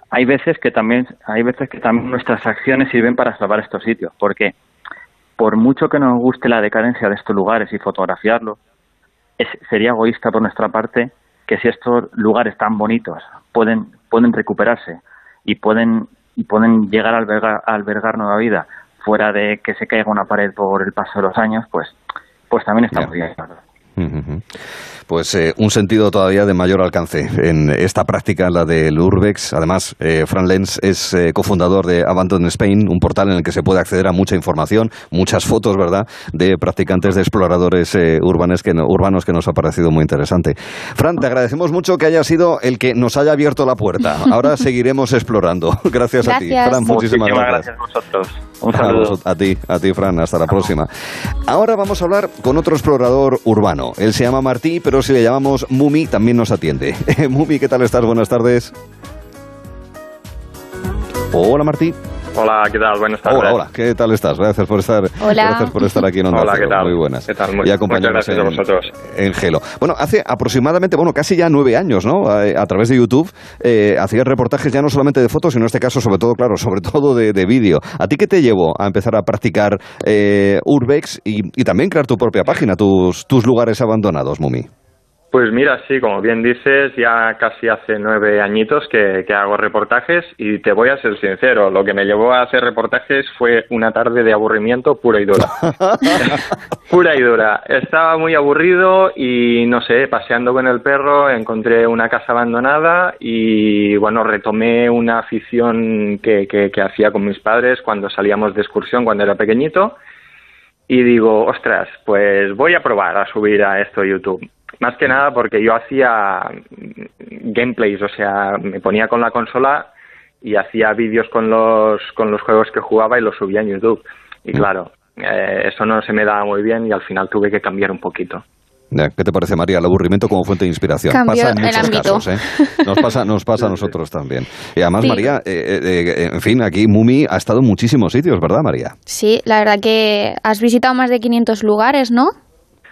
hay veces que también hay veces que también nuestras acciones sirven para salvar estos sitios, porque por mucho que nos guste la decadencia de estos lugares y fotografiarlos, es, sería egoísta por nuestra parte que si estos lugares tan bonitos pueden pueden recuperarse y pueden y pueden llegar a albergar, a albergar nueva vida fuera de que se caiga una pared por el paso de los años, pues pues también estamos bien. Pues eh, un sentido todavía de mayor alcance en esta práctica, la del Urbex. Además, eh, Fran Lenz es eh, cofundador de Abandon Spain, un portal en el que se puede acceder a mucha información, muchas fotos, ¿verdad?, de practicantes, de exploradores urbanos que, urbanos que nos ha parecido muy interesante. Fran, te agradecemos mucho que haya sido el que nos haya abierto la puerta. Ahora [LAUGHS] seguiremos explorando. [LAUGHS] Gracias, a ti. Fran, muchísimas, gracias. a vosotros. Un saludo. A, ti, a ti, Fran. Hasta la próxima. Ahora vamos a hablar con otro explorador urbano. Él se llama Martí, pero si le llamamos Mumi también nos atiende. [LAUGHS] Mumi, ¿qué tal estás? Buenas tardes. Hola, Martí. Hola, ¿qué tal? Buenas tardes. Hola, hola, ¿qué tal estás? Gracias por estar, gracias por estar aquí en Onda Hola, ¿qué tal? Muy buenas. ¿Qué tal? Muy, y acompañarnos gracias a vosotros. En Gelo. Bueno, hace aproximadamente, bueno, casi ya nueve años, ¿no? A, través de YouTube eh, hacías reportajes ya no solamente de fotos, sino en este caso, sobre todo, claro, sobre todo de, vídeo. ¿A ti qué te llevó a empezar a practicar eh, Urbex y, y, también crear tu propia página, tus, tus lugares abandonados, Mumi? Pues mira, sí, como bien dices, ya casi hace nueve añitos que, hago reportajes y te voy a ser sincero, lo que me llevó a hacer reportajes fue una tarde de aburrimiento pura y dura. [LAUGHS] pura y dura. Estaba muy aburrido y no sé, paseando con el perro encontré una casa abandonada y bueno, retomé una afición que, que hacía con mis padres cuando salíamos de excursión cuando era pequeñito y digo, ostras, pues voy a probar a subir a esto YouTube más que nada porque yo hacía gameplays, o sea, me ponía con la consola y hacía vídeos con los, con los juegos que jugaba y los subía en YouTube. Y claro, eh, eso no se me daba muy bien y al final tuve que cambiar un poquito. ¿Qué te parece, María? El aburrimiento como fuente de inspiración. pasa en muchos casos, ¿eh? Nos pasa, nos pasa a nosotros también. Y además, María, eh, eh, en fin, aquí Mumi ha estado en muchísimos sitios, ¿verdad, María? Sí, la verdad que has visitado más de 500 lugares, ¿no?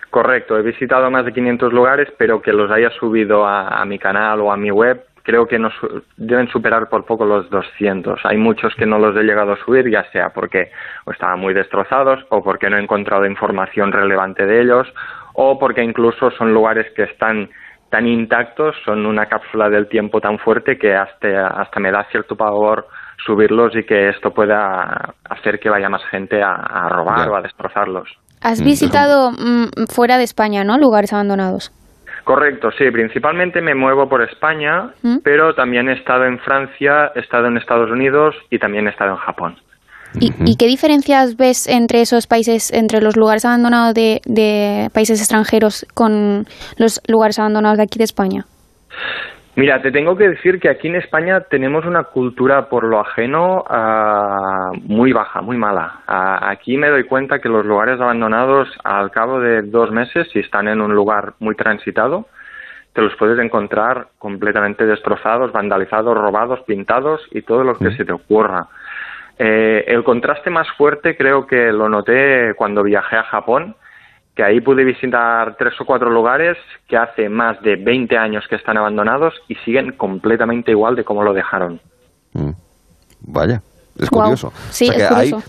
Correcto, he visitado más de 500 lugares, pero que los haya subido a, mi canal o a mi web, creo que nos deben superar por poco los 200. Hay muchos que no los he llegado a subir, ya sea porque estaban muy destrozados o porque no he encontrado información relevante de ellos o porque incluso son lugares que están tan intactos, son una cápsula del tiempo tan fuerte que hasta, hasta me da cierto pavor subirlos y que esto pueda hacer que vaya más gente a, robar o a destrozarlos. Has mm, visitado mm, fuera de España, ¿no? Lugares abandonados. Correcto, sí. Principalmente me muevo por España, ¿Mm? pero también he estado en Francia, he estado en Estados Unidos y también he estado en Japón. ¿Y, qué diferencias ves entre esos países, entre los lugares abandonados de, de países extranjeros con los lugares abandonados de aquí de España? Mira, te tengo que decir que aquí en España tenemos una cultura por lo ajeno uh, muy baja, muy mala. Uh, aquí me doy cuenta que los lugares abandonados al cabo de dos meses, si están en un lugar muy transitado, te los puedes encontrar completamente destrozados, vandalizados, robados, pintados y todo lo que se te ocurra. Eh, el contraste más fuerte creo que lo noté cuando viajé a Japón que ahí pude visitar tres o cuatro lugares que hace más de 20 años que están abandonados y siguen completamente igual de como lo dejaron. Mm. Vaya. Es curioso.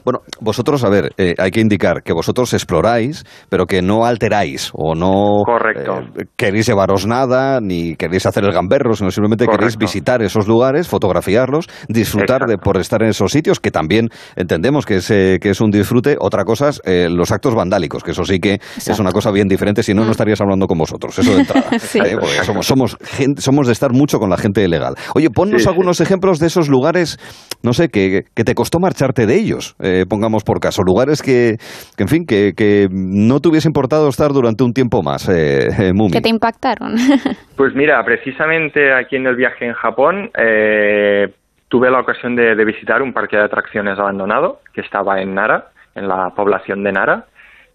bueno, vosotros, a ver, eh, hay que indicar que vosotros exploráis, pero que no alteráis o no Correcto. Eh, queréis llevaros nada, ni queréis hacer el gamberro, sino simplemente queréis visitar esos lugares, fotografiarlos, disfrutar de por estar en esos sitios, que también entendemos que es, eh, que es un disfrute. Otra cosa es los actos vandálicos, que eso sí que es una cosa bien diferente, si no, no mm. estarías hablando con vosotros, eso de entrada. [LAUGHS] porque somos, somos, somos de estar mucho con la gente legal. Oye, ponnos algunos ejemplos de esos lugares, no sé, que que te costó marcharte de ellos, eh, pongamos por caso, lugares que, en fin, que, que, no te hubiese importado estar durante un tiempo más, eh, eh Que te impactaron. [LAUGHS] pues mira, precisamente aquí en el viaje en Japón eh, tuve la ocasión de, de visitar un parque de atracciones abandonado que estaba en Nara, en la población de Nara.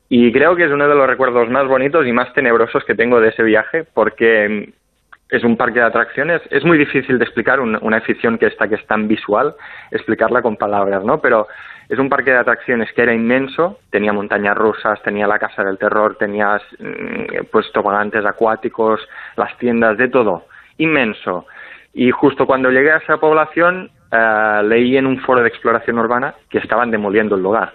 Y creo que es uno de los recuerdos más bonitos y más tenebrosos que tengo de ese viaje, porque es un parque de atracciones. Es muy difícil de explicar una afición que esta que es tan visual, explicarla con palabras, ¿no? Pero es un parque de atracciones que era inmenso, tenía montañas rusas, tenía la casa del terror, tenía mm, pues tobogantes acuáticos, las tiendas, de todo, inmenso. Y justo cuando llegué a esa población, eh, leí en un foro de exploración urbana que estaban demoliendo el lugar.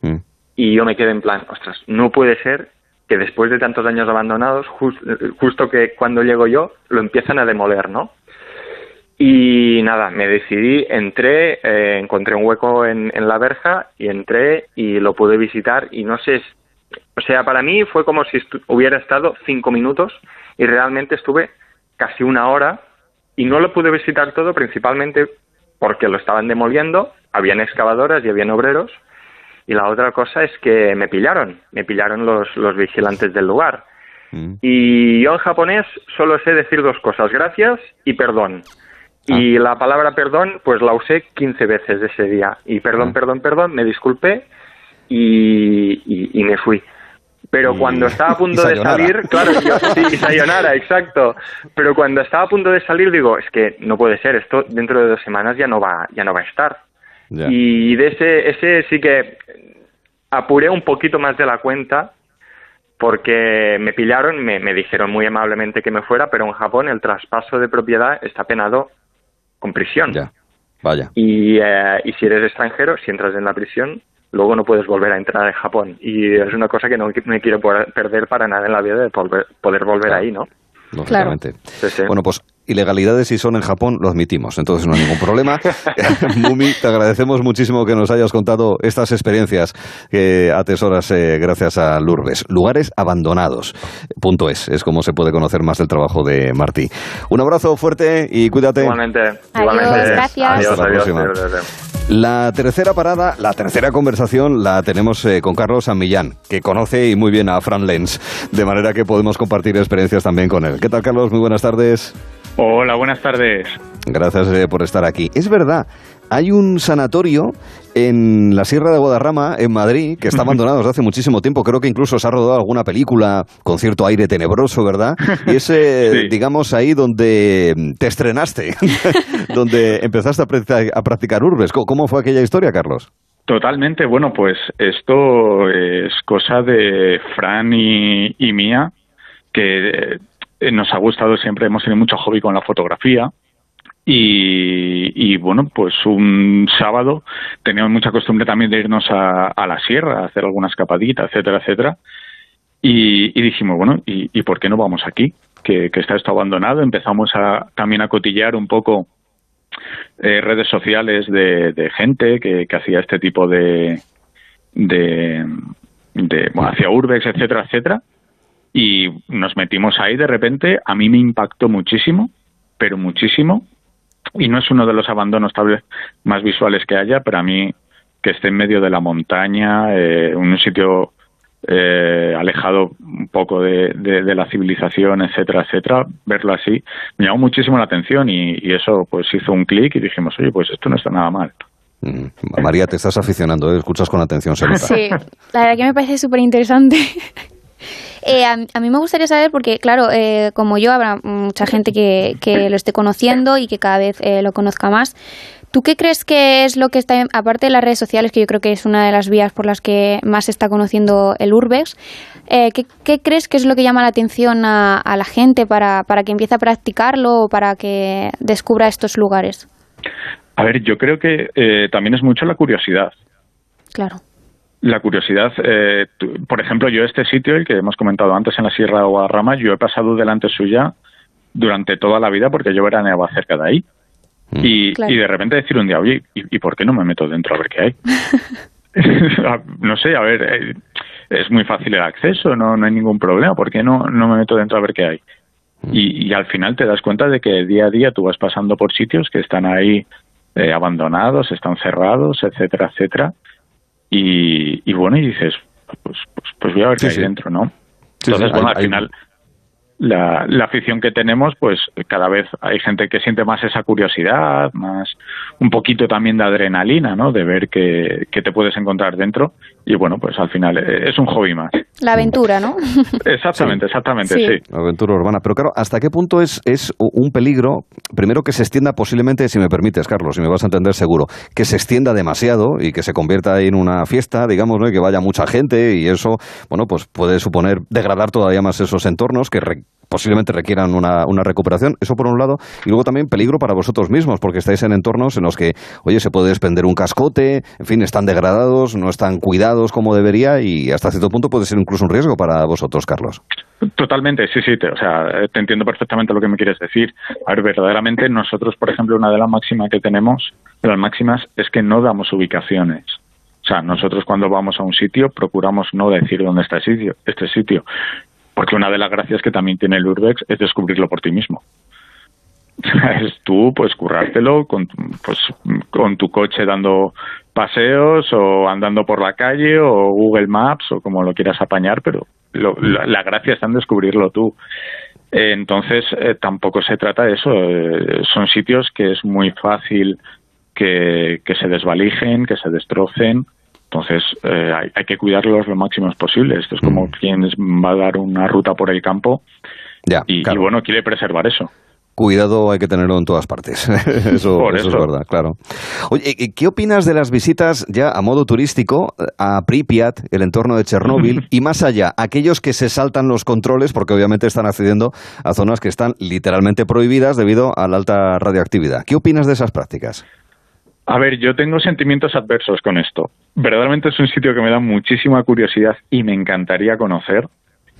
Mm. Y yo me quedé en plan, ostras, no puede ser que después de tantos años abandonados, jus- justo que cuando llego yo, lo empiezan a demoler, ¿no? Y nada, me decidí, entré, eh, encontré un hueco en, en la verja y entré y lo pude visitar y no sé, o sea, para mí fue como si estu- hubiera estado cinco minutos y realmente estuve casi una hora y no lo pude visitar todo principalmente porque lo estaban demoliendo, habían excavadoras y habían obreros y la otra cosa es que me pillaron, me pillaron los, los vigilantes del lugar. Y yo en japonés solo sé decir dos cosas, gracias y perdón. Y la palabra perdón, pues la usé 15 veces ese día. Y perdón, perdón, perdón, me disculpé y, y- y me fui. Pero cuando estaba a [LAUGHS] punto de salir, claro, yo, [LAUGHS] sí, sayonara, exacto. Pero cuando estaba a punto de salir, digo, es que no puede ser, esto dentro de dos semanas ya no va, ya no va a estar. Ya. Y de ese, ese sí que apuré un poquito más de la cuenta porque me pillaron, me, me dijeron muy amablemente que me fuera, pero en Japón el traspaso de propiedad está penado con prisión. Vaya. Y, eh, y si eres extranjero, si entras en la prisión, luego no puedes volver a entrar en Japón. Y es una cosa que no me quiero perder para nada en la vida de poder volver ahí, ¿no? lógicamente. Bueno, pues ilegalidades si son en Japón, lo admitimos, entonces no hay ningún problema. [LAUGHS] [LAUGHS] Mumi, te agradecemos muchísimo que nos hayas contado estas experiencias que atesoras eh, gracias a Lourdes. Lugares abandonados. Punto es, es como se puede conocer más del trabajo de Martí. Un abrazo fuerte y cuídate. Igualmente. Adiós, gracias. Adiós, Hasta la adiós, próxima. adiós, adiós. La tercera parada, la tercera conversación la tenemos eh, con Carlos San Millán, que conoce y muy bien a Fran Lenz, de manera que podemos compartir experiencias también con él. ¿Qué tal, Carlos? Muy buenas tardes. Hola, buenas tardes. Gracias eh, por estar aquí. Es verdad, hay un sanatorio en la Sierra de Guadarrama, en Madrid, que está [LAUGHS] abandonado desde hace muchísimo tiempo. Creo que incluso se ha rodado alguna película con cierto aire tenebroso, ¿verdad? Y es, eh, [LAUGHS] Sí. digamos, ahí donde te estrenaste, [LAUGHS] donde empezaste a practicar, a practicar urbes. ¿Cómo- ¿Cómo fue aquella historia, Carlos? Totalmente. Bueno, pues esto es cosa de Fran y, y mía, que eh, nos ha gustado siempre, hemos tenido mucho hobby con la fotografía. Y, y, bueno, pues un sábado teníamos mucha costumbre también de irnos a, a la sierra, a hacer alguna escapadita, etcétera, etcétera. Y, dijimos, bueno, ¿y, y por qué no vamos aquí? Que, está esto abandonado. Empezamos a, también a cotillar un poco eh, redes sociales de, gente que, hacía este tipo de, de, bueno, hacía urbex, etcétera, etcétera. Y nos metimos ahí de repente. A mí me impactó muchísimo, pero muchísimo. Y no es uno de los abandonos tal vez más visuales que haya, pero a mí que esté en medio de la montaña, eh, en un sitio eh, alejado un poco de, de- de la civilización, etcétera, etcétera, verlo así, me llamó muchísimo la atención y, y eso pues hizo un clic y dijimos, oye, pues esto no está nada mal. Mm, María, te estás aficionando, ¿eh? escuchas con atención, se nota. Sí, la verdad que me parece súper interesante. [LAUGHS] Eh, a, a mí me gustaría saber, porque claro, eh, como yo, habrá mucha gente que, que lo esté conociendo y que cada vez eh, lo conozca más. ¿Tú qué crees que es lo que está, aparte de las redes sociales, que yo creo que es una de las vías por las que más se está conociendo el Urbex, eh, ¿qué, qué crees que es lo que llama la atención a, a la gente para, para que empiece a practicarlo o para que descubra estos lugares? A ver, yo creo que eh, también es mucho la curiosidad. Claro. La curiosidad, eh, tú- por ejemplo, yo este sitio, el que hemos comentado antes en la Sierra de Guadarrama, yo he pasado delante suya durante toda la vida porque yo veraneaba cerca de ahí. Y, Claro. y de repente decir un día, oye, ¿y, y por qué no me meto dentro a ver qué hay? [LAUGHS] [LAUGHS] no sé, a ver, eh, es muy fácil el acceso, no, no hay ningún problema, ¿por qué no, no me meto dentro a ver qué hay? Y, y al final te das cuenta de que día a día tú vas pasando por sitios que están ahí eh, abandonados, están cerrados, etcétera, etcétera. Y, y bueno, y dices, pues, pues, pues voy a ver qué hay dentro, ¿no? Sí, Entonces, sí, bueno, hay- al hay- final, la, la afición que tenemos, pues cada vez hay gente que siente más esa curiosidad, más un poquito también de adrenalina, ¿no? De ver qué, qué te puedes encontrar dentro. Y bueno, pues al final eh, es un hobby más. La aventura, ¿no? [LAUGHS] Exactamente, exactamente, Sí. sí. Aventura urbana. Pero claro, ¿hasta qué punto es, es un peligro? Primero que se extienda posiblemente, si me permites, Carlos, si me vas a entender seguro, que se extienda demasiado y que se convierta en una fiesta, digamos, ¿no? y que vaya mucha gente y eso, bueno, pues puede suponer degradar todavía más esos entornos que re- posiblemente requieran una, una, recuperación. Eso por un lado. Y luego también peligro para vosotros mismos, porque estáis en entornos en los que, oye, se puede desprender un cascote, en fin, están degradados, no están cuidados como debería y hasta cierto punto puede ser incluso un riesgo para vosotros, Carlos. Totalmente, sí, sí, te, o sea, te entiendo perfectamente lo que me quieres decir. A ver, verdaderamente nosotros, por ejemplo, una de las máximas que tenemos, de las máximas, es que no damos ubicaciones. O sea, nosotros cuando vamos a un sitio procuramos no decir dónde está sitio, este sitio, porque una de las gracias que también tiene el Urbex es descubrirlo por ti mismo. [LAUGHS] es tú, pues, currártelo con, pues, con tu coche dando paseos o andando por la calle o Google Maps o como lo quieras apañar, pero la, gracia está en descubrirlo tú. entonces, eh, tampoco se trata de eso. Eh, son sitios que es muy fácil que, se desvalijen, que se destrocen. Entonces, eh, hay, que cuidarlos lo máximo posible. Esto es como mm. quien va a dar una ruta por el campo y, bueno, quiere preservar eso. Cuidado hay que tenerlo en todas partes. [LAUGHS] eso, es verdad, claro. Oye, ¿qué opinas de las visitas ya a modo turístico a Pripyat, el entorno de Chernóbil, [LAUGHS] y más allá, aquellos que se saltan los controles porque obviamente están accediendo a zonas que están literalmente prohibidas debido a la alta radioactividad? ¿Qué opinas de esas prácticas? A ver, yo tengo sentimientos adversos con esto. Verdaderamente es un sitio que me da muchísima curiosidad y me encantaría conocer,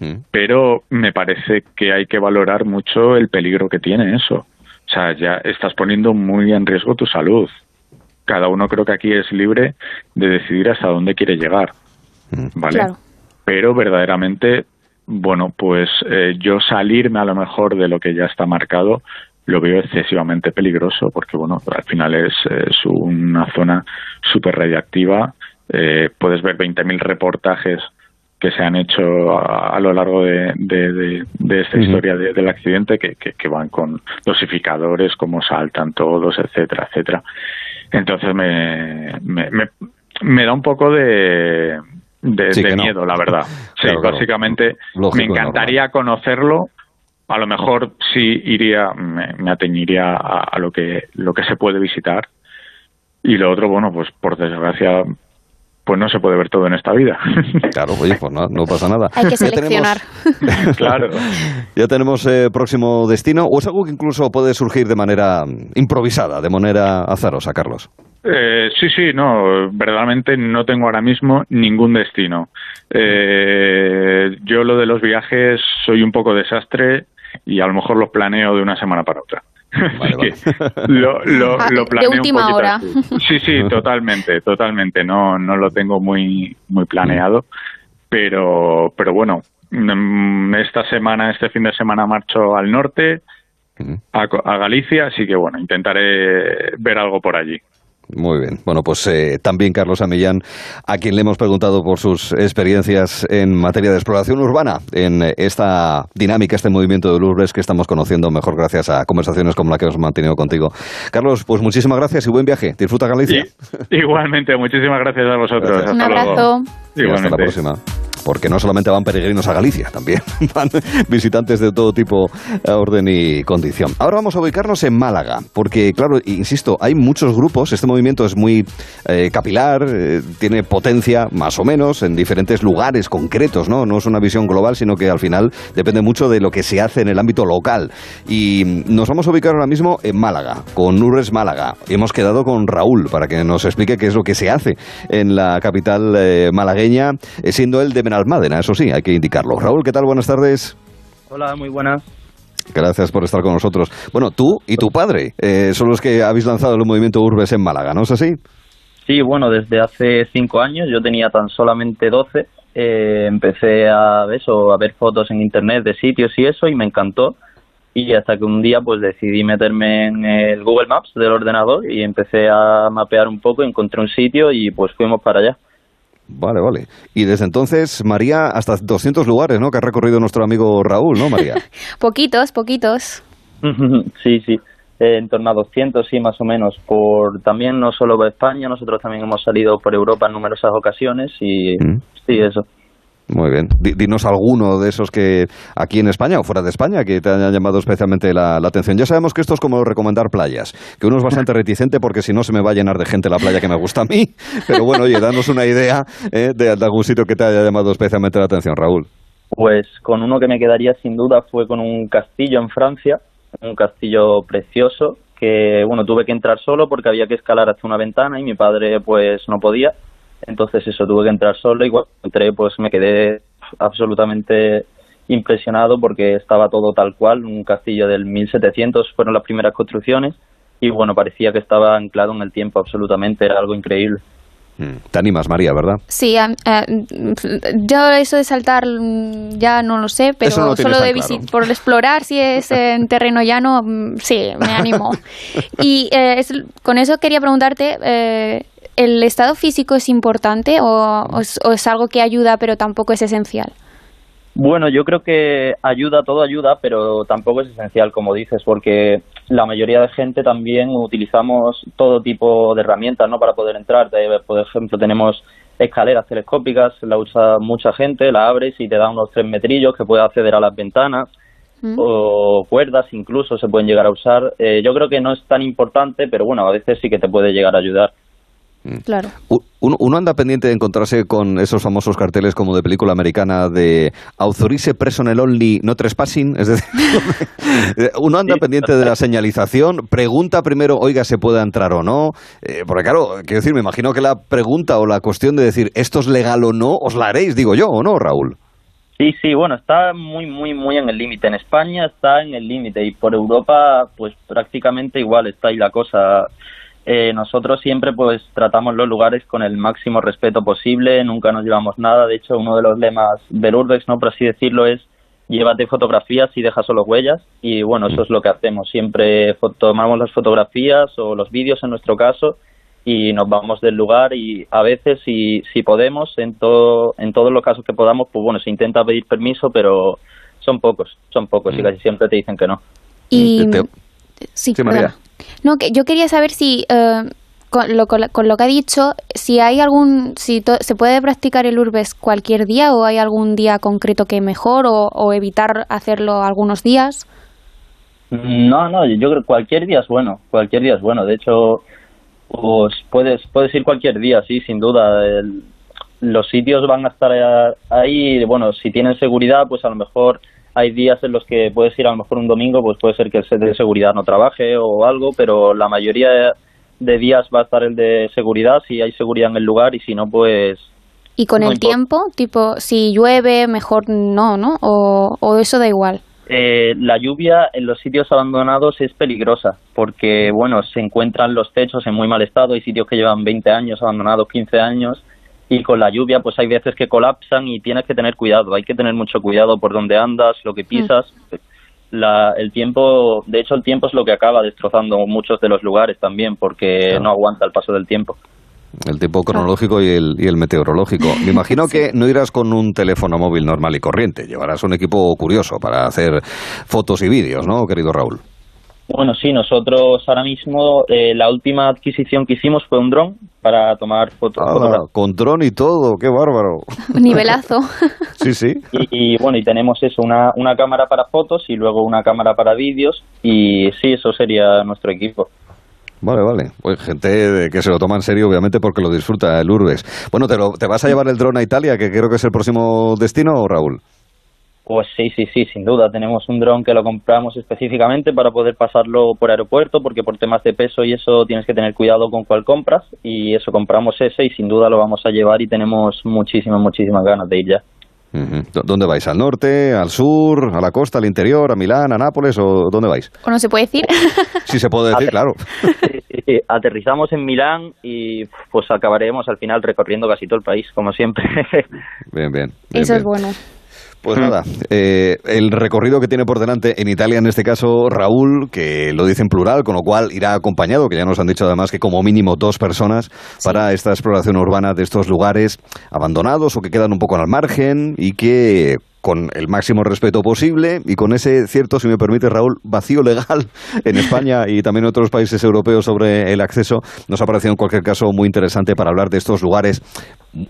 mm. pero me parece que hay que valorar mucho el peligro que tiene eso. O sea, ya estás poniendo muy en riesgo tu salud. Cada uno creo que aquí es libre de decidir hasta dónde quiere llegar, mm. ¿vale? Pero verdaderamente, bueno, pues eh, yo salirme a lo mejor de lo que ya está marcado lo veo excesivamente peligroso porque, bueno, al final es, una zona súper radiactiva. Eh, puedes ver 20.000 reportajes que se han hecho a, lo largo de, de, esta historia del accidente que, que, van con dosificadores, cómo saltan todos, etcétera, etcétera. Entonces me, me, me, da un poco de, de, miedo, la verdad. [LAUGHS] Sí, básicamente me encantaría conocerlo. A lo mejor sí iría, me, ateñiría a, lo que lo que se puede visitar. Y lo otro, bueno, pues por desgracia, pues no se puede ver todo en esta vida. [LAUGHS] Claro, oye, pues no, no pasa nada. Hay que seleccionar. [LAUGHS] claro. Ya tenemos eh, próximo destino, o es algo que incluso puede surgir de manera improvisada, de manera azarosa, Carlos. Eh, sí, sí, no, verdaderamente no tengo ahora mismo ningún destino. Eh, yo lo de los viajes soy un poco desastre y a lo mejor los planeo de una semana para otra. [LAUGHS] [LAUGHS] lo, ah, planeo de última hora. Sí, sí, [LAUGHS] totalmente, totalmente. No, no lo tengo muy, muy planeado, pero, pero bueno, mm, esta semana, este fin de semana marcho al norte, a Galicia, así que bueno, intentaré ver algo por allí. Muy bien. Bueno, pues eh, también Carlos Amillán, a quien le hemos preguntado por sus experiencias en materia de exploración urbana, en eh, esta dinámica, este movimiento de Lourdes que estamos conociendo mejor gracias a conversaciones como la que hemos mantenido contigo. Carlos, pues muchísimas gracias y buen viaje. Disfruta Galicia. igualmente, muchísimas gracias a vosotros. Un abrazo. hasta la próxima porque no solamente van peregrinos a Galicia, también [LAUGHS] van visitantes de todo tipo, orden y condición. Ahora vamos a ubicarnos en Málaga, porque claro, insisto, hay muchos grupos, este movimiento es muy eh, capilar, eh, tiene potencia más o menos en diferentes lugares concretos, ¿no? No es una visión global, sino que al final depende mucho de lo que se hace en el ámbito local. Y nos vamos a ubicar ahora mismo en Málaga, con Nurres Málaga. Hemos quedado con Raúl para que nos explique qué es lo que se hace en la capital eh, malagueña, siendo él de Almádena, eso sí, hay que indicarlo. Raúl, ¿qué tal? Buenas tardes. Hola, muy buenas. Gracias por estar con nosotros. Bueno, tú y tu padre eh, son los que habéis lanzado el movimiento Urbes en Málaga, ¿no es así? Sí, bueno, desde hace cinco años, yo tenía tan solamente doce, eh, empecé a, eso, a ver fotos en internet de sitios y eso, y me encantó. Y hasta que un día pues decidí meterme en el Google Maps del ordenador y empecé a mapear un poco, encontré un sitio y pues fuimos para allá. Vale, vale. Y desde entonces, María, hasta 200 lugares, ¿no? Que ha recorrido nuestro amigo Raúl, ¿no, María? [LAUGHS] poquitos, poquitos. [LAUGHS] sí, sí. Eh, en torno a 200, sí, más o menos. Por también no solo por España, nosotros también hemos salido por Europa en numerosas ocasiones y mm. sí, eso. Muy bien. dinos alguno de esos que aquí en España o fuera de España que te hayan llamado especialmente la, atención. Ya sabemos que esto es como recomendar playas, que uno es bastante reticente porque si no se me va a llenar de gente la playa que me gusta a mí. Pero bueno, oye, danos una idea eh, de, algún sitio que te haya llamado especialmente la atención, Raúl. Pues con uno que me quedaría sin duda fue con un castillo en Francia, un castillo precioso que bueno tuve que entrar solo porque había que escalar hacia una ventana y mi padre pues no podía entonces eso tuve que entrar solo y cuando entré pues me quedé absolutamente impresionado porque estaba todo tal cual un castillo del 1700 fueron las primeras construcciones y bueno parecía que estaba anclado en el tiempo absolutamente era algo increíble Mm. Te animas, María, ¿verdad? Sí, yo eso de saltar mm, ya no lo sé, pero solo de claro. por explorar si es [LAUGHS] en terreno llano, mm, sí, me animo. [LAUGHS] y eh, con eso quería preguntarte, eh, ¿el estado físico es importante o, es, algo que ayuda pero tampoco es esencial? Bueno, yo creo que ayuda, todo ayuda, pero tampoco es esencial, como dices, porque la mayoría de gente también utilizamos todo tipo de herramientas ¿no? para poder entrar. Por ejemplo, tenemos escaleras telescópicas, la usa mucha gente, la abres y te da unos tres metrillos que puedes acceder a las ventanas mm. o cuerdas incluso se pueden llegar a usar. Eh, yo creo que no es tan importante, pero bueno, a veces sí que te puede llegar a ayudar. Mm. Claro. Uno, anda pendiente de encontrarse con esos famosos carteles como de película americana de authorize personal only, no trespassing. Es decir, [LAUGHS] uno anda pendiente de la señalización, pregunta primero, oiga, ¿se puede entrar o no? Eh, porque claro, quiero decir, me imagino que la pregunta o la cuestión de decir, ¿esto es legal o no? ¿Os la haréis, digo yo, o no, Raúl? Sí, sí, bueno, está muy, muy, muy en el límite. En España está en el límite y por Europa, pues prácticamente igual está ahí la cosa. Eh, nosotros siempre pues tratamos los lugares con el máximo respeto posible, nunca nos llevamos nada, de hecho uno de los lemas del Urbex, ¿no? por así decirlo, es llévate fotografías y deja solo huellas y bueno, eso es lo que hacemos, siempre tomamos las fotografías o los vídeos en nuestro caso y nos vamos del lugar y a veces si, si podemos, en, todo, en todos los casos que podamos, pues bueno, se intenta pedir permiso, pero son pocos, son pocos y mm. casi siempre te dicen que no. Y... Sí, María. No, que yo quería saber si eh, con, lo, con, lo, que ha dicho, si hay algún, si se puede practicar el urbes cualquier día o hay algún día concreto que mejor o, evitar hacerlo algunos días. No, no, yo creo que cualquier día es bueno, cualquier día es bueno. De hecho, pues puedes puedes ir cualquier día, sí, sin duda. los sitios van a estar ahí, bueno, si tienen seguridad, pues a lo mejor hay días en los que puedes ir a lo mejor un domingo, pues puede ser que el set de seguridad no trabaje o algo, pero la mayoría de días va a estar el de seguridad, si hay seguridad en el lugar y si no, pues... ¿Y con el tiempo? Tipo, si llueve, mejor no, ¿no? ¿O, eso da igual? Eh, la lluvia en los sitios abandonados es peligrosa porque, bueno, se encuentran los techos en muy mal estado. Hay sitios que llevan 20 años abandonados, 15 años y con la lluvia pues hay veces que colapsan y tienes que tener cuidado, hay que tener mucho cuidado por donde andas, lo que pisas. La, el tiempo, de hecho el tiempo es lo que acaba destrozando muchos de los lugares también porque no aguanta el paso del tiempo. El tiempo cronológico y el, y el meteorológico. Me imagino [LAUGHS] que no irás con un teléfono móvil normal y corriente, llevarás un equipo curioso para hacer fotos y vídeos, ¿no, querido Raúl? Bueno, sí, nosotros ahora mismo eh, la última adquisición que hicimos fue un dron para tomar fotos. Ah, con dron y todo, qué bárbaro. Nivelazo. [LAUGHS] sí, sí. Y, bueno, y tenemos eso, una, una cámara para fotos y luego una cámara para vídeos y sí, eso sería nuestro equipo. Vale, vale. Pues gente que se lo toma en serio, obviamente, porque lo disfruta el Urbes. Bueno, ¿te, lo, ¿te vas a llevar el dron a Italia, que creo que es el próximo destino, Raúl? Pues sí, sí, sí, sin duda. Tenemos un dron que lo compramos específicamente para poder pasarlo por aeropuerto, porque por temas de peso y eso tienes que tener cuidado con cuál compras. Y eso compramos ese y sin duda lo vamos a llevar y tenemos muchísimas, muchísimas ganas de ir ya. ¿Dónde vais? ¿Al norte, al sur, a la costa, al interior, a Milán, a Nápoles o dónde vais? ¿O no se puede decir? [LAUGHS] sí se puede decir, claro. [LAUGHS] Aterrizamos en Milán y pues acabaremos al final recorriendo casi todo el país, como siempre. [LAUGHS] bien, bien. Eso es bueno. Pues nada, eh, el recorrido que tiene por delante en Italia, en este caso Raúl, que lo dice en plural, con lo cual irá acompañado, que ya nos han dicho además que como mínimo dos personas para esta exploración urbana de estos lugares abandonados o que quedan un poco al margen y que con el máximo respeto posible y con ese cierto, si me permite Raúl, vacío legal [LAUGHS] en España y también en otros países europeos sobre el acceso, nos ha parecido en cualquier caso muy interesante para hablar de estos lugares,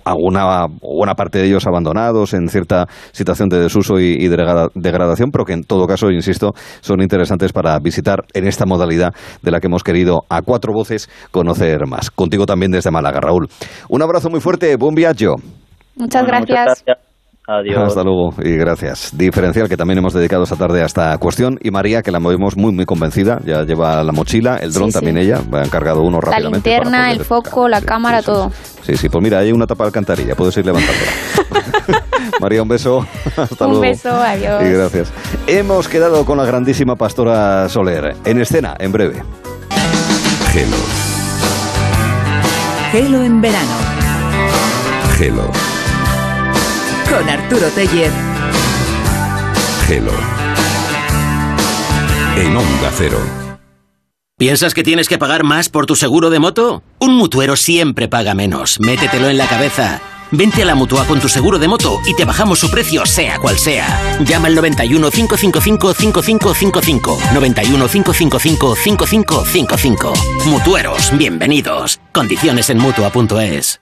alguna buena parte de ellos abandonados en cierta situación de desuso y, degradación, pero que en todo caso, insisto, son interesantes para visitar en esta modalidad de la que hemos querido a cuatro voces conocer más. Contigo también desde Málaga, Raúl. Un abrazo muy fuerte, buen viaje. Muchas gracias. Adiós. Hasta luego y gracias. Diferencial que también hemos dedicado esta tarde a esta cuestión. Y María, que la movemos muy, muy convencida, ya lleva la mochila, el dron Sí, sí. también ella, ha encargado uno La rápidamente. para linterna, poder- el foco, la cámara, todo. Sí, sí, pues mira, hay una tapa de alcantarilla, puedes ir levantándola. [LAUGHS] María, un beso. [LAUGHS] Hasta Un luego. beso, adiós. Y gracias. Hemos quedado con la grandísima Pastora Soler. En escena, en breve. Gelo, Gelo en verano. Gelo, Con Arturo Tellez. Gelo. En Onda Cero. ¿Piensas que tienes que pagar más por tu seguro de moto? Un mutuero siempre paga menos. Métetelo en la cabeza. Vente a la mutua con tu seguro de moto y te bajamos su precio, sea cual sea. Llama al 91 555 5555. 91 555 5555. Mutueros, bienvenidos. Condiciones en mutua.es.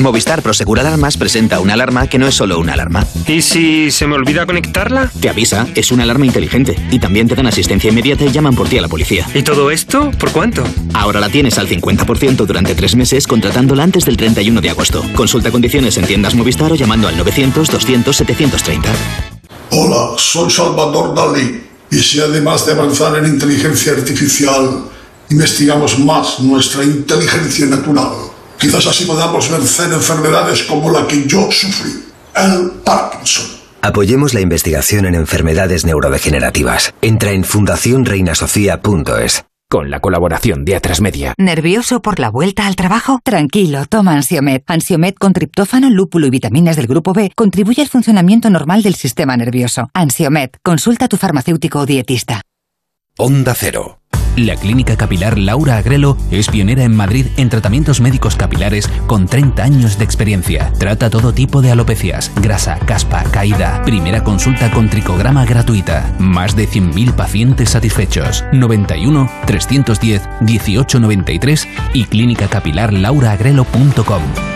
Movistar Prosegur Alarmas presenta una alarma que no es solo una alarma. ¿Y si se me olvida conectarla? Te avisa, es una alarma inteligente y también te dan asistencia inmediata y llaman por ti a la policía. ¿Y todo esto? ¿Por cuánto? Ahora la tienes al 50% durante tres meses contratándola antes del 31 de agosto. Consulta condiciones en tiendas Movistar o llamando al 900 200 730. Hola, soy Salvador Dalí. Y si además de avanzar en inteligencia artificial, investigamos más nuestra inteligencia natural, quizás así podamos vencer enfermedades como la que yo sufrí, el Parkinson. Apoyemos la investigación en enfermedades neurodegenerativas. Entra en fundacionreinasofía.es. Con la colaboración de Atrasmedia. ¿Nervioso por la vuelta al trabajo? Tranquilo, toma Ansiomed. Ansiomed con triptófano, lúpulo y vitaminas del grupo B contribuye al funcionamiento normal del sistema nervioso. Ansiomed, consulta a tu farmacéutico o dietista. Onda Cero. La Clínica Capilar Laura Agrelo es pionera en Madrid en tratamientos médicos capilares con 30 años de experiencia. Trata todo tipo de alopecias, grasa, caspa, caída. Primera consulta con tricograma gratuita. Más de 100.000 pacientes satisfechos. 91 310 1893 y clínicacapilarlauraagrelo.com.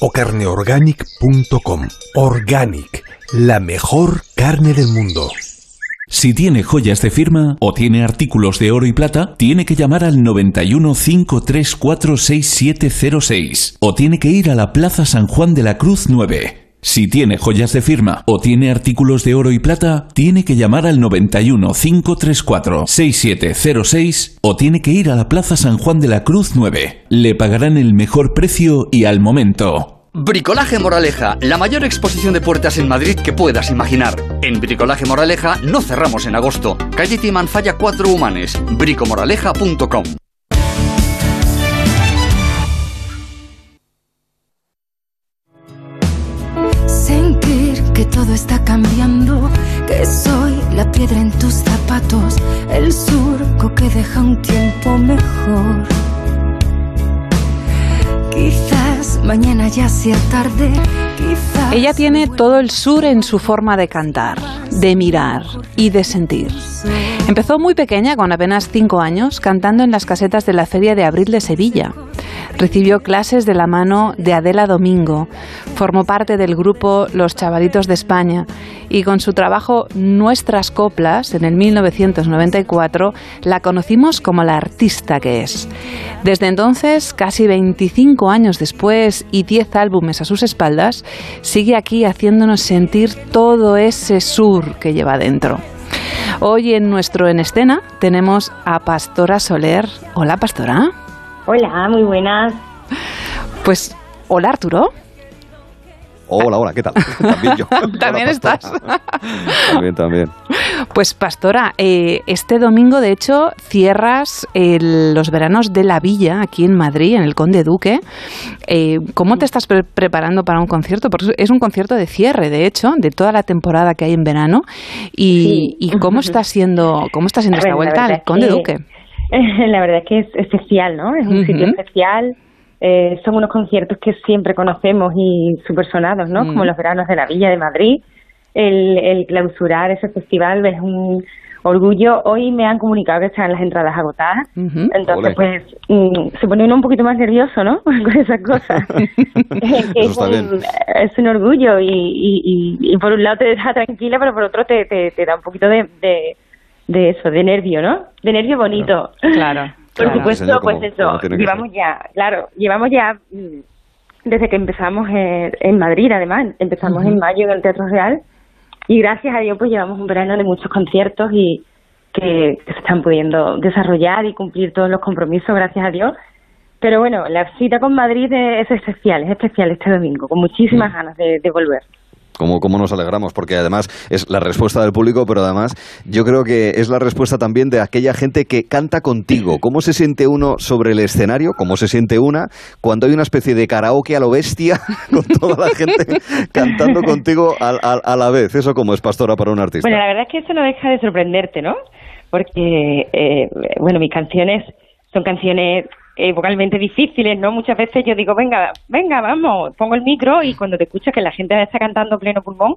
o carneorganic.com. Organic, la mejor carne del mundo. Si tiene joyas de firma o tiene artículos de oro y plata, tiene que llamar al 91 534 6706 o tiene que ir a la Plaza San Juan de la Cruz 9. Si tiene joyas de firma o tiene artículos de oro y plata, tiene que llamar al 91 534 6706 o tiene que ir a la Plaza San Juan de la Cruz 9. Le pagarán el mejor precio y al momento. Bricolaje Moraleja, la mayor exposición de puertas en Madrid que puedas imaginar. En Bricolaje Moraleja no cerramos en agosto. Calle Timanfaya 4 Humanes, bricomoraleja.com. que todo está cambiando, que soy la piedra en tus zapatos, el surco que deja un tiempo mejor. Quizás mañana ya sea tarde, quizás... Ella tiene todo el sur en su forma de cantar, de mirar y de sentir. Empezó muy pequeña, con apenas cinco años, cantando en las casetas de la Feria de Abril de Sevilla. Recibió clases de la mano de Adela Domingo, formó parte del grupo Los Chavalitos de España y con su trabajo Nuestras Coplas en el 1994 la conocimos como la artista que es. Desde entonces, casi 25 años después y 10 álbumes a sus espaldas, sigue aquí haciéndonos sentir todo ese sur que lleva dentro. Hoy en nuestro En Escena tenemos a Pastora Soler. Hola, Pastora. Hola, muy buenas. Pues, hola, Arturo. Hola, hola, ¿qué tal? [LAUGHS] También yo. También estás. también, también. Pues Pastora, eh, este domingo de hecho cierras el, los veranos de la Villa aquí en Madrid, en el Conde Duque. Eh, ¿Cómo te estás pre preparando para un concierto? Porque es un concierto de cierre, de hecho, de toda la temporada que hay en verano. ¿Y, sí. y cómo está siendo, cómo está siendo esta vuelta al Conde que, Duque? [LAUGHS] La verdad es que es especial, ¿no? Es un uh -huh. sitio especial. Eh, son unos conciertos que siempre conocemos y súper sonados, ¿no? Mm. Como los veranos de la Villa de Madrid. El, el, clausurar ese festival es un orgullo. Hoy me han comunicado que están las entradas agotadas. Uh -huh. Entonces, Olé. pues, mm, se pone uno un poquito más nervioso, ¿no? [LAUGHS] Con esas cosas. [LAUGHS] es, un, es, un, orgullo y, y, y, por un lado te deja tranquila, pero por otro te, te, te da un poquito de, de, de, eso, de nervio, ¿no? De nervio bonito. Claro. [LAUGHS] Por claro. supuesto, pues eso, llevamos ya, claro, llevamos ya mm, desde que empezamos en, en Madrid, además, empezamos uh -huh. en mayo en el Teatro Real y gracias a Dios pues llevamos un verano de muchos conciertos y que, que se están pudiendo desarrollar y cumplir todos los compromisos, gracias a Dios. Pero bueno, la cita con Madrid es especial, es especial este domingo, con muchísimas uh -huh. ganas de, de volver. Como, como nos alegramos, porque además es la respuesta del público, pero además yo creo que es la respuesta también de aquella gente que canta contigo. ¿Cómo se siente uno sobre el escenario? ¿Cómo se siente una cuando hay una especie de karaoke a lo bestia [LAUGHS] con toda la gente [LAUGHS] cantando contigo a, a, a la vez? ¿Eso como es pastora para un artista? Bueno, la verdad es que eso no deja de sorprenderte, ¿no? Porque, eh, bueno, mis canciones son canciones eh, vocalmente difíciles, ¿no? Muchas veces yo digo, venga, venga, vamos, pongo el micro y cuando te escuchas que la gente está cantando pleno pulmón,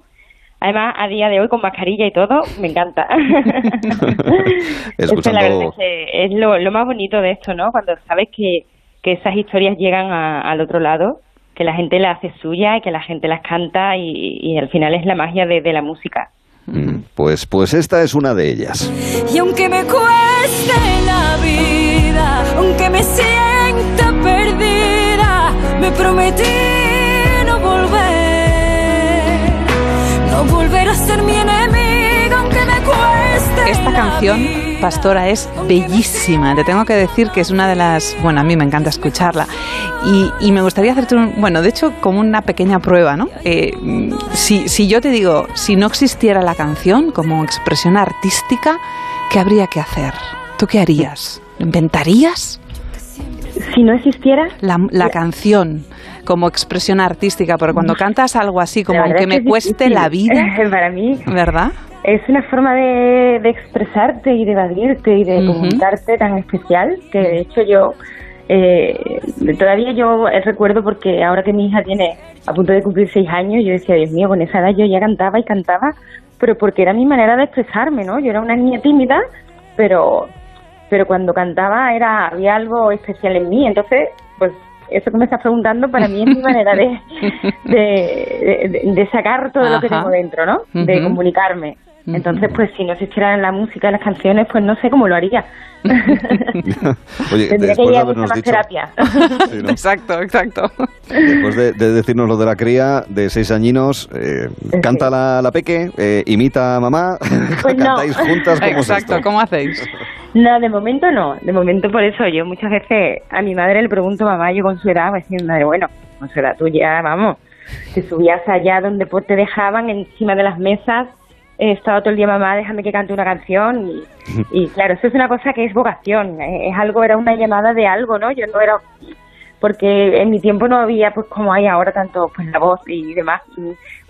además a día de hoy con mascarilla y todo, me encanta. [LAUGHS] Escuchando... la verdad es, que es lo, lo, más bonito de esto, ¿no? Cuando sabes que, que esas historias llegan a, al otro lado, que la gente las hace suya y que la gente las canta y, y al final es la magia de, de la música. Pues, pues esta es una de ellas. Y aunque me cueste me sienta perdida, me prometí no volver, no volver a ser mi enemiga, aunque me cueste. Esta canción, Pastora, es bellísima. Te tengo que decir que es una de las. Bueno, a mí me encanta escucharla. Y, y me gustaría hacerte un. Bueno, de hecho, como una pequeña prueba, ¿no? Eh, si, si yo te digo, si no existiera la canción como expresión artística, ¿qué habría que hacer? ¿Tú qué harías? ¿Lo inventarías? Si no existiera. La, la canción como expresión artística, porque cuando cantas algo así como aunque me cueste difícil. la vida. [LAUGHS] Para mí. ¿Verdad? Es una forma de, de expresarte y de evadirte y de uh -huh. comunicarte tan especial que de hecho yo eh, todavía yo recuerdo porque ahora que mi hija tiene a punto de cumplir seis años, yo decía, Dios mío, con esa edad yo ya cantaba y cantaba, pero porque era mi manera de expresarme, ¿no? Yo era una niña tímida, pero pero cuando cantaba era había algo especial en mí, entonces, pues eso que me estás preguntando para mí es mi manera de, [LAUGHS] de, de, de sacar todo Ajá. lo que tengo dentro, ¿no? Uh -huh. De comunicarme. Entonces, pues si no existiera la música las canciones, pues no sé cómo lo haría. [LAUGHS] Oye, Tendría que ir a más dicho... terapia. [LAUGHS] Sí, ¿no? Exacto, exacto. Después de, de, decirnos lo de la cría de seis añinos, eh, canta la, la, peque, eh, imita a mamá, pues [LAUGHS] cantáis no. juntas. ¿cómo exacto, es ¿cómo hacéis? No, de momento no. De momento por eso yo muchas veces a mi madre le pregunto, mamá, yo con su edad, pues decir, madre, bueno, con su edad tuya, vamos, te subías allá donde pues, te dejaban encima de las mesas he estado todo el día mamá, déjame que cante una canción y, [LAUGHS] y, claro, eso es una cosa que es vocación, es algo, era una llamada de algo, ¿no? Yo no era, porque en mi tiempo no había pues como hay ahora tanto pues la voz y demás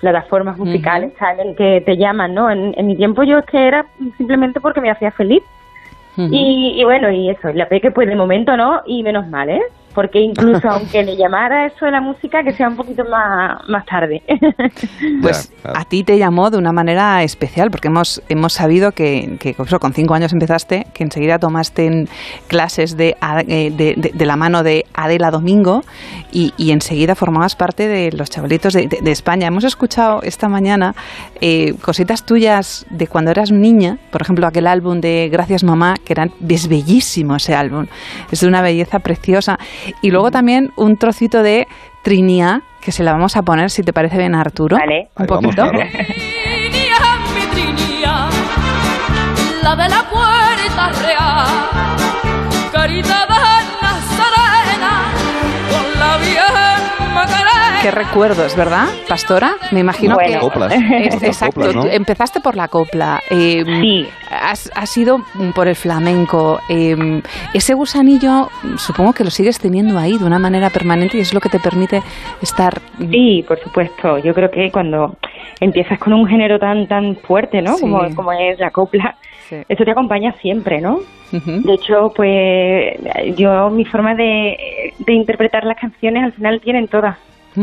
plataformas musicales uh -huh. que te llaman, ¿no? En, en, mi tiempo yo es que era simplemente porque me hacía feliz uh -huh. y, y, bueno, y eso, la peque pues de momento no y menos mal, ¿eh? Porque incluso [LAUGHS] aunque le llamara eso de la música, que sea un poquito más, más tarde. [LAUGHS] Pues a ti te llamó de una manera especial, porque hemos, hemos sabido que, que eso, con cinco años empezaste, que enseguida tomaste en clases de, eh, de, de, de la mano de Adela Domingo y, y, enseguida formabas parte de los chavalitos de, de España. Hemos escuchado esta mañana eh, cositas tuyas de cuando eras niña, por ejemplo, aquel álbum de Gracias Mamá, que era, es bellísimo ese álbum, es de una belleza preciosa. Y luego también un trocito de Trinia, que se la vamos a poner, si te parece bien, Arturo. Vale. Un poquito. Trinidad, mi Trinidad, la de la puerta real, caridad nazarena, con la bien Macarena. Qué recuerdos, ¿verdad, Pastora? Me imagino Bueno. que... Coplas. Es- exacto, coplas, ¿no? tú empezaste por la copla. eh, Sí. Has, has ido por el flamenco. eh, ese gusanillo, supongo que lo sigues teniendo ahí de una manera permanente y es lo que te permite estar... Sí, por supuesto. Yo creo que cuando empiezas con un género tan tan fuerte, ¿no? Sí. Como, como es la copla, Sí. eso te acompaña siempre, ¿no? De hecho, pues yo mi forma de, de interpretar las canciones al final tienen todas.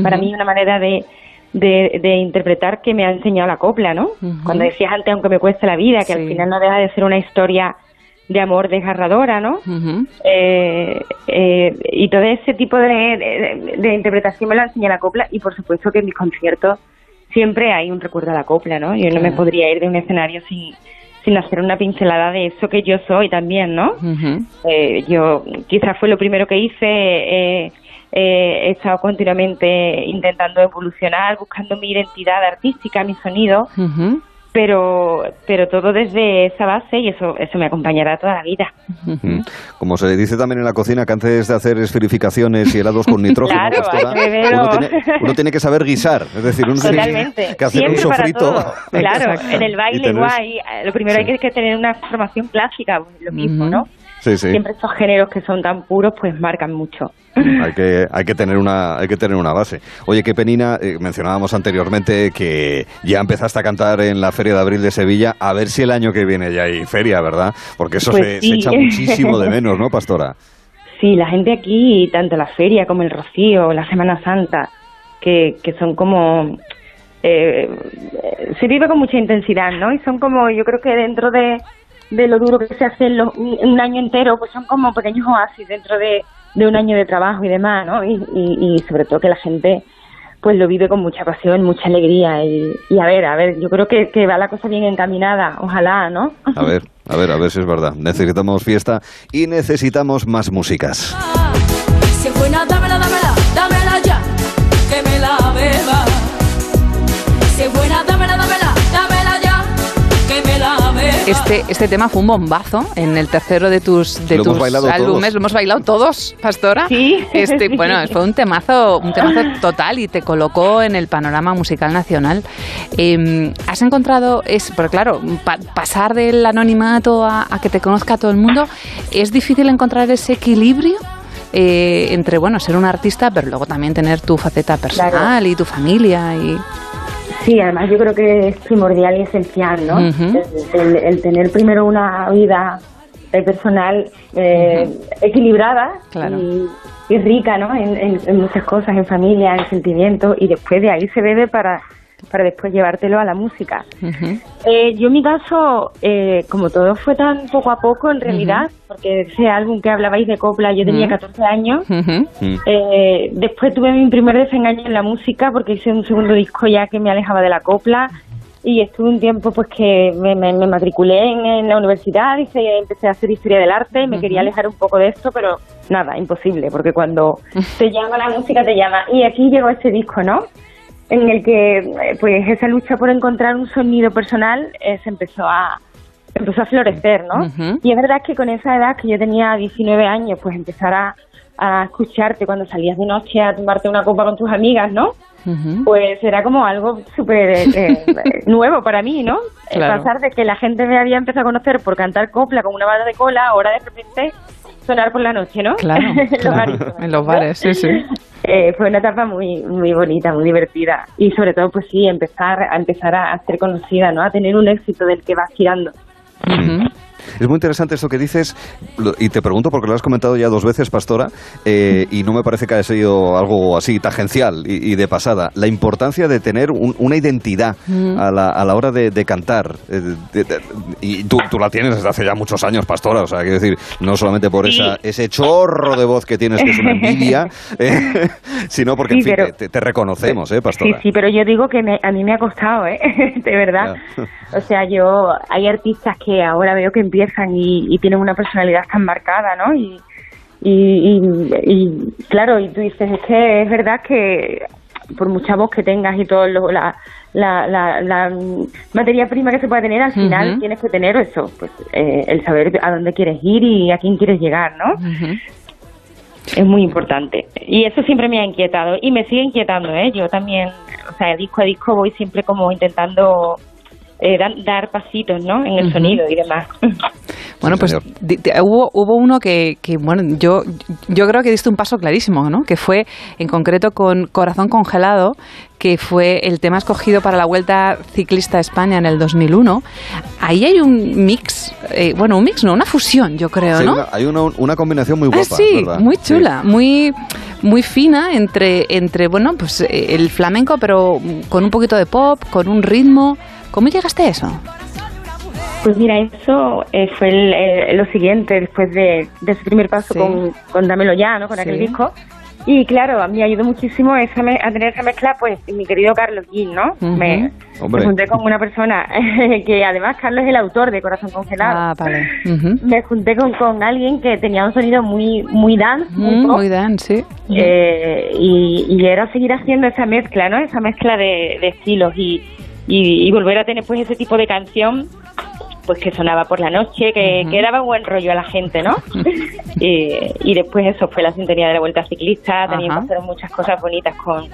Para mí una manera de, de, de interpretar que me ha enseñado la copla, ¿no? Cuando decías antes, aunque me cueste la vida, que Sí. al final no deja de ser una historia de amor desgarradora, ¿no? Eh, eh, y todo ese tipo de, de- de interpretación me lo enseña la copla y por supuesto que en mis conciertos siempre hay un recuerdo a la copla, ¿no? Yo no me podría ir de un escenario sin, sin hacer una pincelada de eso que yo soy también, ¿no? Eh, yo quizás fue lo primero que hice, eh, he estado continuamente intentando evolucionar, buscando mi identidad artística, mi sonido, pero pero todo desde esa base y eso eso me acompañará toda la vida. Mm. Como se dice también en la cocina, que antes de hacer esferificaciones y helados con [LAUGHS] nitrógeno, Claro, Pastora, hay que verlo. uno, tiene, uno tiene que saber guisar. Es decir, uno tiene que hacer un Siempre sofrito. Claro, [LAUGHS] en el baile guay, eh, lo primero hay que, tener una formación clásica, pues, lo mismo. ¿no? Sí, sí. Siempre estos géneros que son tan puros, pues marcan mucho. [LAUGHS] Hay que, hay que tener una, hay que tener una base. Oye, qué penina, eh, mencionábamos anteriormente que ya empezaste a cantar en la Feria de Abril de Sevilla, a ver si el año que viene ya hay feria, ¿verdad? Porque eso Pues se, sí. se echa muchísimo de menos, ¿no, Pastora? Sí, la gente aquí, tanto la feria como el Rocío, la Semana Santa, que, que son como... eh, se vive con mucha intensidad, ¿no? Y son como, yo creo que dentro de, de lo duro que se hace en lo- un año entero, pues son como pequeños oasis dentro de, de un año de trabajo y demás, ¿no? Y, y, y sobre todo que la gente pues lo vive con mucha pasión, mucha alegría y, y a ver, a ver, yo creo que, que va la cosa bien encaminada, ojalá, ¿no? A ver, a ver, a ver si es verdad. Necesitamos fiesta y necesitamos más músicas. Si es buena, dámela, dámela, dámela Este, este tema fue un bombazo en el tercero de tus, de Lo tus álbumes. todos. Lo hemos bailado todos, Pastora. Sí. Este, [LAUGHS] Sí. Bueno, fue un temazo, un temazo total y te colocó en el panorama musical nacional. Eh, ¿Has encontrado, es, pero claro, pa- pasar del anonimato a, a que te conozca todo el mundo, es difícil encontrar ese equilibrio? eh, entre bueno ser un artista pero luego también tener tu faceta personal y tu familia y Sí, además yo creo que es primordial y esencial, ¿no? El, el- el tener primero una vida eh, personal eh, equilibrada Claro. y, y rica, ¿no? En, en- en muchas cosas, en familia, en sentimientos, y después de ahí se bebe para, para después llevártelo a la música. Eh, yo en mi caso, eh, como todo fue tan poco a poco en realidad, porque ese álbum que hablabais de copla, yo tenía Ujú. 14 años, Ujú. eh, después tuve mi primer desengaño en la música porque hice un segundo disco ya que me alejaba de la copla y estuve un tiempo pues que me, me- me matriculé en, en la universidad y se- empecé a hacer historia del arte y me quería alejar un poco de esto, pero nada, imposible, porque cuando [LAUGHS] te llama la música te llama. Y aquí llegó este disco, ¿no? En el que eh, pues esa lucha por encontrar un sonido personal eh, se empezó a empezó a florecer, ¿no? Y es verdad que con esa edad que yo tenía 19 años, pues empezar a, a escucharte cuando salías de noche a tomarte una copa con tus amigas, ¿no? Pues era como algo súper [LAUGHS] eh, nuevo para mí, ¿no? Claro. Pasar de que la gente me había empezado a conocer por cantar copla con una banda de cola, ahora de repente sonar por la noche, ¿no? Claro, En [LAUGHS] los claro. bares. en los bares, sí, sí. [LAUGHS] Eh, fue una etapa muy muy bonita, muy divertida y sobre todo pues sí empezar a empezar a ser conocida, ¿no? A tener un éxito del que vas girando. Ujú. Es muy interesante esto que dices, y te pregunto porque lo has comentado ya dos veces, Pastora, eh, y no me parece que haya sido algo así tangencial y, y de pasada. La importancia de tener un- una identidad Mm. a, la, a la hora de, de cantar. eh, de- de- y tú, tú la tienes desde hace ya muchos años, Pastora, o sea, quiero decir, no solamente por Sí. esa, ese chorro de voz que tienes, que es una envidia, [LAUGHS] eh, sino porque, en Sí, fin, pero- te, te reconocemos, ¿eh, Sí, Pastora? sí, pero yo digo que me- a mí me ha costado, ¿eh? [LAUGHS] De verdad. O sea, yo, hay artistas que ahora veo que empiezan y, y tienen una personalidad tan marcada, ¿no? Y, y, claro, y tú dices, es que es verdad que por mucha voz que tengas y todo lo, la, la, la, la materia prima que se pueda tener, al final tienes que tener eso, pues eh, el saber a dónde quieres ir y a quién quieres llegar, ¿no? Es muy importante. Y eso siempre me ha inquietado y me sigue inquietando, ¿eh? Yo también, o sea, disco a disco voy siempre como intentando eh, dan- dar pasitos, ¿no? En el Ujú. sonido y demás. [LAUGHS] Bueno, pues di- di- hubo, hubo uno que, que, bueno, yo, yo creo que diste un paso clarísimo, ¿no? Que fue en concreto con Corazón Congelado, que fue el tema escogido para la Vuelta Ciclista a España en el 2001. Ahí hay un mix, eh, bueno, un mix no, una fusión, yo creo, Sí, ¿no? una- hay una, una combinación muy guapa, Ah, sí, ¿verdad? muy Sí. chula, muy muy fina entre entre bueno, pues eh, el flamenco pero con un poquito de pop, con un ritmo. ¿Cómo llegaste a eso? Pues mira, eso eh, fue el- el- lo siguiente después de, de ese primer paso Sí. con, con Dámelo Ya, ¿no? Con aquel Sí. disco. Y claro, a mí me ayudó muchísimo esa me- a tener esa mezcla, pues mi querido Carlos Gil, ¿no? Ujú. me, Hombre. me junté con una persona [LAUGHS] que además Carlos es el autor de Corazón Congelado. Ah, vale. Ujú. Me junté con, con alguien que tenía un sonido muy muy dance, muy Mm, pop, muy dance, sí. eh, y, y era seguir haciendo esa mezcla, ¿no? Esa mezcla de, de estilos y, y, y volver a tener pues ese tipo de canción pues que sonaba por la noche, que, daba buen rollo a la gente, ¿no? [LAUGHS] y, y después eso fue la sintonía de la Vuelta Ciclista, también pasaron muchas cosas bonitas con,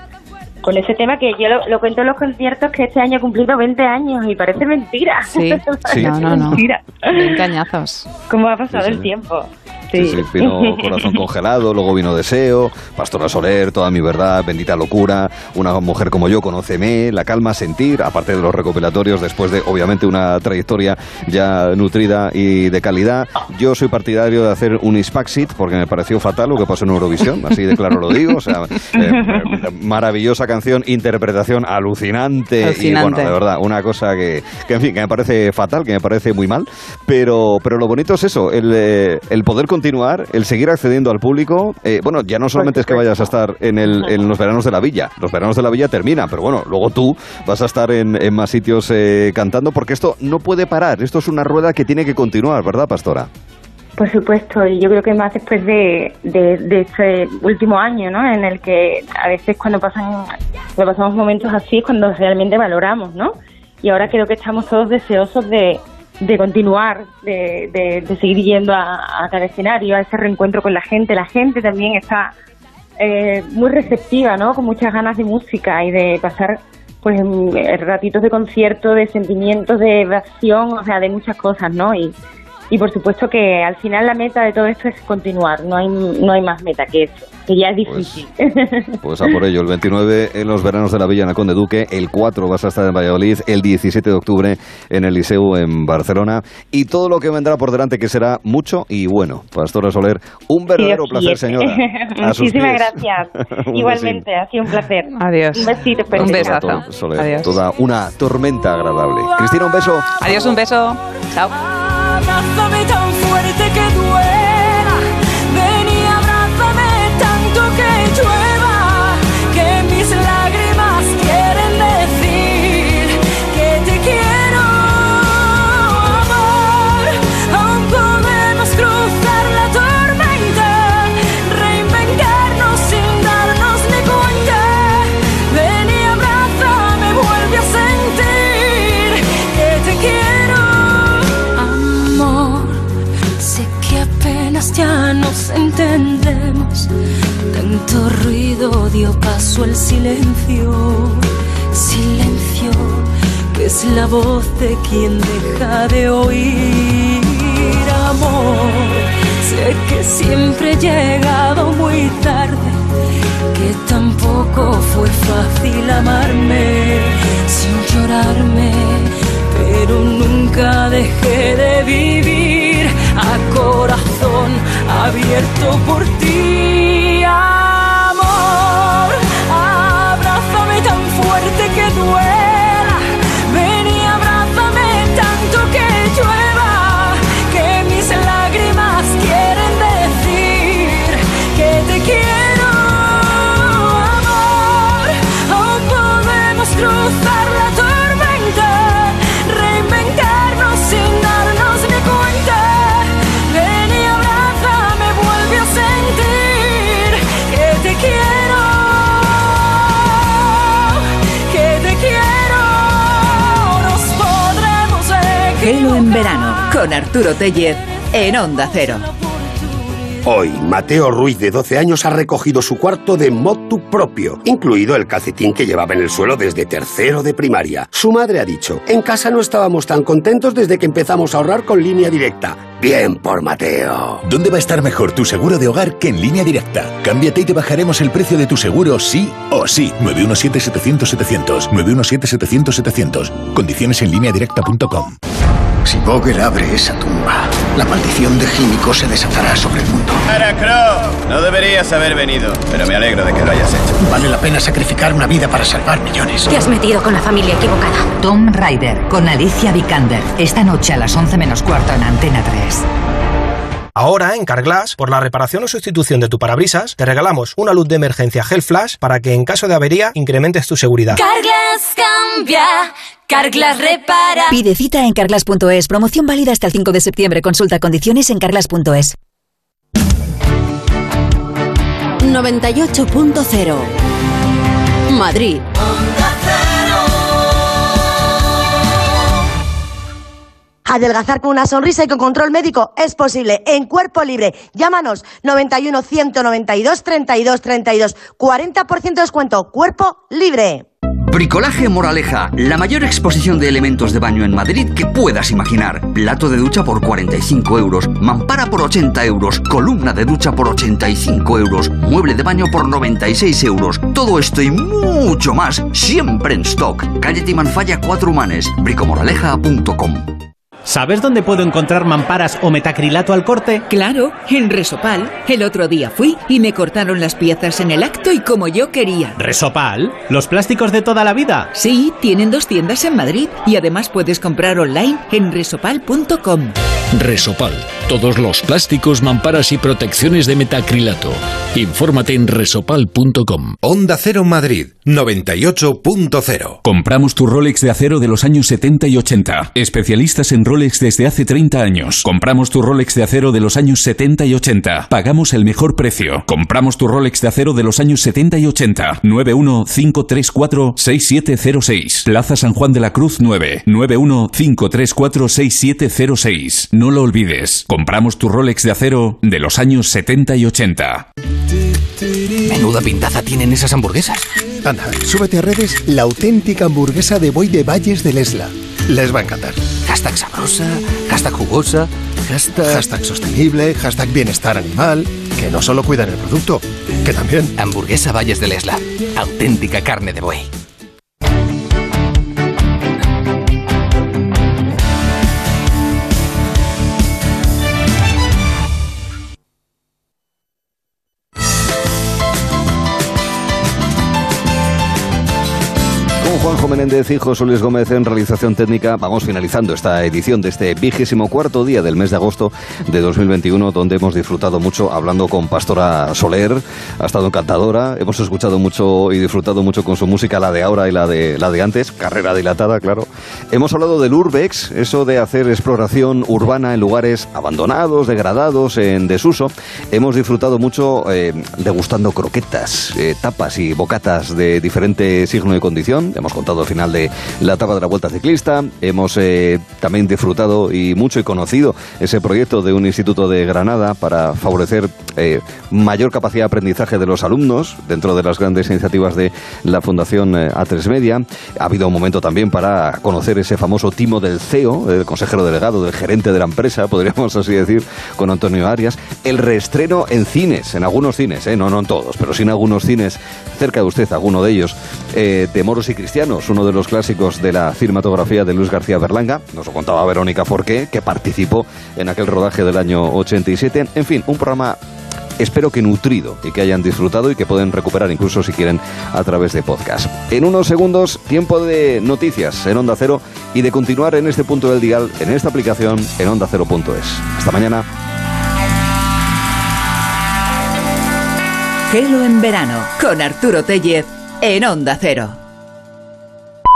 con ese tema que yo lo, lo cuento en los conciertos que este año he cumplido 20 años y parece mentira. Sí. [LAUGHS] Sí. No, no, no. Mentira. Bien cañazos. ¿Cómo ha pasado Sí, el sí. tiempo? Sí, sí, vino Corazón [LAUGHS] Congelado, luego vino Deseo, Pastora Soler, Toda mi verdad, Bendita Locura, Una mujer como yo, Conóceme, La calma, Sentir, aparte de los recopilatorios, después de, obviamente, una trayectoria ya nutrida y de calidad. Yo soy partidario de hacer un Ispaxit, porque me pareció fatal lo que pasó en Eurovisión, así de claro lo digo, o sea, eh, maravillosa canción, interpretación alucinante, y bueno, de verdad, una cosa que, que, en fin, que me parece fatal, que me parece muy mal, pero, pero lo bonito es eso, el, eh, el poder continuar, el seguir accediendo al público. eh, bueno, ya no solamente es que vayas a estar en, el, en los veranos de la villa, los veranos de la villa terminan, pero bueno, luego tú vas a estar en, en más sitios eh, cantando, porque esto no puede parar, esto es una rueda que tiene que continuar, ¿verdad, Pastora? Por supuesto, y yo creo que más después de, de, de este último año, ¿no? En el que a veces cuando pasan, cuando pasamos momentos así es cuando realmente valoramos, ¿no? Y ahora creo que estamos todos deseosos de, de continuar, de, de, de seguir yendo a, a cada escenario, a ese reencuentro con la gente. La gente también está eh, muy receptiva, ¿no? Con muchas ganas de música y de pasar pues mm, ratitos de concierto, de sentimientos, de evasión, o sea, de muchas cosas, ¿no? Y, y por supuesto que al final la meta de todo esto es continuar, no hay, no hay más meta que eso, que ya es difícil. [LAUGHS] Pues a por ello, el 29 en los veranos de la Villa en el Conde Duque, el 4 vas a estar en Valladolid, el 17 de octubre en el Liceu en Barcelona y todo lo que vendrá por delante que será mucho y bueno. Pastora Soler, un verdadero Dios placer, señora. [LAUGHS] Muchísimas gracias. [LAUGHS] Igualmente, ha sido un placer. Adiós. Un besito, Un besazo. Soler, Adiós. toda una tormenta agradable. Cristina, un beso. Adiós, un beso. Chao. Abrázame tan fuerte Tanto ruido dio paso al silencio. Silencio que es la voz de quien deja de oír amor. Sé que siempre he llegado muy tarde, que tampoco fue fácil amarme sin llorarme, pero nunca dejé de vivir abierto por ti, En verano con Arturo Tellez en Onda Cero. Hoy, Mateo Ruiz, de 12 años, ha recogido su cuarto de motu propio, incluido el calcetín que llevaba en el suelo desde tercero de primaria. Su madre ha dicho, en casa no estábamos tan contentos desde que empezamos a ahorrar con línea directa. Bien por Mateo. ¿Dónde va a estar mejor tu seguro de hogar que en línea directa? Cámbiate y te bajaremos el precio de tu seguro sí o sí. 917-700-700. 917-700-700. Condiciones en línea directa.com. Si Vogel abre esa tumba, la maldición de Gímico se desatará sobre el mundo. Crow, no deberías haber venido, pero me alegro de que lo hayas hecho. Vale la pena sacrificar una vida para salvar millones. Te has metido con la familia equivocada. Tom Rider con Alicia Vikander. Esta noche a las 11 menos cuarto en Antena 3. Ahora, en Carglass, por la reparación o sustitución de tu parabrisas, te regalamos una luz de emergencia Gel Flash para que en caso de avería incrementes tu seguridad. Carglass cambia, Carglass repara. Pide cita en carglass.es. Promoción válida hasta el 5 de septiembre. Consulta condiciones en carglass.es. 98.0 Madrid. Adelgazar con una sonrisa y con control médico es posible en cuerpo libre. Llámanos 91 192 32 32. 40% de descuento. Cuerpo libre. Bricolaje Moraleja, la mayor exposición de elementos de baño en Madrid que puedas imaginar. Plato de ducha por 45 euros, mampara por 80 euros, columna de ducha por 85 euros, mueble de baño por 96 euros. Todo esto y mucho más, siempre en stock. Calle Timanfaya 4 Humanes, bricomoraleja.com. ¿Sabes dónde puedo encontrar mamparas o metacrilato al corte? Claro, en Resopal. El otro día fui y me cortaron las piezas en el acto y como yo quería. ¿Resopal? ¿Los plásticos de toda la vida? Sí, tienen dos tiendas en Madrid y además puedes comprar online en resopal.com. Resopal. Todos los plásticos, mamparas y protecciones de metacrilato. Infórmate en resopal.com. Onda Cero Madrid 98.0. Compramos tu Rolex de acero de los años 70 y 80. Especialistas en Rolex desde hace 30 años. Compramos tu Rolex de acero de los años 70 y 80. Pagamos el mejor precio. Compramos tu Rolex de acero de los años 70 y 80. 915346706. Plaza San Juan de la Cruz 9. 915346706. No lo olvides. Compramos tu Rolex de acero de los años 70 y 80. Menuda pintaza tienen esas hamburguesas. Anda, súbete a redes la auténtica hamburguesa de buey de Valles del Esla. Les va a encantar. Hashtag sabrosa, hashtag jugosa, hashtag... Hashtag sostenible, hashtag bienestar animal, que no solo cuidan el producto, que también... Hamburguesa Valles del Esla. Auténtica carne de buey. Juanjo Menéndez y José Luis Gómez en realización técnica, vamos finalizando esta edición de este vigésimo cuarto día del mes de agosto de 2021, donde hemos disfrutado mucho hablando con Pastora Soler, ha estado encantadora, hemos escuchado mucho y disfrutado mucho con su música, la de ahora y la de, la de antes, carrera dilatada, claro. Hemos hablado del Urbex, eso de hacer exploración urbana en lugares abandonados, degradados, en desuso. Hemos disfrutado mucho eh, degustando croquetas, eh, tapas y bocatas de diferente signo y condición. Hemos contado al final de la etapa de la Vuelta Ciclista. Hemos eh, también disfrutado y mucho y conocido ese proyecto de un instituto de Granada para favorecer eh, mayor capacidad de aprendizaje de los alumnos dentro de las grandes iniciativas de la Fundación eh, A3 Media. Ha habido un momento también para conocer ese famoso timo del CEO, el consejero delegado, del gerente de la empresa, [LAUGHS] podríamos así decir, con Antonio Arias. El reestreno en cines, en algunos cines, no, no en todos, pero sí en algunos cines, cerca de usted, alguno de ellos, de Moros y Cristianos, uno de los clásicos de la cinematografía de Luis García Berlanga. Nos lo contaba Verónica Forqué, que participó en aquel rodaje del año 87. En fin, un programa espero que nutrido y que hayan disfrutado y que pueden recuperar incluso si quieren a través de podcast. En unos segundos, tiempo de noticias en Onda Cero y de continuar en este punto del dial, en esta aplicación en onda ondacero.es. Hasta mañana. Gelo en verano con Arturo Tellez en Onda Cero.